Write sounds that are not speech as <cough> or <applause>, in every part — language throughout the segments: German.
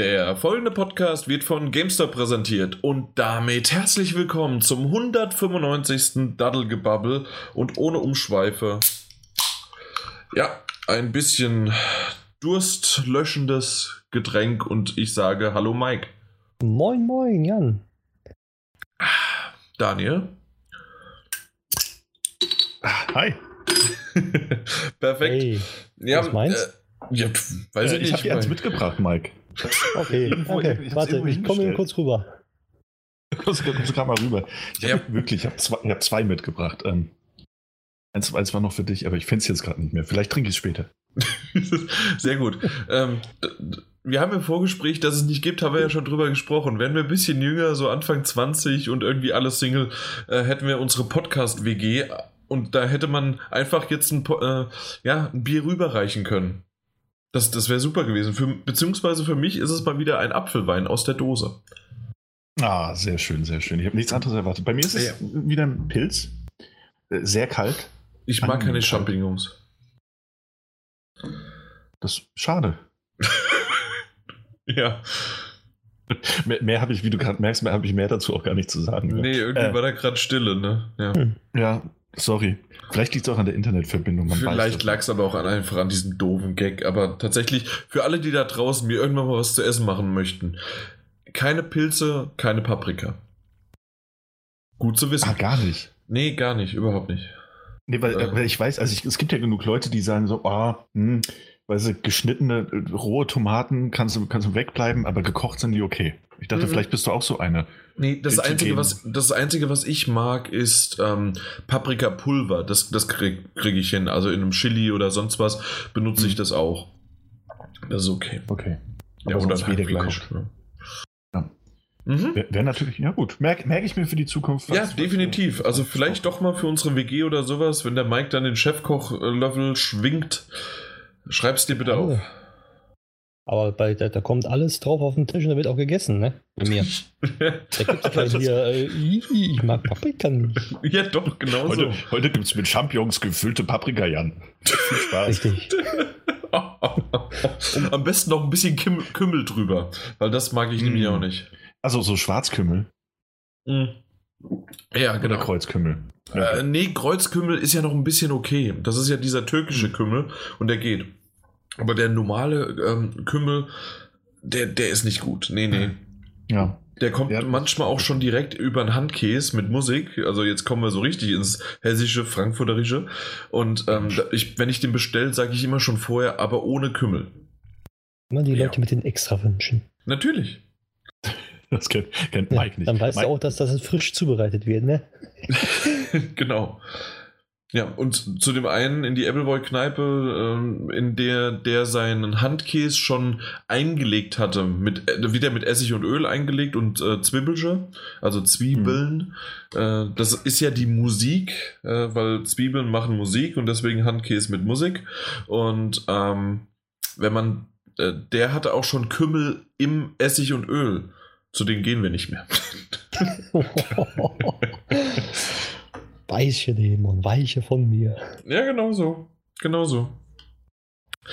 Der folgende Podcast wird von GameStop präsentiert und damit herzlich willkommen zum 195. Daddelgebabbel und ohne Umschweife. Ja, ein bisschen durstlöschendes Getränk und ich sage Hallo Mike. Moin, moin, Jan. Daniel. Hi. <laughs> Perfekt. Hey, ja, was meinst? Äh, ja, weiß Äh, ich ich habe dir eins mitgebracht, Mike. Okay, <laughs> Irgendwo- okay. ich Warte, ich komme hingestellt. kurz rüber. <laughs> Kommst du gerade mal rüber. Ich Ja. hab wirklich, ich habe zwei, ich hab zwei mitgebracht. Ähm, eins, eins war noch für dich, aber ich finde es jetzt gerade nicht mehr. Vielleicht trinke ich es später. <laughs> Sehr gut. ähm, wir haben im Vorgespräch, dass es nicht gibt, haben wir ja schon drüber gesprochen. Wären wir ein bisschen jünger, so Anfang 20 und irgendwie alle Single, äh, hätten wir unsere Podcast-WG und da hätte man einfach jetzt ein, äh, ja, ein Bier rüberreichen können. Das, das wäre super gewesen. Für, beziehungsweise für mich ist es mal wieder ein Apfelwein aus der Dose. Ah, sehr schön, sehr schön. Ich habe nichts anderes erwartet. Bei mir ist es Ja. wieder ein Pilz. Äh, Sehr kalt. Ich mag keine Angenehm. Champignons. Das ist schade. <laughs> Ja. Mehr, mehr habe ich, wie du gerade merkst, mehr habe ich mehr dazu auch gar nicht zu sagen. Nee, irgendwie Äh. war da gerade Stille, ne? Ja. Hm. Ja, sorry. Vielleicht liegt es auch an der Internetverbindung. Man Vielleicht lag es aber auch einfach an diesem doofen Gag. Aber tatsächlich, für alle, die da draußen mir irgendwann mal was zu essen machen möchten, keine Pilze, keine Paprika. Gut zu wissen. Ah, gar nicht. Nee, gar nicht, überhaupt nicht. Nee, weil, Äh. weil ich weiß, also ich, es gibt ja genug Leute, die sagen so, ah, hm, weil sie geschnittene äh, rohe Tomaten kannst du, kannst du wegbleiben, aber gekocht sind die okay. Ich dachte, Mhm. vielleicht bist du auch so einer. Nee, das Einzige, was, das Einzige, was ich mag, ist ähm, Paprikapulver. Das, das kriege krieg ich hin. Also in einem Chili oder sonst was benutze ich Mhm. das auch. Das ist okay. Okay. Ja, Aber oder sonst weder Hackfleisch. gekocht. Ja. Ja. Mhm. Wäre wär natürlich, ja gut, merke merk ich mir für die Zukunft. Ja, definitiv. Also vielleicht doch mal für unsere WG oder sowas, wenn der Mike dann den Chefkoch-Level schwingt, schreib's dir bitte auf. Aber bei, da, da kommt alles drauf auf den Tisch und da wird auch gegessen, ne? Bei mir. <laughs> Da gibt es kein hier, äh, "Ih, ich mag Paprika nicht. ja, doch, genau Heute, so. heute gibt es mit Champignons gefüllte Paprika, Jan. Viel Spaß. Richtig. <laughs> Am besten noch ein bisschen Kim Kümmel drüber, weil das mag ich nämlich Mm. auch nicht. Also so Schwarzkümmel Mhm. Ja, oder genau. Kreuzkümmel. Äh, nee, Kreuzkümmel ist ja noch ein bisschen okay. Das ist ja dieser türkische Mhm. Kümmel und der geht. Aber der normale ähm, Kümmel, der, der ist nicht gut. Nee, nee. ja. Der kommt Ja. manchmal auch schon direkt über einen Handkäse mit Musik. Also jetzt kommen wir so richtig ins hessische, frankfurterische. Und ähm, ich, wenn ich den bestelle, sage ich immer schon vorher, aber ohne Kümmel. Immer die Ja. Leute mit den Extrawünschen. Natürlich. Das kennt, kennt Ja, Mike nicht. dann weißt Mike, du auch, dass das frisch zubereitet wird, ne? <laughs> genau. Ja, und zu dem einen in die Appleboy-Kneipe, ähm, in der der seinen Handkäse schon eingelegt hatte, mit, äh, wieder mit Essig und Öl eingelegt und äh, Zwiebelche, also Zwiebeln. Äh, das ist ja die Musik, äh, weil Zwiebeln machen Musik und deswegen Handkäse mit Musik. Und ähm, wenn man, äh, der hatte auch schon Kümmel im Essig und Öl. Zu denen gehen wir nicht mehr. <laughs> <laughs> Weiche Dämon, weiche von mir. ja, genau so. Genau so.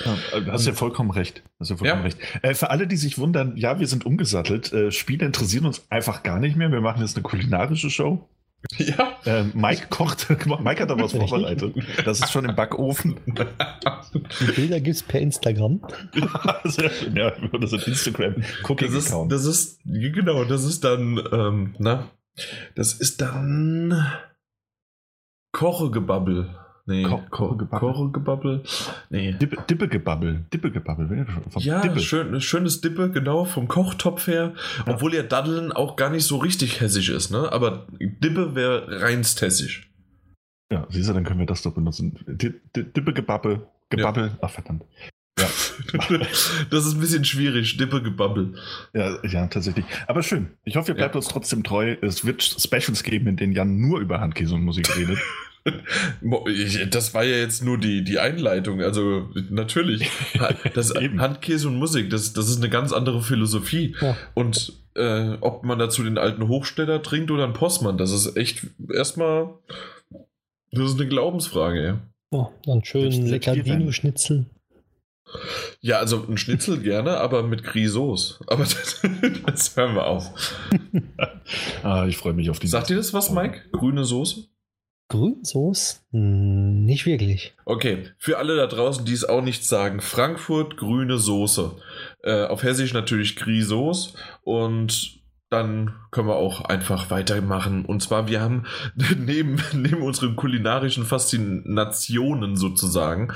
Ja, äh, du hast ja vollkommen recht. Hast ja vollkommen Ja. recht. Äh, für alle, die sich wundern, ja, wir sind umgesattelt. Äh, Spiele interessieren uns einfach gar nicht mehr. Wir machen jetzt eine kulinarische Show. Ja. Äh, Mike kocht. <laughs> Mike hat da was vorbereitet. Das ist schon im Backofen. <laughs> Die Bilder gibt es per Instagram. <laughs> Sehr schön. Ja, das ist Instagram. Cooking Das ist, das ist, genau, das ist dann, ähm, na, das ist dann Kochegebabbel. Nee, Ko- Ko- Kochegebabbel? Nee. Dippe, Dippegebabbel. Dippegebabbel. Ja, Dippe. schön, schönes Dippe, genau, vom Kochtopf her. Ja. Obwohl ja Daddeln auch gar nicht so richtig hessisch ist, ne? Aber Dippe wäre reinst hessisch. Ja, siehst du, dann können wir das doch benutzen. Di- Di- Dippegebabbel. Gebabbel. Ach, verdammt. <laughs> Ja. das ist ein bisschen schwierig, Dippe-Gebabbel. Ja, ja, tatsächlich. Aber schön. Ich hoffe, ihr bleibt Ja. uns trotzdem treu. Es wird Specials geben, in denen Jan nur über Handkäse und Musik redet. <laughs> Das war ja jetzt nur die, die Einleitung. Also natürlich. <laughs> Das. Handkäse und Musik, das, das ist eine ganz andere Philosophie. Ja. Und äh, ob man dazu den alten Hochsteller trinkt oder einen Postmann, das ist echt erstmal. Das ist eine Glaubensfrage, ja. Oh, dann schön lecker. Dino-Schnitzel. Ja, also ein Schnitzel <laughs> gerne, aber mit Grisos. Aber <laughs> das, das hören wir auf. ah, ich freue mich auf die. Sagt dir das was, Mike? Grüne Soße? Grünsoße? Hm, Nicht wirklich. Okay, für alle da draußen, die es auch nicht sagen, Frankfurt grüne Soße. Äh, auf Hessisch natürlich Grisos und dann können wir auch einfach weitermachen. Und zwar, wir haben <laughs> neben, neben unseren kulinarischen Faszinationen sozusagen,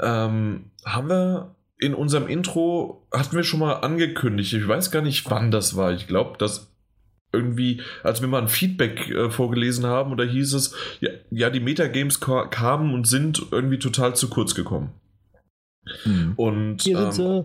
ähm, haben wir in unserem Intro, hatten wir schon mal angekündigt, ich weiß gar nicht, wann das war. Ich glaube, dass irgendwie, als wir mal ein Feedback äh, vorgelesen haben, und da hieß es, ja, ja die Metagames ka kamen und sind irgendwie total zu kurz gekommen. Hm. Und Hier ähm, sind sie.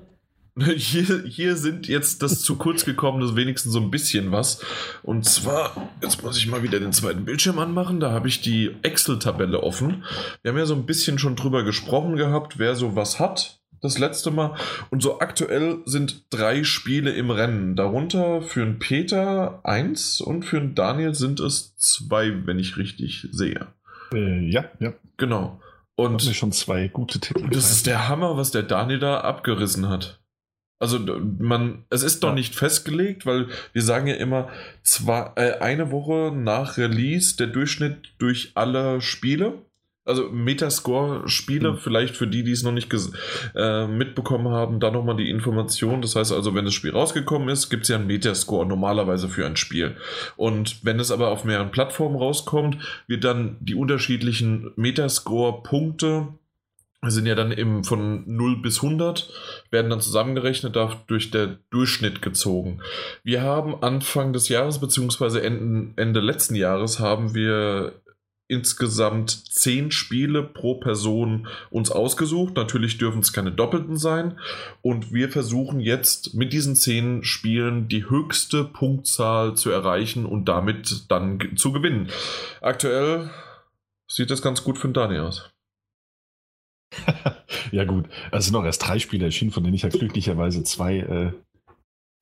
<laughs> hier, hier sind jetzt das zu kurz gekommene wenigstens so ein bisschen was. Und zwar, jetzt muss ich mal wieder den zweiten Bildschirm anmachen. Da habe ich die Excel-Tabelle offen. Wir haben ja so ein bisschen schon drüber gesprochen gehabt, wer so was hat. Das letzte Mal. Und so aktuell sind drei Spiele im Rennen. Darunter für einen Peter eins und für einen Daniel sind es zwei, wenn ich richtig sehe. Äh, ja, ja. Genau. Und Und schon zwei gute Titel. das ist der Hammer, was der Daniel da abgerissen hat. Also man, es ist noch Ja. nicht festgelegt, weil wir sagen ja immer, zwei, äh, eine Woche nach Release der Durchschnitt durch alle Spiele. Also Metascore-Spiele, Mhm. vielleicht für die, die es noch nicht äh, mitbekommen haben, da nochmal die Information. Das heißt also, wenn das Spiel rausgekommen ist, gibt es ja einen Metascore normalerweise für ein Spiel. Und wenn es aber auf mehreren Plattformen rauskommt, wird dann die unterschiedlichen Metascore-Punkte sind ja dann eben von 0 bis 100, werden dann zusammengerechnet, dadurch der Durchschnitt gezogen. Wir haben Anfang des Jahres, beziehungsweise Ende, Ende letzten Jahres, haben wir insgesamt 10 Spiele pro Person uns ausgesucht. Natürlich dürfen es keine doppelten sein. Und wir versuchen jetzt mit diesen 10 Spielen die höchste Punktzahl zu erreichen und damit dann zu gewinnen. Aktuell sieht das ganz gut für den Daniel aus. <laughs> ja, gut. Es sind noch erst drei Spiele erschienen, von denen ich ja glücklicherweise zwei äh,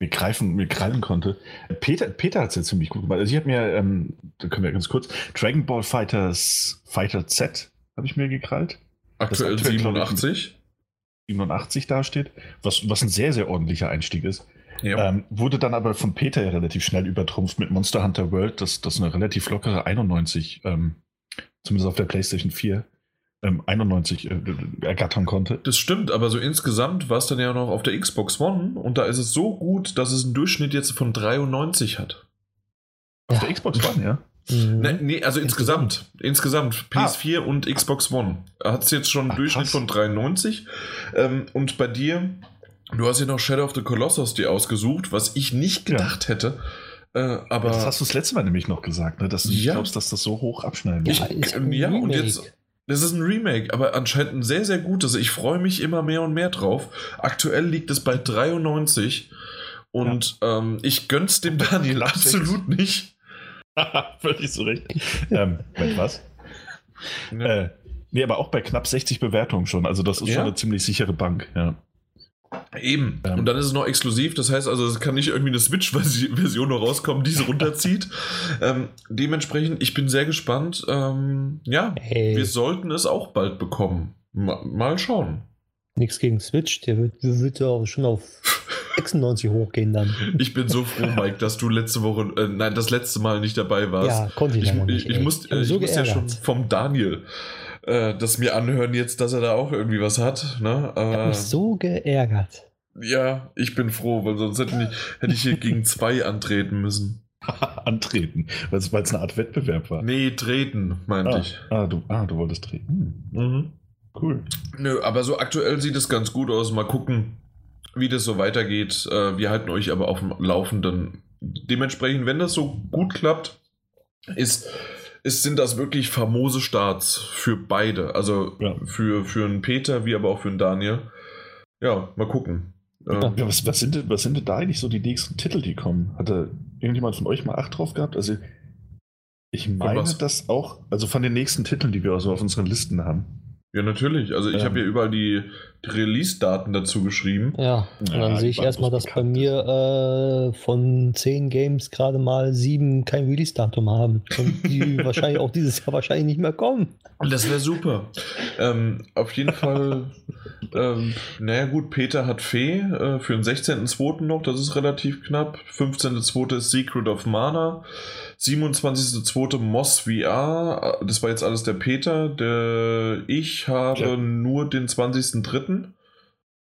mir greifen, mir krallen konnte. Peter, Peter hat es ja ziemlich gut gemacht. Also ich habe mir, ähm, da können wir ganz kurz, Dragon Ball Fighters Fighter Z habe ich mir gekrallt. Aktuell Das aktuell, glaub ich, 87. 87 dasteht, was, was ein sehr, sehr ordentlicher Einstieg ist. Ja. Ähm, wurde dann aber von Peter ja relativ schnell übertrumpft mit Monster Hunter World, das, das eine relativ lockere 91, ähm, zumindest auf der PlayStation 4, ähm, 91 äh, ergattern konnte. Das stimmt, aber so insgesamt war es dann ja noch auf der Xbox One und da ist es so gut, dass es einen Durchschnitt jetzt von 93 hat. Auf der Xbox One, ja. Mhm. Ne, nee, also insgesamt. Insgesamt. PS4 und Xbox One. Hat es jetzt schon einen Ah, Durchschnitt krass. von 93. Ähm, und bei dir, du hast ja noch Shadow of the Colossus dir ausgesucht, was ich nicht Ja. gedacht hätte. Äh, aber das hast du das letzte Mal nämlich noch gesagt, ne? dass du nicht Ja. glaubst, dass das so hoch abschneiden Ich- wird. ähm, ein ja, und jetzt- Das ist ein Remake, aber anscheinend ein sehr, sehr gutes. Ich freue mich immer mehr und mehr drauf. Aktuell liegt es bei 93 und ähm, ich gönn's dem Daniel absolut nicht. Völlig zu Recht. ähm, Moment, was? Äh, nee, aber auch bei knapp 60 Bewertungen schon. Also das ist Ja? schon eine ziemlich sichere Bank, ja. Eben. Ähm. und dann ist es noch exklusiv. Das heißt also, es kann nicht irgendwie eine Switch-Version noch rauskommen, die sie <laughs> runterzieht. ähm, dementsprechend, ich bin sehr gespannt. Ähm, ja, Hey, wir sollten es auch bald bekommen. Ma mal schauen. nichts gegen Switch, der wird, der wird ja auch schon auf <laughs> 96 hochgehen dann. Ich bin so froh, Mike, dass du letzte Woche, äh, nein, das letzte Mal nicht dabei warst. Ja, konnte ich, Ich, ich, nicht. ich, ey. muss, äh, ich so muss ja schon vom Daniel äh, das mir anhören jetzt, dass er da auch irgendwie was hat. Ne? Ich hab Aber, mich so geärgert. ja, ich bin froh, weil sonst hätte ich, hätte ich hier gegen zwei antreten müssen. <laughs> Antreten, weil es weil es eine Art Wettbewerb war. Nee, treten, meinte ah, ich. ah, du, ah, du wolltest treten. Hm, Mhm. cool. Nö, aber so aktuell sieht es ganz gut aus. Mal gucken, wie das so weitergeht. Äh, wir halten euch aber auf dem Laufenden. Dementsprechend, wenn das so gut klappt, ist, ist, sind das wirklich famose Starts für beide. Also Ja. für, für einen Peter wie aber auch für einen Daniel. Ja, mal gucken. Ähm, Ja. Was, was, sind denn, was sind denn da eigentlich so die nächsten Titel, die kommen? Hatte irgendjemand von euch mal Acht drauf gehabt? Also, ich meine das auch, also von den nächsten Titeln, die wir so auf unseren Listen haben. Ja, natürlich. Also ich Ähm. habe hier überall die Release-Daten dazu geschrieben. Ja, und Ja, dann sehe ich erstmal, dass bei mir äh, von 10 Games gerade mal 7 kein Release-Datum haben. Und die <laughs> wahrscheinlich auch dieses Jahr wahrscheinlich nicht mehr kommen. Das wäre super. Ähm, auf jeden Fall, ähm, naja gut, Peter hat Fee äh, für den 16.02. noch, das ist relativ knapp. 15.02. ist Secret of Mana. 27.02. Moss VR, das war jetzt alles der Peter. Der, ich habe Ja. nur den 20.03.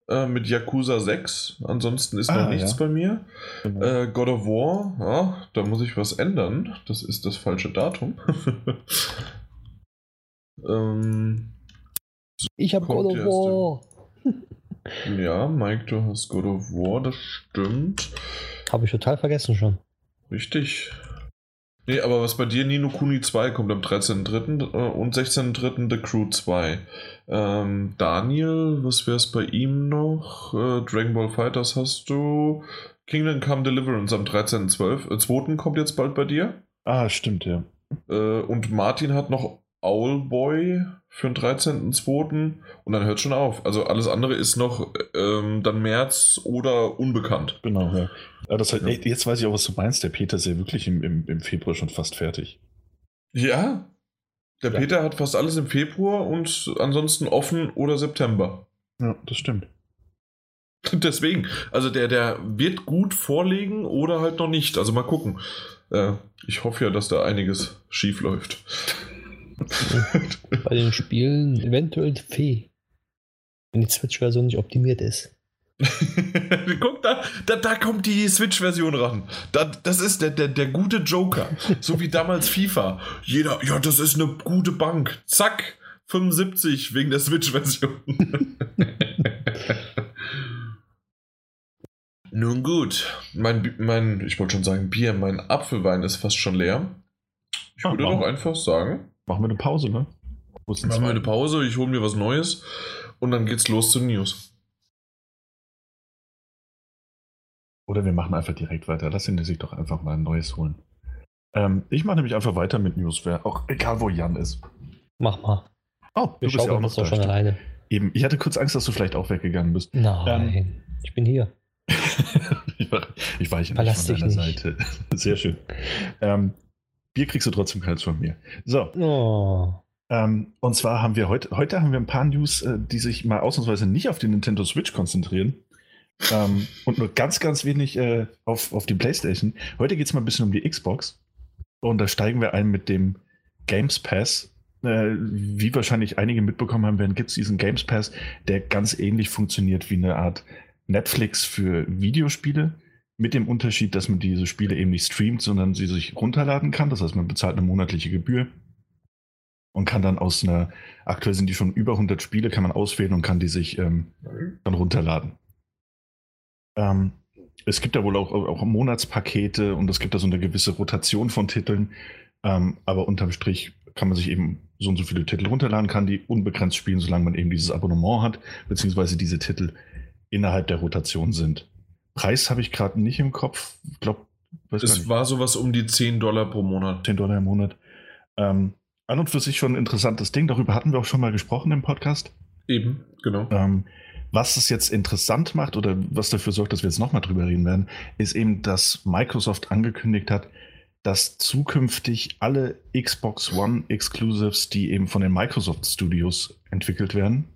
Äh, mit Yakuza 6. Ansonsten ist Ah, noch nichts ja. bei mir. Genau. Äh, God of War, ja, da muss ich was ändern. Das ist das falsche Datum. <laughs> ähm, Ich habe God of War. <laughs> ja, Mike, du hast God of War, das stimmt. Habe ich total vergessen schon. Richtig. Nee, aber was bei dir Nino Kuni 2 kommt am 13.03. äh, und 16.03. The Crew 2. Ähm, Daniel, was wäre es bei ihm noch? Äh, Dragon Ball Fighters hast du. Kingdom Come Deliverance am 13.12. Äh, 2. kommt jetzt bald bei dir. ah, stimmt, ja. Äh, und Martin hat noch Owlboy für den 13.02. Und dann hört schon auf. Also alles andere ist noch ähm, dann März oder unbekannt. Genau, ja. Das halt, Ja. ey, jetzt weiß ich auch, was du meinst. Der Peter ist ja wirklich im, im, im Februar schon fast fertig. Ja. Der Ja. Peter hat fast alles im Februar und ansonsten offen oder September. Ja, das stimmt. <laughs> Deswegen, also der, der wird gut vorlegen oder halt noch nicht. Also mal gucken. Äh, ich hoffe ja, dass da einiges schief läuft. <laughs> Bei den Spielen eventuell Fee. Wenn die Switch-Version nicht optimiert ist. <laughs> Guck, da, da, da kommt die Switch-Version ran. Da, das ist der, der, der gute Joker. So wie damals FIFA. Jeder, ja, das ist eine gute Bank. Zack, 75 wegen der Switch-Version. <laughs> Nun gut, mein, mein, ich wollte schon sagen Bier, mein Apfelwein ist fast schon leer. Ich Ah, würde doch einfach sagen, Machen wir eine Pause, ne? Machen wir eine Pause, ich hole mir was Neues und dann geht's los zu News. Oder wir machen einfach direkt weiter. Lass ihn sich doch einfach mal ein neues holen. Ähm, ich mache nämlich einfach weiter mit News, wer- auch egal wo Jan ist. Mach mal. Oh, Wir du bist ja auch noch da. schon alleine. Eben, ich hatte kurz Angst, dass du vielleicht auch weggegangen bist. Nein, ich bin hier. <laughs> ich, war, ich weiche nicht von deiner nicht. Seite. <laughs> Sehr schön. Ähm, Bier kriegst du trotzdem keins von mir. So, Oh. ähm, und zwar haben wir heute, heute haben wir ein paar News, äh, die sich mal ausnahmsweise nicht auf die Nintendo Switch konzentrieren. Ähm, und nur ganz, ganz wenig äh, auf, auf die PlayStation. Heute geht es mal ein bisschen um die Xbox. Und da steigen wir ein mit dem Games Pass. Äh, wie wahrscheinlich einige mitbekommen haben werden, gibt es diesen Games Pass, der ganz ähnlich funktioniert wie eine Art Netflix für Videospiele. Mit dem Unterschied, dass man diese Spiele eben nicht streamt, sondern sie sich runterladen kann. Das heißt, man bezahlt eine monatliche Gebühr und kann dann aus einer, aktuell sind die schon über 100 Spiele, kann man auswählen und kann die sich ähm, dann runterladen. Ähm, es gibt da wohl auch, auch Monatspakete und es gibt da so eine gewisse Rotation von Titeln. Ähm, aber unterm Strich kann man sich eben so und so viele Titel runterladen, kann die unbegrenzt spielen, solange man eben dieses Abonnement hat, beziehungsweise diese Titel innerhalb der Rotation sind. Preis habe ich gerade nicht im Kopf. Ich glaube, Es war sowas um die 10 Dollar pro Monat. 10 Dollar im Monat. Ähm, an und für sich schon ein interessantes Ding. Darüber hatten wir auch schon mal gesprochen im Podcast. Eben, genau. Ähm, was es jetzt interessant macht oder was dafür sorgt, dass wir jetzt nochmal drüber reden werden, ist eben, dass Microsoft angekündigt hat, dass zukünftig alle Xbox One Exclusives, die eben von den Microsoft Studios entwickelt werden,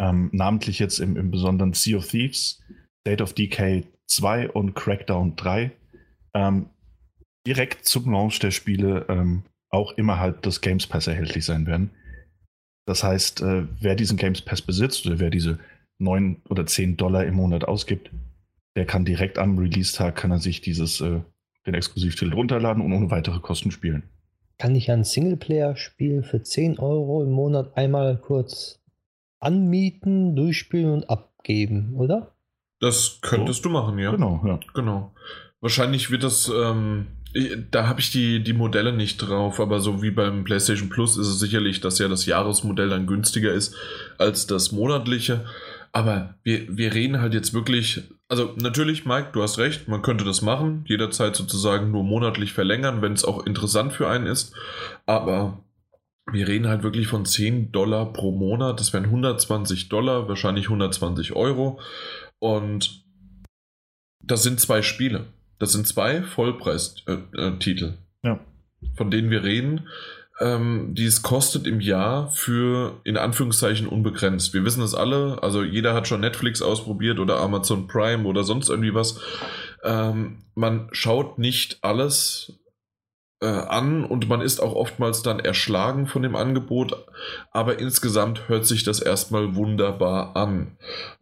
ähm, namentlich jetzt im, im besonderen Sea of Thieves, State of Decay 2 und Crackdown 3, ähm, direkt zum Launch der Spiele ähm, auch innerhalb des Games Pass erhältlich sein werden. Das heißt, äh, wer diesen Games Pass besitzt oder wer diese 9 oder 10 Dollar im Monat ausgibt, der kann direkt am Release-Tag kann er sich dieses, äh, den Exklusivtitel runterladen und ohne weitere Kosten spielen. Kann ich ein Singleplayer-Spiel für 10 Euro im Monat einmal kurz anmieten, durchspielen und abgeben, oder? Das könntest du machen, ja. Genau, ja. Genau. Wahrscheinlich wird das, ähm, da habe ich die, die Modelle nicht drauf, aber so wie beim PlayStation Plus ist es sicherlich, dass ja das Jahresmodell dann günstiger ist als das monatliche. Aber wir, wir reden halt jetzt wirklich, also natürlich, Mike, du hast recht, man könnte das machen, jederzeit sozusagen nur monatlich verlängern, wenn es auch interessant für einen ist. Aber wir reden halt wirklich von 10 Dollar pro Monat. Das wären 120 Dollar, wahrscheinlich 120 Euro. Und das sind zwei Spiele. Das sind zwei Vollpreistitel, äh, ja. von denen wir reden ähm, die es kostet im Jahr für in Anführungszeichen unbegrenzt. Wir wissen es alle, also jeder hat schon Netflix ausprobiert oder Amazon Prime oder sonst irgendwie was. Ähm, man schaut nicht alles an und man ist auch oftmals dann erschlagen von dem Angebot, aber insgesamt hört sich das erstmal wunderbar an.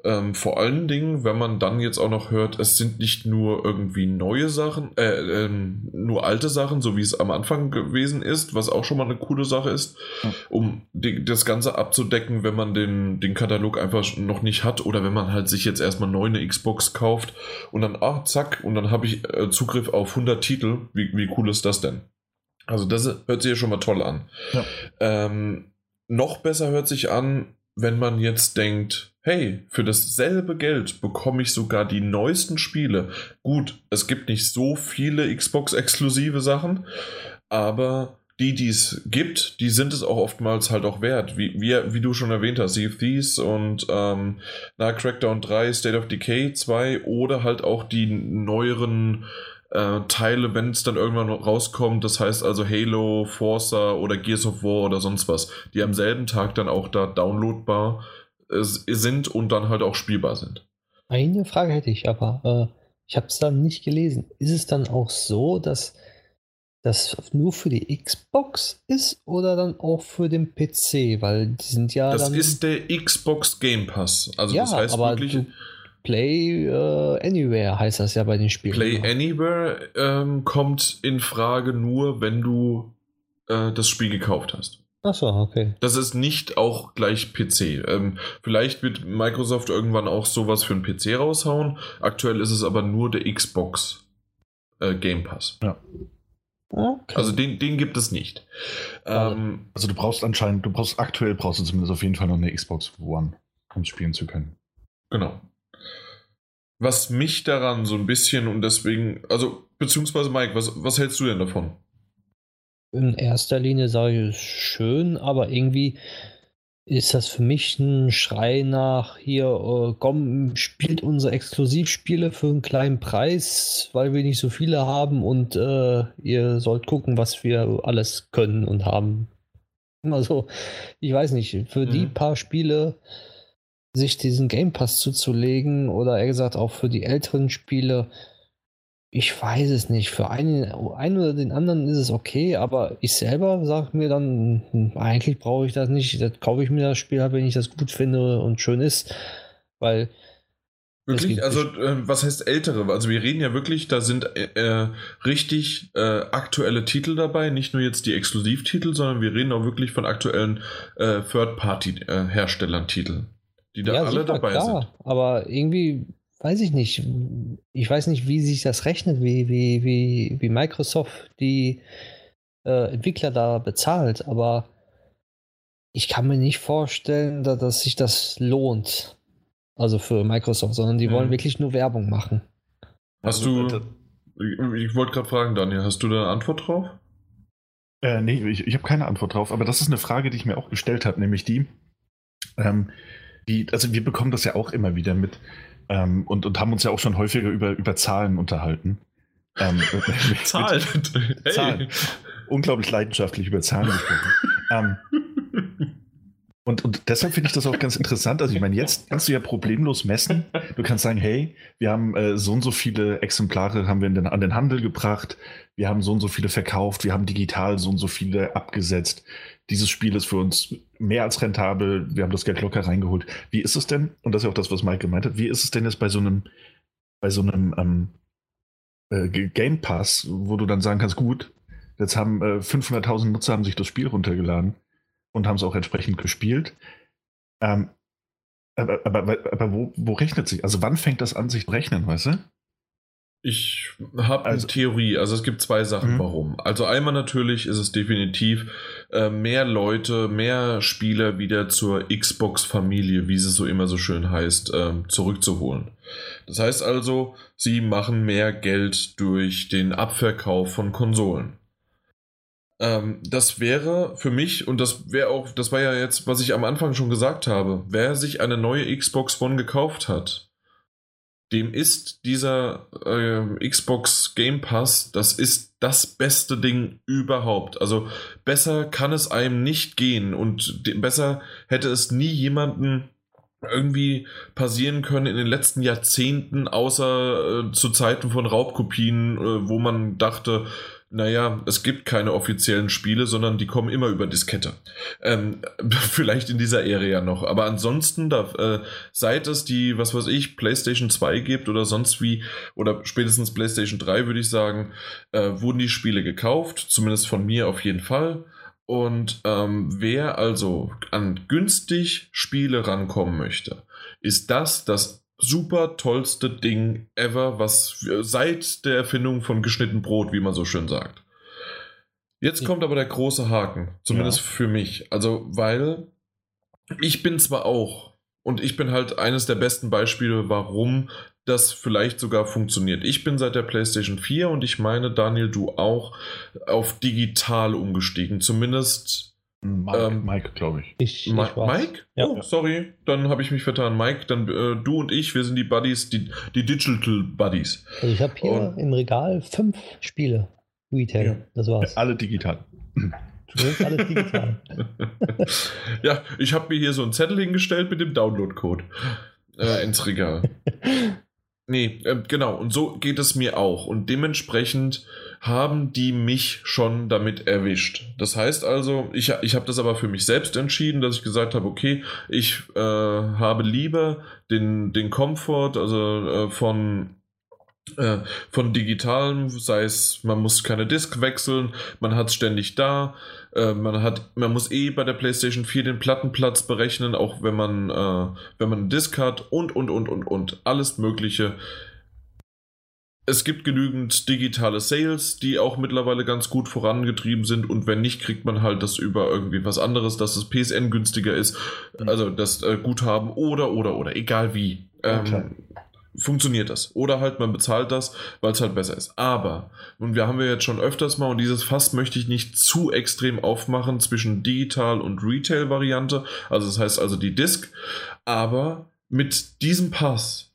Ähm, vor allen Dingen, wenn man dann jetzt auch noch hört, es sind nicht nur irgendwie neue Sachen, äh, äh, nur alte Sachen, so wie es am Anfang gewesen ist, was auch schon mal eine coole Sache ist, um die, das Ganze abzudecken, wenn man den, den Katalog einfach noch nicht hat oder wenn man halt sich jetzt erstmal neu eine Xbox kauft und dann, ah, zack, und dann habe ich äh, Zugriff auf 100 Titel. Wie, wie cool ist das denn? Also das hört sich ja schon mal toll an. Ja. Ähm, noch besser hört sich an, wenn man jetzt denkt, hey, für dasselbe Geld bekomme ich sogar die neuesten Spiele. Gut, es gibt nicht so viele Xbox-exklusive Sachen, aber die, die es gibt, die sind es auch oftmals halt auch wert. Wie, wie, wie du schon erwähnt hast, Sea of Thieves und ähm, na, Crackdown 3, State of Decay 2 oder halt auch die neueren äh, Teile, wenn es dann irgendwann rauskommt. Das heißt also Halo, Forza oder Gears of War oder sonst was, die am selben Tag dann auch da downloadbar äh, sind und dann halt auch spielbar sind. Eine Frage hätte ich aber. Äh, ich habe es dann nicht gelesen. Ist es dann auch so, dass das nur für die Xbox ist oder dann auch für den PC? Weil die sind ja. Das ist der Xbox Game Pass. Also ja, das heißt aber wirklich. Du, Play äh, Anywhere heißt das ja bei den Spielen. Play Anywhere ähm, kommt in Frage nur, wenn du äh, das Spiel gekauft hast. Achso, okay. Das ist nicht auch gleich PC. Ähm, vielleicht wird Microsoft irgendwann auch sowas für einen PC raushauen. Aktuell ist es aber nur der Xbox äh, Game Pass. Ja. Okay. Also den, den gibt es nicht. Ähm, also du brauchst anscheinend, du brauchst aktuell brauchst du zumindest auf jeden Fall noch eine Xbox One, um spielen zu können. Genau was mich daran so ein bisschen und deswegen, also, beziehungsweise Mike, was, was hältst du denn davon? In erster Linie sage ich schön, aber irgendwie ist das für mich ein Schrei nach hier, äh, komm, spielt unsere Exklusivspiele für einen kleinen Preis, weil wir nicht so viele haben und äh, ihr sollt gucken, was wir alles können und haben. Also, ich weiß nicht, für mhm. die paar Spiele sich diesen Game Pass zuzulegen oder eher gesagt auch für die älteren Spiele. Ich weiß es nicht. Für einen, einen oder den anderen ist es okay, aber ich selber sage mir dann, eigentlich brauche ich das nicht. Das kaufe ich mir das Spiel halt, wenn ich das gut finde und schön ist. Weil. Wirklich? Also, äh, was heißt ältere? Also, wir reden ja wirklich, da sind äh, äh, richtig äh, aktuelle Titel dabei, nicht nur jetzt die Exklusivtitel, sondern wir reden auch wirklich von aktuellen äh, Third-Party-Herstellern äh, die da ja, alle super, dabei klar. sind. Aber irgendwie weiß ich nicht. Ich weiß nicht, wie sich das rechnet, wie, wie, wie, wie Microsoft die äh, Entwickler da bezahlt. Aber ich kann mir nicht vorstellen, dass, dass sich das lohnt. Also für Microsoft, sondern die mhm. wollen wirklich nur Werbung machen. Hast du. Ich wollte gerade fragen, Daniel, hast du da eine Antwort drauf? Äh, nee, ich, ich habe keine Antwort drauf, aber das ist eine Frage, die ich mir auch gestellt habe, nämlich die, ähm, wie, also wir bekommen das ja auch immer wieder mit ähm, und, und haben uns ja auch schon häufiger über, über Zahlen unterhalten. Ähm, <laughs> mit, Zahlen? <laughs> Mit, hey. Zahlen. Unglaublich leidenschaftlich über Zahlen gesprochen. <laughs> ähm, und, und deshalb finde ich das auch ganz interessant. Also ich meine, jetzt kannst du ja problemlos messen. Du kannst sagen, hey, wir haben äh, so und so viele Exemplare haben wir den, an den Handel gebracht, wir haben so und so viele verkauft, wir haben digital so und so viele abgesetzt dieses Spiel ist für uns mehr als rentabel, wir haben das Geld locker reingeholt. Wie ist es denn, und das ist ja auch das, was Mike gemeint hat, wie ist es denn jetzt bei so einem, bei so einem ähm, äh, Game Pass, wo du dann sagen kannst, gut, jetzt haben äh, 500.000 Nutzer haben sich das Spiel runtergeladen und haben es auch entsprechend gespielt. Ähm, aber, aber, aber wo, wo rechnet sich? Also wann fängt das an, sich zu rechnen, weißt du? Ich habe also, eine Theorie. Also es gibt zwei Sachen, mhm. warum. Also einmal natürlich ist es definitiv äh, mehr Leute, mehr Spieler wieder zur Xbox-Familie, wie sie so immer so schön heißt, äh, zurückzuholen. Das heißt also, sie machen mehr Geld durch den Abverkauf von Konsolen. Ähm, das wäre für mich, und das wäre auch, das war ja jetzt, was ich am Anfang schon gesagt habe, wer sich eine neue Xbox One gekauft hat, dem ist dieser äh, Xbox Game Pass, das ist das beste Ding überhaupt. Also besser kann es einem nicht gehen und besser hätte es nie jemanden irgendwie passieren können in den letzten Jahrzehnten, außer äh, zu Zeiten von Raubkopien, äh, wo man dachte, naja, es gibt keine offiziellen Spiele, sondern die kommen immer über Diskette. Ähm, <laughs> vielleicht in dieser Ära ja noch. Aber ansonsten, da, äh, seit es die, was weiß ich, PlayStation 2 gibt oder sonst wie, oder spätestens PlayStation 3, würde ich sagen, äh, wurden die Spiele gekauft, zumindest von mir auf jeden Fall. Und ähm, wer also an günstig Spiele rankommen möchte, ist das das super tollste Ding ever, was seit der Erfindung von geschnitten Brot, wie man so schön sagt. Jetzt kommt aber der große Haken, zumindest ja. für mich. Also, weil ich bin zwar auch, und ich bin halt eines der besten Beispiele, warum das vielleicht sogar funktioniert. Ich bin seit der PlayStation 4 und ich meine, Daniel, du auch auf digital umgestiegen. Zumindest Mike, ähm, Mike glaube ich. ich, Ma ich Mike? Ja. Oh, sorry, dann habe ich mich vertan. Mike, dann äh, du und ich, wir sind die Buddies, die, die Digital Buddies. Also ich habe hier und, im Regal fünf Spiele. Retail, ja. das war's. Alle digital. Alles digital. <laughs> ja, ich habe mir hier so einen Zettel hingestellt mit dem Download-Code äh, ins Regal. <laughs> Nee, äh, genau. Und so geht es mir auch. Und dementsprechend haben die mich schon damit erwischt. Das heißt also, ich, ich habe das aber für mich selbst entschieden, dass ich gesagt habe, okay, ich äh, habe lieber den, den Komfort, also äh, von äh, von digitalem, sei es, man muss keine Disk wechseln, man hat es ständig da, äh, man hat, man muss eh bei der PlayStation 4 den Plattenplatz berechnen, auch wenn man, äh, wenn man einen Disk hat und und und und und alles Mögliche es gibt genügend digitale Sales, die auch mittlerweile ganz gut vorangetrieben sind und wenn nicht, kriegt man halt das über irgendwie was anderes, dass das PSN günstiger ist, mhm. also das äh, Guthaben oder oder oder, egal wie. Ähm, okay. Funktioniert das. Oder halt man bezahlt das, weil es halt besser ist. Aber, und wir haben wir jetzt schon öfters mal, und dieses Fass möchte ich nicht zu extrem aufmachen zwischen Digital- und Retail-Variante. Also das heißt also die Disk. Aber mit diesem Pass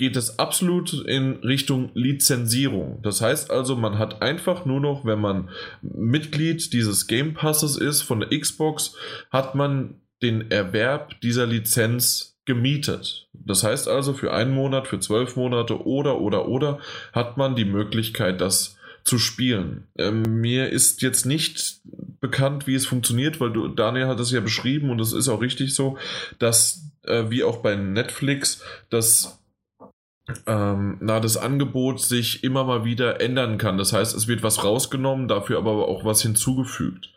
geht es absolut in Richtung Lizenzierung. Das heißt also, man hat einfach nur noch, wenn man Mitglied dieses Game Passes ist von der Xbox, hat man den Erwerb dieser Lizenz gemietet. Das heißt also, für einen Monat, für zwölf Monate oder, oder, oder hat man die Möglichkeit, das zu spielen. Ähm, mir ist jetzt nicht bekannt, wie es funktioniert, weil du, Daniel hat es ja beschrieben und es ist auch richtig so, dass, äh, wie auch bei Netflix, dass ähm, na, das Angebot sich immer mal wieder ändern kann. Das heißt, es wird was rausgenommen, dafür aber auch was hinzugefügt.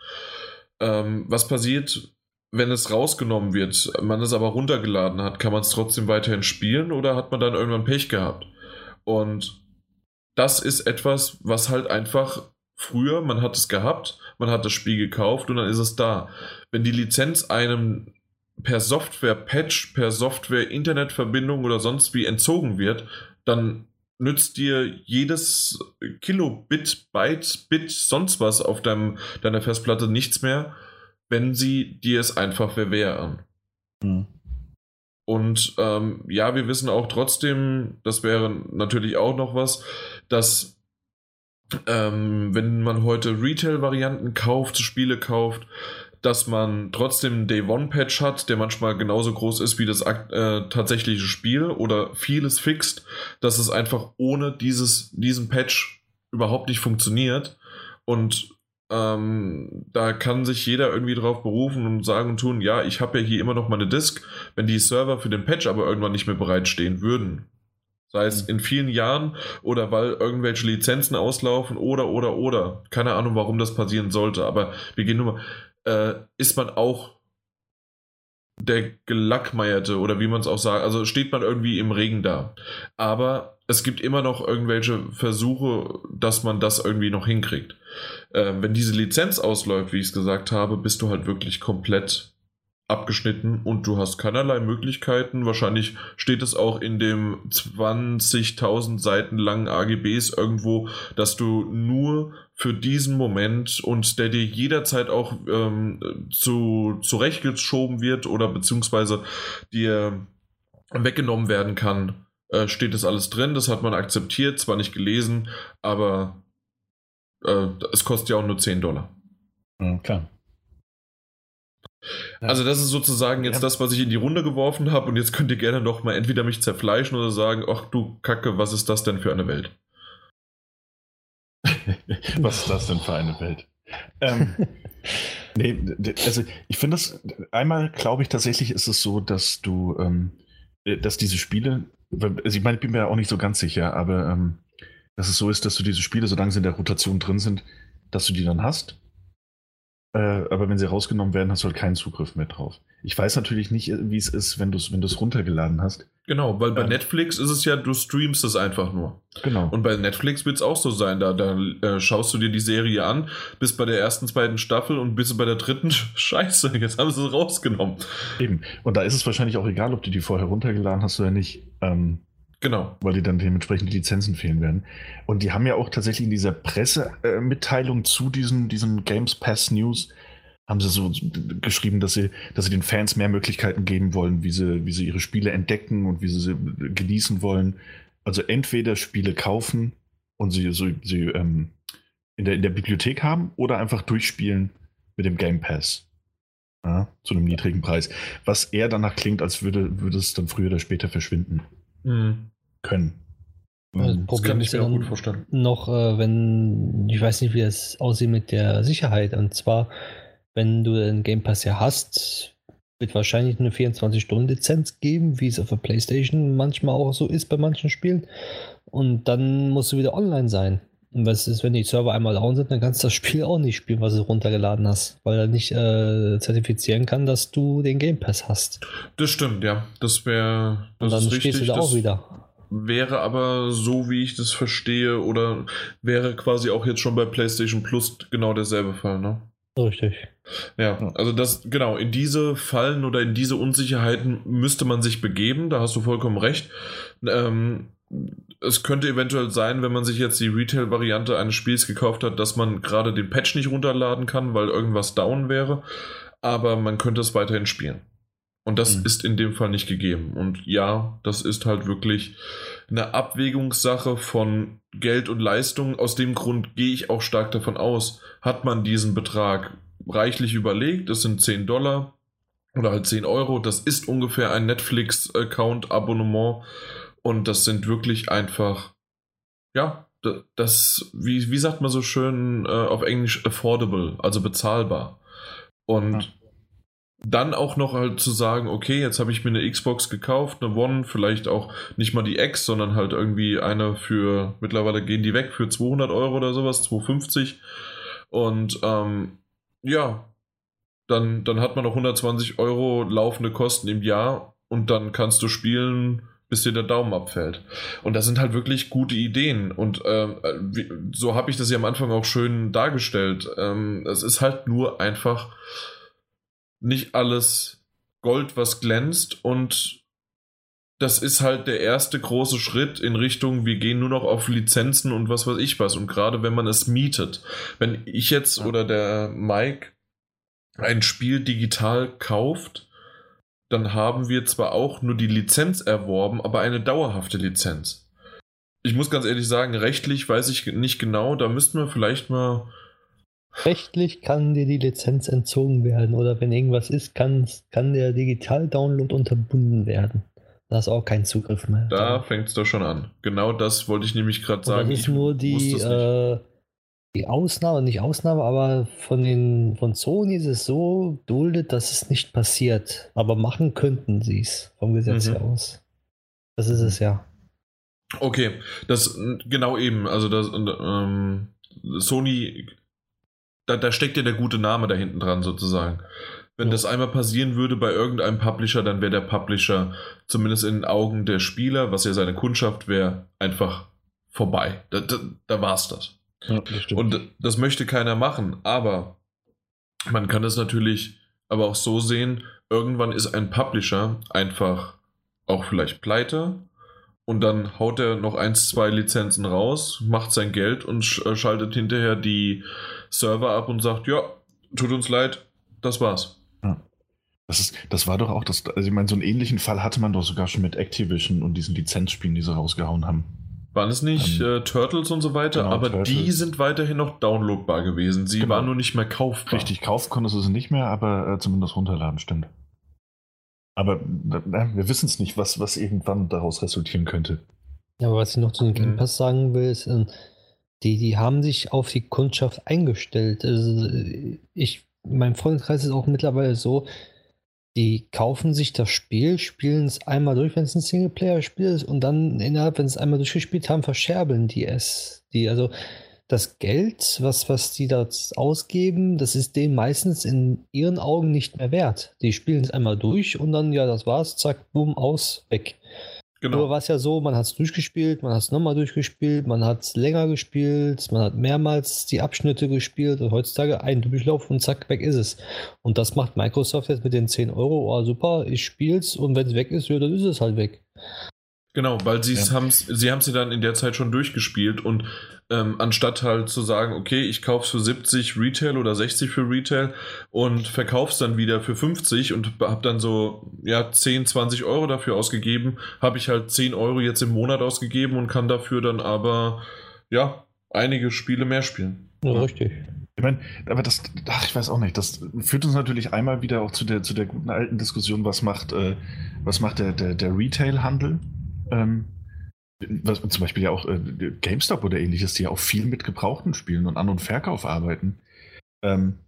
Ähm, was passiert, wenn es rausgenommen wird, man es aber runtergeladen hat, kann man es trotzdem weiterhin spielen oder hat man dann irgendwann Pech gehabt? Und das ist etwas, was halt einfach früher, man hat es gehabt, man hat das Spiel gekauft und dann ist es da. Wenn die Lizenz einem per Software-Patch, per Software-Internetverbindung oder sonst wie entzogen wird, dann nützt dir jedes Kilobit, Byte, Bit, sonst was auf deinem, deiner Festplatte nichts mehr, wenn sie dir es einfach verwehren. Mhm. Und ähm, ja, wir wissen auch trotzdem, das wäre natürlich auch noch was, dass ähm, wenn man heute Retail-Varianten kauft, Spiele kauft, dass man trotzdem einen Day One Patch hat, der manchmal genauso groß ist wie das äh, tatsächliche Spiel oder vieles fixt, dass es einfach ohne dieses, diesen Patch überhaupt nicht funktioniert. Und ähm, da kann sich jeder irgendwie drauf berufen und sagen und tun, ja, ich habe ja hier immer noch meine Disk, wenn die Server für den Patch aber irgendwann nicht mehr bereitstehen würden. Sei es in vielen Jahren oder weil irgendwelche Lizenzen auslaufen oder, oder, oder. Keine Ahnung, warum das passieren sollte, aber wir gehen nur mal äh, ist man auch der Gelackmeierte oder wie man es auch sagt. Also steht man irgendwie im Regen da. Aber es gibt immer noch irgendwelche Versuche, dass man das irgendwie noch hinkriegt. Äh, wenn diese Lizenz ausläuft, wie ich es gesagt habe, bist du halt wirklich komplett abgeschnitten und du hast keinerlei Möglichkeiten. Wahrscheinlich steht es auch in dem 20.000 Seiten langen AGBs irgendwo, dass du nur für diesen Moment und der dir jederzeit auch ähm, zu, zurechtgeschoben wird oder beziehungsweise dir weggenommen werden kann, äh, steht das alles drin. Das hat man akzeptiert, zwar nicht gelesen, aber äh, es kostet ja auch nur 10 Dollar. Ja, klar. Also das ist sozusagen jetzt ja. das, was ich in die Runde geworfen habe und jetzt könnt ihr gerne noch mal entweder mich zerfleischen oder sagen, ach du Kacke, was ist das denn für eine Welt? <laughs> was ist das denn für eine Welt? ähm, <laughs> nee, also ich finde das, einmal glaube ich tatsächlich ist es so, dass du, ähm, dass diese Spiele, also ich meine, ich bin mir ja auch nicht so ganz sicher, aber ähm, dass es so ist, dass du diese Spiele, solange sie in der Rotation drin sind, dass du die dann hast äh, aber wenn sie rausgenommen werden, hast du halt keinen Zugriff mehr drauf. Ich weiß natürlich nicht, wie es ist, wenn du es wenn runtergeladen hast. Genau, weil bei ähm, Netflix ist es ja, du streamst es einfach nur. Genau. Und bei Netflix wird es auch so sein. Da, da äh, schaust du dir die Serie an, bist bei der ersten, zweiten Staffel und bist bei der dritten <laughs> Scheiße. Jetzt haben sie es rausgenommen. Eben. Und da ist es wahrscheinlich auch egal, ob du die vorher runtergeladen hast oder nicht. Ähm, Genau. Weil die dann dementsprechend die Lizenzen fehlen werden. Und die haben ja auch tatsächlich in dieser Pressemitteilung zu diesen, diesen Games Pass News haben sie so geschrieben, dass sie, dass sie den Fans mehr Möglichkeiten geben wollen, wie sie, wie sie ihre Spiele entdecken und wie sie sie genießen wollen. Also entweder Spiele kaufen und sie, so, sie ähm, in, der, in der Bibliothek haben oder einfach durchspielen mit dem Game Pass. Ja, zu einem niedrigen Preis. Was eher danach klingt, als würde, würde es dann früher oder später verschwinden. Mhm können. Das ähm, Problem das ist ja gut vorstellen. noch, äh, wenn, ich weiß nicht, wie es aussieht mit der Sicherheit. Und zwar, wenn du den Game Pass ja hast, wird wahrscheinlich eine 24-Stunden-Lizenz geben, wie es auf der PlayStation manchmal auch so ist bei manchen Spielen. Und dann musst du wieder online sein. Und was ist, wenn die Server einmal down sind, dann kannst du das Spiel auch nicht spielen, was du runtergeladen hast, weil er nicht äh, zertifizieren kann, dass du den Game Pass hast. Das stimmt, ja. Das wäre. Und dann stehst richtig, du da auch wieder wäre aber so, wie ich das verstehe, oder wäre quasi auch jetzt schon bei PlayStation Plus genau derselbe Fall, ne? Richtig. Ja, also das, genau, in diese Fallen oder in diese Unsicherheiten müsste man sich begeben, da hast du vollkommen recht. Ähm, es könnte eventuell sein, wenn man sich jetzt die Retail-Variante eines Spiels gekauft hat, dass man gerade den Patch nicht runterladen kann, weil irgendwas down wäre, aber man könnte es weiterhin spielen. Und das mhm. ist in dem Fall nicht gegeben. Und ja, das ist halt wirklich eine Abwägungssache von Geld und Leistung. Aus dem Grund gehe ich auch stark davon aus, hat man diesen Betrag reichlich überlegt, das sind 10 Dollar oder halt 10 Euro, das ist ungefähr ein Netflix-Account-Abonnement und das sind wirklich einfach, ja, das, wie, wie sagt man so schön äh, auf Englisch, affordable, also bezahlbar. Und ja dann auch noch halt zu sagen, okay, jetzt habe ich mir eine Xbox gekauft, eine One, vielleicht auch nicht mal die X, sondern halt irgendwie eine für, mittlerweile gehen die weg für 200 Euro oder sowas, 250. Und ähm, ja, dann, dann hat man noch 120 Euro laufende Kosten im Jahr und dann kannst du spielen, bis dir der Daumen abfällt. Und das sind halt wirklich gute Ideen. Und ähm, so habe ich das ja am Anfang auch schön dargestellt. Ähm, es ist halt nur einfach nicht alles Gold, was glänzt und das ist halt der erste große Schritt in Richtung, wir gehen nur noch auf Lizenzen und was weiß ich was. Und gerade wenn man es mietet, wenn ich jetzt oder der Mike ein Spiel digital kauft, dann haben wir zwar auch nur die Lizenz erworben, aber eine dauerhafte Lizenz. Ich muss ganz ehrlich sagen, rechtlich weiß ich nicht genau, da müssten wir vielleicht mal Rechtlich kann dir die Lizenz entzogen werden oder wenn irgendwas ist, kann, kann der Digital-Download unterbunden werden. Da hast auch keinen Zugriff mehr. Da fängt es doch schon an. Genau das wollte ich nämlich gerade sagen. Das ist nur die, äh, die Ausnahme, nicht Ausnahme, aber von, den, von Sony ist es so duldet, dass es nicht passiert. Aber machen könnten sie es vom Gesetz mhm. her aus. Das ist es ja. Okay, das genau eben. Also das ähm, Sony da, da steckt ja der gute Name da hinten dran sozusagen. Wenn ja. das einmal passieren würde bei irgendeinem Publisher, dann wäre der Publisher zumindest in den Augen der Spieler, was ja seine Kundschaft wäre, einfach vorbei. Da, da, da war's das. Ja, das Und das möchte keiner machen, aber man kann das natürlich aber auch so sehen, irgendwann ist ein Publisher einfach auch vielleicht pleite und dann haut er noch eins, zwei Lizenzen raus, macht sein Geld und sch schaltet hinterher die Server ab und sagt, ja, tut uns leid, das war's. Ja. Das, ist, das war doch auch das, also ich meine, so einen ähnlichen Fall hatte man doch sogar schon mit Activision und diesen Lizenzspielen, die sie rausgehauen haben. Waren es nicht ähm, äh, Turtles und so weiter, genau, aber Turtles. die sind weiterhin noch downloadbar gewesen. Sie genau. waren nur nicht mehr kaufbar. Richtig, kaufen konntest du sie nicht mehr, aber äh, zumindest runterladen, stimmt. Aber äh, wir wissen es nicht, was, was irgendwann daraus resultieren könnte. Ja, aber was ich noch zu den Game. Pass sagen will, ist, ähm, die, die haben sich auf die Kundschaft eingestellt. Also ich, mein Freundeskreis ist auch mittlerweile so, die kaufen sich das Spiel, spielen es einmal durch, wenn es ein Singleplayer-Spiel ist, und dann innerhalb, wenn es einmal durchgespielt haben, verscherbeln die es. Die, also das Geld, was, was die da ausgeben, das ist denen meistens in ihren Augen nicht mehr wert. Die spielen es einmal durch und dann, ja, das war's, zack, bumm, aus, weg. Genau. Nur war es ja so, man hat es durchgespielt, man hat es nochmal durchgespielt, man hat es länger gespielt, man hat mehrmals die Abschnitte gespielt und heutzutage ein Durchlauf und zack, weg ist es. Und das macht Microsoft jetzt mit den 10 Euro, oh super, ich spiel's und wenn es weg ist, ja, dann ist es halt weg. Genau, weil sie ja. haben sie haben sie dann in der Zeit schon durchgespielt und ähm, anstatt halt zu sagen, okay, ich kaufe es für 70 Retail oder 60 für Retail und verkaufe es dann wieder für 50 und habe dann so ja 10, 20 Euro dafür ausgegeben, habe ich halt 10 Euro jetzt im Monat ausgegeben und kann dafür dann aber ja einige Spiele mehr spielen. Ja, richtig. Ich meine, aber das, ach, ich weiß auch nicht, das führt uns natürlich einmal wieder auch zu der, zu der guten alten Diskussion, was macht, äh, was macht der, der, der Retail-Handel? Ähm, was, zum Beispiel ja auch äh, GameStop oder ähnliches, die ja auch viel mit gebrauchten Spielen und An- und Verkauf arbeiten. Ähm,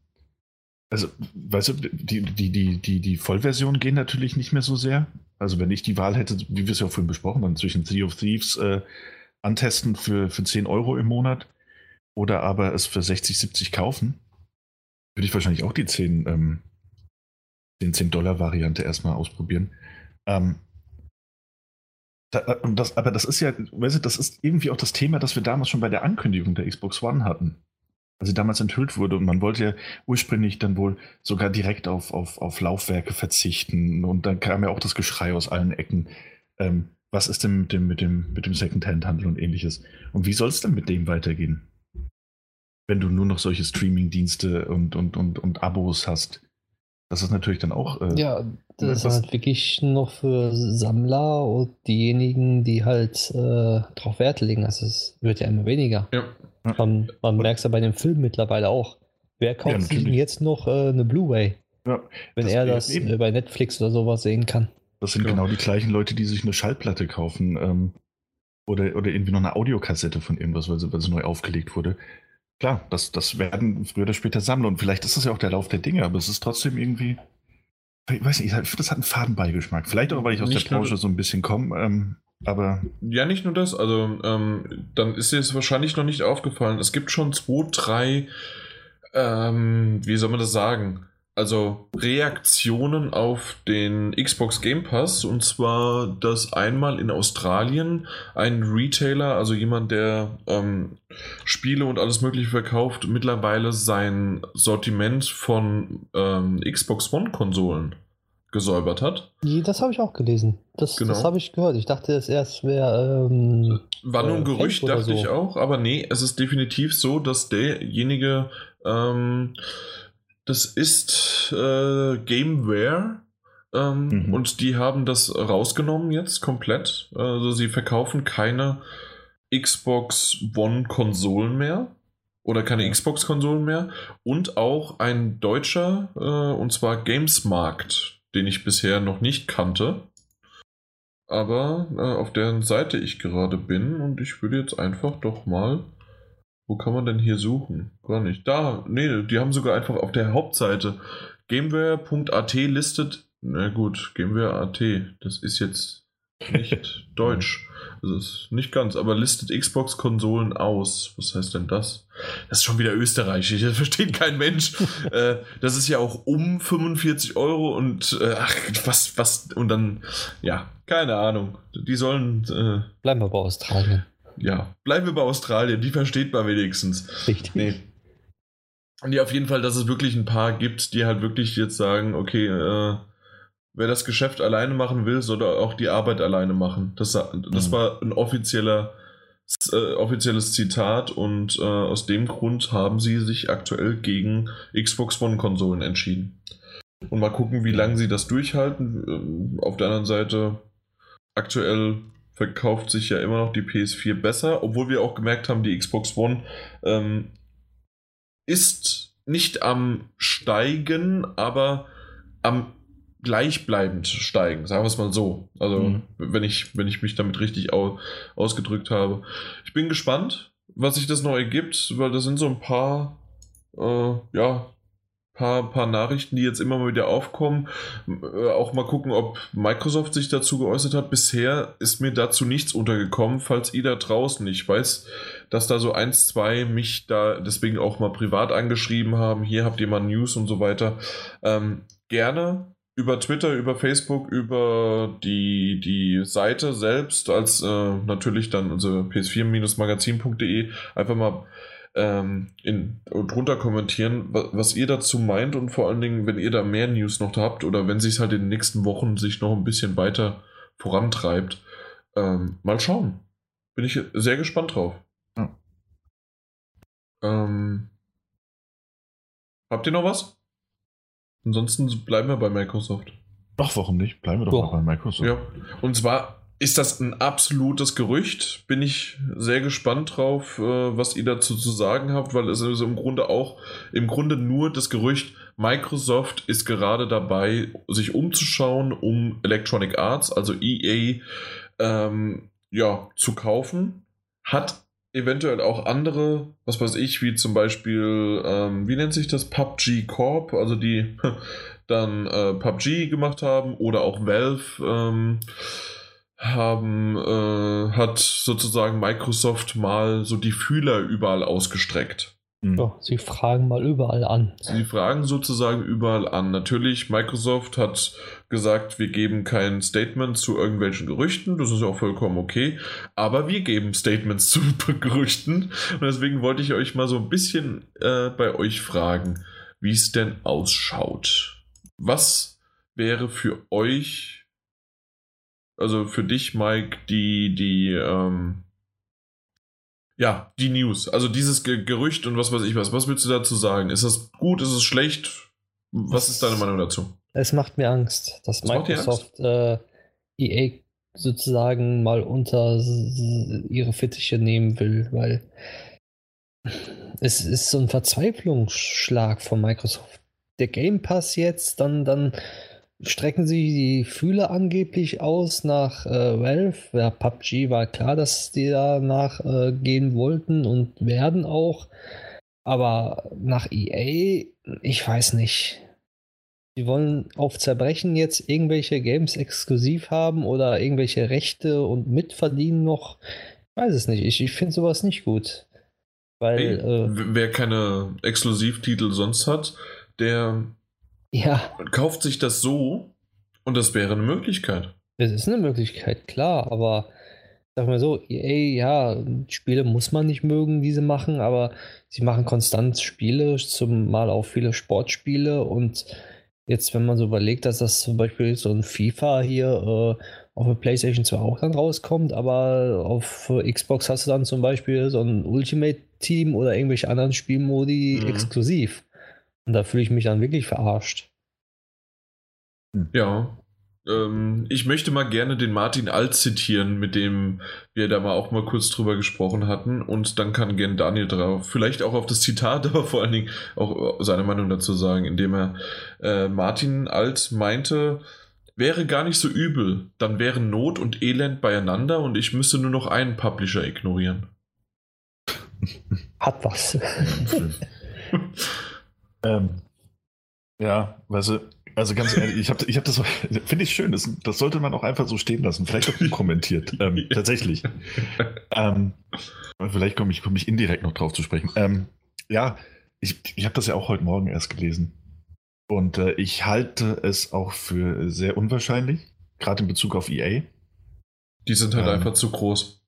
also, weißt du, die, die, die, die, die Vollversionen gehen natürlich nicht mehr so sehr. Also, wenn ich die Wahl hätte, wie wir es ja auch vorhin besprochen haben, zwischen Sea of Thieves äh, antesten für, für 10 Euro im Monat oder aber es für 60, 70 kaufen, würde ich wahrscheinlich auch die 10, ähm, 10, 10 Dollar Variante erstmal ausprobieren. Ähm, äh, das, aber das ist ja, weißt du, das ist irgendwie auch das Thema, das wir damals schon bei der Ankündigung der Xbox One hatten. Als sie damals enthüllt wurde und man wollte ja ursprünglich dann wohl sogar direkt auf, auf, auf Laufwerke verzichten und dann kam ja auch das Geschrei aus allen Ecken. Ähm, was ist denn mit dem, mit dem, mit dem Secondhand-Handel und ähnliches? Und wie soll es denn mit dem weitergehen? Wenn du nur noch solche Streaming-Dienste und, und, und, und Abos hast. Das ist natürlich dann auch. Äh, ja, das ist halt wirklich noch für Sammler und diejenigen, die halt äh, drauf Wert legen. Also es wird ja immer weniger. Ja. Man, man merkt es ja bei dem Film mittlerweile auch. Wer kauft ja, sich jetzt noch äh, eine Blu-ray? Ja, wenn er das eben. bei Netflix oder sowas sehen kann. Das sind genau. genau die gleichen Leute, die sich eine Schallplatte kaufen ähm, oder, oder irgendwie noch eine Audiokassette von irgendwas, weil sie, weil sie neu aufgelegt wurde. Klar, das, das werden früher oder später Sammler und vielleicht ist das ja auch der Lauf der Dinge, aber es ist trotzdem irgendwie, ich weiß nicht, das hat einen Fadenbeigeschmack. Vielleicht auch, weil ich aus nicht der Branche so ein bisschen komme, ähm, aber. Ja, nicht nur das, also ähm, dann ist dir es wahrscheinlich noch nicht aufgefallen. Es gibt schon zwei, drei, ähm, wie soll man das sagen? Also Reaktionen auf den Xbox Game Pass und zwar, dass einmal in Australien ein Retailer, also jemand, der ähm, Spiele und alles Mögliche verkauft, mittlerweile sein Sortiment von ähm, Xbox One Konsolen gesäubert hat. Das habe ich auch gelesen. Das, genau. das habe ich gehört. Ich dachte, es erst wäre. Ähm, War nur ein äh, Gerücht, dachte so. ich auch, aber nee, es ist definitiv so, dass derjenige. Das ist äh, Gameware. Ähm, mhm. Und die haben das rausgenommen jetzt komplett. Also sie verkaufen keine Xbox One-Konsolen mehr. Oder keine Xbox-Konsolen mehr. Und auch ein deutscher, äh, und zwar Gamesmarkt, den ich bisher noch nicht kannte. Aber äh, auf deren Seite ich gerade bin und ich würde jetzt einfach doch mal wo kann man denn hier suchen? Gar nicht. Da, nee, die haben sogar einfach auf der Hauptseite gameware.at listet. Na gut, gameware.at, das ist jetzt nicht <laughs> deutsch. Also ist nicht ganz, aber listet Xbox-Konsolen aus. Was heißt denn das? Das ist schon wieder österreichisch, das versteht kein Mensch. <laughs> äh, das ist ja auch um 45 Euro und äh, ach, was, was, und dann, ja, keine Ahnung. Die sollen. Äh, Bleiben wir bei Australien ja, bleiben wir bei Australien, die versteht man wenigstens. Richtig. Nee. Und ja, auf jeden Fall, dass es wirklich ein paar gibt, die halt wirklich jetzt sagen, okay, äh, wer das Geschäft alleine machen will, soll auch die Arbeit alleine machen. Das, das mhm. war ein offizieller, äh, offizielles Zitat und äh, aus dem Grund haben sie sich aktuell gegen Xbox One-Konsolen entschieden. Und mal gucken, wie lange sie das durchhalten. Äh, auf der anderen Seite, aktuell verkauft sich ja immer noch die PS4 besser, obwohl wir auch gemerkt haben, die Xbox One ähm, ist nicht am Steigen, aber am gleichbleibend steigen, sagen wir es mal so. Also, mhm. wenn, ich, wenn ich mich damit richtig au ausgedrückt habe. Ich bin gespannt, was sich das noch ergibt, weil das sind so ein paar, äh, ja, paar, paar Nachrichten, die jetzt immer mal wieder aufkommen. Äh, auch mal gucken, ob Microsoft sich dazu geäußert hat. Bisher ist mir dazu nichts untergekommen, falls ihr da draußen, ich weiß, dass da so eins, zwei mich da deswegen auch mal privat angeschrieben haben. Hier habt ihr mal News und so weiter. Ähm, gerne über Twitter, über Facebook, über die, die Seite selbst, als äh, natürlich dann unsere ps4-magazin.de einfach mal ähm, in, drunter kommentieren, was, was, ihr dazu meint und vor allen Dingen, wenn ihr da mehr News noch habt oder wenn sich es halt in den nächsten Wochen sich noch ein bisschen weiter vorantreibt. Ähm, mal schauen. Bin ich sehr gespannt drauf. Ja. Ähm, habt ihr noch was? Ansonsten bleiben wir bei Microsoft. Ach, warum nicht? Bleiben wir doch, doch. bei Microsoft. Ja, und zwar ist das ein absolutes Gerücht. Bin ich sehr gespannt drauf, äh, was ihr dazu zu sagen habt, weil es ist im Grunde auch, im Grunde nur das Gerücht, Microsoft ist gerade dabei, sich umzuschauen, um Electronic Arts, also EA, ähm, ja, zu kaufen. Hat eventuell auch andere, was weiß ich, wie zum Beispiel, ähm, wie nennt sich das? PUBG Corp, also die <laughs> dann äh, PUBG gemacht haben oder auch Valve. Ähm, haben, äh, hat sozusagen Microsoft mal so die Fühler überall ausgestreckt. Mhm. Ja, sie fragen mal überall an. Sie fragen sozusagen überall an. Natürlich, Microsoft hat gesagt, wir geben kein Statement zu irgendwelchen Gerüchten. Das ist auch vollkommen okay. Aber wir geben Statements <laughs> zu Gerüchten. Und deswegen wollte ich euch mal so ein bisschen äh, bei euch fragen, wie es denn ausschaut. Was wäre für euch also für dich, Mike, die, die, ähm, ja, die News. Also dieses Ge Gerücht und was weiß ich was. Was willst du dazu sagen? Ist das gut? Ist es schlecht? Was ist deine Meinung dazu? Es macht mir Angst, dass das Microsoft äh, EA sozusagen mal unter ihre Fittiche nehmen will, weil es ist so ein Verzweiflungsschlag von Microsoft. Der Game Pass jetzt, dann, dann strecken sie die Fühler angeblich aus nach äh, Valve. Ja, PUBG war klar, dass die danach äh, gehen wollten und werden auch. Aber nach EA, ich weiß nicht. Die wollen auf Zerbrechen jetzt irgendwelche Games exklusiv haben oder irgendwelche Rechte und mitverdienen noch. Ich weiß es nicht. Ich, ich finde sowas nicht gut. Weil, hey, äh, wer keine Exklusivtitel sonst hat, der ja. Man kauft sich das so und das wäre eine Möglichkeit. Es ist eine Möglichkeit, klar, aber sag mal so, ey, ja, Spiele muss man nicht mögen, diese machen, aber sie machen konstant Spiele, zumal auch viele Sportspiele und jetzt, wenn man so überlegt, dass das zum Beispiel so ein FIFA hier äh, auf der PlayStation 2 auch dann rauskommt, aber auf Xbox hast du dann zum Beispiel so ein Ultimate Team oder irgendwelche anderen Spielmodi mhm. exklusiv. Und da fühle ich mich dann wirklich verarscht. Hm. Ja. Ähm, ich möchte mal gerne den Martin Alt zitieren, mit dem wir da mal auch mal kurz drüber gesprochen hatten. Und dann kann gerne Daniel drauf, vielleicht auch auf das Zitat, <laughs> aber vor allen Dingen auch seine Meinung dazu sagen, indem er äh, Martin Alt meinte, wäre gar nicht so übel. Dann wären Not und Elend beieinander und ich müsste nur noch einen Publisher ignorieren. Hat was. <laughs> <laughs> Ähm, ja, weißt du, also ganz ehrlich, ich habe ich hab das, <laughs> finde ich schön, das, das, sollte man auch einfach so stehen lassen, vielleicht auch unkommentiert, <laughs> ähm, tatsächlich. Ähm, vielleicht komme ich, komm ich indirekt noch drauf zu sprechen. Ähm, ja, ich, ich habe das ja auch heute Morgen erst gelesen. Und äh, ich halte es auch für sehr unwahrscheinlich, gerade in Bezug auf EA. Die sind halt ähm, einfach zu groß.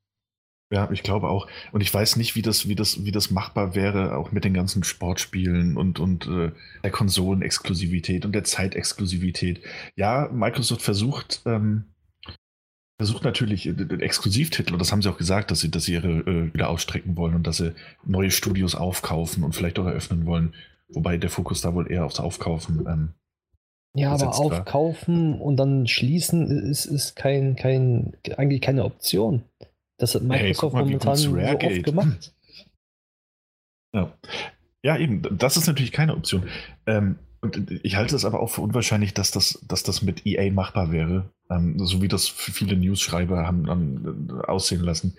Ja, ich glaube auch. Und ich weiß nicht, wie das, wie das, wie das machbar wäre, auch mit den ganzen Sportspielen und, und äh, der Konsolenexklusivität und der Zeitexklusivität. Ja, Microsoft versucht, ähm, versucht natürlich äh, Exklusivtitel, und das haben sie auch gesagt, dass sie, dass sie ihre äh, wieder ausstrecken wollen und dass sie neue Studios aufkaufen und vielleicht auch eröffnen wollen. Wobei der Fokus da wohl eher aufs Aufkaufen ähm, ja, aber aufkaufen und dann schließen ist, ist kein, kein, eigentlich keine Option. Das hat Microsoft hey, mal, momentan so oft geht. gemacht. Ja. ja, eben, das ist natürlich keine Option. Ähm, und ich halte es aber auch für unwahrscheinlich, dass das, dass das mit EA machbar wäre, ähm, so wie das viele News-Schreiber haben, haben äh, aussehen lassen.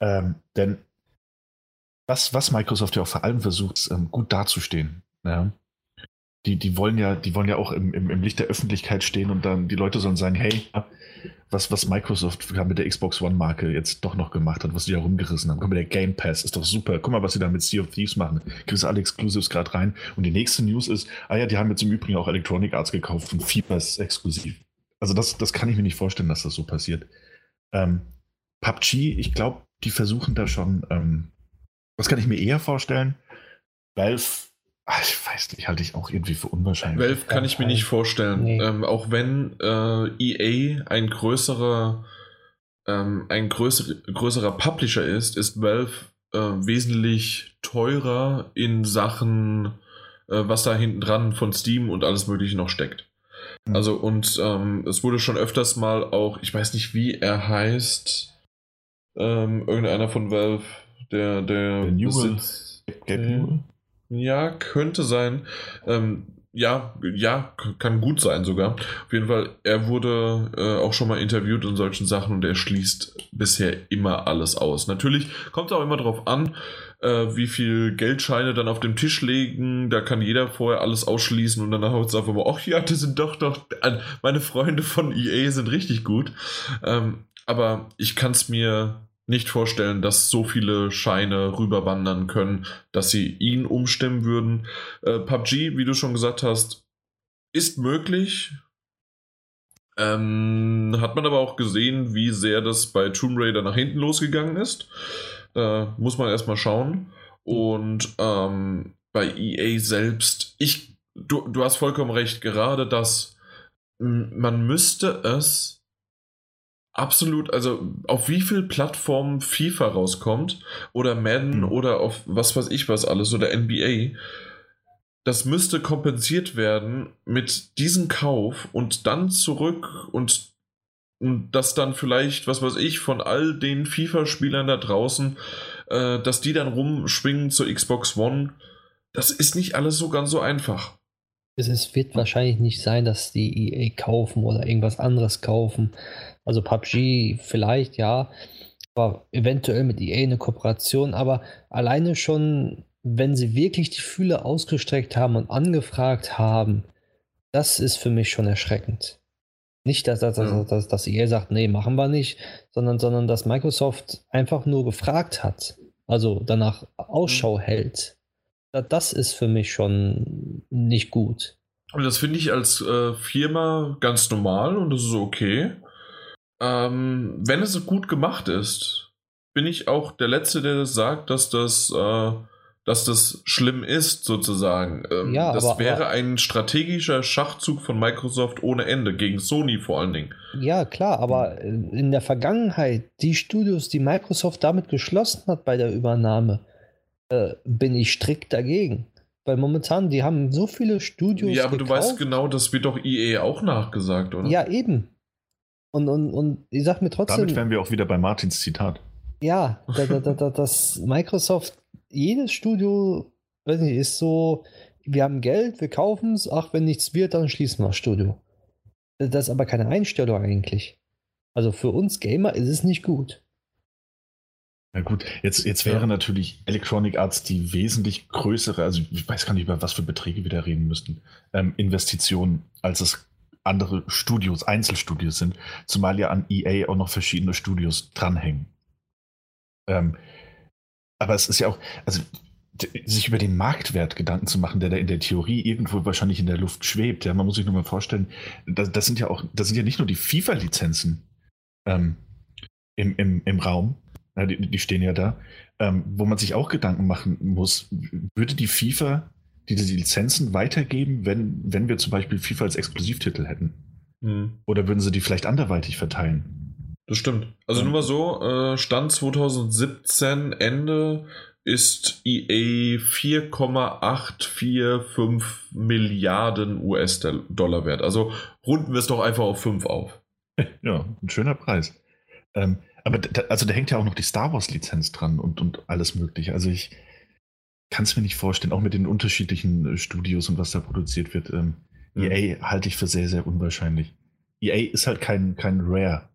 Ähm, denn was, was Microsoft ja auch vor allem versucht, ähm, gut dazustehen. Ja? Die, die wollen ja, die wollen ja auch im, im, im, Licht der Öffentlichkeit stehen und dann die Leute sollen sagen, hey, was, was Microsoft mit der Xbox One-Marke jetzt doch noch gemacht hat, was sie da rumgerissen haben. Guck mal, der Game Pass ist doch super. Guck mal, was sie da mit Sea of Thieves machen. Kriegst alle Exclusives gerade rein. Und die nächste News ist, ah ja, die haben jetzt im Übrigen auch Electronic Arts gekauft und FIFA ist exklusiv. Also das, das kann ich mir nicht vorstellen, dass das so passiert. Ähm, PUBG, ich glaube, die versuchen da schon, ähm, was kann ich mir eher vorstellen? Valve Ach, ich weiß nicht, halte ich auch irgendwie für unwahrscheinlich. Valve kann ich mir nicht vorstellen. Nee. Ähm, auch wenn äh, EA ein größerer, ähm, ein größer, größerer Publisher ist, ist Valve äh, wesentlich teurer in Sachen, äh, was da hinten dran von Steam und alles Mögliche noch steckt. Mhm. Also, und ähm, es wurde schon öfters mal auch, ich weiß nicht, wie er heißt, ähm, irgendeiner von Valve, der, der, der. Gabe Newell? Ja, könnte sein. Ähm, ja, ja, kann gut sein sogar. Auf jeden Fall, er wurde äh, auch schon mal interviewt in solchen Sachen und er schließt bisher immer alles aus. Natürlich kommt es auch immer darauf an, äh, wie viel Geldscheine dann auf dem Tisch legen. Da kann jeder vorher alles ausschließen und dann haut es einfach mal, ach ja, das sind doch doch, meine Freunde von EA sind richtig gut. Ähm, aber ich kann es mir nicht vorstellen, dass so viele Scheine rüberwandern können, dass sie ihn umstimmen würden. Äh, PUBG, wie du schon gesagt hast, ist möglich. Ähm, hat man aber auch gesehen, wie sehr das bei Tomb Raider nach hinten losgegangen ist. Da muss man erstmal schauen. Und ähm, bei EA selbst, ich, du, du hast vollkommen recht, gerade das, man müsste es absolut, also auf wie viel Plattformen FIFA rauskommt oder Madden mhm. oder auf was weiß ich was alles oder NBA, das müsste kompensiert werden mit diesem Kauf und dann zurück und, und das dann vielleicht, was weiß ich, von all den FIFA-Spielern da draußen, äh, dass die dann rumschwingen zur Xbox One. Das ist nicht alles so ganz so einfach. Es wird wahrscheinlich nicht sein, dass die EA kaufen oder irgendwas anderes kaufen. Also PUBG vielleicht, ja, aber eventuell mit EA eine Kooperation, aber alleine schon, wenn sie wirklich die Fühle ausgestreckt haben und angefragt haben, das ist für mich schon erschreckend. Nicht, dass, dass, ja. dass, dass EA sagt, nee, machen wir nicht, sondern, sondern dass Microsoft einfach nur gefragt hat, also danach Ausschau mhm. hält. Das ist für mich schon nicht gut. Und das finde ich als äh, Firma ganz normal und das ist okay. Ähm, wenn es gut gemacht ist, bin ich auch der Letzte, der das sagt, dass das, äh, dass das schlimm ist, sozusagen. Ähm, ja, das aber, wäre aber, ein strategischer Schachzug von Microsoft ohne Ende, gegen Sony vor allen Dingen. Ja, klar, aber in der Vergangenheit, die Studios, die Microsoft damit geschlossen hat bei der Übernahme, äh, bin ich strikt dagegen. Weil momentan, die haben so viele Studios. Ja, aber gekauft. du weißt genau, das wird doch EA auch nachgesagt, oder? Ja, eben. Und, und, und ich sag mir trotzdem. Damit wären wir auch wieder bei Martins Zitat. Ja, da, da, da, dass Microsoft, jedes Studio, weiß nicht, ist so, wir haben Geld, wir kaufen es, ach, wenn nichts wird, dann schließen wir das Studio. Das ist aber keine Einstellung eigentlich. Also für uns Gamer ist es nicht gut. Na gut, jetzt, jetzt wäre ja. natürlich Electronic Arts die wesentlich größere, also ich weiß gar nicht, über was für Beträge wir da reden müssten, ähm, Investition, als es andere Studios, Einzelstudios sind, zumal ja an EA auch noch verschiedene Studios dranhängen. Ähm, aber es ist ja auch, also sich über den Marktwert Gedanken zu machen, der da in der Theorie irgendwo wahrscheinlich in der Luft schwebt. Ja, man muss sich nur mal vorstellen, das, das sind ja auch, das sind ja nicht nur die FIFA-Lizenzen ähm, im, im, im Raum, Ja, die, die stehen ja da. Ähm, wo man sich auch Gedanken machen muss, würde die FIFA diese Lizenzen weitergeben, wenn, wenn wir zum Beispiel FIFA als Exklusivtitel hätten? Hm. Oder würden sie die vielleicht anderweitig verteilen? Das stimmt. Also nur mal so, äh, Stand 2017, Ende ist EA 4,845 Milliarden US-Dollar wert. Also runden wir es doch einfach auf 5 auf. <laughs> Ja, ein schöner Preis. Ähm, aber da, also da hängt ja auch noch die Star Wars-Lizenz dran und, und alles Mögliche. Also ich kann es mir nicht vorstellen, auch mit den unterschiedlichen äh, Studios und was da produziert wird. Ähm, mhm. EA halte ich für sehr, sehr unwahrscheinlich. EA ist halt kein, kein Rare.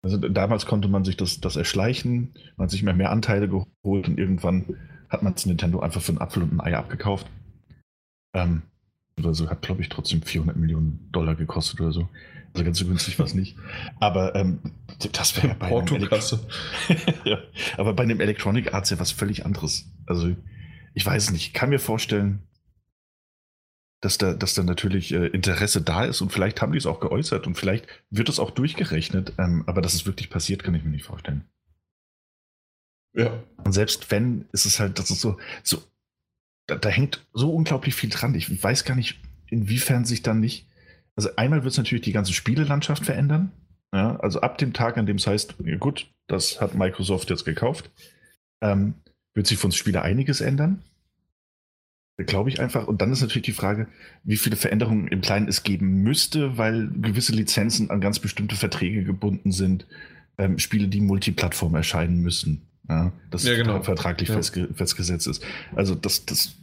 Also damals konnte man sich das, das erschleichen, man hat sich mehr, mehr Anteile geholt und irgendwann hat man es Nintendo einfach für einen Apfel und ein Ei abgekauft. Ähm, oder so hat, glaube ich, trotzdem 400 Millionen Dollar gekostet oder so. Also ganz so günstig war es nicht. Aber ähm, das wäre ja bei Portokasse. <laughs> ja, aber bei einem Electronic Arts ja was völlig anderes. Also ich weiß nicht, ich kann mir vorstellen, dass da, dass da natürlich äh, Interesse da ist und vielleicht haben die es auch geäußert und vielleicht wird es auch durchgerechnet, ähm, aber dass es wirklich passiert, kann ich mir nicht vorstellen. Ja. Und selbst wenn, ist es halt, das ist so, so da, da hängt so unglaublich viel dran. Ich weiß gar nicht, inwiefern sich dann nicht. Also einmal wird es natürlich die ganze Spielelandschaft verändern. Ja, also ab dem Tag, an dem es heißt, ja gut, das hat Microsoft jetzt gekauft, ähm, wird sich von Spieler einiges ändern. Glaube ich einfach. Und dann ist natürlich die Frage, wie viele Veränderungen im Kleinen es geben müsste, weil gewisse Lizenzen an ganz bestimmte Verträge gebunden sind. Ähm, Spiele, die Multiplattform erscheinen müssen. Ja, das ja, genau. vertraglich ja. festge festgesetzt ist. Also das, das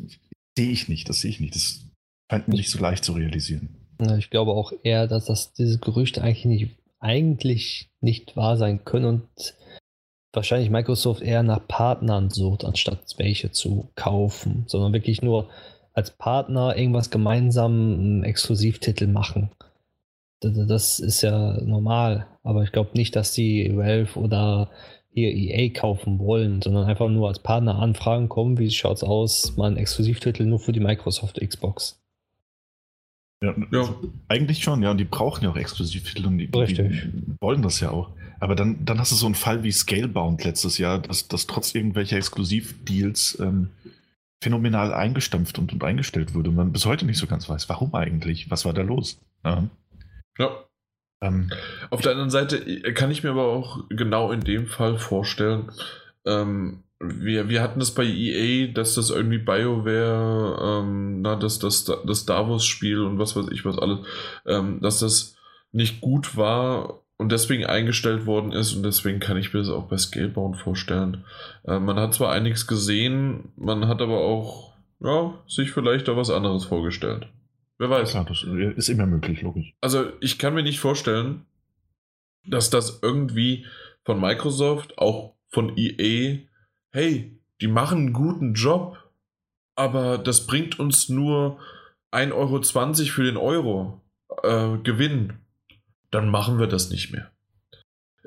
sehe ich nicht, das sehe ich nicht. Das scheint mir nicht so leicht zu realisieren. Ich glaube auch eher, dass das diese Gerüchte eigentlich nicht, eigentlich nicht wahr sein können und wahrscheinlich Microsoft eher nach Partnern sucht, anstatt welche zu kaufen, sondern wirklich nur als Partner irgendwas gemeinsam einen Exklusivtitel machen. Das ist ja normal, aber ich glaube nicht, dass die Valve oder hier EA kaufen wollen, sondern einfach nur als Partner anfragen kommen, wie schaut es aus, mal ein Exklusivtitel nur für die Microsoft Xbox. Ja, ja, eigentlich schon, ja, und die brauchen ja auch Exklusivtitel und die, die, wollen das ja auch. Aber dann, dann hast du so einen Fall wie Scalebound letztes Jahr, dass, dass trotz irgendwelcher Exklusivdeals ähm, phänomenal eingestampft und, und eingestellt wurde und man bis heute nicht so ganz weiß, warum eigentlich, was war da los. Ja. ja. Ähm, Auf der anderen Seite äh, kann ich mir aber auch genau in dem Fall vorstellen, ähm, wir, wir hatten das bei EA, dass das irgendwie BioWare, ähm, na, das, das, das Davos-Spiel und was weiß ich was alles, ähm, dass das nicht gut war und deswegen eingestellt worden ist und deswegen kann ich mir das auch bei Scalebound vorstellen. Äh, man hat zwar einiges gesehen, man hat aber auch ja, sich vielleicht da was anderes vorgestellt. Wer weiß. Ja, das ist immer möglich, logisch. Also ich kann mir nicht vorstellen, dass das irgendwie von Microsoft, auch von EA, hey, die machen einen guten Job, aber das bringt uns nur 1,20 Euro für den Euro äh, Gewinn. Dann machen wir das nicht mehr.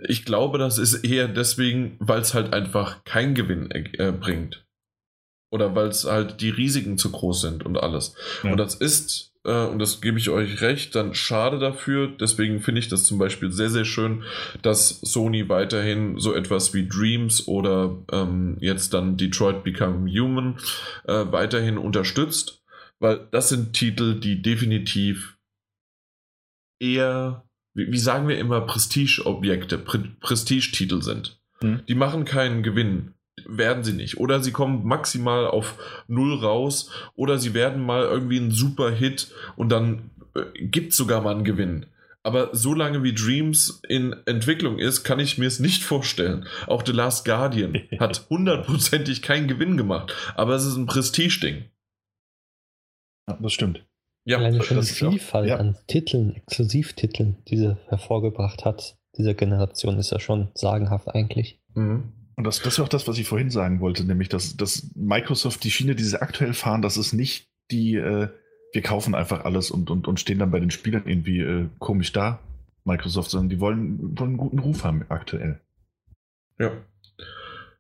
Ich glaube, das ist eher deswegen, weil es halt einfach keinen Gewinn äh, bringt. Oder weil es halt die Risiken zu groß sind und alles. Ja. Und das ist äh, und das gebe ich euch recht, dann schade dafür. Deswegen finde ich das zum Beispiel sehr, sehr schön, dass Sony weiterhin so etwas wie Dreams oder ähm, jetzt dann Detroit Become Human äh, weiterhin unterstützt, weil das sind Titel, die definitiv eher, wie, wie sagen wir immer, Prestige-Objekte, Pre Prestige-Titel sind. Mhm. Die machen keinen Gewinn werden sie nicht. Oder sie kommen maximal auf null raus. Oder sie werden mal irgendwie ein super Hit und dann äh, gibt es sogar mal einen Gewinn. Aber so lange wie Dreams in Entwicklung ist, kann ich mir es nicht vorstellen. Auch The Last Guardian <laughs> hat hundertprozentig keinen Gewinn gemacht. Aber es ist ein Prestige-Ding. Ja, das stimmt. Ja, Alleine schon die Vielfalt ja. an Titeln, Exklusivtiteln, die sie hervorgebracht hat, dieser Generation, ist ja schon sagenhaft eigentlich. Mhm. Und das, das ist auch das, was ich vorhin sagen wollte, nämlich, dass, dass Microsoft die Schiene, die sie aktuell fahren, das ist nicht die, äh, wir kaufen einfach alles und, und, und stehen dann bei den Spielern irgendwie äh, komisch da, Microsoft, sondern die wollen, wollen einen guten Ruf haben aktuell. Ja.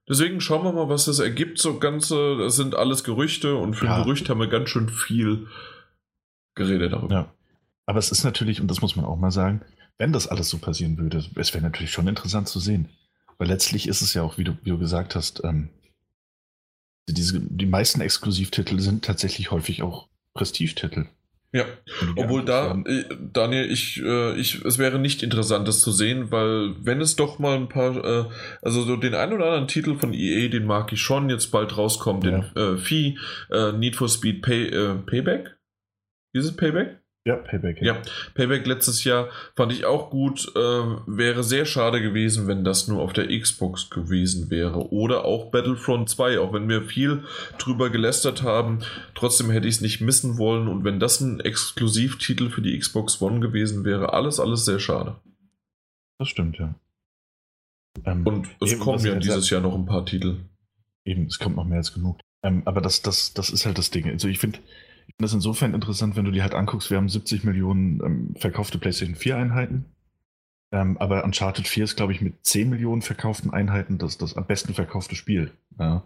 Deswegen schauen wir mal, was das ergibt. So ganze, das sind alles Gerüchte und für ja. ein Gerücht haben wir ganz schön viel geredet darüber. Ja. Aber es ist natürlich, und das muss man auch mal sagen, wenn das alles so passieren würde, es wäre natürlich schon interessant zu sehen Weil letztlich ist es ja auch, wie du, wie du gesagt hast, ähm, diese, die meisten Exklusivtitel sind tatsächlich häufig auch Prestigetitel. Ja, obwohl da, äh, Daniel, ich, äh, ich, es wäre nicht interessant, das zu sehen, weil wenn es doch mal ein paar, äh, also so den einen oder anderen Titel von EA, den mag ich schon, jetzt bald rauskommt, ja. den äh, Vieh, äh, Need for Speed Pay, äh, Payback? Ist es Payback? Ja, Payback. Ja. ja, Payback letztes Jahr fand ich auch gut. Äh, wäre sehr schade gewesen, wenn das nur auf der Xbox gewesen wäre. Oder auch Battlefront 2, auch wenn wir viel drüber gelästert haben. Trotzdem hätte ich es nicht missen wollen. Und wenn das ein Exklusivtitel für die Xbox One gewesen wäre, alles, alles sehr schade. Das stimmt, ja. Ähm, Und es kommen ja dieses Jahr noch ein paar Titel. Eben, es kommt noch mehr als genug. Ähm, aber das, das, das ist halt das Ding. Also ich finde das insofern interessant, wenn du dir halt anguckst, wir haben 70 Millionen ähm, verkaufte PlayStation 4 Einheiten. Ähm, aber Uncharted 4 ist, glaube ich, mit 10 Millionen verkauften Einheiten das, das am besten verkaufte Spiel. Ja.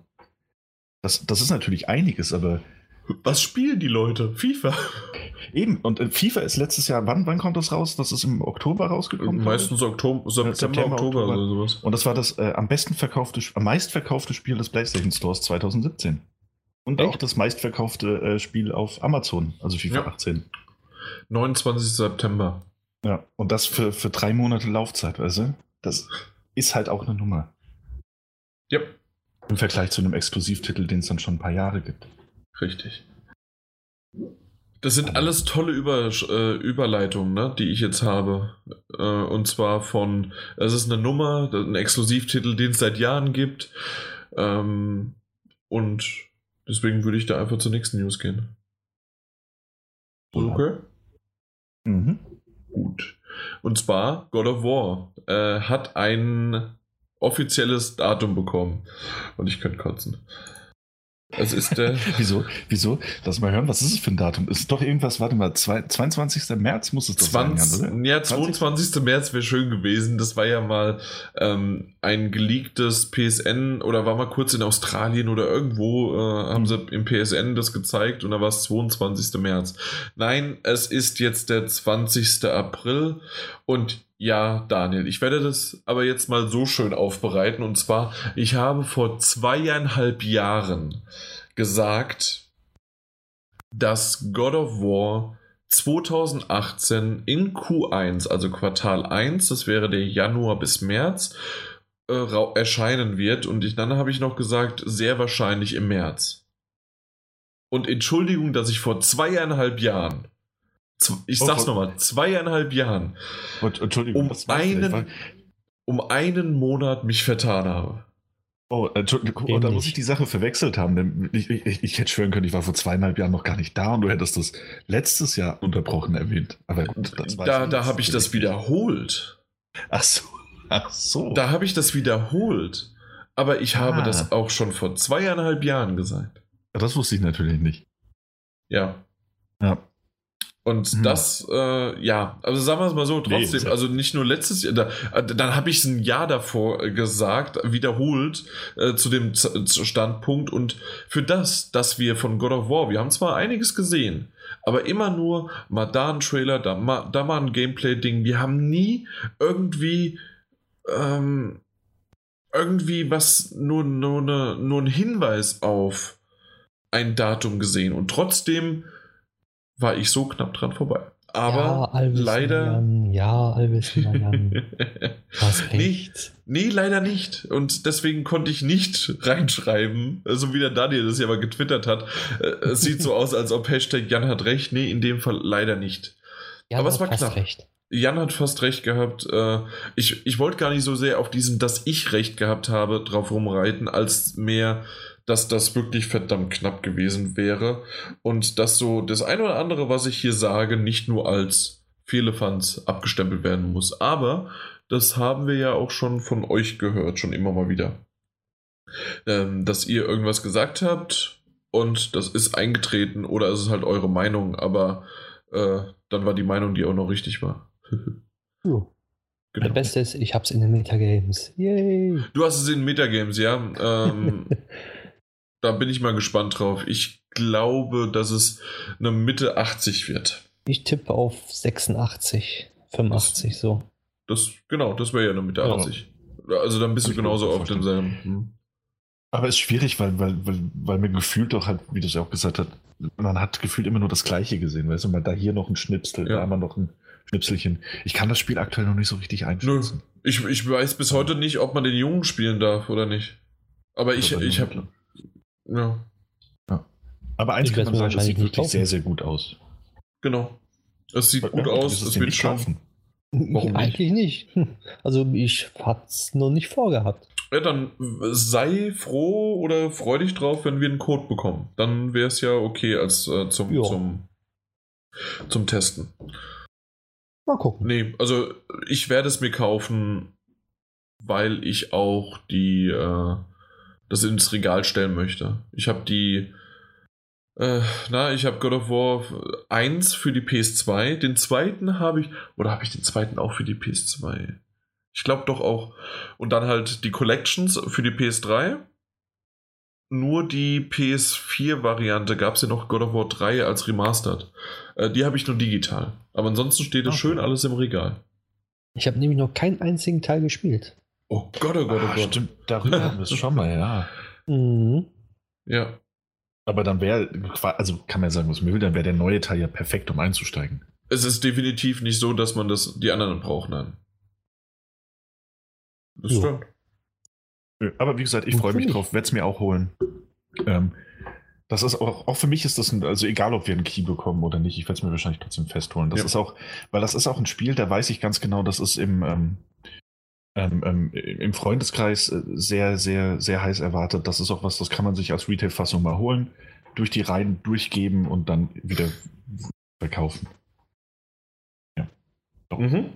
Das, das ist natürlich einiges, aber. Was spielen die Leute? FIFA. Eben, und äh, FIFA ist letztes Jahr, wann, wann kommt das raus? Das ist im Oktober rausgekommen? Meistens Oktober, September, September Oktober, Oktober, oder sowas. Und das war das äh, am besten verkaufte, am meistverkaufte Spiel des PlayStation Stores 2017. Und Echt? auch das meistverkaufte äh, Spiel auf Amazon, also FIFA ja. 18. 29. September. Ja, und das für, für drei Monate Laufzeit, weißt du? Das ist halt auch eine Nummer. Ja. Im Vergleich zu einem Exklusivtitel, den es dann schon ein paar Jahre gibt. Richtig. Das sind alles tolle Über, äh, Überleitungen, ne, die ich jetzt habe. Äh, und zwar von, es ist eine Nummer, ein Exklusivtitel, den es seit Jahren gibt. Ähm, und Deswegen würde ich da einfach zur nächsten News gehen. Okay? Mhm. Gut. Und zwar God of War äh, hat ein offizielles Datum bekommen. Und ich könnte kotzen. Es ist der. <laughs> wieso? Wieso? Lass mal hören, was ist es für ein Datum? Ist es doch irgendwas, warte mal, zwei, 22. März muss es doch 20, sein, oder? Ja, 22. 20? März wäre schön gewesen. Das war ja mal ähm, ein geleaktes PSN oder war mal kurz in Australien oder irgendwo äh, haben sie im PSN das gezeigt und da war es 22. März. Nein, es ist jetzt der 20. April und ja, Daniel, ich werde das aber jetzt mal so schön aufbereiten. Und zwar, ich habe vor zweieinhalb Jahren gesagt, dass God of War 2018 in Q1, also Quartal 1, das wäre der Januar bis März, äh, erscheinen wird. Und ich, dann habe ich noch gesagt, sehr wahrscheinlich im März. Und Entschuldigung, dass ich vor zweieinhalb Jahren ich sag's oh, nochmal, zweieinhalb Jahren, Entschuldigung, um einen, um einen Monat mich vertan habe. Oh, Entschuldigung, oh, da muss ich die Sache verwechselt haben. Denn ich, ich, ich, hätte schwören können, ich war vor zweieinhalb Jahren noch gar nicht da und du hättest das letztes Jahr unterbrochen erwähnt. Aber gut, da, da habe ich das wiederholt. Ach so. Ach so. Da habe ich das wiederholt. Aber ich habe ah. das auch schon vor zweieinhalb Jahren gesagt. Das wusste ich natürlich nicht. Ja. Ja. Und mhm. das, äh, ja, also sagen wir es mal so, trotzdem, nee, also nicht nur letztes Jahr, da, äh, dann habe ich es ein Jahr davor äh, gesagt, wiederholt äh, zu dem Z Standpunkt. Und für das, dass wir von God of War, wir haben zwar einiges gesehen, aber immer nur mal da ein Trailer, da mal, da mal ein Gameplay-Ding, wir haben nie irgendwie, ähm, irgendwie was, nur, nur, eine, nur ein Hinweis auf ein Datum gesehen. Und trotzdem war ich so knapp dran vorbei. Aber ja, leider. Ja, Albus Was <laughs> nicht? Nee, leider nicht. Und deswegen konnte ich nicht <laughs> reinschreiben, so wie der Daniel das ja aber getwittert hat. Äh, es sieht so aus, als ob Hashtag Jan hat recht. Nee, in dem Fall leider nicht. Jan aber es war knapp. Recht. Jan hat fast recht gehabt. Äh, ich, ich wollte gar nicht so sehr auf diesen, dass ich recht gehabt habe, drauf rumreiten, als mehr dass das wirklich verdammt knapp gewesen wäre und dass so das eine oder andere, was ich hier sage, nicht nur als Fehlefanz abgestempelt werden muss. Aber das haben wir ja auch schon von euch gehört, schon immer mal wieder. Ähm, dass ihr irgendwas gesagt habt und das ist eingetreten oder es ist halt eure Meinung, aber äh, dann war die Meinung, die auch noch richtig war. <laughs> ja. Genau. Mein Bestes, ich hab's in den Metagames. Yay! Du hast es in den Metagames, ja. Ähm, <laughs> da bin ich mal gespannt drauf. Ich glaube, dass es eine Mitte 80 wird. Ich tippe auf 86, 85 das, so. Das, genau, das wäre ja eine Mitte ja. 80. Also dann bist Kann du genauso auf demselben. Hm. Aber es ist schwierig, weil, weil, weil, weil mir gefühlt doch halt, wie du es ja auch gesagt hast, man hat gefühlt immer nur das Gleiche gesehen, weißt du, mal da hier noch ein Schnipsel, Ja. da mal noch ein Schnipselchen. Ich kann das Spiel aktuell noch nicht so richtig Nö. einschätzen. Ich, ich weiß bis heute nicht, ob man den Jungen spielen darf oder nicht. Aber ich, ich habe. Ja, Aber eins kann man sagen, es sieht wirklich kaufen. sehr, sehr gut aus. genau. Es sieht Ja, gut aus, es wird kaufen. Warum nicht? Eigentlich nicht. Also ich hat's noch nicht vorgehabt. Ja, dann sei froh oder freu dich drauf, wenn wir einen Code bekommen. Dann wäre es ja okay als äh, zum, Ja. zum, zum Testen. Mal gucken. Nee, also ich werde es mir kaufen, weil ich auch die äh, das ins Regal stellen möchte. Ich habe die äh, na, ich habe God of War 1 für die PS2, den zweiten habe ich oder habe ich den zweiten auch für die PS2? Ich glaube doch auch. Und dann halt die Collections für die PS3. Nur die PS4-Variante gab es ja noch God of War 3 als Remastered. Äh, die habe ich nur digital. Aber ansonsten steht es Okay. schön alles im Regal. Ich habe nämlich noch keinen einzigen Teil gespielt. Oh Gott, oh Gott, oh Ah, Gott. stimmt, darüber hatten wir es schon mal, ja. <laughs> Mhm. Ja. Aber dann wäre, also kann man ja sagen, was man will, dann wäre der neue Teil ja perfekt, um einzusteigen. Es ist definitiv nicht so, dass man das die anderen braucht, nein. Das Jo. stimmt. Aber wie gesagt, ich freue mich ich- drauf, werde es mir auch holen. Ähm, das ist auch, auch für mich ist das ein, also egal ob wir einen Key bekommen oder nicht, ich werde es mir wahrscheinlich trotzdem festholen. Das Ja. ist auch, weil das ist auch ein Spiel, da weiß ich ganz genau, das ist im, ähm, ähm, ähm, im Freundeskreis äh, sehr, sehr, sehr heiß erwartet. Das ist auch was, das kann man sich als Retail-Fassung mal holen, durch die Reihen durchgeben und dann wieder verkaufen. Ja. Mhm.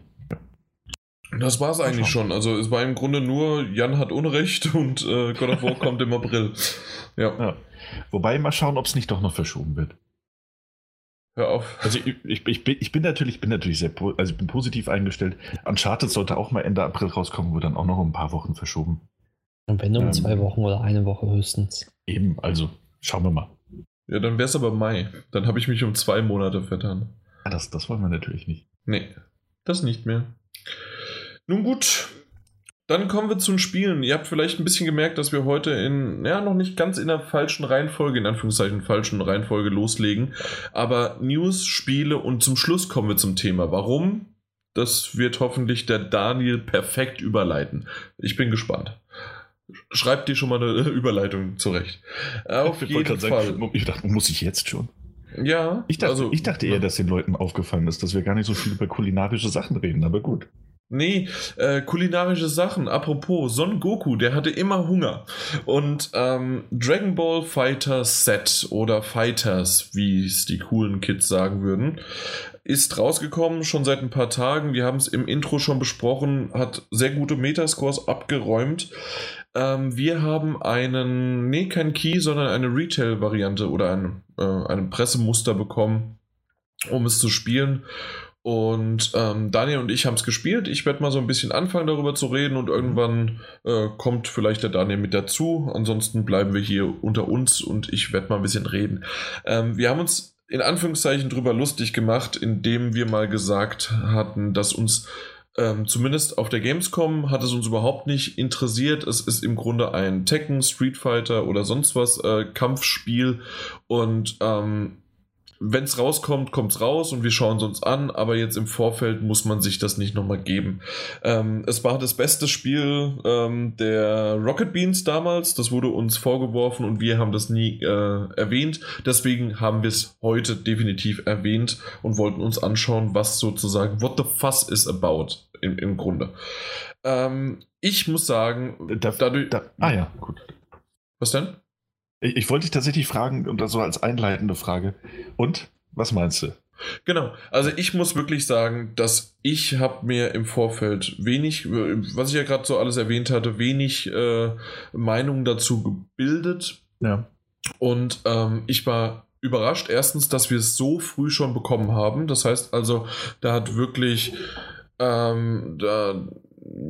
Das war es Mal eigentlich schon. Also es war im Grunde nur, Jan hat Unrecht <laughs> und äh, God of War kommt im April. Ja, Ja. Wobei, mal schauen, ob es nicht doch noch verschoben wird. Hör auf. Also ich, ich, ich, bin, ich bin natürlich, bin natürlich sehr, also ich bin positiv eingestellt. Uncharted sollte auch mal Ende April rauskommen, wird dann auch noch um ein paar Wochen verschoben. Und wenn um Ähm. zwei Wochen oder eine Woche höchstens. Eben, also schauen wir mal. Ja, dann wäre es aber Mai. Dann habe ich mich um zwei Monate vertan. Ah, Das, das wollen wir natürlich nicht. Nee, das nicht mehr. Nun gut, dann kommen wir zu den Spielen. Ihr habt vielleicht ein bisschen gemerkt, dass wir heute in, ja, noch nicht ganz in der falschen Reihenfolge, in Anführungszeichen falschen Reihenfolge loslegen. Aber News, Spiele und zum Schluss kommen wir zum Thema. Warum? Das wird hoffentlich der Daniel perfekt überleiten. Ich bin gespannt. Schreibt dir schon mal eine <laughs> Überleitung zurecht. Auf Ich jeden Fall. sagen, ich dachte, muss ich jetzt schon? ja, Ich dachte, also, ich dachte eher, dass den Leuten aufgefallen ist, dass wir gar nicht so viel über kulinarische Sachen reden, aber gut. Nee, äh, kulinarische Sachen. Apropos, Son Goku, der hatte immer Hunger. Und ähm, Dragon Ball Fighter Set oder Fighters, wie es die coolen Kids sagen würden, ist rausgekommen, schon seit ein paar Tagen. Wir haben es im Intro schon besprochen, hat sehr gute Metascores abgeräumt. Ähm, wir haben einen, nee, kein Key, sondern eine Retail-Variante oder ein, äh, ein Pressemuster bekommen, um es zu spielen. Und ähm, Daniel und ich haben es gespielt. Ich werde mal so ein bisschen anfangen, darüber zu reden und irgendwann äh, kommt vielleicht der Daniel mit dazu. Ansonsten bleiben wir hier unter uns und ich werde mal ein bisschen reden. Ähm, wir haben uns in Anführungszeichen drüber lustig gemacht, indem wir mal gesagt hatten, dass uns ähm, zumindest auf der Gamescom hat es uns überhaupt nicht interessiert. Es ist im Grunde ein Tekken, Street Fighter oder sonst was äh, Kampfspiel und ähm, wenn es rauskommt, kommt es raus und wir schauen es uns an, aber jetzt im Vorfeld muss man sich das nicht nochmal geben. Ähm, es war das beste Spiel ähm, der Rocket Beans damals, das wurde uns vorgeworfen und wir haben das nie äh, erwähnt. Deswegen haben wir es heute definitiv erwähnt und wollten uns anschauen, was sozusagen What the Fuss is about im, im Grunde. Ähm, ich muss sagen, Da, dadurch. da, ah ja, gut. Was denn? Ich, ich wollte dich tatsächlich fragen, und das so als einleitende Frage. Und, was meinst du? Genau, also ich muss wirklich sagen, dass ich habe mir im Vorfeld wenig, was ich ja gerade so alles erwähnt hatte, wenig äh, Meinung dazu gebildet Ja. und ähm, ich war überrascht erstens, dass wir es so früh schon bekommen haben. Das heißt also, da hat wirklich ähm, da,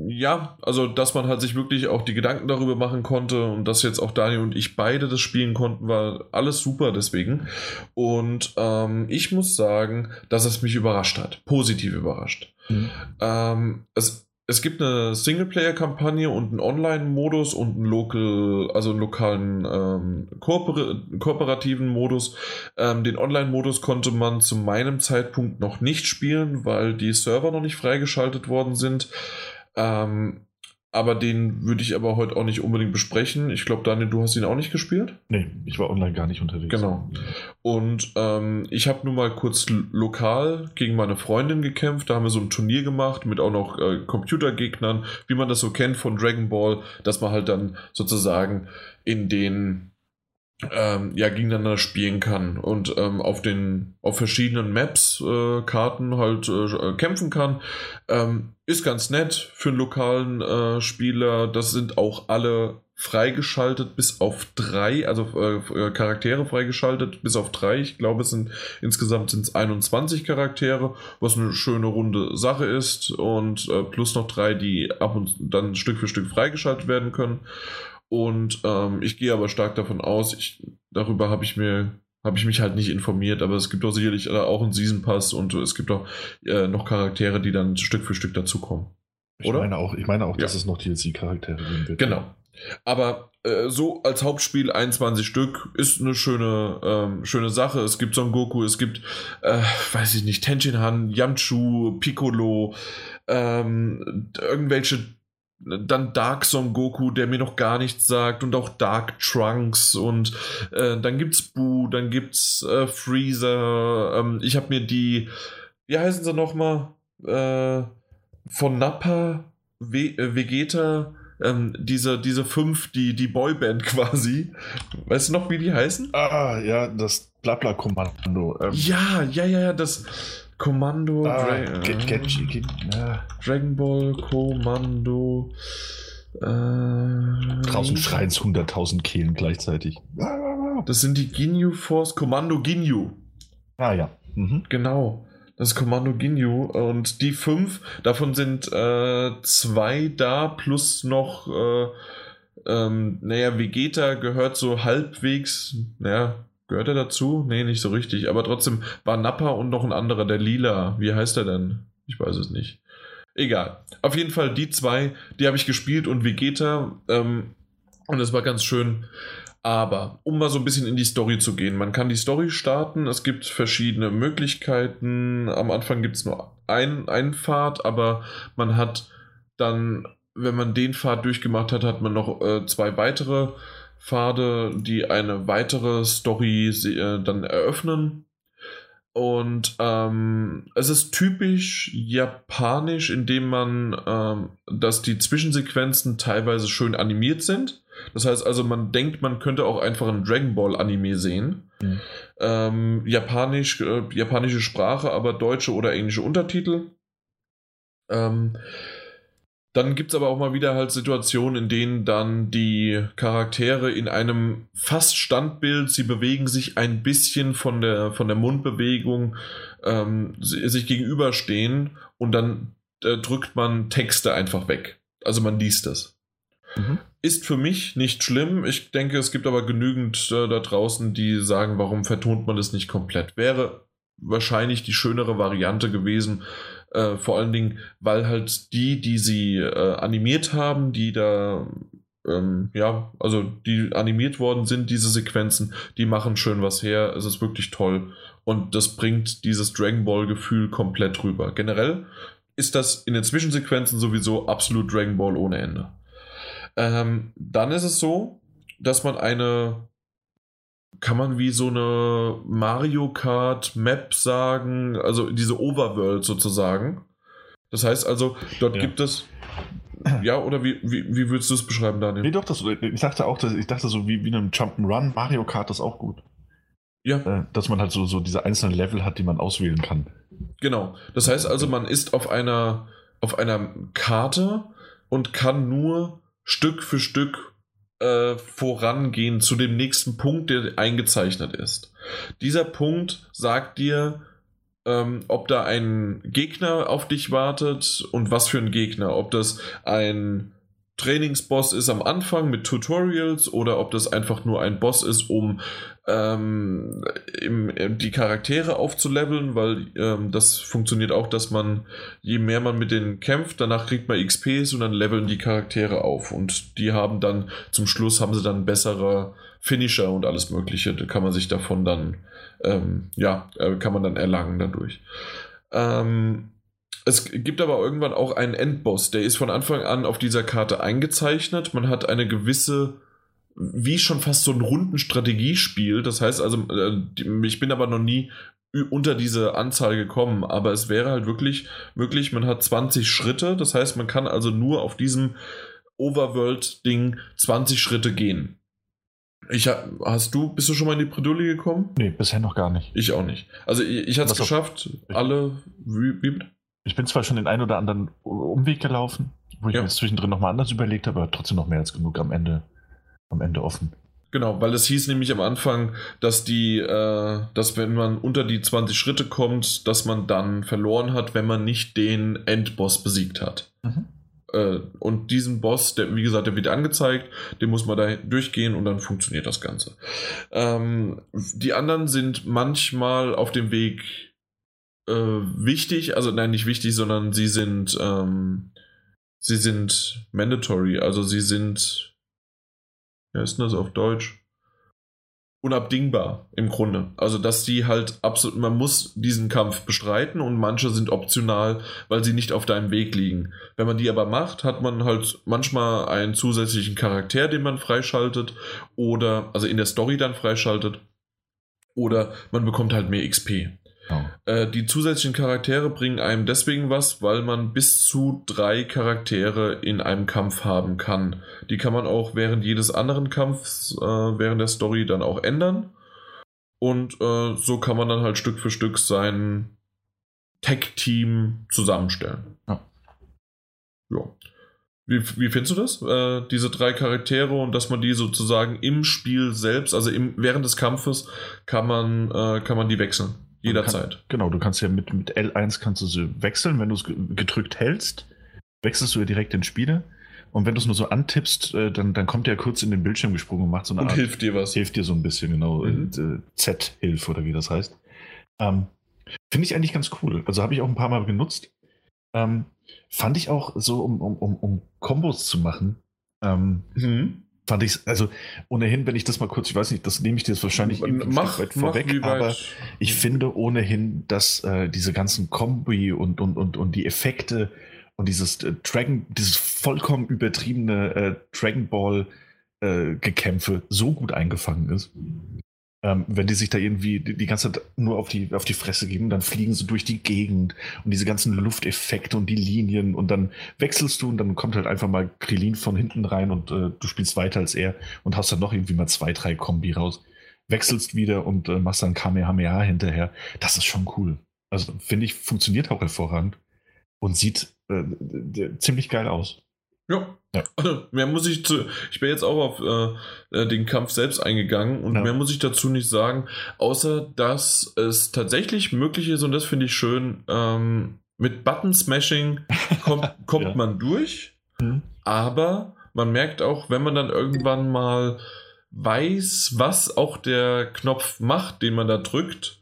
ja, also dass man halt sich wirklich auch die Gedanken darüber machen konnte und dass jetzt auch Daniel und ich beide das spielen konnten, war alles super deswegen. Und ähm, ich muss sagen, dass es mich überrascht hat, positiv überrascht. Mhm. Ähm, es es gibt eine Singleplayer-Kampagne und einen Online-Modus und einen Local, also einen lokalen ähm, kooper kooperativen Modus. Ähm, den Online-Modus konnte man zu meinem Zeitpunkt noch nicht spielen, weil die Server noch nicht freigeschaltet worden sind. Ähm, aber den würde ich aber heute auch nicht unbedingt besprechen. Ich glaube, Daniel, du hast ihn auch nicht gespielt? Nee, ich war online gar nicht unterwegs. Genau. Und ähm, ich habe nur mal kurz lokal gegen meine Freundin gekämpft. Da haben wir so ein Turnier gemacht mit auch noch äh, Computergegnern, wie man das so kennt von Dragon Ball, dass man halt dann sozusagen in den ähm, ja, gegeneinander spielen kann und ähm, auf den auf verschiedenen Maps, äh, Karten halt äh, kämpfen kann. Ähm, ist ganz nett für einen lokalen äh, Spieler. Das sind auch alle freigeschaltet bis auf drei, also äh, Charaktere freigeschaltet bis auf drei. Ich glaube, es sind insgesamt sind es 21 Charaktere, was eine schöne runde Sache ist und äh, plus noch drei, die ab und dann Stück für Stück freigeschaltet werden können. Und ähm, ich gehe aber stark davon aus, ich, darüber habe ich mir habe ich mich halt nicht informiert, aber es gibt doch sicherlich auch einen Season Pass und es gibt auch äh, noch Charaktere, die dann Stück für Stück dazukommen. Ich Oder? meine auch, ich meine auch, ja. dass es noch DLC-Charaktere geben wird. Genau. Aber äh, so als Hauptspiel 21 Stück ist eine schöne, ähm, schöne Sache. Es gibt Son Goku, es gibt, äh, weiß ich nicht, Tenshin Han, Yamchu, Piccolo, ähm, irgendwelche dann Dark Son Goku, der mir noch gar nichts sagt und auch Dark Trunks und äh, dann gibt's Boo, dann gibt's äh, Freezer. Ähm, ich habe mir die, wie heißen sie nochmal? Äh, von Nappa, We äh, Vegeta, ähm, diese, diese fünf, die, die Boyband <laughs> quasi. Weißt du noch, wie die heißen? Ah, ja, das Blabla-Kommando. Ähm. Ja, ja, ja, ja, das Kommando. Ah, Dra get, get, get, ja. Dragon Ball Kommando. Äh, Draußen schreien es 100.000 Kehlen gleichzeitig. Das sind die Ginyu Force Kommando Ginyu. Ah ja. Mhm. Genau. Das ist Kommando Ginyu. Und die fünf, davon sind äh, zwei da, plus noch, äh, ähm, naja, Vegeta gehört so halbwegs, naja, Gehört er dazu? Nee, nicht so richtig. Aber trotzdem war Nappa und noch ein anderer, der Lila. Wie heißt er denn? Ich weiß es nicht. Egal. Auf jeden Fall die zwei, die habe ich gespielt und Vegeta. Ähm, und es war ganz schön. Aber um mal so ein bisschen in die Story zu gehen, man kann die Story starten. Es gibt verschiedene Möglichkeiten. Am Anfang gibt es nur ein, einen Pfad, aber man hat dann, wenn man den Pfad durchgemacht hat, hat man noch äh, zwei weitere Pfade, die eine weitere Story äh, dann eröffnen. Und ähm, es ist typisch japanisch, indem man, ähm, dass die Zwischensequenzen teilweise schön animiert sind. Das heißt also, man denkt, man könnte auch einfach ein Dragon Ball Anime sehen. Mhm. Ähm, Japanisch, äh, japanische Sprache, aber deutsche oder englische Untertitel. Ähm, dann gibt es aber auch mal wieder halt Situationen, in denen dann die Charaktere in einem fast Standbild, sie bewegen sich ein bisschen von der, von der Mundbewegung, ähm, sich gegenüberstehen und dann äh, drückt man Texte einfach weg. Also man liest das. Mhm. Ist für mich nicht schlimm. Ich denke, es gibt aber genügend äh, da draußen, die sagen, warum vertont man das nicht komplett? Wäre wahrscheinlich die schönere Variante gewesen, äh, vor allen Dingen, weil halt die, die sie äh, animiert haben, die da, ähm, ja, also die animiert worden sind, diese Sequenzen, die machen schön was her. Es ist wirklich toll. Und das bringt dieses Dragon Ball-Gefühl komplett rüber. Generell ist das in den Zwischensequenzen sowieso absolut Dragon Ball ohne Ende. Ähm, dann ist es so, dass man eine kann man wie so eine Mario Kart Map sagen, also diese Overworld sozusagen. Das heißt also, dort ja. gibt es. Ja, oder wie, wie, wie würdest du es beschreiben, Daniel? Nee, doch, das, ich dachte auch, dass, ich dachte so wie, wie einem Jump'n'Run, Mario Kart ist auch gut. Ja. Äh, dass man halt so, so diese einzelnen Level hat, die man auswählen kann. Genau. Das heißt also, man ist auf einer, auf einer Karte und kann nur Stück für Stück äh, vorangehen zu dem nächsten Punkt, der eingezeichnet ist. Dieser Punkt sagt dir, ähm, ob da ein Gegner auf dich wartet und was für ein Gegner. Ob das ein Trainingsboss ist am Anfang mit Tutorials oder ob das einfach nur ein Boss ist, um ähm, im, äh, die Charaktere aufzuleveln, weil ähm, das funktioniert auch, dass man, je mehr man mit denen kämpft, danach kriegt man XPs und dann leveln die Charaktere auf und die haben dann, zum Schluss haben sie dann bessere Finisher und alles mögliche, da kann man sich davon dann, ähm, ja, äh, kann man dann erlangen dadurch. Ähm, es gibt aber irgendwann auch einen Endboss, der ist von Anfang an auf dieser Karte eingezeichnet. Man hat eine gewisse, wie schon fast so ein runden Strategiespiel. Das heißt also, äh, ich bin aber noch nie unter diese Anzahl gekommen, aber es wäre halt wirklich möglich, man hat 20 Schritte, das heißt, man kann also nur auf diesem Overworld-Ding 20 Schritte gehen. Ich hast du, bist du schon mal in die Bredouille gekommen? Nee, bisher noch gar nicht. Ich auch nicht. Also ich, ich hatte es geschafft, alle, wie, wie, ich bin zwar schon den einen oder anderen Umweg gelaufen, wo ich ja. mir zwischendrin nochmal anders überlegt habe, aber trotzdem noch mehr als genug am Ende, am Ende offen. Genau, weil es hieß nämlich am Anfang, dass die, äh, dass wenn man unter die 20 Schritte kommt, dass man dann verloren hat, wenn man nicht den Endboss besiegt hat. Mhm. Äh, und diesen Boss, der, wie gesagt, der wird angezeigt, den muss man da durchgehen und dann funktioniert das Ganze. Ähm, die anderen sind manchmal auf dem Weg äh, wichtig, also nein, nicht wichtig, sondern sie sind, ähm, sie sind mandatory, also sie sind, wie heißt denn das auf Deutsch? Unabdingbar im Grunde. Also, dass die halt absolut, man muss diesen Kampf bestreiten und manche sind optional, weil sie nicht auf deinem Weg liegen. Wenn man die aber macht, hat man halt manchmal einen zusätzlichen Charakter, den man freischaltet oder, also in der Story dann freischaltet oder man bekommt halt mehr XP. Genau. Äh, die zusätzlichen Charaktere bringen einem deswegen was, weil man bis zu drei Charaktere in einem Kampf haben kann. Die kann man auch während jedes anderen Kampfs, äh, während der Story dann auch ändern. Und äh, so kann man dann halt Stück für Stück sein Tech-Team zusammenstellen. Ja. ja. Wie, wie findest du das? Äh, diese drei Charaktere und dass man die sozusagen im Spiel selbst, also im, während des Kampfes, kann man, äh, kann man die wechseln. Jederzeit. Kann, genau, du kannst ja mit, mit L1 kannst du sie wechseln. Wenn du es gedrückt hältst, wechselst du ja direkt den Spieler. Und wenn du es nur so antippst, äh, dann, dann kommt er kurz in den Bildschirm gesprungen und macht so eine und Art. hilft dir was. Hilft dir so ein bisschen, genau. Mhm. Äh, Z-Hilfe oder wie das heißt. Ähm, Finde ich eigentlich ganz cool. Also habe ich auch ein paar Mal genutzt. Ähm, fand ich auch so, um, um, um, um Kombos zu machen. Ähm, mhm fand ich also ohnehin, wenn ich das mal kurz, ich weiß nicht, das nehme ich dir jetzt wahrscheinlich mach, weit vorweg, mach, aber ich finde ohnehin, dass äh, diese ganzen Kombi und, und, und, und die Effekte und dieses äh, Dragon, dieses vollkommen übertriebene äh, Dragon Ball äh, Gekämpfe so gut eingefangen ist. Ähm, wenn die sich da irgendwie die, die, ganze Zeit nur auf die, auf die Fresse geben, dann fliegen sie durch die Gegend und diese ganzen Lufteffekte und die Linien und dann wechselst du und dann kommt halt einfach mal Krillin von hinten rein und äh, du spielst weiter als er und hast dann noch irgendwie mal zwei, drei Kombi raus. Wechselst wieder und äh, machst dann Kamehameha hinterher. Das ist schon cool. Also finde ich, funktioniert auch hervorragend und sieht äh, ziemlich geil aus. Ja. ja. Also, mehr muss ich zu. Ich bin jetzt auch auf äh, äh, den Kampf selbst eingegangen und ja. mehr muss ich dazu nicht sagen, außer dass es tatsächlich möglich ist, und das finde ich schön, ähm, mit Button-Smashing <laughs> kommt, kommt ja. man durch, mhm. aber man merkt auch, wenn man dann irgendwann mal weiß, was auch der Knopf macht, den man da drückt,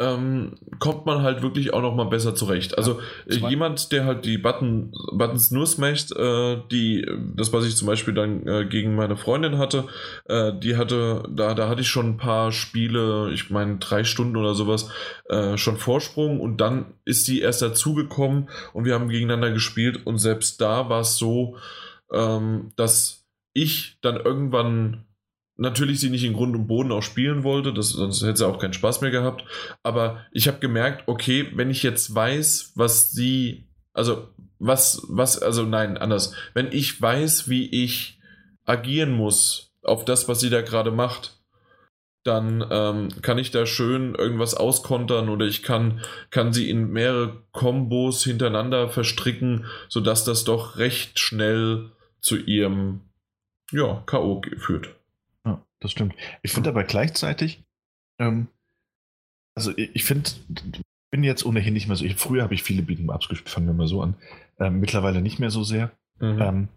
ähm, kommt man halt wirklich auch noch mal besser zurecht. Also ja, jemand, der halt die Button, Buttons nur smasht, äh, die, das was ich zum Beispiel dann äh, gegen meine Freundin hatte, äh, die hatte, da, da hatte ich schon ein paar Spiele, ich meine drei Stunden oder sowas, äh, schon Vorsprung und dann ist sie erst dazugekommen und wir haben gegeneinander gespielt und selbst da war es so, ähm, dass ich dann irgendwann natürlich sie nicht in Grund und Boden auch spielen wollte, das, sonst hätte sie auch keinen Spaß mehr gehabt. Aber ich habe gemerkt, okay, wenn ich jetzt weiß, was sie, also was, was, also nein, anders. Wenn ich weiß, wie ich agieren muss auf das, was sie da gerade macht, dann ähm, kann ich da schön irgendwas auskontern oder ich kann, kann sie in mehrere Kombos hintereinander verstricken, sodass das doch recht schnell zu ihrem ja, K.O. führt das stimmt. Ich finde aber gleichzeitig, ähm, also ich, ich finde, bin jetzt ohnehin nicht mehr so. Ich, früher habe ich viele Beat'em Ups gespielt, fangen wir mal so an. Ähm, mittlerweile nicht mehr so sehr. Mhm. Ähm,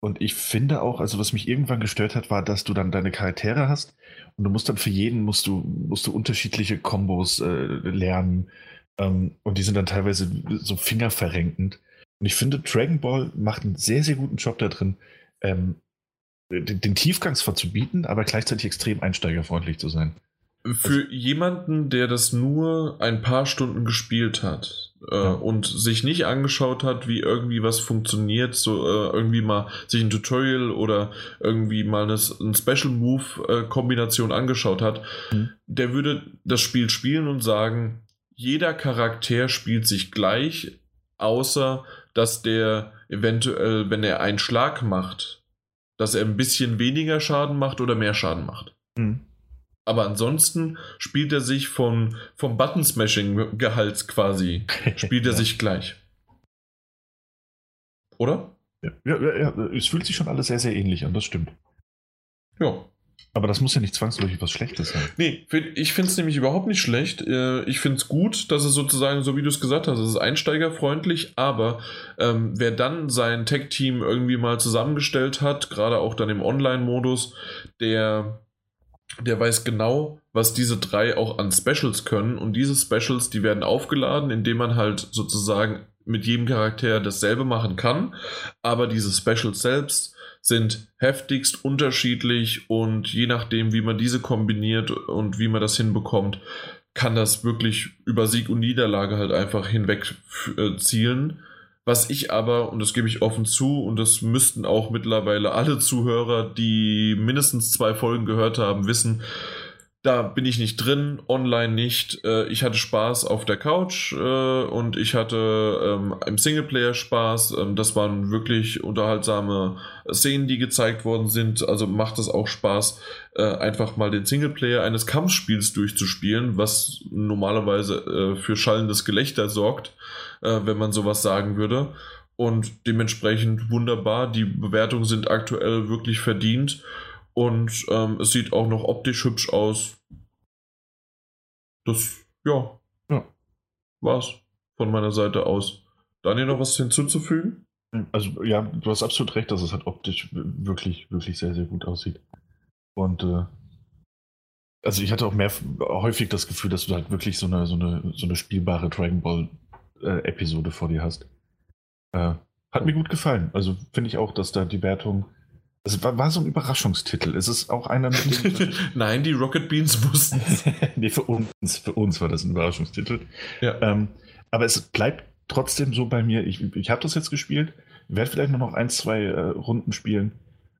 und ich finde auch, also was mich irgendwann gestört hat, war, dass du dann deine Charaktere hast und du musst dann für jeden musst du, musst du unterschiedliche Kombos äh, lernen. Ähm, und die sind dann teilweise so fingerverrenkend. Und ich finde, Dragon Ball macht einen sehr, sehr guten Job da drin, ähm, den, den Tiefgang zwar zu bieten, aber gleichzeitig extrem einsteigerfreundlich zu sein. Für also, jemanden, der das nur ein paar Stunden gespielt hat äh, ja. und sich nicht angeschaut hat, wie irgendwie was funktioniert, so äh, irgendwie mal sich ein Tutorial oder irgendwie mal eine, eine Special Move äh, Kombination angeschaut hat, mhm. der würde das Spiel spielen und sagen, jeder Charakter spielt sich gleich, außer dass der eventuell, wenn er einen Schlag macht, dass er ein bisschen weniger Schaden macht oder mehr Schaden macht. Mhm. Aber ansonsten spielt er sich von, vom Button-Smashing-Gehalt quasi, <laughs> spielt er ja. sich gleich. Oder? Ja, ja, ja, es fühlt sich schon alles sehr, sehr ähnlich an, das stimmt. Ja. Aber das muss ja nicht zwangsläufig was Schlechtes sein. Nee, ich finde es nämlich überhaupt nicht schlecht. Äh, ich finde es gut, dass es sozusagen, so wie du es gesagt hast, es ist einsteigerfreundlich, aber ähm, wer dann sein Tech-Team irgendwie mal zusammengestellt hat, gerade auch dann im Online-Modus, der der weiß genau, was diese drei auch an Specials können. Und diese Specials, die werden aufgeladen, indem man halt sozusagen mit jedem Charakter dasselbe machen kann. Aber diese Specials selbst sind heftigst unterschiedlich und je nachdem, wie man diese kombiniert und wie man das hinbekommt, kann das wirklich über Sieg und Niederlage halt einfach hinweg äh, zielen. Was ich aber, und das gebe ich offen zu, und das müssten auch mittlerweile alle Zuhörer, die mindestens zwei Folgen gehört haben, wissen, da bin ich nicht drin, online nicht. Äh, ich hatte Spaß auf der Couch äh, und ich hatte ähm, im Singleplayer Spaß. Ähm, das waren wirklich unterhaltsame Szenen, die gezeigt worden sind. Also macht es auch Spaß, äh, einfach mal den Singleplayer eines Kampfspiels durchzuspielen, was normalerweise für schallendes Gelächter sorgt wenn man sowas sagen würde. Und dementsprechend wunderbar. Die Bewertungen sind aktuell wirklich verdient. Und ähm, es sieht auch noch optisch hübsch aus. Das, ja, ja. war's von meiner Seite aus. Daniel, noch was hinzuzufügen? Also, ja, du hast absolut recht, dass es halt optisch wirklich, wirklich sehr, sehr gut aussieht. Und äh, also ich hatte auch mehr häufig das Gefühl, dass du halt wirklich so eine, so eine, so eine spielbare Dragon Ball äh, Episode vor dir hast. Äh, hat mir gut gefallen. Also finde ich auch, dass da die Wertung. Es war, war, so ein Überraschungstitel. Es ist auch einer mit dem. <laughs> Nein, die Rocket Beans wussten <laughs> nee, für uns, für uns war das ein Überraschungstitel. Ja. Ähm, aber es bleibt trotzdem so bei mir. Ich, ich habe das jetzt gespielt, werde vielleicht nur noch ein, zwei äh, Runden spielen,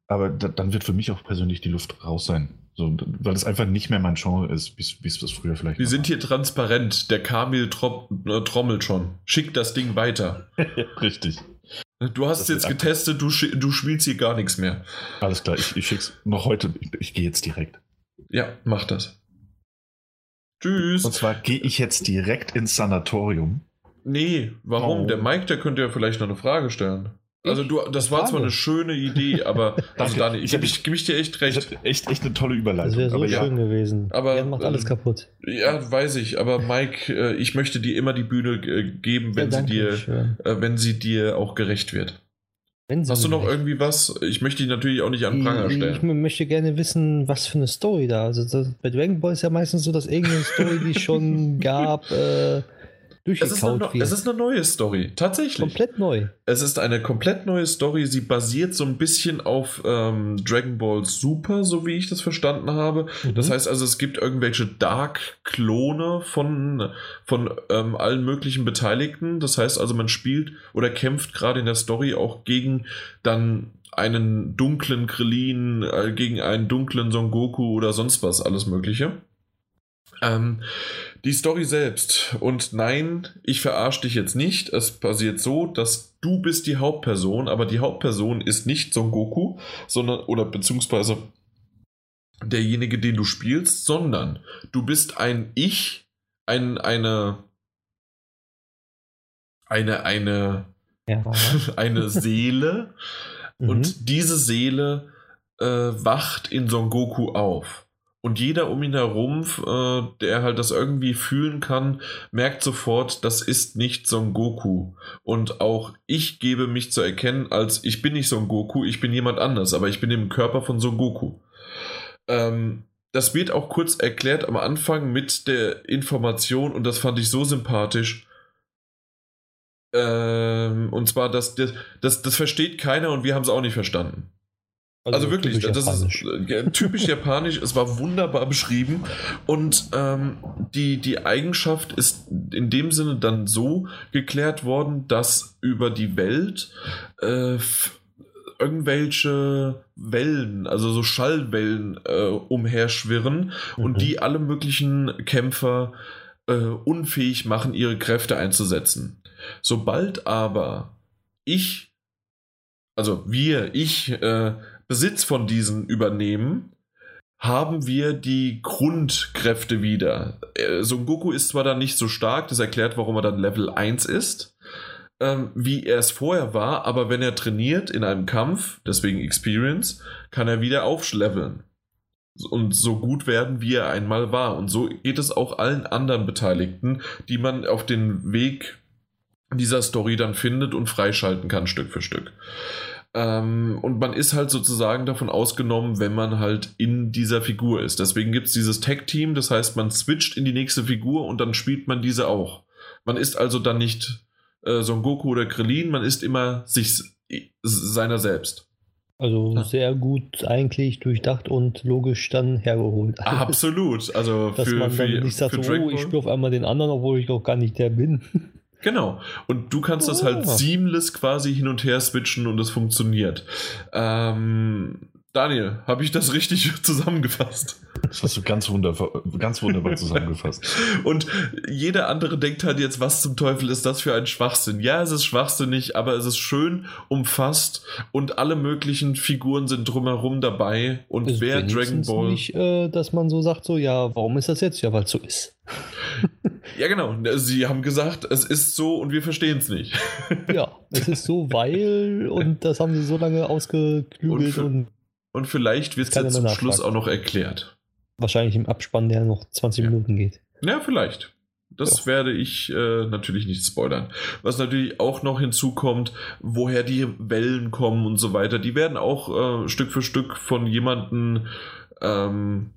aber da, dann wird für mich auch persönlich die Luft raus sein. So, weil es einfach nicht mehr mein Genre ist, wie es das früher vielleicht Wir sind hier transparent. Der Kamil äh, trommelt schon. Schick das Ding weiter. <laughs> Richtig. Du hast es jetzt getestet, du, du spielst hier gar nichts mehr. Alles klar, ich, ich schick's noch heute. Ich, ich gehe jetzt direkt. Ja, mach das. Tschüss. Und zwar gehe ich jetzt direkt ins Sanatorium. Nee, warum? Oh. Der Mike, der könnte ja vielleicht noch eine Frage stellen. Also du, das war zwar eine schöne Idee, aber <laughs> also Dani, ich, ich gebe ich dir echt recht. Echt, echt eine tolle Überleitung. Das wäre so aber schön ja. gewesen. Aber er macht alles ähm, kaputt. Ja, weiß ich. Aber Mike, äh, ich möchte dir immer die Bühne äh, geben, wenn ja, sie dir, äh, wenn sie dir auch gerecht wird. Hast du noch recht. irgendwie was? Ich möchte dich natürlich auch nicht an Pranger stellen. Ich möchte gerne wissen, was für eine Story da. Also das, bei Dragon Ball ist ja meistens so, dass irgendeine Story, die es schon <laughs> gab, äh, es ist, eine, es ist eine neue Story, tatsächlich. Komplett neu. Es ist eine komplett neue Story. Sie basiert so ein bisschen auf ähm, Dragon Ball Super, so wie ich das verstanden habe. Mhm. Das heißt also, es gibt irgendwelche Dark-Klone von, von ähm, allen möglichen Beteiligten. Das heißt also, man spielt oder kämpft gerade in der Story auch gegen dann einen dunklen Krillin, äh, gegen einen dunklen Son Goku oder sonst was, alles Mögliche. Ähm, die Story selbst. Und nein, ich verarsche dich jetzt nicht. Es passiert so, dass du bist die Hauptperson, aber die Hauptperson ist nicht Son Goku, sondern, oder beziehungsweise derjenige, den du spielst, sondern du bist ein Ich, ein, eine, eine, eine, ja. <laughs> eine Seele. <laughs> und mhm. diese Seele äh, wacht in Son Goku auf. Und jeder um ihn herum, äh, der halt das irgendwie fühlen kann, merkt sofort, das ist nicht Son Goku. Und auch ich gebe mich zu erkennen, als ich bin nicht Son Goku, ich bin jemand anders, aber ich bin im Körper von Son Goku. Ähm, das wird auch kurz erklärt am Anfang mit der Information und das fand ich so sympathisch. Ähm, und zwar, dass das, das, das versteht keiner und wir haben es auch nicht verstanden. Also, also wirklich, das japanisch. ist äh, typisch <laughs> japanisch. Es war wunderbar beschrieben und ähm, die, die Eigenschaft ist in dem Sinne dann so geklärt worden, dass über die Welt äh, irgendwelche Wellen, also so Schallwellen äh, umherschwirren mhm. und die alle möglichen Kämpfer äh, unfähig machen, ihre Kräfte einzusetzen. Sobald aber ich, also wir, ich, äh, Besitz von diesen übernehmen, haben wir die Grundkräfte wieder. Äh, Son Goku ist zwar dann nicht so stark, das erklärt, warum er dann Level 1 ist, ähm, wie er es vorher war, aber wenn er trainiert in einem Kampf, deswegen Experience, kann er wieder aufschleveln und so gut werden, wie er einmal war. Und so geht es auch allen anderen Beteiligten, die man auf den Weg dieser Story dann findet und freischalten kann, Stück für Stück. Ähm, und man ist halt sozusagen davon ausgenommen, wenn man halt in dieser Figur ist. Deswegen gibt es dieses Tag-Team, das heißt, man switcht in die nächste Figur und dann spielt man diese auch. Man ist also dann nicht äh, Son Goku oder Krillin, man ist immer sich seiner selbst. Also ja. sehr gut eigentlich durchdacht und logisch dann hergeholt. Absolut. Also <laughs> dass für, man dann für, nicht sagt, so, oh, ich spüre auf einmal den anderen, obwohl ich doch gar nicht der bin. <laughs> Genau. Und du kannst oh. das halt ah. seamless quasi hin und her switchen und es funktioniert. Ähm, Daniel, habe ich das richtig <laughs> zusammengefasst? Das hast du ganz wunderbar, ganz wunderbar <laughs> zusammengefasst. Und jeder andere denkt halt jetzt, was zum Teufel ist das für ein Schwachsinn? Ja, es ist schwachsinnig, aber es ist schön umfasst und alle möglichen Figuren sind drumherum dabei. Und es wer Dragon Ball. nicht, äh, dass man so sagt, so, ja, warum ist das jetzt? Ja, weil es so ist. <laughs> ja, genau. Sie haben gesagt, es ist so und wir verstehen es nicht. ja, es ist so, weil und das haben sie so lange ausgeklügelt und, und, und vielleicht wird es jetzt zum Schluss auch noch erklärt. Wahrscheinlich im Abspann, der noch 20 ja. Minuten geht. Ja, vielleicht. Das ja. werde ich äh, natürlich nicht spoilern. Was natürlich auch noch hinzukommt, woher die Wellen kommen und so weiter, die werden auch äh, Stück für Stück von jemandem ähm,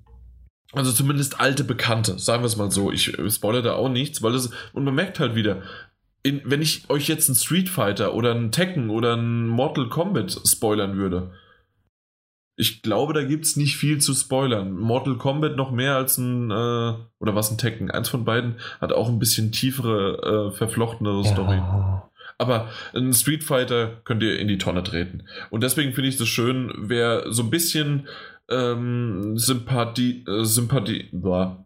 also zumindest alte Bekannte, sagen wir es mal so. Ich spoilere da auch nichts, weil es. Und man merkt halt wieder, in, wenn ich euch jetzt einen Street Fighter oder einen Tekken oder einen Mortal Kombat spoilern würde, ich glaube, da gibt es nicht viel zu spoilern. Mortal Kombat noch mehr als ein, äh, oder was ein Tekken. Eins von beiden hat auch ein bisschen tiefere, äh, verflochtenere ja. Story. Aber ein Street Fighter könnt ihr in die Tonne treten. Und deswegen finde ich es schön, wer so ein bisschen ähm, Sympathie, äh, Sympathie, boah.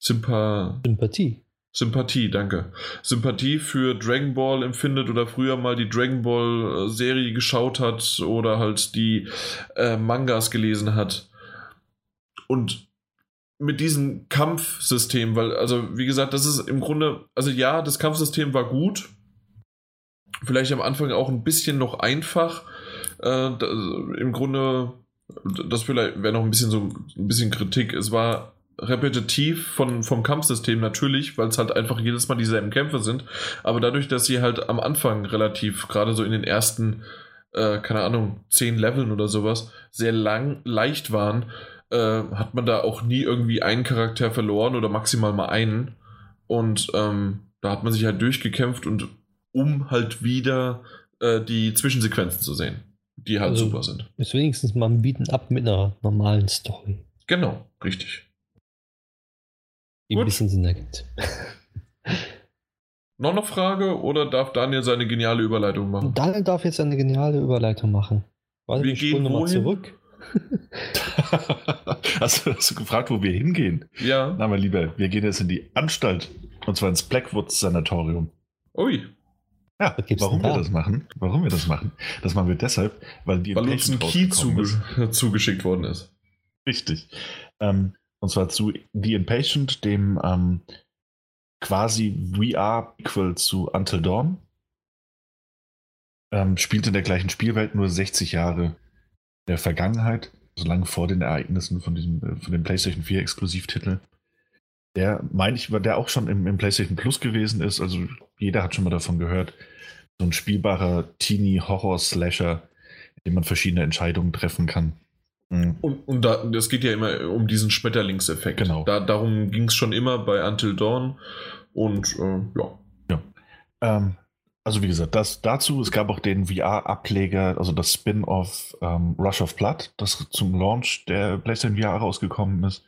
Sympa Sympathie. Sympathie, danke. Sympathie für Dragon Ball empfindet oder früher mal die Dragon Ball äh, Serie geschaut hat oder halt die äh, Mangas gelesen hat. Und mit diesem Kampfsystem, weil, also wie gesagt, das ist im Grunde, also ja, das Kampfsystem war gut. Vielleicht am Anfang auch ein bisschen noch einfach. Äh, da, Im Grunde das vielleicht wäre noch ein bisschen so ein bisschen Kritik. Es war repetitiv von, vom Kampfsystem natürlich, weil es halt einfach jedes Mal dieselben Kämpfe sind. Aber dadurch, dass sie halt am Anfang relativ, gerade so in den ersten, äh, keine Ahnung, zehn Leveln oder sowas, sehr lang, leicht waren, äh, hat man da auch nie irgendwie einen Charakter verloren oder maximal mal einen. Und ähm, da hat man sich halt durchgekämpft und um halt wieder äh, die Zwischensequenzen zu sehen die halt also super sind. Ist wenigstens mal ein Bieten ab mit einer normalen Story. Genau, richtig. Die ein bisschen Sinn ergibt. <laughs> Noch eine Frage oder darf Daniel seine geniale Überleitung machen? Daniel darf jetzt eine geniale Überleitung machen. Warte, wir gehen nochmal zurück. <laughs> hast, du, hast du gefragt, wo wir hingehen? Ja. Na, mein Lieber, wir gehen jetzt in die Anstalt. Und zwar ins Blackwoods-Sanatorium. Ui. Ja, warum wir das machen? Warum wir das machen? Das machen wir deshalb, weil die weil uns ein Key zuge <laughs> zugeschickt worden ist. Richtig. Ähm, und zwar zu The Impatient, dem ähm, quasi VR-Equal zu Until Dawn. Ähm, spielt in der gleichen Spielwelt, nur 60 Jahre der Vergangenheit. so lange vor den Ereignissen von diesem, äh, von dem PlayStation 4 Exklusivtitel. Der, meine ich, der auch schon im, im, PlayStation Plus gewesen ist. Also jeder hat schon mal davon gehört. So ein spielbarer Teenie-Horror-Slasher, in dem man verschiedene Entscheidungen treffen kann. Mhm. Und, und da, das geht ja immer um diesen Schmetterlingseffekt. Genau. Da, darum ging es schon immer bei Until Dawn. Und äh, ja. ja. Ähm, also wie gesagt, das dazu, es gab auch den VR-Ableger, also das Spin-off ähm, Rush of Blood, das zum Launch der PlayStation VR rausgekommen ist,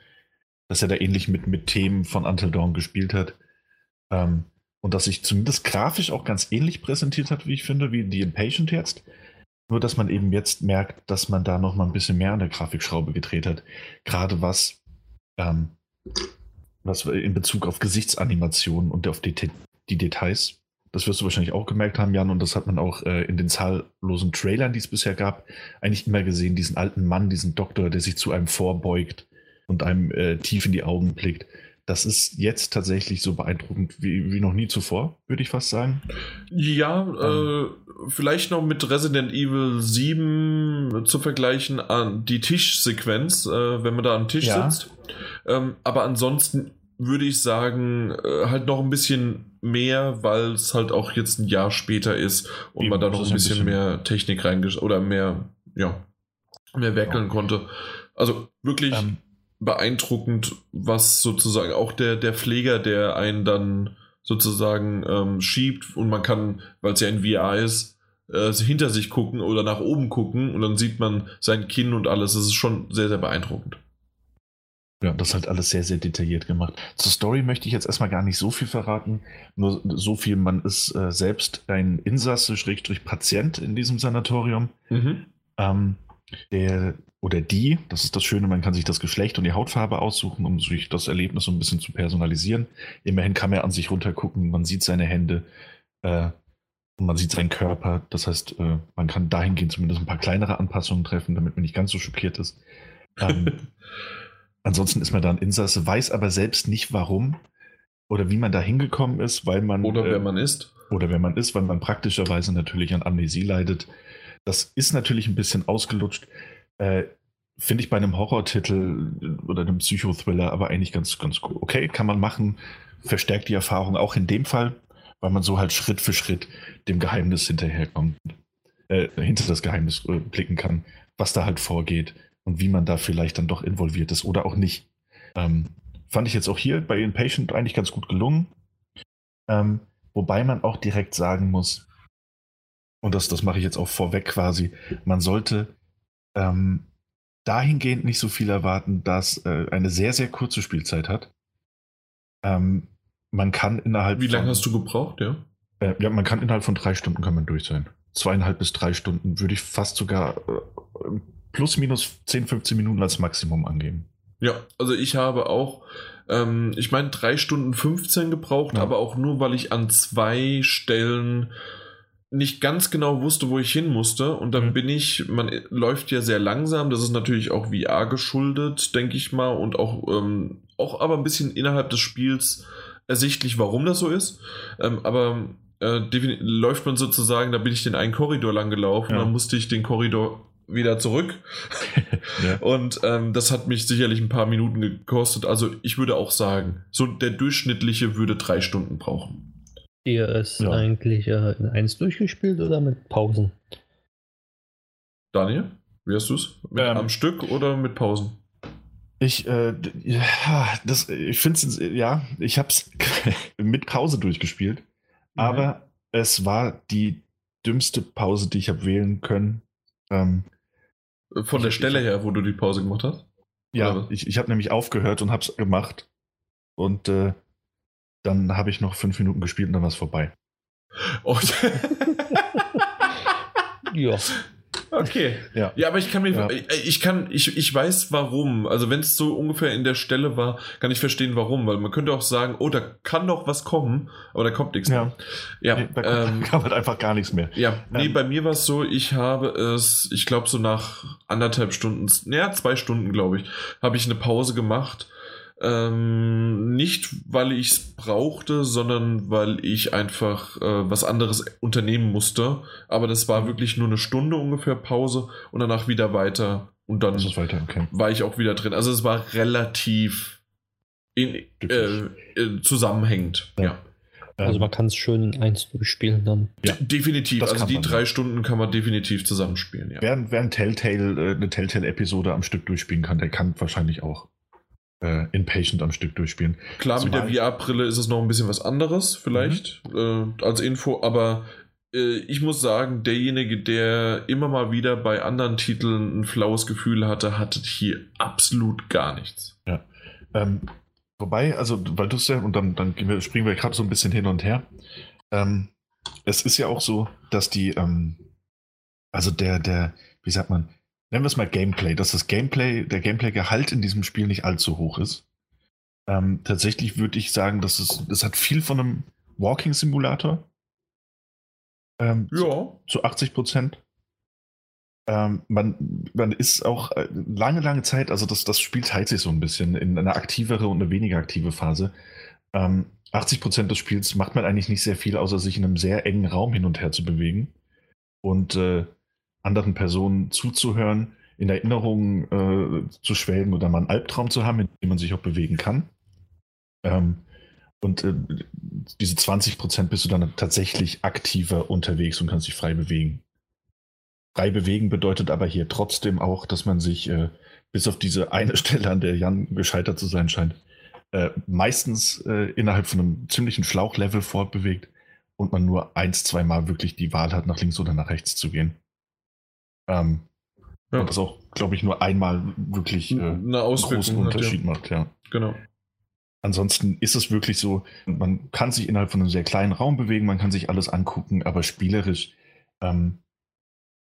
dass er da ähnlich mit, mit Themen von Until Dawn gespielt hat. Ähm, und dass sich zumindest grafisch auch ganz ähnlich präsentiert hat, wie ich finde, wie The Impatient jetzt. Nur, dass man eben jetzt merkt, dass man da noch mal ein bisschen mehr an der Grafikschraube gedreht hat. Gerade was, ähm, was in Bezug auf Gesichtsanimationen und auf die, die Details das wirst du wahrscheinlich auch gemerkt haben, Jan, und das hat man auch äh, in den zahllosen Trailern, die es bisher gab, eigentlich immer gesehen, diesen alten Mann, diesen Doktor, der sich zu einem vorbeugt und einem äh, tief in die Augen blickt. Das ist jetzt tatsächlich so beeindruckend wie, wie noch nie zuvor, würde ich fast sagen. Ja, ähm, äh, vielleicht noch mit Resident Evil 7 zu vergleichen, an die Tischsequenz, äh, wenn man da am Tisch ja. sitzt. Ähm, aber ansonsten würde ich sagen, äh, halt noch ein bisschen mehr, weil es halt auch jetzt ein Jahr später ist und Eben, man da noch ein bisschen, ein bisschen, mehr Technik reingesch oder mehr, ja, mehr werkeln ja. konnte. Also wirklich ähm. Beeindruckend, was sozusagen auch der, der Pfleger, der einen dann sozusagen ähm, schiebt und man kann, weil es ja in VR ist, äh, hinter sich gucken oder nach oben gucken und dann sieht man sein Kinn und alles. Das ist schon sehr, sehr beeindruckend. Ja, das ist halt alles sehr, sehr detailliert gemacht. Zur Story möchte ich jetzt erstmal gar nicht so viel verraten. Nur so viel, man ist äh, selbst ein Insasse, Patient in diesem Sanatorium. Mhm. Ähm, der oder die, das ist das Schöne, man kann sich das Geschlecht und die Hautfarbe aussuchen, um sich das Erlebnis so ein bisschen zu personalisieren. Immerhin kann man an sich runtergucken, man sieht seine Hände äh, und man sieht seinen Körper. Das heißt, äh, man kann dahingehend zumindest ein paar kleinere Anpassungen treffen, damit man nicht ganz so schockiert ist. Ähm, <laughs> Ansonsten ist man da ein Insasse, weiß aber selbst nicht warum oder wie man da hingekommen ist, weil man. Oder äh, wer man ist. Oder wer man ist, weil man praktischerweise natürlich an Amnesie leidet. Das ist natürlich ein bisschen ausgelutscht. Äh, Finde ich bei einem Horrortitel oder einem Psychothriller aber eigentlich ganz, ganz cool. Okay, kann man machen, verstärkt die Erfahrung auch in dem Fall, weil man so halt Schritt für Schritt dem Geheimnis hinterherkommt, äh, hinter das Geheimnis äh, blicken kann, was da halt vorgeht und wie man da vielleicht dann doch involviert ist oder auch nicht. Ähm, fand ich jetzt auch hier bei Impatient eigentlich ganz gut gelungen. Ähm, wobei man auch direkt sagen muss, und das, das mache ich jetzt auch vorweg quasi, man sollte ähm, dahingehend nicht so viel erwarten, dass äh, eine sehr, sehr kurze Spielzeit hat. Ähm, man kann innerhalb Wie lange hast du gebraucht, ja? Äh, ja, man kann innerhalb von drei Stunden kann man durch sein. Zweieinhalb bis drei Stunden würde ich fast sogar äh, plus minus 10, 15 Minuten als Maximum angeben. Ja, also ich habe auch, ähm, ich meine, 3 Stunden 15 gebraucht, ja. aber auch nur, weil ich an zwei Stellen nicht ganz genau wusste, wo ich hin musste. Und dann mhm. bin ich, man läuft ja sehr langsam, das ist natürlich auch VR geschuldet, denke ich mal, und auch, ähm, auch aber ein bisschen innerhalb des Spiels ersichtlich, warum das so ist. Ähm, aber äh, läuft man sozusagen, da bin ich den einen Korridor lang gelaufen, ja. dann musste ich den Korridor wieder zurück. <laughs> ja. Und ähm, das hat mich sicherlich ein paar Minuten gekostet. Also ich würde auch sagen, so der durchschnittliche würde drei Stunden brauchen. Ihr ist ja. eigentlich äh, in eins durchgespielt oder mit Pausen? Daniel, wie hast du es? Ähm, am Stück oder mit Pausen? Ich, äh, ja, das, ich finde es, ja, ich habe es <laughs> mit Pause durchgespielt, mhm. aber es war die dümmste Pause, die ich habe wählen können. Ähm, von der Stelle her, wo du die Pause gemacht hast? Ja, ich, ich habe nämlich aufgehört und habe es gemacht. Und äh, dann habe ich noch fünf Minuten gespielt und dann war es vorbei. Oh. <laughs> ja. Okay. Ja. ja, aber ich kann mir, ja. ich kann, ich, ich weiß warum. Also wenn es so ungefähr in der Stelle war, kann ich verstehen warum, weil man könnte auch sagen, oh, da kann doch was kommen, aber da kommt nichts ja. mehr. Ja, nee, da ähm, <laughs> kam halt einfach gar nichts mehr. Ja, nee, ähm, bei mir war es so, ich habe es, ich glaube so nach anderthalb Stunden, naja, zwei Stunden, glaube ich, habe ich eine Pause gemacht ähm, nicht, weil ich es brauchte, sondern weil ich einfach äh, was anderes unternehmen musste. Aber das war wirklich nur eine Stunde ungefähr Pause und danach wieder weiter Und dann weiter, okay. war ich auch wieder drin. Also es war relativ in, äh, äh, zusammenhängend. Ja. ja. Also man kann es schön in eins durchspielen dann. Ja. definitiv. Das also die drei ja. Stunden kann man definitiv zusammenspielen. Ja. Wer, wer ein Telltale, äh, eine Telltale-Episode am Stück durchspielen kann, der kann wahrscheinlich auch äh, Inpatient am Stück durchspielen. Klar, Zumal mit der VR-Brille ist es noch ein bisschen was anderes, vielleicht, mhm. äh, als Info, aber äh, ich muss sagen, derjenige, der immer mal wieder bei anderen Titeln ein flaues Gefühl hatte, hatte hier absolut gar nichts. Ja. Ähm, wobei, also, weil du es ja, und dann, dann springen wir gerade so ein bisschen hin und her. Ähm, es ist ja auch so, dass die, ähm, also der, der, wie sagt man, nennen wir es mal Gameplay, dass das Gameplay, der Gameplay-Gehalt in diesem Spiel nicht allzu hoch ist. Ähm, tatsächlich würde ich sagen, dass es, es hat viel von einem Walking-Simulator. Ähm, ja. Zu, zu 80 Prozent. Ähm, man, man ist auch äh, lange, lange Zeit, also das, das Spiel teilt sich so ein bisschen in eine aktivere und eine weniger aktive Phase. Ähm, 80 Prozent des Spiels macht man eigentlich nicht sehr viel, außer sich in einem sehr engen Raum hin und her zu bewegen und äh, anderen Personen zuzuhören, in Erinnerungen äh, zu schwelgen oder mal einen Albtraum zu haben, in dem man sich auch bewegen kann. Ähm, und äh, diese 20 Prozent bist du dann tatsächlich aktiver unterwegs und kannst dich frei bewegen. Frei bewegen bedeutet aber hier trotzdem auch, dass man sich äh, bis auf diese eine <laughs> Stelle, an der Jan gescheitert zu sein scheint, äh, meistens äh, innerhalb von einem ziemlichen Schlauchlevel fortbewegt und man nur eins, zweimal wirklich die Wahl hat, nach links oder nach rechts zu gehen. Ähm, ja. Und das auch, glaube ich, nur einmal wirklich äh, einen großen Unterschied hat, ja. macht, ja. Genau. Ansonsten ist es wirklich so, man kann sich innerhalb von einem sehr kleinen Raum bewegen, man kann sich alles angucken, aber spielerisch ähm,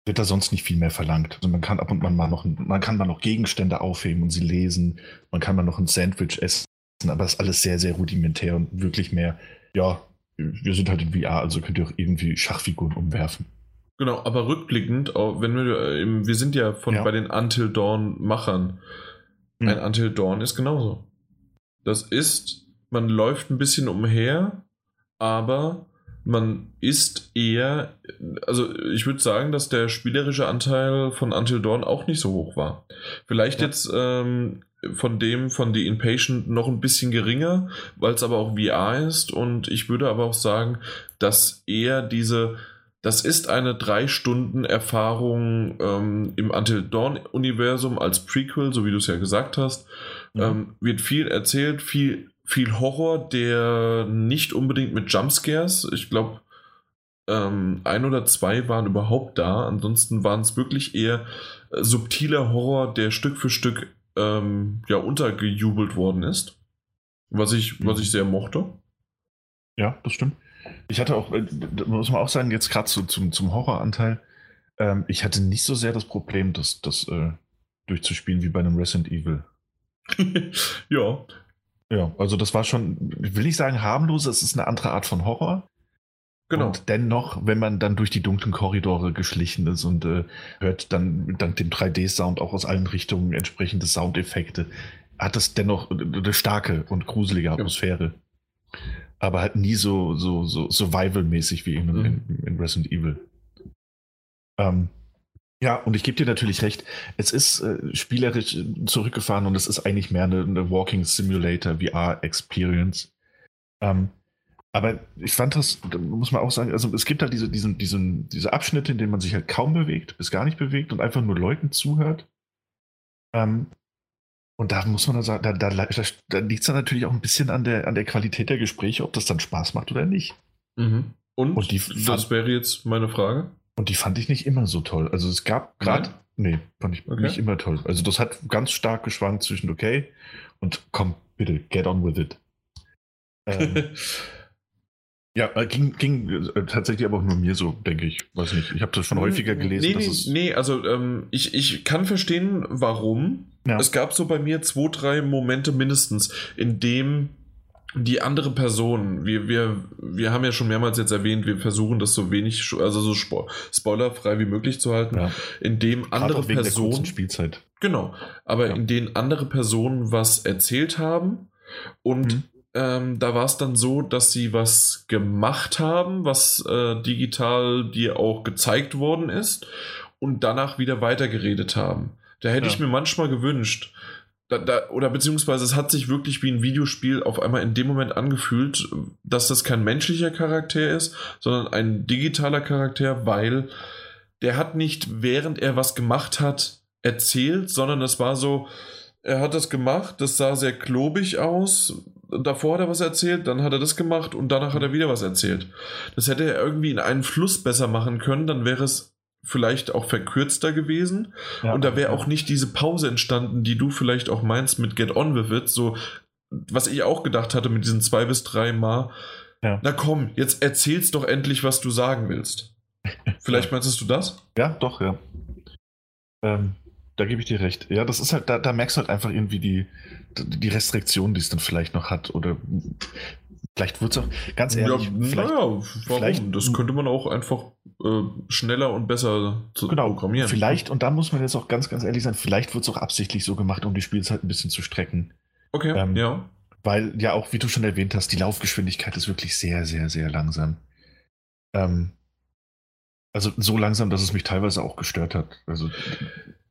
wird da sonst nicht viel mehr verlangt. Also man kann ab und an mal noch, man kann mal noch Gegenstände aufheben und sie lesen, man kann mal noch ein Sandwich essen, aber das ist alles sehr, sehr rudimentär und wirklich mehr, ja, wir sind halt in VR, also könnt ihr auch irgendwie Schachfiguren umwerfen. Genau, aber rückblickend, wenn wir, äh, wir sind ja von ja. bei den Until Dawn Machern. Hm. Ein Until Dawn ist genauso. Das ist, man läuft ein bisschen umher, aber man ist eher, also ich würde sagen, dass der spielerische Anteil von Until Dawn auch nicht so hoch war. Vielleicht ja. jetzt ähm, von dem von The Inpatient noch ein bisschen geringer, weil es aber auch VR ist und ich würde aber auch sagen, dass eher diese das ist eine drei Stunden Erfahrung ähm, im Until Dawn Universum als Prequel, so wie du es ja gesagt hast. Mhm. Ähm, wird viel erzählt, viel, viel Horror, der nicht unbedingt mit Jumpscares. Ich glaube, ähm, ein oder zwei waren überhaupt da. Ansonsten waren es wirklich eher äh, subtiler Horror, der Stück für Stück ähm, ja untergejubelt worden ist. Was ich, mhm. was ich sehr mochte. Ja, das stimmt. Ich hatte auch, äh, muss man auch sagen, jetzt gerade so zum, zum Horroranteil, ähm, ich hatte nicht so sehr das Problem, das, das äh, durchzuspielen wie bei einem Resident Evil. <laughs> ja. Ja, also das war schon, will ich sagen, harmlos, es ist eine andere Art von Horror. Genau. Und dennoch, wenn man dann durch die dunklen Korridore geschlichen ist und äh, hört dann, dann den 3D-Sound auch aus allen Richtungen entsprechende Soundeffekte, hat es dennoch eine starke und gruselige Atmosphäre. Ja aber halt nie so, so, so Survival-mäßig wie in, mhm. in, in, Resident Evil. Ähm, ja, und ich gebe dir natürlich recht, es ist äh, spielerisch zurückgefahren und es ist eigentlich mehr eine, eine Walking Simulator VR-Experience. Ähm, aber ich fand das, da muss man auch sagen, also es gibt halt diese, diesen, diesen, diese Abschnitte, in denen man sich halt kaum bewegt, bis gar nicht bewegt und einfach nur Leuten zuhört. Ähm, und da muss man dann sagen, da, da, da liegt es dann natürlich auch ein bisschen an der, an der Qualität der Gespräche, ob das dann Spaß macht oder nicht. Mhm. Und, und die, das wäre jetzt meine Frage. Und die fand ich nicht immer so toll. Also es gab gerade, nee, fand ich okay. nicht immer toll. Also das hat ganz stark geschwankt zwischen okay und komm, bitte, get on with it. Ähm, <laughs> Ja, äh, ging, ging äh, tatsächlich aber auch nur mir so, denke ich. Weiß nicht. Ich habe das schon häufiger gelesen. Nee, nee, nee also ähm, ich, ich kann verstehen, warum. Ja. Es gab so bei mir zwei, drei Momente mindestens, in dem die andere Person, wir, wir, wir haben ja schon mehrmals jetzt erwähnt, wir versuchen das so wenig, also so spo spoilerfrei wie möglich zu halten, ja. in dem andere Personen. Spielzeit. Genau. Aber ja. in denen andere Personen was erzählt haben und mhm ähm, da war es dann so, dass sie was gemacht haben, was äh, digital dir auch gezeigt worden ist und danach wieder weitergeredet haben. Da hätte ja. ich mir manchmal gewünscht, da, da, oder beziehungsweise es hat sich wirklich wie ein Videospiel auf einmal in dem Moment angefühlt, dass das kein menschlicher Charakter ist, sondern ein digitaler Charakter, weil der hat nicht, während er was gemacht hat, erzählt, sondern es war so, er hat das gemacht, das sah sehr klobig aus. Davor hat er was erzählt, dann hat er das gemacht und danach hat er wieder was erzählt. Das hätte er irgendwie in einen Fluss besser machen können, dann wäre es vielleicht auch verkürzter gewesen ja, und da wäre auch nicht diese Pause entstanden, die du vielleicht auch meinst mit Get On With It, so was ich auch gedacht hatte mit diesen zwei bis drei Mal. Ja. Na komm, jetzt erzählst doch endlich, was du sagen willst. <laughs> Vielleicht meinst du das? Ja, doch, ja. Ähm, da gebe ich dir recht. Ja, das ist halt, da, da merkst du halt einfach irgendwie die, die Restriktion, die es dann vielleicht noch hat. Oder vielleicht wird es auch, ganz ehrlich, ja, vielleicht, naja, warum? Vielleicht, das könnte man auch einfach äh, schneller und besser zu genau, programmieren. Vielleicht, und da muss man jetzt auch ganz, ganz ehrlich sein, vielleicht wird es auch absichtlich so gemacht, um die Spielzeit ein bisschen zu strecken. Okay, ähm, ja. Weil ja auch, wie du schon erwähnt hast, die Laufgeschwindigkeit ist wirklich sehr, sehr, sehr langsam. Ähm, also so langsam, dass es mich teilweise auch gestört hat. Also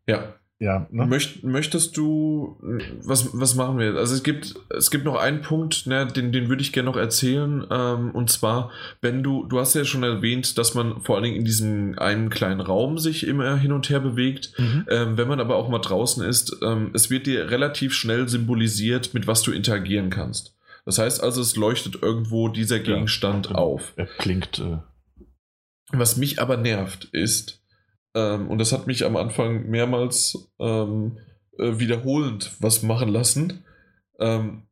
ja. Ja, ne? Möcht, möchtest du, was, was machen wir? Also es gibt, es gibt noch einen Punkt, ne, den, den würde ich gerne noch erzählen. Ähm, und zwar, wenn du, du hast ja schon erwähnt, dass man vor allen Dingen in diesem einen kleinen Raum sich immer hin und her bewegt. Mhm. Ähm, wenn man aber auch mal draußen ist, ähm, es wird dir relativ schnell symbolisiert, mit was du interagieren kannst. Das heißt also, es leuchtet irgendwo dieser Gegenstand ja, auf. Er klingt. Äh was mich aber nervt, ist, ähm, und das hat mich am Anfang mehrmals ähm, äh, wiederholend was machen lassen. Ähm,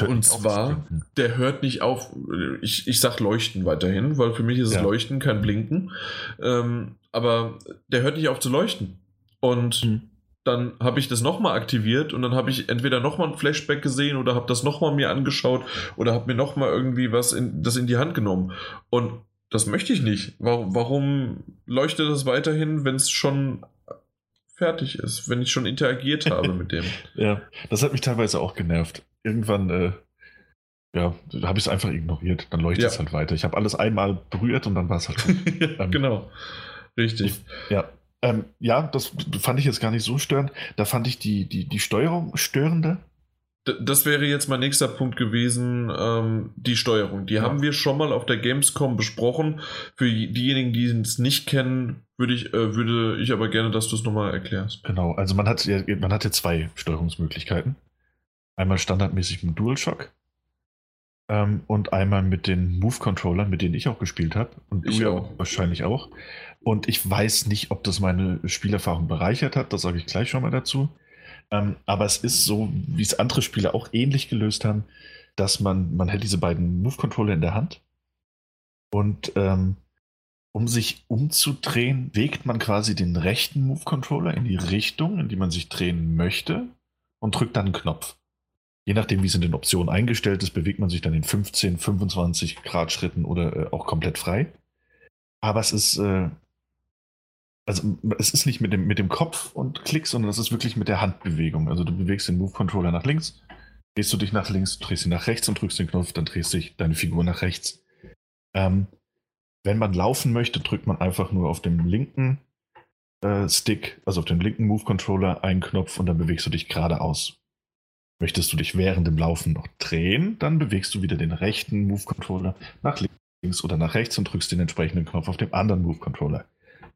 und zwar, der hört nicht auf, ich, ich sag Leuchten weiterhin, weil für mich ist es ja. Leuchten, kein Blinken. Ähm, aber der hört nicht auf zu leuchten. Und hm. dann habe ich das nochmal aktiviert und dann habe ich entweder nochmal ein Flashback gesehen oder habe das nochmal mir angeschaut oder habe mir nochmal irgendwie was in, das in die Hand genommen. Und das möchte ich nicht. Warum, warum leuchtet das weiterhin, wenn es schon fertig ist, wenn ich schon interagiert habe mit dem? <laughs> Ja, das hat mich teilweise auch genervt. Irgendwann, äh, ja, habe ich es einfach ignoriert. Dann leuchtet ja. es halt weiter. Ich habe alles einmal berührt und dann war es halt gut. <laughs> ähm, genau. Richtig. Ich, ja. Ähm, ja, das fand ich jetzt gar nicht so störend. Da fand ich die, die, die Steuerung störender das wäre jetzt mein nächster Punkt gewesen, ähm, die Steuerung. Die ja. haben wir schon mal auf der Gamescom besprochen. Für diejenigen, die es nicht kennen, würde ich, äh, würde ich aber gerne, dass du es nochmal erklärst. Genau, also man hat, man hat zwei Steuerungsmöglichkeiten. Einmal standardmäßig mit DualShock ähm, und einmal mit den Move-Controllern, mit denen ich auch gespielt habe. Und ich du auch. wahrscheinlich auch. Und ich weiß nicht, ob das meine Spielerfahrung bereichert hat, das sage ich gleich schon mal dazu. Ähm, aber es ist so, wie es andere Spieler auch ähnlich gelöst haben, dass man, man hält diese beiden Move-Controller in der Hand und ähm, um sich umzudrehen, wägt man quasi den rechten Move-Controller in die Richtung, in die man sich drehen möchte und drückt dann einen Knopf. Je nachdem, wie es in den Optionen eingestellt ist, bewegt man sich dann in 15, 25 Grad Schritten oder äh, auch komplett frei. Aber es ist äh, also es ist nicht mit dem, mit dem Kopf und Klick, sondern es ist wirklich mit der Handbewegung. Also du bewegst den Move-Controller nach links, drehst du dich nach links, drehst ihn nach rechts und drückst den Knopf, dann drehst sich deine Figur nach rechts. Ähm, wenn man laufen möchte, drückt man einfach nur auf dem linken äh, Stick, also auf dem linken Move-Controller, einen Knopf und dann bewegst du dich geradeaus. Möchtest du dich während dem Laufen noch drehen, dann bewegst du wieder den rechten Move-Controller nach links oder nach rechts und drückst den entsprechenden Knopf auf dem anderen Move-Controller.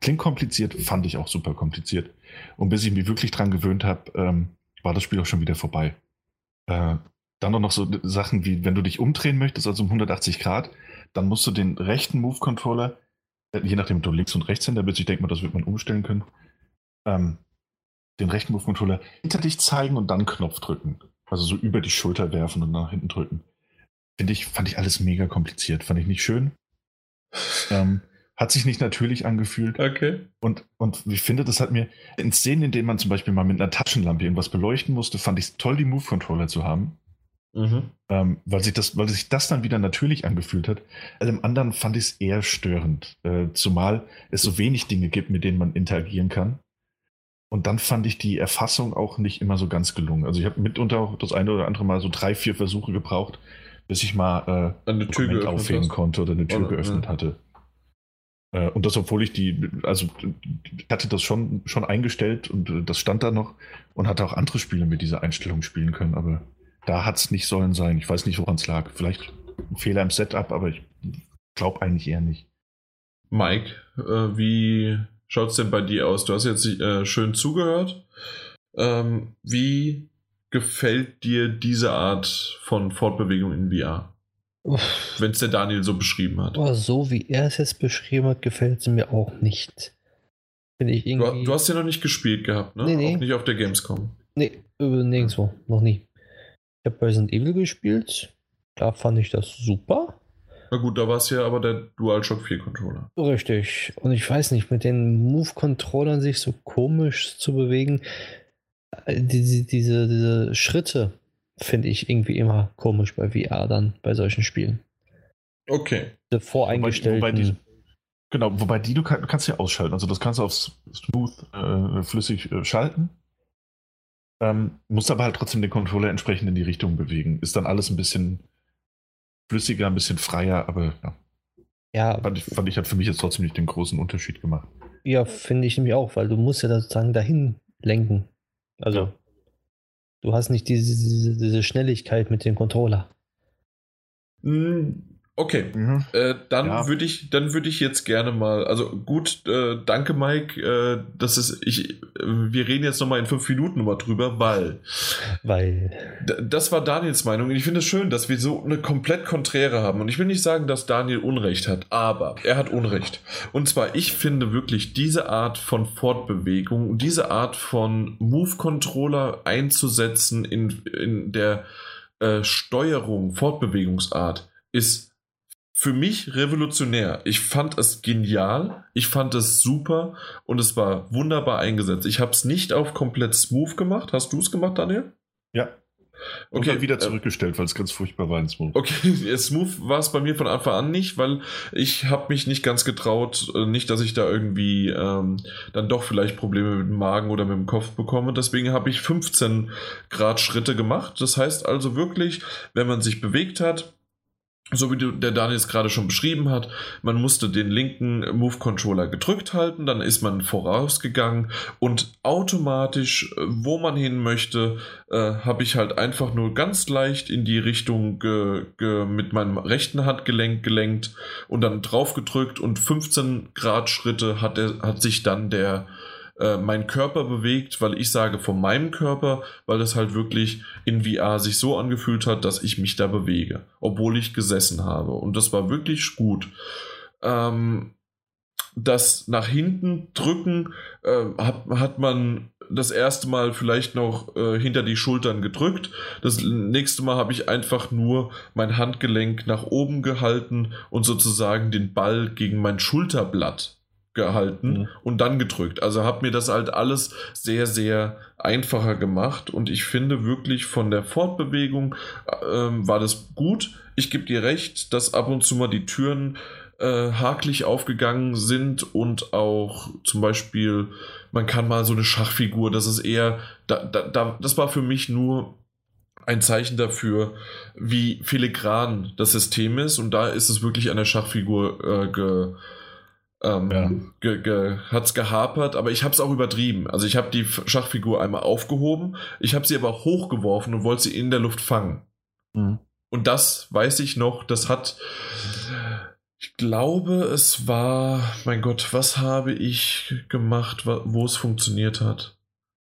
Klingt kompliziert, fand ich auch super kompliziert. Und bis ich mich wirklich dran gewöhnt habe, ähm, war das Spiel auch schon wieder vorbei. Äh, dann noch so Sachen wie, wenn du dich umdrehen möchtest, also um 180 Grad, dann musst du den rechten Move-Controller, äh, je nachdem, ob du links und rechts Rechtshänder bist, ich denke mal, das wird man umstellen können, ähm, den rechten Move-Controller hinter dich zeigen und dann Knopf drücken. Also so über die Schulter werfen und nach hinten drücken. Finde ich, fand ich alles mega kompliziert. Fand ich nicht schön. Ähm, hat sich nicht natürlich angefühlt. Okay. Und, und ich finde, das hat mir in Szenen, in denen man zum Beispiel mal mit einer Taschenlampe irgendwas beleuchten musste, fand ich es toll, die Move-Controller zu haben. Mhm. Ähm, weil, sich das, weil sich das dann wieder natürlich angefühlt hat. Also im anderen fand ich es eher störend. Äh, zumal es so wenig Dinge gibt, mit denen man interagieren kann. Und dann fand ich die Erfassung auch nicht immer so ganz gelungen. Also ich habe mitunter auch das eine oder andere Mal so drei, vier Versuche gebraucht, bis ich mal äh, eine Tür aufheben konnte oder eine Tür oder, geöffnet ja. hatte. Äh, und das, obwohl ich die, also ich hatte das schon, schon eingestellt und äh, das stand da noch und hatte auch andere Spiele mit dieser Einstellung spielen können, aber da hat es nicht sollen sein. Ich weiß nicht, woran es lag. Vielleicht ein Fehler im Setup, aber ich glaube eigentlich eher nicht. Mike, äh, wie schaut es denn bei dir aus? Du hast jetzt äh, schön zugehört. Ähm, wie gefällt dir diese Art von Fortbewegung in VR? Wenn es der Daniel so beschrieben hat. Aber so wie er es jetzt beschrieben hat, gefällt es mir auch nicht. Finde ich irgendwie. Du, du, hast ja noch nicht gespielt gehabt, ne? Nee, nee. Auch nicht auf der Gamescom. Nee, nirgendwo. Noch nie. Ich habe Resident Evil gespielt. Da fand ich das super. Na gut, da war es ja aber der DualShock 4 Controller. Richtig. Und ich weiß nicht, mit den Move-Controllern sich so komisch zu bewegen, äh, diese, diese, diese Schritte finde ich irgendwie immer komisch bei VR dann, bei solchen Spielen. Okay. Diese voreingestellten. Wobei, wobei die, genau, wobei die du, kann, kannst ja ausschalten. Also das kannst du auf Smooth äh, flüssig äh, schalten. Ähm, musst aber halt trotzdem den Controller entsprechend in die Richtung bewegen. Ist dann alles ein bisschen flüssiger, ein bisschen freier, aber ja. Ja. Fand ich, fand ich hat für mich jetzt trotzdem nicht den großen Unterschied gemacht. Ja, finde ich nämlich auch, weil du musst ja sozusagen dahin lenken. Also, ja. Du hast nicht diese, diese, diese Schnelligkeit mit dem Controller. Hm, Okay, mhm. äh, dann ja. würde ich, dann würde ich jetzt gerne mal, also gut, äh, danke Mike, äh, das ist, ich, wir reden jetzt nochmal in fünf Minuten nochmal drüber, weil, weil, das war Daniels Meinung und ich finde es schön, dass wir so eine komplett konträre haben und ich will nicht sagen, dass Daniel Unrecht hat, aber er hat Unrecht und zwar, ich finde wirklich diese Art von Fortbewegung, diese Art von Move-Controller einzusetzen in, in der äh, Steuerung, Fortbewegungsart, ist für mich revolutionär. Ich fand es genial, ich fand es super und es war wunderbar eingesetzt. Ich habe es nicht auf komplett smooth gemacht. Hast du es gemacht, Daniel? Ja. Und okay, dann wieder äh, zurückgestellt, weil es ganz furchtbar war in Smooth. Okay, <laughs> Smooth war es bei mir von Anfang an nicht, weil ich habe mich nicht ganz getraut, äh, nicht, dass ich da irgendwie ähm, dann doch vielleicht Probleme mit dem Magen oder mit dem Kopf bekomme. Deswegen habe ich 15 Grad Schritte gemacht. Das heißt also wirklich, wenn man sich bewegt hat, so wie der Daniel es gerade schon beschrieben hat, man musste den linken Move-Controller gedrückt halten, dann ist man vorausgegangen und automatisch, äh, wo man hin möchte, äh, habe ich halt einfach nur ganz leicht in die Richtung ge, ge, mit meinem rechten Handgelenk gelenkt und dann drauf gedrückt und 15 Grad Schritte hat, der, hat sich dann der äh, mein Körper bewegt, weil ich sage von meinem Körper, weil es halt wirklich in VR sich so angefühlt hat, dass ich mich da bewege, obwohl ich gesessen habe. Und das war wirklich gut. Ähm, das nach hinten drücken äh, hat, hat man das erste Mal vielleicht noch äh, hinter die Schultern gedrückt. Das nächste Mal habe ich einfach nur mein Handgelenk nach oben gehalten und sozusagen den Ball gegen mein Schulterblatt gehalten mhm. und dann gedrückt. Also habe mir das halt alles sehr, sehr einfacher gemacht und ich finde wirklich von der Fortbewegung ähm, war das gut. Ich gebe dir recht, dass ab und zu mal die Türen äh, haklich aufgegangen sind und auch zum Beispiel, man kann mal so eine Schachfigur, das ist eher, da, da, da, das war für mich nur ein Zeichen dafür, wie filigran das System ist und da ist es wirklich an der Schachfigur äh, ge, ähm, ja. ge, ge, hat's gehapert, aber ich habe es auch übertrieben. Also ich habe die Schachfigur einmal aufgehoben, ich habe sie aber hochgeworfen und wollte sie in der Luft fangen. Mhm. Und das weiß ich noch, das hat, ich glaube, es war, mein Gott, was habe ich gemacht, wo es funktioniert hat?